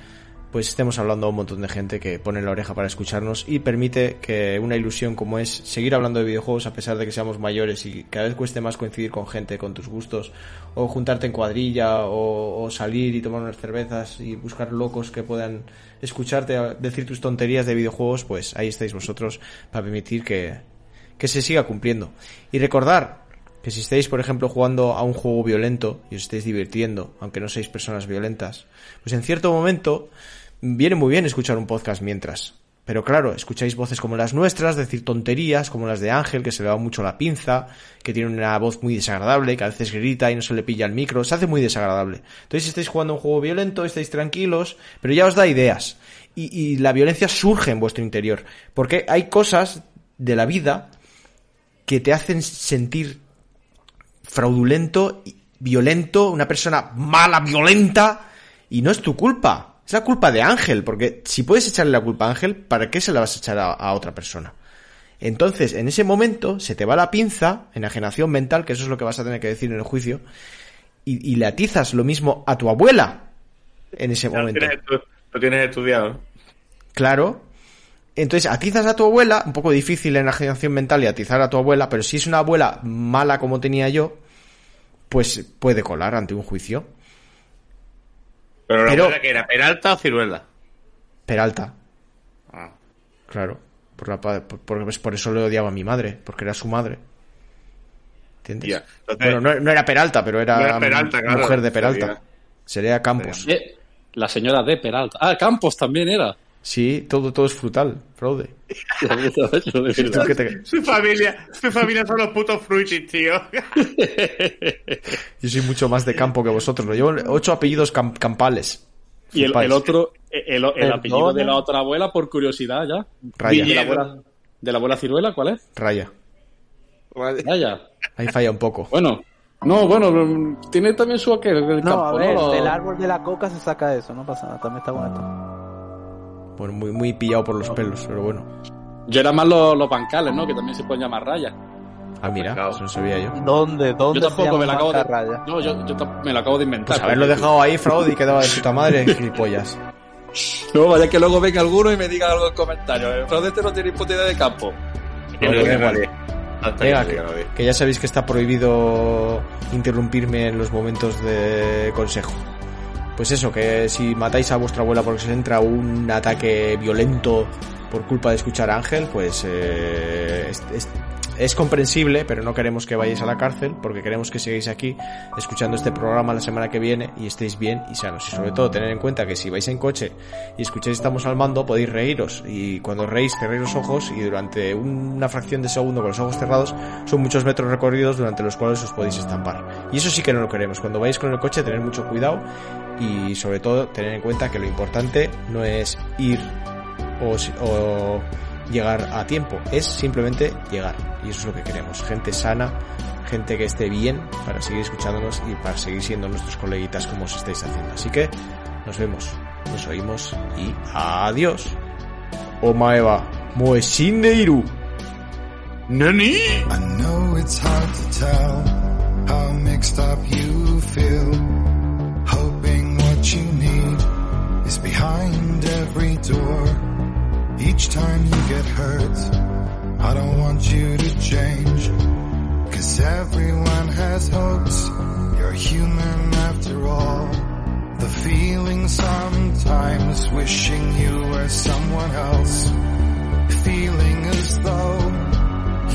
pues estemos hablando a un montón de gente que pone la oreja para escucharnos y permite que una ilusión como es seguir hablando de videojuegos a pesar de que seamos mayores y cada vez cueste más coincidir con gente con tus gustos o juntarte en cuadrilla o, salir y tomar unas cervezas y buscar locos que puedan escucharte decir tus tonterías de videojuegos, pues ahí estáis vosotros para permitir que, que se siga cumpliendo. Y recordar que si estáis, por ejemplo, jugando a un juego violento y os estáis divirtiendo, aunque no seáis personas violentas, pues en cierto momento viene muy bien escuchar un podcast mientras. Pero claro, escucháis voces como las nuestras, decir tonterías, como las de Ángel, que se le va mucho la pinza, que tiene una voz muy desagradable, que a veces grita y no se le pilla el micro, se hace muy desagradable. Entonces, estáis jugando un juego violento, estáis tranquilos, pero ya os da ideas. Y, y la violencia surge en vuestro interior. Porque hay cosas de la vida que te hacen sentir fraudulento, violento, una persona mala, violenta, y no es tu culpa. Es la culpa de Ángel, porque si puedes echarle la culpa a Ángel, ¿para qué se la vas a echar a, a otra persona? Entonces, en ese momento, se te va la pinza, enajenación mental, que eso es lo que vas a tener que decir en el juicio, y, y le atizas lo mismo a tu abuela en ese momento. tienes, lo tienes estudiado. Claro. Entonces atizas a tu abuela, un poco difícil la enajenación mental y atizar a tu abuela, pero si es una abuela mala como tenía yo, pues puede colar ante un juicio. Pero la Pero- que era Peralta o Ciruela. Peralta, Ah. claro. Por, la por, por- por eso le odiaba a mi madre, porque era su madre. ¿Entiendes? Entonces- bueno, no, no era Peralta, pero era, No era Peralta, claro, mujer de Peralta. sería- Sería Campos. Eh, la señora de Peralta. Ah, Campos también era. Sí, todo, todo es frutal, fraude. ¿Tú qué te- Su familia, su familia son los putos fruitis, tío. Yo soy mucho más de campo que vosotros. Lo llevo ocho apellidos cam- campales. Y el, otro, el, el apellido de la otra abuela, por curiosidad ya. Raya. De la abuela, de la abuela Ciruela, ¿cuál es? Raya. Raya. Ahí falla un poco. Bueno, no, bueno, mm, tiene también su aquel. El No, campo, a ver, ¿no? del árbol de la coca se saca eso, no pasa nada, también está bonito. Bueno, muy, muy pillado por los pelos, pero bueno. Yo era más los, los bancales, ¿no? Que también se pueden llamar rayas. Ah, mira, eso no sabía yo. ¿Dónde? ¿Dónde Yo tampoco me la acabo de. raya? No, yo, me lo acabo de inventar. Pues haberlo dejado ahí, fraude, y quedaba de puta madre, gilipollas. No, vaya que luego venga alguno y me diga algo en comentarios. El fraude este no tiene idea de campo. No, Venga, que ya sabéis que está prohibido interrumpirme en los momentos de consejo. Pues eso, que si matáis a vuestra abuela porque se entra un ataque violento por culpa de escuchar a Ángel, pues eh, es comprensible, pero no queremos que vayáis a la cárcel porque queremos que sigáis aquí escuchando este programa la semana que viene y estéis bien y sanos. Y sobre todo tener en cuenta que si vais en coche y escucháis estamos al mando, podéis reíros y cuando reís cerréis los ojos y durante una fracción de segundo con los ojos cerrados son muchos metros recorridos durante los cuales os podéis estampar. Y eso sí que no lo queremos. Cuando vais con el coche tener mucho cuidado y sobre todo tener en cuenta que lo importante no es ir o, llegar a tiempo, es simplemente llegar. Y eso es lo que queremos. Gente sana, gente que esté bien para seguir escuchándonos y para seguir siendo nuestros coleguitas como os estáis haciendo. Así que nos vemos, nos oímos y adiós. Omaeva, Moesindeiru. ¡Nani! I know it's hard to tell how mixed up you feel. Behind every door. Each time you get hurt, I don't want you to change. Cause everyone has hopes. You're human after all. The feeling sometimes wishing you were someone else. Feeling as though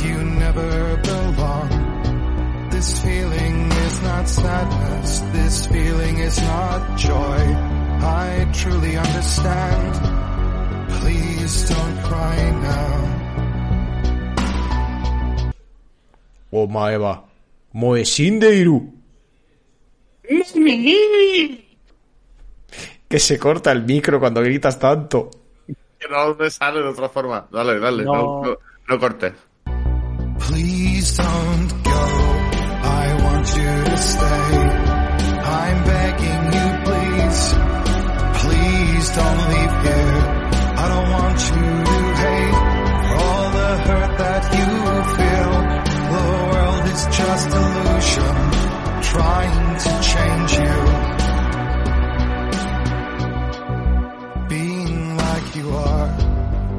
you never belong. This feeling is not sadness, this feeling is not joy. I truly understand. Please don't cry now. Omaeva, Moesindeiru. Que se corta el micro cuando gritas tanto. Que no me sale de otra forma. Dale, dale, no, No. no, no cortes. Please don't go. I want you to stay. don't leave here. I don't want you to hate for all the hurt that you feel. The world is just illusion, trying to change you. Being like you are,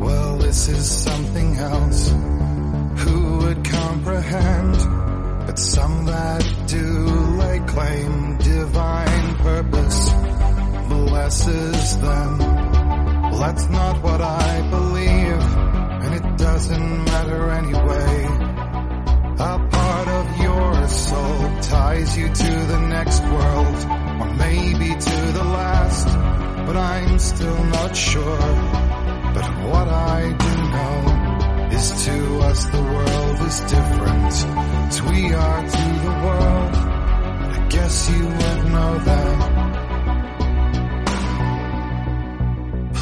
well, this is something else. Blesses them. Well, that's not what I believe, and it doesn't matter anyway. A part of your soul ties you to the next world, or maybe to the last, but I'm still not sure. But what I do know is to us the world is different, as we are to the world. I guess you would know that.